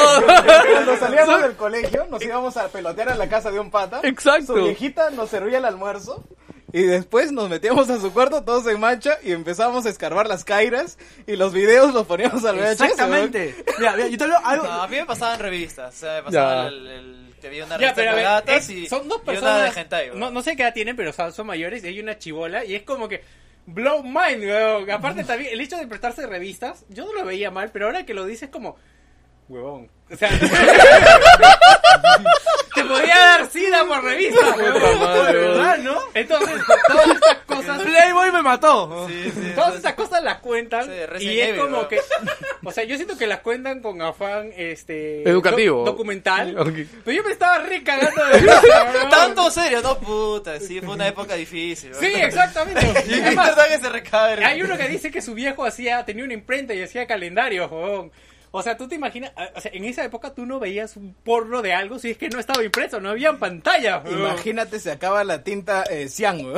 Cuando salíamos del colegio, nos íbamos a pelotear a la casa de un pata. Exacto. Su viejita nos servía el almuerzo. Y después nos metíamos a su cuarto todos en mancha y empezábamos a escarbar las cairas y los videos los poníamos al VHS. Exactamente. Mira, mira, yo te hablo algo. No, a mí me pasaban revistas. O sea, me pasaba Ya. el, el- que había una Ya, revista de gatas y, son dos y una de personas. hentai. no, no sé qué edad tienen, pero son, son mayores y hay una chivola y es como que. Blow mind, weón. Aparte también, el hecho de prestarse revistas, yo no lo veía mal, pero ahora que lo dices como. Huevón. O sea. te podía dar sida por revista, huevón. madre, De verdad, ¿no? Entonces, todas estas cosas. Playboy me mató. Sí, sí, Todas estas cosas las cuentan Sí, y es como que, o sea, yo siento que las cuentan con afán, este, Educativo. do- documental. Pero yo me estaba re cagando de risa. Tanto serio, no puta, sí, fue una época difícil. Sí, exactamente. Y Es más, verdad que se recae. hay uno que dice que su viejo hacía, tenía una imprenta y hacía calendarios, weón. O sea, tú te imaginas, o sea, en esa época tú no veías un porno de algo si es que no estaba impreso, no había pantalla. Imagínate, se acaba la tinta eh, cian.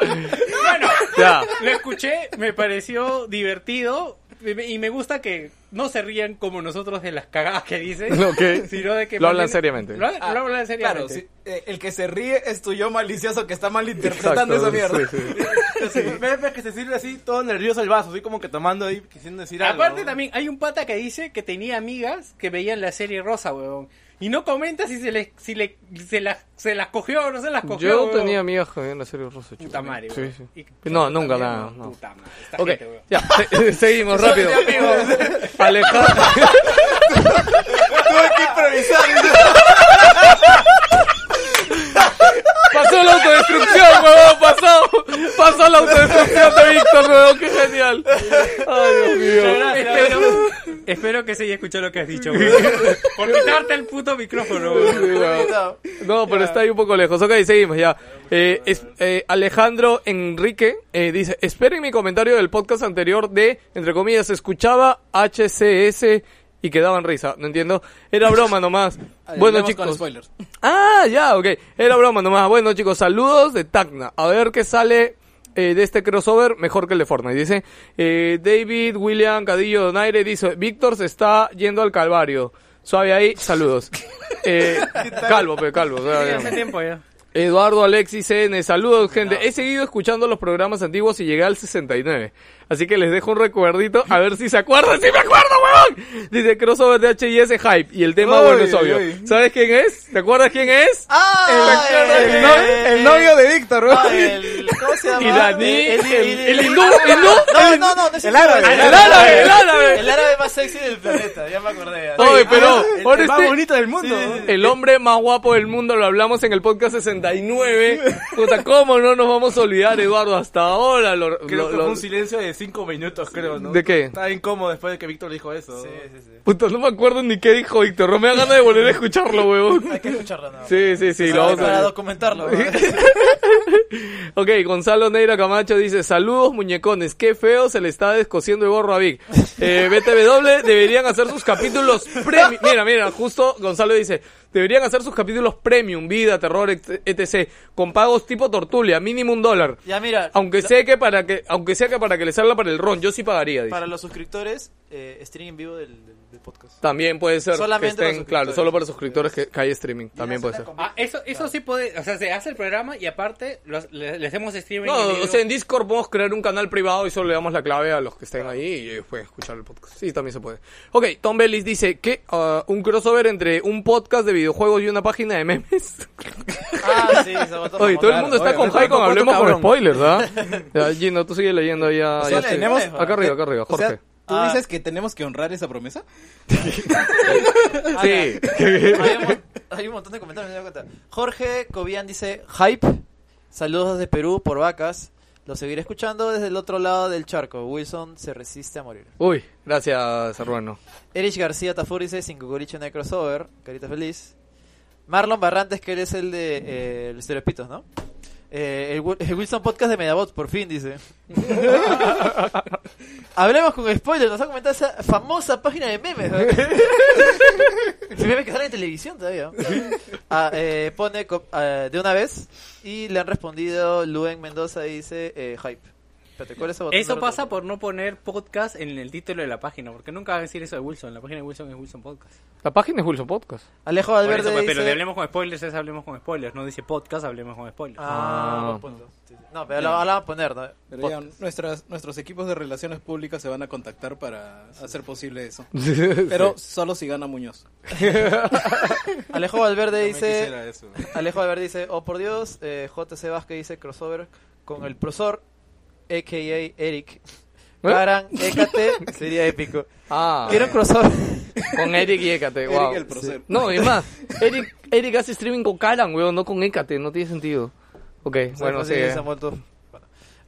Bueno, Ya. lo escuché, me pareció divertido y me- gusta que no se rían como nosotros de las cagadas que dicen, sino de que Lo hablan bien- seriamente. Lo, lo hablan seriamente. Claro, sí, eh, el que se ríe es tu yo malicioso que está malinterpretando esa mierda. sí, sí. Ves ves que se sirve así, todo nervioso el vaso, así como que tomando ahí, quisiendo decir algo. Aparte ¿no? también hay un pata que dice que tenía amigas que veían la serie Rosa, weón. Y no comenta si se le, si le, se las, se las cogió o no se las cogió. Yo weón. tenía amigas que veían la serie Rosa. chico. Puta madre, Sí, weón. sí. Y- No, nunca Puta nada. madre, no. Puta madre, esta Ok, gente, weón. ya, se- seguimos rápido. Alejandro. Tuve que improvisar. Pasó la autodestrucción, huevón, pasó. Pasó la autodestrucción de Víctor, huevón, qué genial. Ay, Dios mío. Espero, espero que se haya escuchado lo que has dicho, weón. Por quitarte el puto micrófono, huevón. No, pero está ahí un poco lejos. Ok, seguimos ya. Eh, es- eh, Alejandro Enrique eh, dice, esperen mi comentario del podcast anterior de, entre comillas, escuchaba HCS y quedaban risa. No entiendo. Era broma nomás. Bueno, chicos. con spoilers. Ah, ya, ok. Era broma nomás. Bueno, chicos, saludos de Tacna. A ver qué sale eh, de este crossover mejor que el de Fortnite. Dice eh, David William Cadillo Donaire. Dice, Víctor se está yendo al calvario. Suave ahí, saludos. Eh, calvo, pe, calvo. hace tiempo ya. Eduardo Alexis N, saludos gente. He seguido escuchando los programas antiguos y llegué al 69. Así que les dejo un recuerdito a ver si se acuerdan. ¡Sí me acuerdo, Dice crossover de H&S Hype. Y el tema, Uy, bueno, es obvio. uy. ¿Sabes quién es? ¿Te acuerdas quién es? ¡Ah! el, no- el novio de Víctor, Ah, weón. el, ¿Cómo se llama? Y Dani, El, el, el hindú, hindú, No, no, no, no es el árabe, hindú, el el árabe, el árabe. El árabe más sexy del planeta, ya me acordé. Oye, pero El, más este- bonito del mundo. el hombre más guapo del mundo lo hablamos en el podcast 69. Puta, ¿cómo no nos vamos a olvidar, Eduardo? Hasta ahora lo, Creo lo- que lo- fue un silencio de cinco minutos, creo, ¿no? ¿De qué? Estaba incómodo después de que Víctor dijo eso. Sí, sí, sí. Puta, no me acuerdo ni qué dijo Víctor. No me da ganas de volver a escucharlo, huevón. Hay que escucharlo, ¿no? Sí, sí, sí, lo vamos para a documentarlo. Ok, Gonzalo Neira Camacho dice, saludos muñecones, qué feo se le está descosiendo el gorro a Vic. Eh, BTW deberían hacer sus capítulos premium. Mira, mira, justo Gonzalo dice, deberían hacer sus capítulos premium, vida, terror, et- etc. Con pagos tipo tortulia, mínimo un dólar. Ya mira, Aunque la- sea que para que, aunque sea que para que les salga para el ron, yo sí pagaría. dice. para los suscriptores, eh, stream en vivo del podcast. También puede ser Solamente que estén, claro, solo para suscriptores que, que hay streaming, también puede ser. Ah, eso, eso sí puede, o sea, se hace el programa y aparte los- le, le hacemos streaming. No, o sea, en Discord podemos crear un canal privado y solo le damos la clave a los que estén ahí y ellos pueden escuchar el podcast. Sí, también se puede. Ok, Tom Bellis dice que ah, un crossover entre un podcast de videojuegos y una página de memes. Ah, sí, se votó Oye, todo el mundo está con tampoco Hablemos con spoilers, ¿ah? Ya, Gino, tú sigue leyendo. O sea, estoy- tenemos- Acá arriba, acá arriba, O Jorge. sea, ¿tú Ah. dices que tenemos que honrar esa promesa? sí. hay, un, hay un montón de comentarios, me doy cuenta. Jorge Cobian dice, hype, saludos desde Perú por vacas. Lo seguiré escuchando desde el otro lado del charco. Wilson se resiste a morir. Uy, gracias, hermano. Erich García Tafur dice, sin cucuricho no hay crossover. Carita feliz. Marlon Barrantes, que él es el de eh, los estereopitos, ¿no? Eh, el, Wi- el Wilson Podcast de Medabot, por fin, dice. Hablemos con spoilers, nos ha comentado esa famosa página de memes. ¿no? memes que salen en televisión todavía. Ah, eh, pone ah, de una vez y le han respondido Luen Mendoza y dice eh, hype. Espérate, ¿cuál es ese botón Eso pasa por no poner podcast en el título de la página, porque nunca va a decir eso de Wilson. La página de Wilson es Wilson Podcast. La página es Wilson Podcast. Alejo Por Valverde eso, pues, pero dice... de Hablemos con Spoilers es Hablemos con Spoilers. No dice podcast, Hablemos con Spoilers. Ah, Ah. buen punto. Sí, sí. No, pero la, la van a poner, ¿no? Pero ya, Podcast. nuestras, nuestros equipos de relaciones públicas se van a contactar para hacer posible eso. Pero solo si gana Muñoz. Alejo Valverde dice... quisiera eso. Alejo Valverde dice, oh por Dios, eh, JC Vázquez dice crossover con el profesor, a.k.a. Eric. Karan, Écate, sería épico. Ah. Quiero un crossover. Con Eric y Eric wow. el prócer. No, y más, Eric, Eric hace streaming con Karan, weón, no con Ecate, no tiene sentido. Ok, bueno, sí.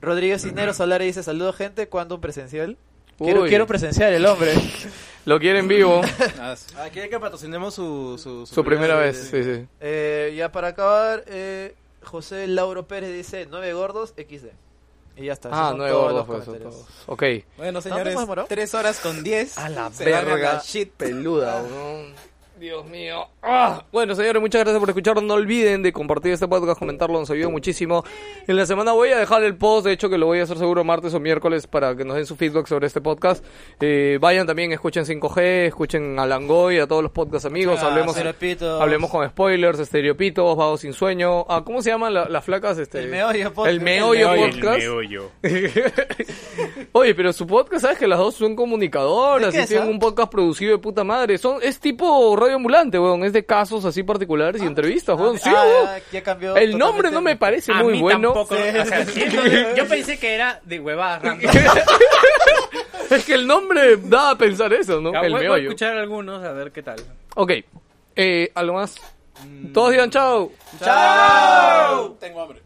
Rodríguez Cisneros Solari dice, saludos gente, ¿cuándo un presencial? Quiero, Uy. quiero presencial el hombre. Lo quiere en vivo, Ah. Ah, quiere que patrocinemos su, su, su primera vez, sí, sí. Eh, ya para acabar, eh, José Lauro Pérez dice, nueve gordos XD. Y ya está. Ah, nueve todos gordos, los pues, todos. Ok. Bueno, ¿Cuánto señores, hemos demorado? tres horas con diez. A la Se van verga. la shit. Peluda, weón. Dios mío. Ah. Bueno, señores, muchas gracias por escucharnos. No olviden de compartir este podcast, comentarlo, nos ayuda muchísimo. En la semana voy a dejar el post, de hecho que lo voy a hacer seguro martes o miércoles para que nos den su feedback sobre este podcast. Eh, vayan también, escuchen 5G, escuchen a Langoy, a todos los podcast amigos, Ah, hablemos, hablemos con spoilers, estereopitos, vagos sin sueño. Ah, ¿Cómo se llaman la- las flacas? Este, El meollo podcast. El meollo El podcast. meollo. Oye, pero su podcast, ¿sabes que las dos son comunicadoras ¿De qué y tienen es, un podcast producido de puta madre? Son, es tipo radio ambulante, weón. Es de casos así particulares y entrevistas, weón. Sí, Ah, weón. ya, cambió El nombre totalmente. no me parece A muy mí bueno. tampoco. o sea, siento- yo pensé que era de huevadas random. es que el nombre da a pensar eso, ¿no? Ya, el voy, voy a meollo. escuchar algunos a ver qué tal. Ok. Eh, ¿Algo más? Todos digan chao. ¡Chao! Tengo hambre.